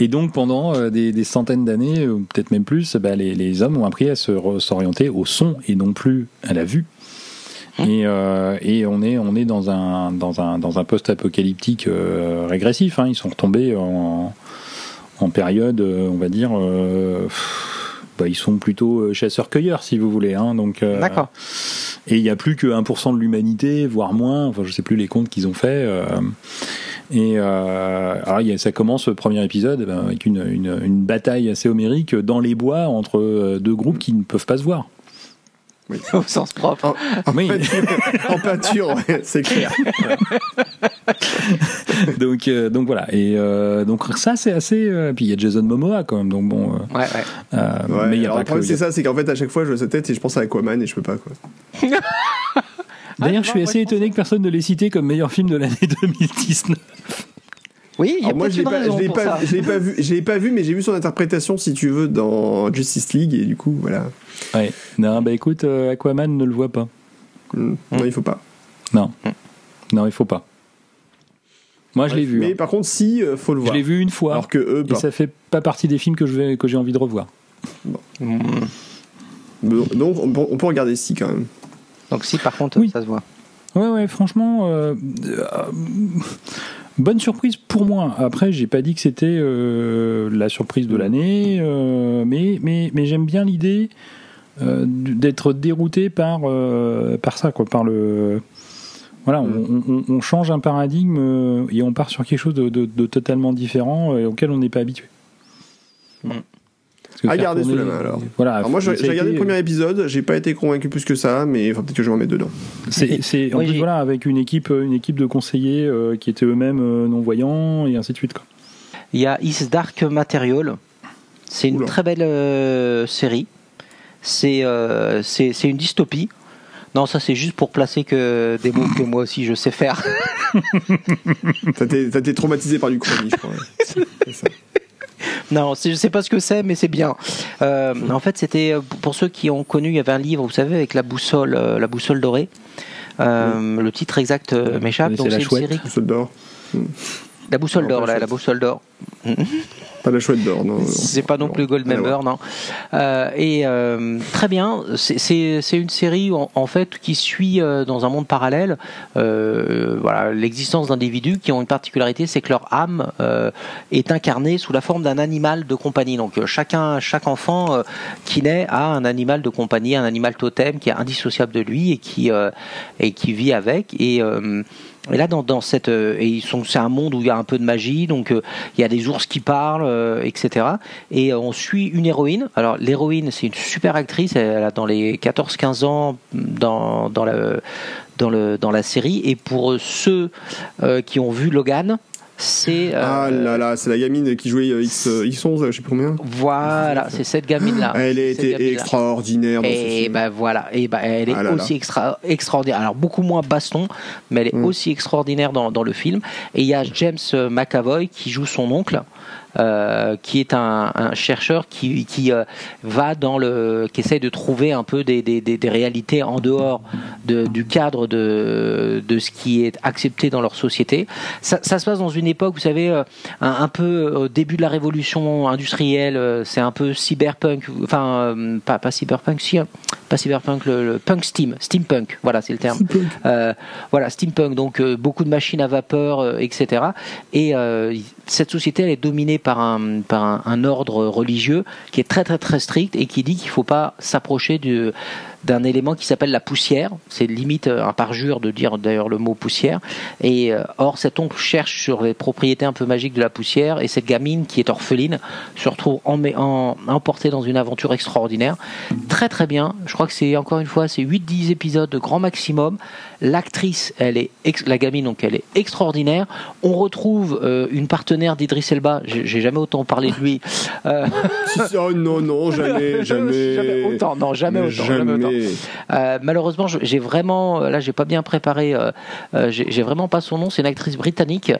Speaker 3: Et donc pendant euh, des, des centaines d'années, ou peut-être même plus, bah, les, les hommes ont appris à s'orienter au son et non plus à la vue. Et, euh, et on est on est dans un dans un dans un post-apocalyptique euh, régressif. Hein. Ils sont retombés en en période, euh, on va dire. euh, bah, ils sont plutôt euh, chasseurs-cueilleurs, si vous voulez. Hein. Donc, euh,
Speaker 2: D'accord.
Speaker 3: Et il n'y a plus que 1% de l'humanité, voire moins. Enfin, je sais plus les comptes qu'ils ont fait. euh, et euh, ça commence le premier épisode eh ben, avec une bataille assez homérique dans les bois entre euh, deux groupes qui ne peuvent pas se voir.
Speaker 2: Au sens propre.
Speaker 1: En, en
Speaker 3: Oui.
Speaker 1: peinture, en peinture, ouais, c'est clair.
Speaker 3: donc, euh, donc voilà. Et euh, donc ça, c'est assez. euh, puis il y a Jason Momoa quand même. Donc bon. euh,
Speaker 2: Ouais, ouais.
Speaker 3: euh,
Speaker 1: Ouais,
Speaker 3: mais il y a
Speaker 1: alors,
Speaker 3: pas
Speaker 1: le problème
Speaker 3: que.
Speaker 1: c'est ça, c'est qu'en fait à chaque fois je vois sa tête et je pense à Aquaman et je peux pas quoi.
Speaker 3: D'ailleurs,
Speaker 2: Ah,
Speaker 3: je suis
Speaker 2: non,
Speaker 3: assez étonné que personne ne l'ait cité comme meilleur film de l'année 2019.
Speaker 2: Oui, il y a
Speaker 1: moi je l'ai pas,
Speaker 2: raison
Speaker 1: je l'ai
Speaker 2: pour
Speaker 1: pas,
Speaker 2: ça.
Speaker 1: je l'ai pas vu, je l'ai pas vu, mais j'ai vu son interprétation si tu veux dans Justice League et du coup voilà.
Speaker 3: Ouais. Non, bah écoute, euh, Aquaman ne le voit pas.
Speaker 1: Hmm. Non il faut pas.
Speaker 3: Non. Non, il faut pas. Moi, je l'ai vu.
Speaker 1: Mais
Speaker 3: hein.
Speaker 1: par contre si euh, faut le
Speaker 3: Je
Speaker 1: voir.
Speaker 3: l'ai vu une fois.
Speaker 1: Alors que eux
Speaker 3: Et
Speaker 1: pas.
Speaker 3: ça fait pas partie des films que je vais que j'ai envie de revoir.
Speaker 1: Bon, Donc on peut, on peut regarder si quand même.
Speaker 2: Donc si, par contre,
Speaker 3: Oui.
Speaker 2: ça se voit.
Speaker 3: Ouais, ouais, franchement, euh, euh, bonne surprise pour moi. Après, j'ai pas dit que c'était euh, la surprise de l'année, euh, mais, mais, mais j'aime bien l'idée euh, d'être dérouté par, par ça, quoi, par le. Voilà, on, on- on change un paradigme et on part sur quelque chose de, de- de totalement différent et auquel on n'est pas habitué.
Speaker 2: Mm.
Speaker 1: À garder sous la main, alors.
Speaker 3: Voilà,
Speaker 1: Alors moi j'ai regardé
Speaker 3: été-
Speaker 1: le premier épisode, j'ai pas été convaincu plus que ça, mais enfin, peut-être que je vais en mettre dedans.
Speaker 3: C'est, c'est- en
Speaker 2: Oui,
Speaker 3: plus,
Speaker 2: j'ai-
Speaker 3: voilà, avec une équipe, une équipe de conseillers euh, qui étaient eux-mêmes euh, non-voyants et ainsi de suite. Quoi.
Speaker 2: Il y a Is Dark Material. C'est une
Speaker 1: Oula.
Speaker 2: très belle euh, série. C'est euh, c'est une dystopie. Non, ça c'est juste pour placer que des mots que moi aussi je sais faire. [LAUGHS]
Speaker 1: T'as été traumatisé par du chrony, je crois. [LAUGHS] ça.
Speaker 2: Non, je sais pas ce que c'est, mais c'est bien. Euh, en fait, c'était euh, pour ceux qui ont connu, il y avait un livre, vous savez, avec la boussole, euh, la boussole dorée. Euh, Le titre exact m'échappe.
Speaker 3: C'est la chouette.
Speaker 2: série.
Speaker 1: Boussole d'or.
Speaker 2: La boussole d'or, la, la boussole d'or.
Speaker 1: Pas la chouette d'or, non.
Speaker 2: C'est pas non plus Gold Member, non. Euh, et euh, très bien, c'est une série en, fait qui suit euh, dans un monde parallèle voilà l'existence d'individus qui ont une particularité, c'est que leur âme est incarnée sous la forme d'un animal de compagnie. Donc chacun, chaque enfant qui naît a un animal de compagnie, un animal totem qui est indissociable de lui et qui et qui vit avec et et là, dans, dans cette, euh, et ils sont, c'est un monde où il y a un peu de magie, donc euh, il y a des ours qui parlent, euh, etc. Et on suit une héroïne. Alors l'héroïne, c'est une super actrice. Elle a dans les 14-15 ans dans dans la dans le dans la série. Et pour ceux qui ont vu Logan, c'est
Speaker 1: euh, ah là là, c'est la gamine qui jouait euh, X, euh, X11, je sais plus combien.
Speaker 2: Voilà, c'est cette gamine là.
Speaker 1: Elle était extraordinaire. Dans
Speaker 2: et
Speaker 1: ce
Speaker 2: ben voilà, et ben elle est ah aussi extra, extraordinaire. Alors beaucoup moins baston, mais elle est mm. aussi extraordinaire dans, dans le film. Et il y a James McAvoy qui joue son oncle. Euh, qui est un, un chercheur qui, qui euh, va dans le, qui essaie de trouver un peu des, des, des réalités en dehors de, du cadre de, de ce qui est accepté dans leur société. Ça, ça se passe dans une époque, vous savez, euh, un, un, peu au début de la révolution industrielle. C'est un peu cyberpunk, enfin pas, pas cyberpunk, si, hein, pas cyberpunk, le, punk steam, steampunk. Voilà, c'est le terme. Euh, voilà, steampunk. Donc beaucoup de machines à vapeur, etc. Et cette société, elle est dominée par un, par un, ordre religieux qui est très très très strict et qui dit qu'il ne faut pas s'approcher du, d'un élément qui s'appelle la poussière. C'est limite euh, un parjure de dire d'ailleurs le mot poussière. Et euh, or, cet oncle cherche sur les propriétés un peu magiques de la poussière et cette gamine qui est orpheline se retrouve en, en, emportée dans une aventure extraordinaire. Très très bien. Je crois que c'est encore une fois, c'est 8-10 épisodes de grand maximum. L'actrice, elle est la gamine, donc elle est extraordinaire. On retrouve euh, une partenaire d'Idris Elba. J'ai jamais autant parlé de lui.
Speaker 1: oh, non, non, jamais, [LAUGHS] jamais.
Speaker 2: jamais autant, non, jamais autant. Jamais autant. Euh, malheureusement, j'ai vraiment, là, j'ai pas bien préparé. Euh, euh, j'ai vraiment pas son nom. C'est une actrice britannique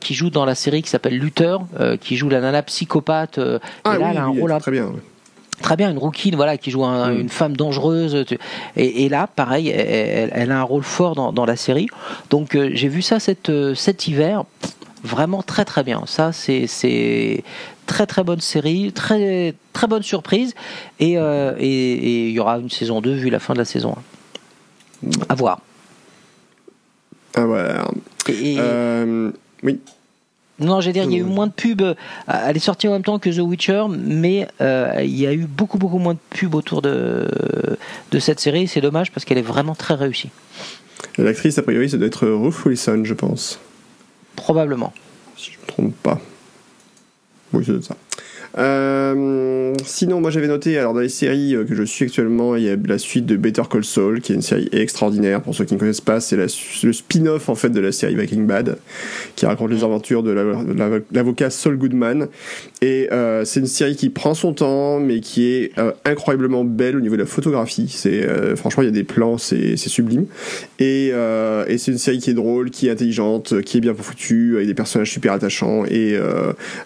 Speaker 2: qui joue dans la série qui s'appelle Luther, qui joue la nana psychopathe.
Speaker 1: Ah, et là, elle a un rôle très bien.
Speaker 2: Très bien, une rouquine, voilà, qui joue mm. une femme dangereuse. Et, là, pareil, elle, a un rôle fort dans, la série. Donc, j'ai vu ça cet, cet hiver vraiment très très bien. Ça, c'est très très bonne série, très très bonne surprise, euh, et il y aura une saison 2 vu la fin de la saison 1. À voir.
Speaker 1: À voir. Euh, oui.
Speaker 2: Non, j'allais dire, il y a eu moins de pubs. Euh, elle est sortie en même temps que The Witcher, mais il y a eu beaucoup, beaucoup moins de pubs autour de, de cette série. C'est dommage parce qu'elle est vraiment très réussie.
Speaker 1: L'actrice, a priori, ça doit être Ruth Wilson, je pense.
Speaker 2: Probablement.
Speaker 1: Si je ne me trompe pas. Oui, c'est ça. Euh, sinon, moi j'avais noté, alors dans les séries euh, que je suis actuellement, il y a la suite de Better Call Saul, qui est une série extraordinaire. Pour ceux qui ne connaissent pas, c'est le spin-off en fait de la série Breaking Bad, qui raconte les aventures de l'avocat Saul Goodman. Et euh, c'est une série qui prend son temps, mais qui est euh, incroyablement belle au niveau de la photographie. C'est euh, franchement, il y a des plans, c'est sublime. Et, et c'est une série qui est drôle, qui est intelligente, qui est bien foutue, avec des personnages super attachants. Et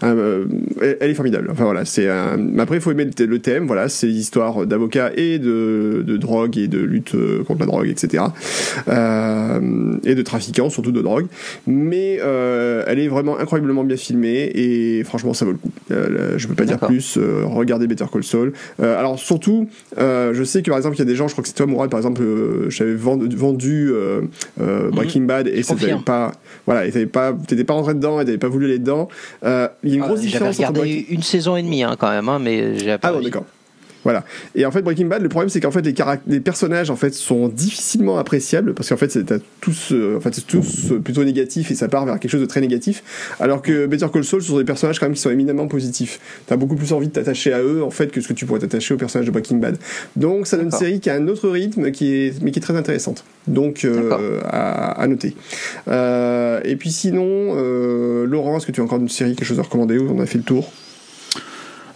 Speaker 1: elle est formidable. Enfin voilà, c'est après il faut aimer le thème. Voilà, c'est l'histoire d'avocats et de, de drogue et de lutte contre la drogue, etc. et de trafiquants, surtout de drogue. Mais elle est vraiment incroyablement bien filmée et franchement, ça vaut le coup. Euh, je peux pas dire plus. Euh, regardez Better Call Saul. Euh, alors surtout, je sais que par exemple il y a des gens, je crois que c'est toi Mourad par exemple, j'avais vendu, vendu mhm. Breaking Bad et c'était pas, voilà, pas, t'étais pas rentré dedans et t'avais pas voulu aller dedans. Il y a une grosse différence.
Speaker 2: Une saison et demie hein, quand même, hein, mais j'ai
Speaker 1: Ah bon, d'accord. Voilà. Et en fait, Breaking Bad, le problème, c'est qu'en fait, les, les, personnages, en fait, sont difficilement appréciables parce qu'en fait, c'est tous, euh, en fait, tous plutôt négatifs et ça part vers quelque chose de très négatif. Alors que Better Call Saul, ce sont des personnages quand même qui sont éminemment positifs. T'as beaucoup plus envie de t'attacher à eux, en fait, que ce que tu pourrais t'attacher aux personnages de Breaking Bad. Donc, ça donne une série qui a un autre rythme, qui est, mais qui est très intéressante. Donc, euh, à, à, noter. Euh, et puis sinon, euh, Laurent, est-ce que tu as encore une série, quelque chose à recommander ou on a fait le tour?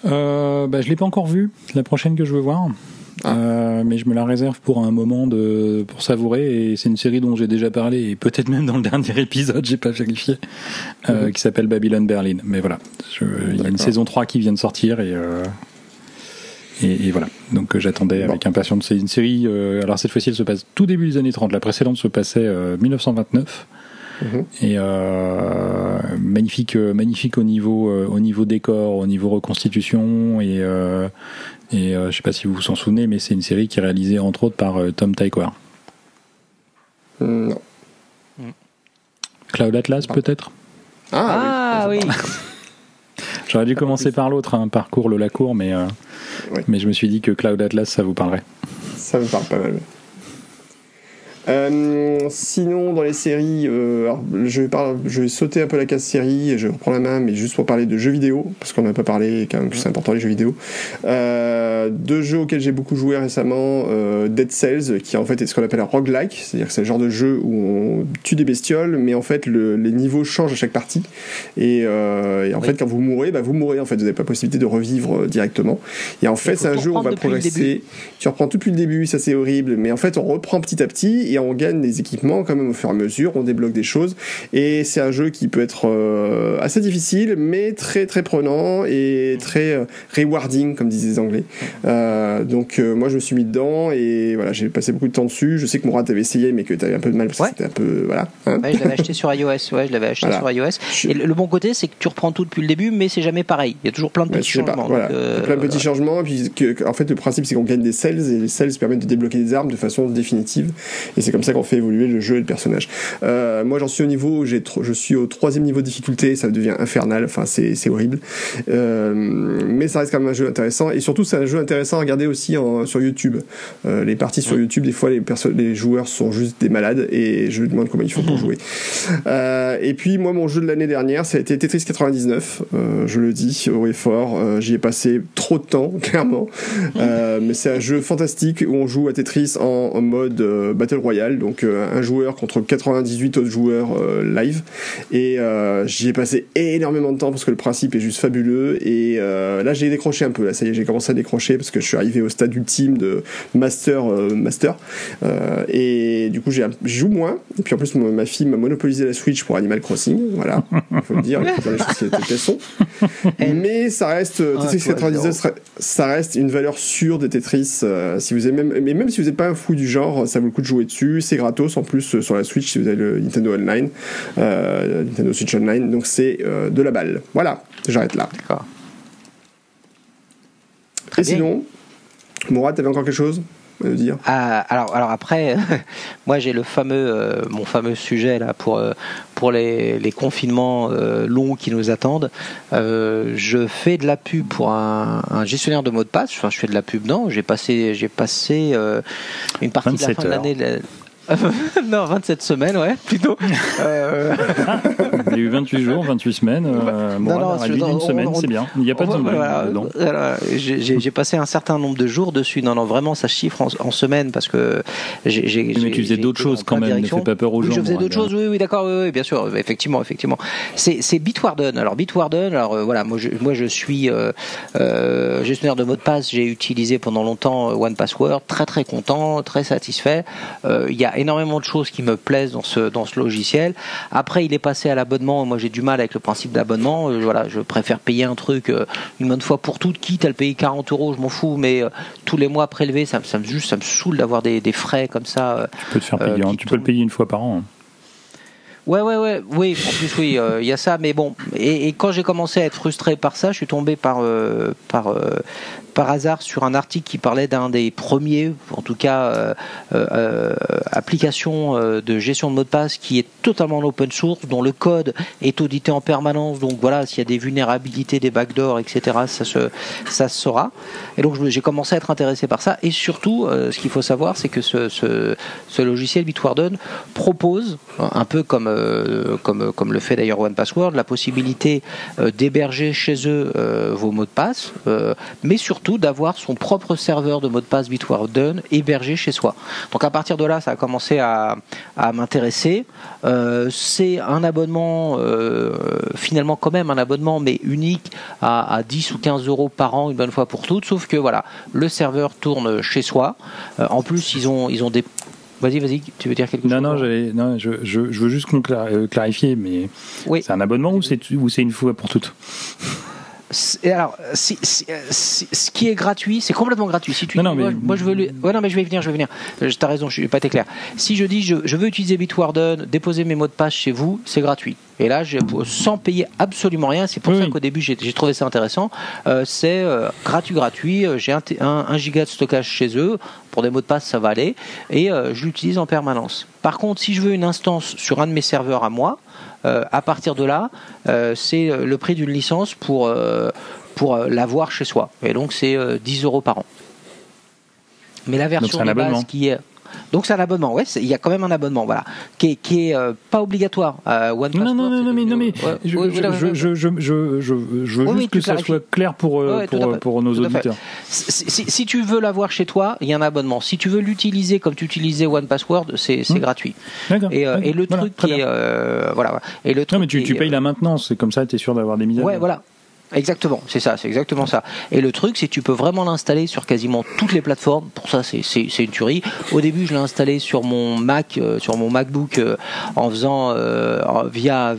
Speaker 3: Euh, bah, Je l'ai pas encore vue, la prochaine que je veux voir. Ah. Euh, mais je me la réserve pour un moment de pour savourer. Et c'est une série dont j'ai déjà parlé. Et peut-être même dans le [LAUGHS] dernier épisode j'ai pas vérifié. Euh, mhm. qui s'appelle Babylon Berlin. Mais voilà. Il y a une saison 3 qui vient de sortir et euh, et, et, voilà. Donc euh, j'attendais avec impatience. C'est une série euh, alors cette fois-ci elle se passe tout début des années 30 la précédente se passait 1929 Mhm. Et magnifique, magnifique au niveau, au niveau décor, au niveau reconstitution et et je sais pas si vous vous en souvenez, mais c'est une série qui est réalisée entre autres par Tom Tykwer.
Speaker 1: Non.
Speaker 3: Cloud Atlas peut-être?
Speaker 2: Ah, ah oui. [LAUGHS]
Speaker 3: J'aurais dû commencer par l'autre, hein, parcours le Lacour, mais, euh, mais je me suis dit que Cloud Atlas, ça vous parlerait.
Speaker 1: Ça me parle pas mal. Euh, sinon, dans les séries, euh, je, vais je vais sauter un peu la case série et je reprends la main, mais juste pour parler de jeux vidéo, parce qu'on n'a pas parlé, quand même, c'est important les jeux vidéo. Euh, deux jeux auxquels j'ai beaucoup joué récemment euh, Dead Cells, qui en fait est ce qu'on appelle un roguelike, c'est-à-dire que c'est le genre de jeu où on tue des bestioles, mais en fait le, les niveaux changent à chaque partie. Et, et en fait, quand vous mourrez, bah, vous mourrez, en fait, vous n'avez pas possibilité de revivre directement. Et en fait, c'est un jeu où on va progresser. Tu reprends tout depuis le début, ça c'est horrible, mais en fait, on reprend petit à petit on gagne des équipements quand même au fur et à mesure, on débloque des choses. Et c'est un jeu qui peut être euh, assez difficile, mais très très prenant et très euh, rewarding, comme disaient les Anglais. Euh, donc moi je me suis mis dedans et voilà, j'ai passé beaucoup de temps dessus. Je sais que Mourad t'avait essayé, mais que t'avais un peu de mal parce que c'était un peu voilà.
Speaker 2: Hein. je l'avais acheté sur iOS. Ouais, je l'avais acheté [LAUGHS] sur iOS. Et le, bon côté, c'est que tu reprends tout depuis le début, mais c'est jamais pareil. Il y a toujours plein de petits changements.
Speaker 1: voilà. plein de petits changements. Et puis en fait, le principe c'est qu'on gagne des cells et les cells permettent de débloquer des armes de façon définitive. Et c'est comme ça qu'on fait évoluer le jeu et le personnage. Euh, moi, j'en suis au niveau, j'ai je suis au troisième niveau de difficulté, ça devient infernal. Enfin, c'est horrible. Euh, mais ça reste quand même un jeu intéressant. Et surtout, c'est un jeu intéressant à regarder aussi en, sur YouTube. Euh, les parties sur YouTube, des fois, les, les joueurs sont juste des malades et je me demande comment ils font pour [LAUGHS] jouer. et puis, moi, mon jeu de l'année dernière, ça a été Tetris 99. je le dis haut et fort. J'y ai passé trop de temps, [LAUGHS] clairement. mais c'est un jeu fantastique où on joue à Tetris en, en mode Battle Royale. Donc, un joueur contre 98 autres joueurs euh, live. Et euh, j'y ai passé énormément de temps parce que le principe est juste fabuleux. Et euh, là, j'ai décroché un peu. Là, ça y est, j'ai commencé à décrocher parce que je suis arrivé au stade ultime de master master. et du coup, j'ai joue moins. Et puis en plus, ma fille m'a monopolisé la Switch pour Animal Crossing. Voilà, il faut le dire. [LAUGHS] Mais ça reste Tetris 99, ça reste une valeur sûre de Tetris. si vous mais même si vous n'êtes pas un fou du genre, ça vaut le coup de jouer dessus. C'est gratos en plus euh, sur la Switch si vous avez le Nintendo Online, euh, Nintendo Switch Online. Donc c'est euh, de la balle. Voilà, j'arrête là. D'accord. Et sinon, Mourad, t'avais encore quelque chose? À dire
Speaker 2: ah, alors, alors après, [LAUGHS] moi j'ai le fameux, mon fameux sujet là pour pour les, les confinements longs qui nous attendent. je fais de la pub pour un, un, gestionnaire de mots de passe. Enfin, je fais de la pub. Non, j'ai passé j'ai passé une partie de la fin de l'année [LAUGHS] non, 27 semaines, ouais, plutôt. [LAUGHS]
Speaker 3: Euh... Il y a eu 28 jours, 28 semaines. Euh, non, non, une semaine, c'est bien. Il n'y a pas de
Speaker 2: voilà, J'ai passé un certain nombre de jours dessus. Non, non, vraiment, ça chiffre en, semaine parce que j'ai.
Speaker 3: Mais tu faisais d'autres choses quand même, ne fais pas peur aux gens.
Speaker 2: je faisais d'autres choses, oui, oui, d'accord, oui, oui, bien sûr, effectivement, effectivement. C'est Bitwarden. Alors, Bitwarden, alors euh, voilà, moi je, moi, je suis euh, euh, gestionnaire de mots de passe. J'ai utilisé pendant longtemps One Password, très très content, très satisfait. Il y a énormément de choses qui me plaisent dans ce, dans ce logiciel. Après, il est passé à l'abonnement. Moi, j'ai du mal avec le principe d'abonnement. Euh, voilà, je préfère payer un truc euh, une bonne fois pour toutes, quitte à le payer 40 euros, je m'en fous, mais euh, tous les mois prélevés, ça, ça, me, juste, ça me saoule d'avoir des, des, frais comme ça.
Speaker 3: tu peux te faire payer, hein. tu peux le payer une fois par an. Hein.
Speaker 2: Ouais, ouais, ouais, oui, en plus, oui, il y a ça, mais bon, et, quand j'ai commencé à être frustré par ça, je suis tombé par, par par hasard sur un article qui parlait d'un des premiers, en tout cas, euh, euh, applications euh, de gestion de mot de passe qui est totalement en open source, dont le code est audité en permanence. Donc voilà, s'il y a des vulnérabilités, des backdoors, etc., ça se, ça saura. Et donc j'ai commencé à être intéressé par ça. Et surtout, ce qu'il faut savoir, c'est que ce, ce, logiciel Bitwarden propose, un peu comme, comme, comme le fait d'ailleurs OnePassword, la possibilité d'héberger chez eux vos mots de passe, mais surtout d'avoir son propre serveur de mot de passe Bitwarden hébergé chez soi. Donc à partir de là, ça a commencé à, m'intéresser. Euh, c'est un abonnement, euh, finalement quand même un abonnement, mais unique à, 10 ou 15 euros par an, une bonne fois pour toutes. Sauf que voilà, le serveur tourne chez soi. Euh, en plus, ils ont des Vas-y, vas-y, tu veux dire quelque chose
Speaker 3: Non, non, je, je, veux juste clarifier, mais c'est un abonnement ou c'est une fois pour toutes? [LAUGHS]
Speaker 2: alors, ce qui est gratuit, c'est complètement gratuit. Si tu
Speaker 3: non, non, mais...
Speaker 2: moi, je veux, ouais, non, mais je vais venir, je vais venir. T'as raison, je n'ai pas été clair. Si je dis, je, je, veux utiliser Bitwarden, déposer mes mots de passe chez vous, c'est gratuit. Et là, sans payer absolument rien, c'est pour ça qu'au début j'ai trouvé ça intéressant. Euh, c'est euh, gratuit, gratuit. Euh, j'ai un, un, giga de stockage chez eux. Pour des mots de passe, ça va aller. Et je l'utilise en permanence. Par contre, si je veux une instance sur un de mes serveurs à moi, à partir de là, c'est le prix d'une licence pour, pour l'avoir chez soi. Et donc, c'est 10 euros par an. Mais la version de base qui est donc c'est un abonnement, ouais, il y a quand même un abonnement, voilà, qui est, qui est euh, pas obligatoire.
Speaker 3: Euh, One non, non, non, non, mais, non, mais je, je, je, je, je, veux juste que ça soit clair pour, euh, pour, pour, nos auditeurs.
Speaker 2: Si, si, tu veux l'avoir chez toi, il y a un abonnement. Si tu veux l'utiliser comme tu utilisais One Password, c'est hmm. gratuit. Et, et, le truc qui est, voilà, et le truc
Speaker 3: non, mais tu, tu payes la maintenance, c'est comme ça, tu es sûr d'avoir des mises à
Speaker 2: Ouais, voilà. Exactement, c'est ça, c'est exactement ça. Et le truc, c'est que tu peux vraiment l'installer sur quasiment toutes les plateformes. Pour ça, c'est une tuerie. Au début, je l'ai installé sur mon Mac, euh, sur mon MacBook, euh, en faisant euh, via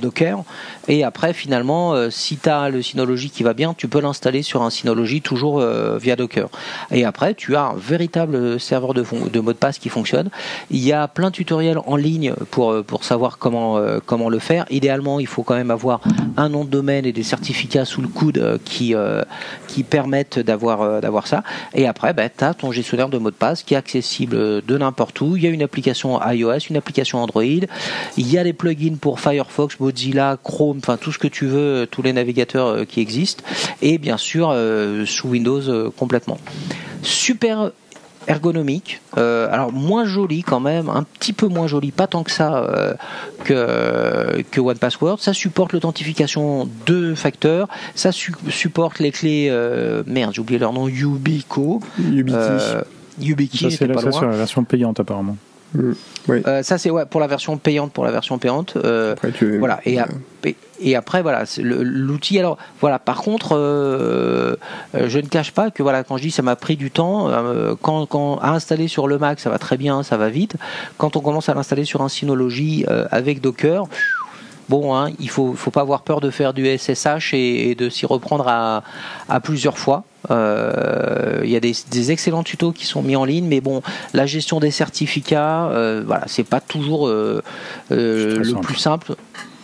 Speaker 2: Docker. Et après, finalement, si tu as le Synology qui va bien, tu peux l'installer sur un Synology toujours via Docker. Et après, tu as un véritable serveur de, de mot de passe qui fonctionne. Il y a plein de tutoriels en ligne pour pour savoir comment comment le faire. Idéalement, il faut quand même avoir un nom de domaine et des certificats sous le coude euh, qui, euh, qui permettent d'avoir euh, d'avoir ça. Et après, ben, tu as ton gestionnaire de mots de passe qui est accessible de n'importe où. Il y a une application iOS, une application Android. Il y a des plugins pour Firefox, Mozilla, Chrome, enfin tout ce que tu veux, tous les navigateurs qui existent. Et bien sûr, sous Windows complètement. Super ergonomique, euh, alors moins joli quand même, un petit peu moins joli, pas tant que ça euh, que, que One Password. Ça supporte l'authentification de facteurs, ça supporte les clés, euh, merde, j'ai oublié leur nom, Ubico.
Speaker 1: Ubiki.
Speaker 2: Ubiki,
Speaker 3: ça c'est la, la version payante apparemment.
Speaker 1: Mm.
Speaker 2: Euh, ça c'est ouais, pour la version payante, pour la version payante. Euh, voilà. Et, et, après voilà, l'outil. Alors voilà. Par contre, euh, je ne cache pas que voilà, quand je dis ça m'a pris du temps, quand, quand, à installer sur le Mac, ça va très bien, ça va vite. Quand on commence à l'installer sur un Synology avec Docker bon, hein, il faut, faut pas avoir peur de faire du SSH et, de s'y reprendre à, à, plusieurs fois. Euh, il y a des, des, excellents tutos qui sont mis en ligne, mais bon, la gestion des certificats, euh, voilà, c'est pas toujours euh, le plus simple.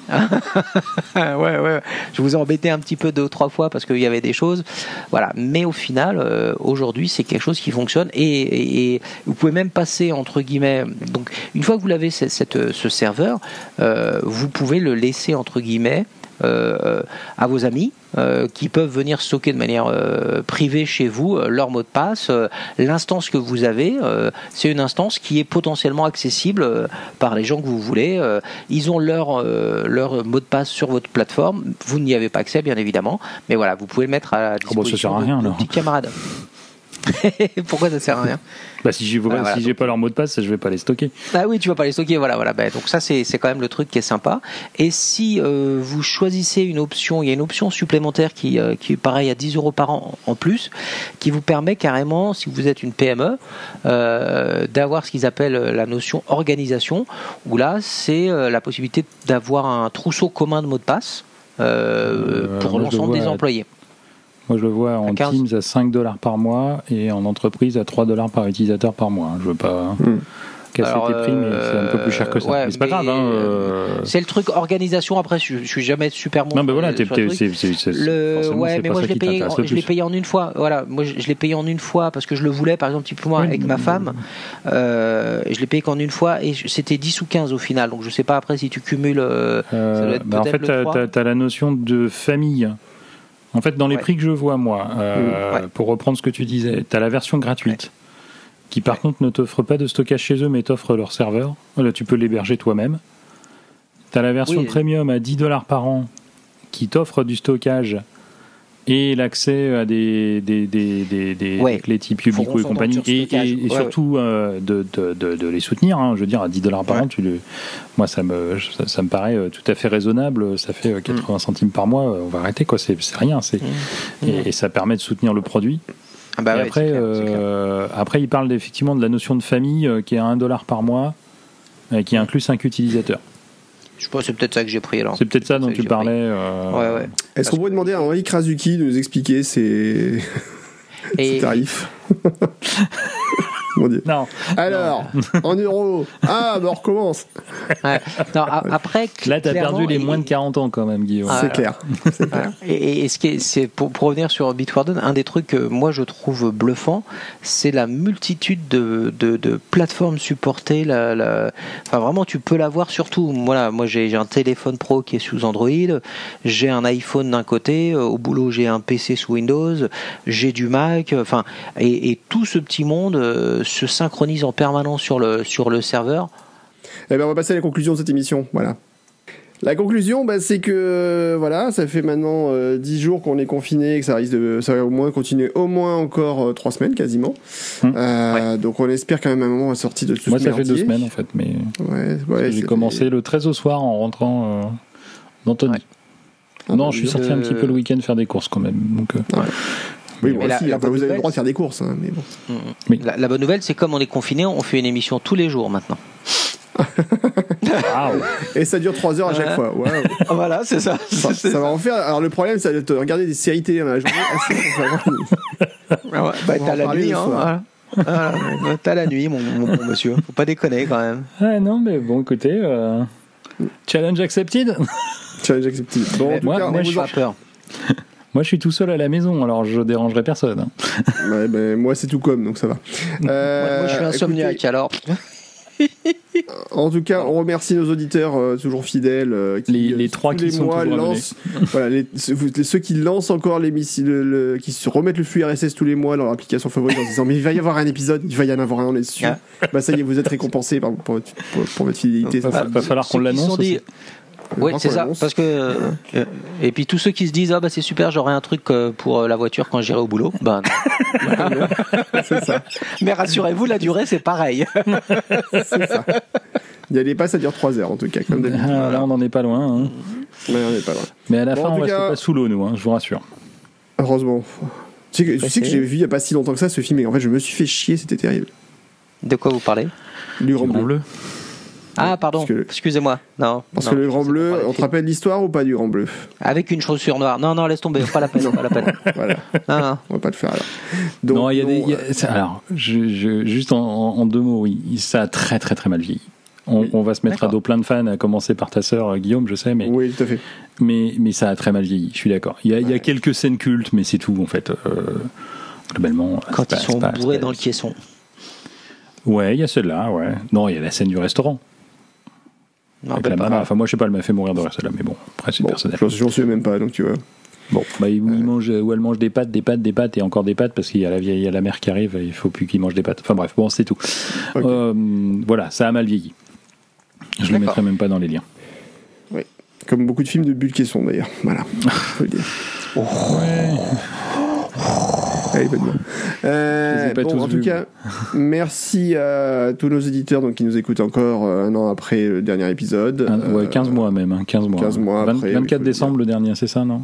Speaker 2: [LAUGHS] ouais, ouais. Je vous ai embêté un petit peu deux ou trois fois parce qu'il y avait des choses. Voilà. Mais au final, euh, aujourd'hui, c'est quelque chose qui fonctionne et, et, vous pouvez même passer entre guillemets. Donc, une fois que vous l'avez cette, ce serveur, euh, vous pouvez le laisser entre guillemets à vos amis euh, qui peuvent venir stocker de manière euh, privée chez vous leur mot de passe. L'instance que vous avez, c'est une instance qui est potentiellement accessible par les gens que vous voulez. ils ont leur, leur mot de passe sur votre plateforme. Vous n'y avez pas accès, bien évidemment. Mais voilà, vous pouvez le mettre à la
Speaker 3: oh, bah,
Speaker 2: disposition
Speaker 3: de, vos
Speaker 2: petits camarades. [LAUGHS] Pourquoi ça sert à rien
Speaker 3: bah, Si j'ai n'ai pas leur mot de passe, je vais pas les stocker.
Speaker 2: Ah oui, tu vas pas les stocker, voilà, voilà. Bah, donc ça, c'est quand même le truc qui est sympa. Et si euh, vous choisissez une option, il y a une option supplémentaire qui, euh, qui est pareil à 10 euros par an en plus, qui vous permet carrément, si vous êtes une PME, euh, d'avoir ce qu'ils appellent la notion organisation, où là, c'est la possibilité d'avoir un trousseau commun de mots de passe pour l'ensemble des employés.
Speaker 3: Moi, je le vois en Teams à 5 dollars par mois et en entreprise à 3 dollars par utilisateur par mois. Je veux pas. Hmm. casser tes prix, mais c'est un peu plus cher que ça. mais c'est pas grave. Hein, euh,
Speaker 2: C'est le truc organisation. Après, je, suis jamais super bon.
Speaker 3: Non, mais voilà, c'est
Speaker 2: le. Ouais, mais moi je l'ai payé. Je l'ai payé en une fois. Voilà, moi je, l'ai payé en une fois parce que je le voulais, par exemple, typiquement avec ma femme. Euh, je l'ai payé qu'en une fois et c'était 10 ou 15 au final. Donc je sais pas après si tu cumules. Euh,
Speaker 3: bah, en fait, tu as la notion de famille. En fait, dans les prix que je vois, moi, euh, pour reprendre ce que tu disais, tu as la version gratuite, qui par contre ne t'offre pas de stockage chez eux, mais t'offre leur serveur. Là, tu peux l'héberger toi-même. Tu as la version premium à 10 dollars par an, qui t'offre du stockage et l'accès à des, des, des, des, des clés type Ubico et compagnie, et, surtout euh, de, de, de, les soutenir. Hein. je veux dire, à 10 dollars par an, tu le... moi, ça me, ça, me paraît euh, tout à fait raisonnable. Ça fait 80 mm. centimes par mois. On va arrêter, quoi. C'est rien. C'est mm. et, ça permet de soutenir le produit. Ah bah après, euh, après, il parle effectivement de la notion de famille qui est à 1 dollar par mois, qui inclut 5 utilisateurs.
Speaker 2: Je sais pas, c'est peut-être ça que j'ai pris alors.
Speaker 3: C'est peut-être ça dont tu parlais. euh,
Speaker 2: Ouais, ouais.
Speaker 1: Est-ce qu'on pourrait demander à Henri Krasuki de nous expliquer ses, [LAUGHS] ses tarifs? [LAUGHS] Mon Dieu.
Speaker 3: Non.
Speaker 1: Alors, en euros. Ah, bah on recommence.
Speaker 2: ouais. Non, a- après,
Speaker 3: Là, t'as perdu les moins de 40 ans quand même, Guillaume.
Speaker 1: C'est clair.
Speaker 2: Et, ce qui est, c'est pour, pour revenir sur Bitwarden, un des trucs que moi je trouve bluffant, c'est la multitude de, de, de plateformes supportées. La, la- enfin, vraiment, tu peux l'avoir surtout. Voilà, moi j'ai un téléphone pro qui est sous Android, j'ai un iPhone d'un côté, euh, au boulot j'ai un PC sous Windows, j'ai du Mac. euh, Enfin, et, et tout ce petit monde euh, se synchronise en permanence sur le sur le serveur.
Speaker 1: Eh ben, on va passer à la conclusion de cette émission. Voilà. La conclusion, bah, c'est que euh, voilà, ça fait maintenant euh, 10 jours qu'on est confiné, et que ça risque de, ça va au moins continuer au moins encore 3 semaines quasiment.
Speaker 3: Hum.
Speaker 1: Euh, Donc on espère quand même à un moment on va sortir de tout
Speaker 3: Moi,
Speaker 1: ce
Speaker 3: ça fait deux
Speaker 1: merdier.
Speaker 3: semaines en fait, mais
Speaker 1: Ouais, ouais,
Speaker 3: j'ai
Speaker 1: ça
Speaker 3: commencé
Speaker 1: fait-
Speaker 3: le 13 au soir en rentrant euh, d'Antony.
Speaker 2: Ouais.
Speaker 1: Ah,
Speaker 3: non,
Speaker 1: bah,
Speaker 3: je suis sorti un
Speaker 2: Euh,
Speaker 3: petit peu le week-end faire des courses quand même. Donc, euh,
Speaker 1: Oui,
Speaker 2: la- la
Speaker 1: après,
Speaker 2: bonne
Speaker 1: vous avez le droit de faire des courses, hein, mais bon.
Speaker 3: Oui.
Speaker 2: La, la bonne nouvelle, c'est comme on est confiné, on fait une émission tous les jours maintenant. [LAUGHS]
Speaker 1: Et ça dure 3 heures à chaque
Speaker 2: Ouais.
Speaker 1: fois. [LAUGHS]
Speaker 2: Voilà, c'est ça.
Speaker 1: Ça, ça va en faire. Alors le problème, c'est de regarder des séries télé dans la journée. pour [LAUGHS] savoir-
Speaker 2: bah, t'as la nuit, hein. voilà. T'as la nuit, mon, mon bon monsieur. Faut pas déconner quand même.
Speaker 3: Ah non, mais bon, écoutez, euh, challenge accepted.
Speaker 1: Challenge accepté. Bon, en tout
Speaker 3: Moi-
Speaker 1: cas,
Speaker 3: moi, je
Speaker 2: peur.
Speaker 3: Moi, je suis tout seul à la maison, alors je dérangerai personne.
Speaker 1: Ouais, ben, moi, c'est tout comme, donc ça va. Euh,
Speaker 2: moi, moi, je suis insomniaque,
Speaker 1: écoutez,
Speaker 2: alors.
Speaker 1: En tout cas, on remercie nos auditeurs euh, toujours fidèles. euh, qui,
Speaker 3: Les- les
Speaker 1: euh,
Speaker 3: trois
Speaker 1: tous
Speaker 3: qui
Speaker 1: les
Speaker 3: sont
Speaker 1: mois
Speaker 3: toujours
Speaker 1: lancent, [LAUGHS] voilà, les, ceux, qui lancent encore l'émission, le, le- qui se remettent le flux RSS tous les mois dans leur application favorite en se disant mais il va y avoir un épisode, il va y en avoir un, on est sûr.
Speaker 2: Ah.
Speaker 1: Bah ça y est, vous êtes récompensés pour, votre- pour- pour votre fidélité. Ça,
Speaker 3: va falloir qu'on l'annonce.
Speaker 2: Oui, c'est ça. Parce que euh, et puis tous ceux qui se disent ah bah c'est super, j'aurai un truc euh, pour euh, la voiture quand j'irai au boulot. Ben [LAUGHS]
Speaker 1: c'est ça.
Speaker 2: Mais rassurez-vous, la durée c'est pareil. [LAUGHS]
Speaker 1: C'est ça. N'y allez pas, ça dure 3 heures en tout cas, comme d'habitude.
Speaker 3: Ah, là, on n'en est pas loin. hein.
Speaker 1: On n'est pas loin.
Speaker 3: Mais à la
Speaker 1: Bon,
Speaker 3: fin, on va
Speaker 1: cas-
Speaker 3: pas sous l'eau, nous, hein, je vous rassure.
Speaker 1: Heureusement. Tu sais que, tu sais que
Speaker 2: c'est-
Speaker 1: j'ai vu il n'y a pas si longtemps que ça ce film et en fait je me suis fait chier, c'était terrible.
Speaker 2: De quoi vous parlez?
Speaker 1: Grand Bleu.
Speaker 3: bleu.
Speaker 2: Ah pardon,
Speaker 1: que-
Speaker 2: excusez-moi. Non.
Speaker 1: Parce
Speaker 2: non,
Speaker 1: que le Grand Bleu, on te rappelle l'histoire ou pas du Grand Bleu
Speaker 2: Avec une chaussure noire. Non non, laisse tomber, pas la peine, pas la peine. [LAUGHS]
Speaker 1: Voilà,
Speaker 2: Non, non.
Speaker 1: on va pas le faire alors. Donc,
Speaker 3: non, il y a des. y a- alors, je, je- juste en, deux mots, oui, ça a très très très mal vieilli. On,
Speaker 1: Oui.
Speaker 3: on va se mettre à dos plein de fans, à commencer par ta sœur euh, Guillaume, je sais, mais,
Speaker 1: Oui, tout à fait.
Speaker 3: mais, mais ça a très mal vieilli, je suis d'accord. Il y a, il y a quelques scènes cultes, mais c'est tout, en fait. euh, globalement.
Speaker 2: Quand
Speaker 3: c'est
Speaker 2: ils
Speaker 3: pas-
Speaker 2: sont bourrés dans le caisson.
Speaker 3: Ouais, il y a celle-là, ouais. Non, il y a la scène du restaurant.
Speaker 2: Non,
Speaker 3: avec la
Speaker 2: pas
Speaker 3: maman.
Speaker 2: mal.
Speaker 3: Enfin, moi, je sais pas, elle m'a fait mourir de rire celle-là, mais bon, après, c'est
Speaker 1: Bon,
Speaker 3: personnel.
Speaker 1: j'en suis même pas, donc tu vois.
Speaker 3: Bon, bah, il, il mange, ou elle mange des pâtes, des pâtes, des pâtes et encore des pâtes parce qu'il y a la vieille, il y a la mère qui arrive, et il faut plus qu'il mange des pâtes. Enfin bref, bon, c'est tout. Euh, voilà, ça a mal vieilli. Je le mettrai même pas dans les liens.
Speaker 1: Comme beaucoup de films de Bulle Caisson d'ailleurs. Voilà, [LAUGHS] faut le dire. Allez, nuit. Euh,
Speaker 3: Je les pas
Speaker 1: bon, en tout cas, [LAUGHS] merci à tous nos éditeurs donc, qui nous écoutent encore euh, un an après le dernier épisode.
Speaker 3: Un-
Speaker 1: Euh,
Speaker 3: ouais, 15 mois même, hein, 15 mois.
Speaker 1: 15 mois
Speaker 3: 20
Speaker 1: après, oui,
Speaker 3: 24
Speaker 1: faut le
Speaker 3: décembre le dernier, c'est ça, non?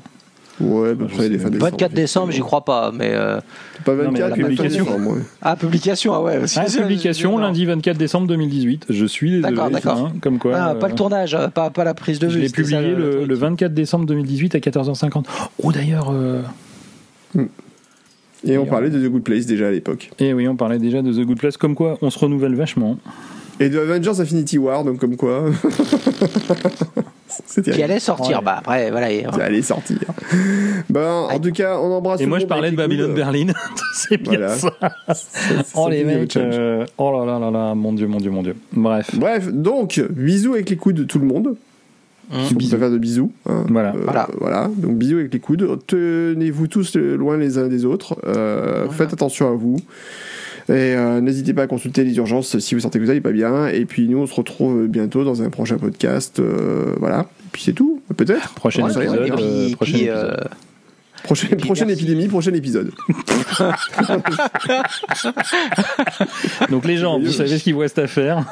Speaker 1: Ouais, à peu
Speaker 3: Je
Speaker 1: près
Speaker 3: sais
Speaker 1: des fins
Speaker 3: même
Speaker 1: décembre.
Speaker 2: 24 décembre, j'y crois pas, mais euh,
Speaker 1: Pas
Speaker 3: Non, mais
Speaker 1: 24,
Speaker 3: la publication.
Speaker 1: décembre, ouais.
Speaker 2: ah publication, ah ouais.
Speaker 3: Ah, publication lundi 24 décembre 2018. Je suis désolé,
Speaker 2: D'accord, d'accord.
Speaker 3: hein, comme quoi.
Speaker 2: Ah, pas
Speaker 3: euh,
Speaker 2: le tournage, euh, pas, pas la prise de
Speaker 3: Je
Speaker 2: vue.
Speaker 3: l'ai
Speaker 2: c'était ça,
Speaker 3: publié le, le 24 décembre 2018 à 14h50. Oh d'ailleurs, euh,
Speaker 1: Et on parlait de The Good Place déjà à l'époque.
Speaker 3: eh oui, on parlait déjà de The Good Place, comme quoi on se renouvelle vachement.
Speaker 1: Et de Avengers Infinity War, donc comme quoi. [LAUGHS]
Speaker 2: Qui allait sortir,
Speaker 3: Ouais.
Speaker 2: bah après, voilà. et-
Speaker 1: Ça allait sortir. Bon, en tout cas, on embrasse.
Speaker 3: Et moi je parlais de
Speaker 1: avec les
Speaker 3: Babylon
Speaker 1: coudes.
Speaker 3: Berlin. [LAUGHS] c'est bien
Speaker 1: Voilà.
Speaker 3: ça.
Speaker 1: Ça, ça
Speaker 3: Oh les mecs, euh, oh là là là là, mon dieu, mon dieu, mon dieu. Bref.
Speaker 1: Bref, donc, bisous avec les coudes de tout le monde.
Speaker 2: Mmh.
Speaker 1: On peut faire de bisous. hein.
Speaker 3: Voilà.
Speaker 1: Euh,
Speaker 2: Voilà.
Speaker 1: voilà. Donc, bisous avec les coudes. Tenez-vous tous loin les uns des autres. Euh, Faites attention à vous. Et euh, n'hésitez pas à consulter les urgences si vous sentez que vous n'allez pas bien. Et puis, nous, on se retrouve bientôt dans un prochain podcast. Euh, voilà. Et puis, c'est tout. Peut-être.
Speaker 3: Prochain
Speaker 1: Ouais, c'est
Speaker 3: épisode.
Speaker 1: vrai.
Speaker 2: Et puis,
Speaker 3: euh,
Speaker 2: et
Speaker 3: prochain
Speaker 2: puis,
Speaker 3: épisode.
Speaker 1: Prochaine, épidémie, prochain épisode. [LAUGHS]
Speaker 3: Donc les gens, vous savez ce qu'il [LAUGHS] vous reste à faire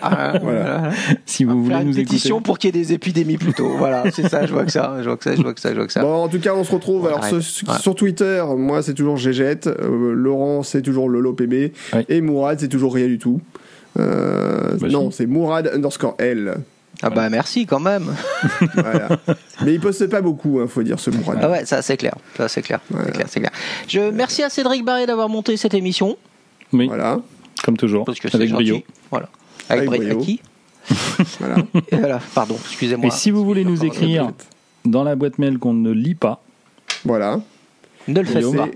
Speaker 2: ah,
Speaker 1: Voilà.
Speaker 3: si vous voulez
Speaker 2: Faire une
Speaker 3: nous
Speaker 2: pétition
Speaker 3: écouter.
Speaker 2: pour qu'il y ait des épidémies plutôt. Voilà, c'est ça, je vois que ça, je vois que ça, je vois que ça, je vois que ça.
Speaker 1: Bon, en tout cas, on se retrouve. Alors,
Speaker 2: Arrête.
Speaker 1: sur,
Speaker 2: Ouais.
Speaker 1: sur Twitter, moi, c'est toujours Gégette. Euh, Laurent, c'est toujours LoloPB.
Speaker 3: Oui.
Speaker 1: Et Mourad, c'est toujours rien du tout. Euh,
Speaker 3: Bah,
Speaker 1: non,
Speaker 3: si.
Speaker 1: c'est Mourad underscore L.
Speaker 2: Ah bah merci quand même. [LAUGHS]
Speaker 1: Voilà. Mais il poste pas beaucoup, hein, faut dire, ce Mourad.
Speaker 2: Ah ouais, ça c'est clair. Ça c'est clair. C'est clair, c'est clair. Je merci à Cédric Barré d'avoir monté cette émission.
Speaker 3: Oui,
Speaker 1: Voilà.
Speaker 3: comme toujours,
Speaker 2: Parce que
Speaker 3: avec
Speaker 2: gentil.
Speaker 3: brio.
Speaker 2: Voilà. Avec,
Speaker 1: Avec
Speaker 2: brio. Qui [LAUGHS]
Speaker 1: voilà.
Speaker 2: Pardon, excusez-moi.
Speaker 3: Et si vous voulez nous écrire dans la boîte mail qu'on ne lit pas,
Speaker 1: Voilà.
Speaker 2: Ne le faites
Speaker 1: C'est-
Speaker 2: pas.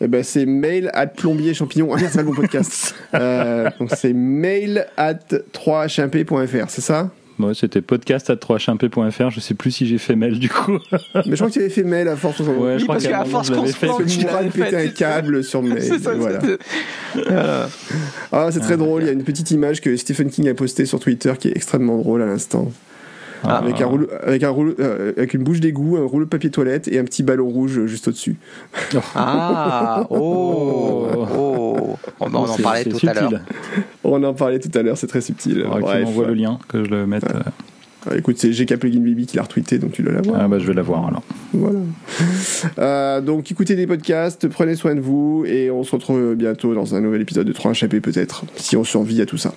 Speaker 1: Eh ben, c'est mail at plombier champignon. Ah, c'est un bon podcast. [LAUGHS] Euh, donc, c'est mail at 3hmp.fr, c'est ça?
Speaker 3: Moi c'était podcast à 3hmp.fr, je sais plus si j'ai fait mail du coup.
Speaker 1: Mais je crois que tu avais fait mail à force.
Speaker 3: Ouais, je
Speaker 2: Oui,
Speaker 3: crois
Speaker 2: parce
Speaker 3: qu'à moment,
Speaker 2: force
Speaker 3: je
Speaker 2: qu'on se plante,
Speaker 1: que
Speaker 2: tu l'avais fait,
Speaker 1: un câble sur [LAUGHS] mail.
Speaker 2: C'est ça,
Speaker 1: voilà.
Speaker 2: c'était- Voilà.
Speaker 1: Ah, c'est très drôle. Il y a une petite image que Stephen King a postée sur Twitter qui est extrêmement drôle à l'instant.
Speaker 3: Ah.
Speaker 1: Avec, un rouleau, avec, un rouleau, euh, avec une bouche d'égout, un rouleau de papier toilette et un petit ballon rouge juste au-dessus.
Speaker 2: Ah, [LAUGHS] oh, oh. On, on en parlait tout à l'heure.
Speaker 3: subtil. [LAUGHS]
Speaker 1: On en parlait tout à l'heure, c'est très subtil. Bref.
Speaker 3: m'envoies le lien, que je le mette. euh,
Speaker 1: Ah, écoute, c'est GK Plugin Baby qui l'a retweeté, donc tu dois l'avoir.
Speaker 3: Ah bah je vais la voir alors.
Speaker 1: Voilà. [LAUGHS] Euh, donc écoutez des podcasts, prenez soin de vous et on se retrouve bientôt dans un nouvel épisode de 3 HP peut-être, si on survit à tout ça.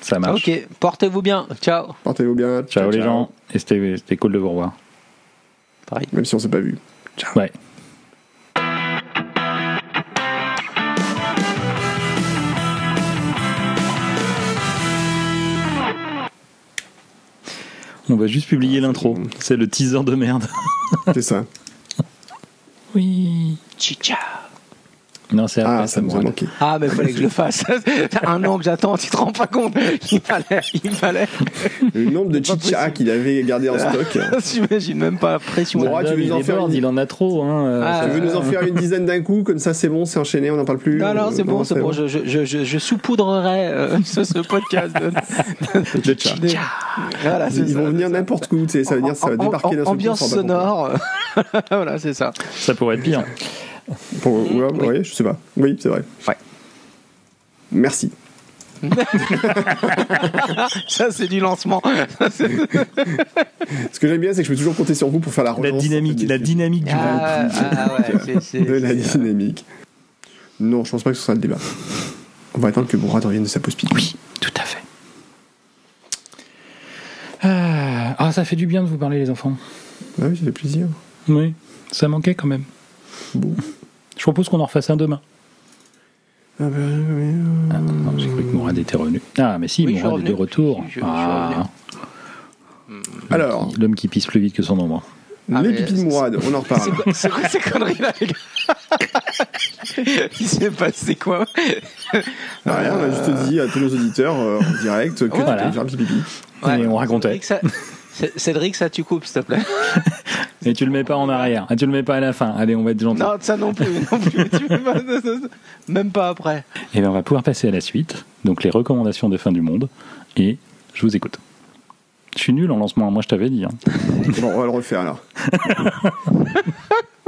Speaker 3: Ça marche.
Speaker 2: Ok, portez-vous bien. Ciao.
Speaker 1: Portez-vous bien.
Speaker 3: Ciao, les gens. Et c'était cool de vous revoir.
Speaker 2: Pareil.
Speaker 1: Même si on s'est pas vu.
Speaker 3: Ouais. On va juste publier l'intro. C'est le teaser de merde.
Speaker 1: C'est ça. [LAUGHS]
Speaker 3: Oui.
Speaker 2: Chicha.
Speaker 3: Non, c'est après,
Speaker 1: Ah, ça
Speaker 3: me
Speaker 1: manqué.
Speaker 2: Ah, mais fallait que je le fasse. [LAUGHS] Un an que j'attends, tu te rends pas compte. Il fallait, il fallait.
Speaker 1: Le nombre de chicha qu'il avait gardé en stock. [LAUGHS]
Speaker 2: J'imagine même pas la pression.
Speaker 1: Bon, tu veux
Speaker 3: il,
Speaker 1: nous en faire une-
Speaker 3: il en a trop. Hein. euh,
Speaker 2: Ah,
Speaker 1: Tu veux nous en faire une dizaine d'un coup, comme ça c'est bon, c'est enchaîné, on n'en parle plus.
Speaker 2: Non, non, c'est bon, c'est bon. Je, je, je, je, je saupoudrerai euh, [LAUGHS] ce, ce podcast de,
Speaker 1: De chicha.
Speaker 2: Voilà,
Speaker 1: Ils
Speaker 2: ça,
Speaker 1: vont venir n'importe où, tu sais, ça veut dire que ça va débarquer d'un
Speaker 2: Ambiance sonore. voilà, c'est ça.
Speaker 3: Ça pourrait être pire.
Speaker 1: Pour- ouais,
Speaker 2: Oui.
Speaker 1: ouais, je sais pas. Oui, c'est vrai.
Speaker 2: Ouais.
Speaker 1: Merci. [LAUGHS]
Speaker 2: Ça, c'est du lancement. [LAUGHS]
Speaker 1: Ce que j'aime bien, c'est que je peux toujours compter sur vous pour faire la
Speaker 3: La
Speaker 1: relance.
Speaker 3: dynamique, la dynamique du
Speaker 2: Ah, ah ouais, c'est- c'est-
Speaker 1: de la
Speaker 2: c'est-
Speaker 1: dynamique. Non, je pense pas que ce sera le débat. On va attendre que Mourad revienne de sa pause pipi.
Speaker 3: Oui, tout à fait. Ah, ah, ça fait du bien de vous parler, les enfants.
Speaker 1: Ah oui, ça fait plaisir.
Speaker 3: Oui, ça manquait quand même.
Speaker 1: Bon.
Speaker 3: Je propose qu'on en refasse un demain.
Speaker 1: Ah bah, oui,
Speaker 3: Ah, non, J'ai cru que Mourad était revenu. Ah, mais si,
Speaker 2: Oui, je suis
Speaker 3: Mourad est de retour.
Speaker 2: Je- je- je suis
Speaker 3: Ah,
Speaker 1: Alors,
Speaker 3: L'homme qui pisse plus vite que son ombre.
Speaker 2: Ah,
Speaker 1: les
Speaker 2: mais
Speaker 1: pipis de Mourad, on en reparle.
Speaker 2: c'est quoi ces conneries là, les gars? [LAUGHS] Il s'est passé quoi?
Speaker 1: Ah, rien, on a juste dit à tous nos auditeurs euh, en direct que tu
Speaker 3: Voilà.
Speaker 1: allais faire un petit pipi.
Speaker 3: Et on racontait.
Speaker 2: Cédric, ça, tu coupes, s'il te plaît. [LAUGHS]
Speaker 3: Et tu le mets pas en arrière. Ah, tu le mets pas à la fin. Allez, on va être gentil.
Speaker 2: Non, ça non plus. Non plus. Tu fais pas- Même pas après.
Speaker 3: Et bien, on va pouvoir passer à la suite. Donc, les recommandations de fin du monde. Et je vous écoute. Je suis nul en lancement. Moi, je t'avais dit. hein.
Speaker 1: Bon, on va le refaire alors. [LAUGHS]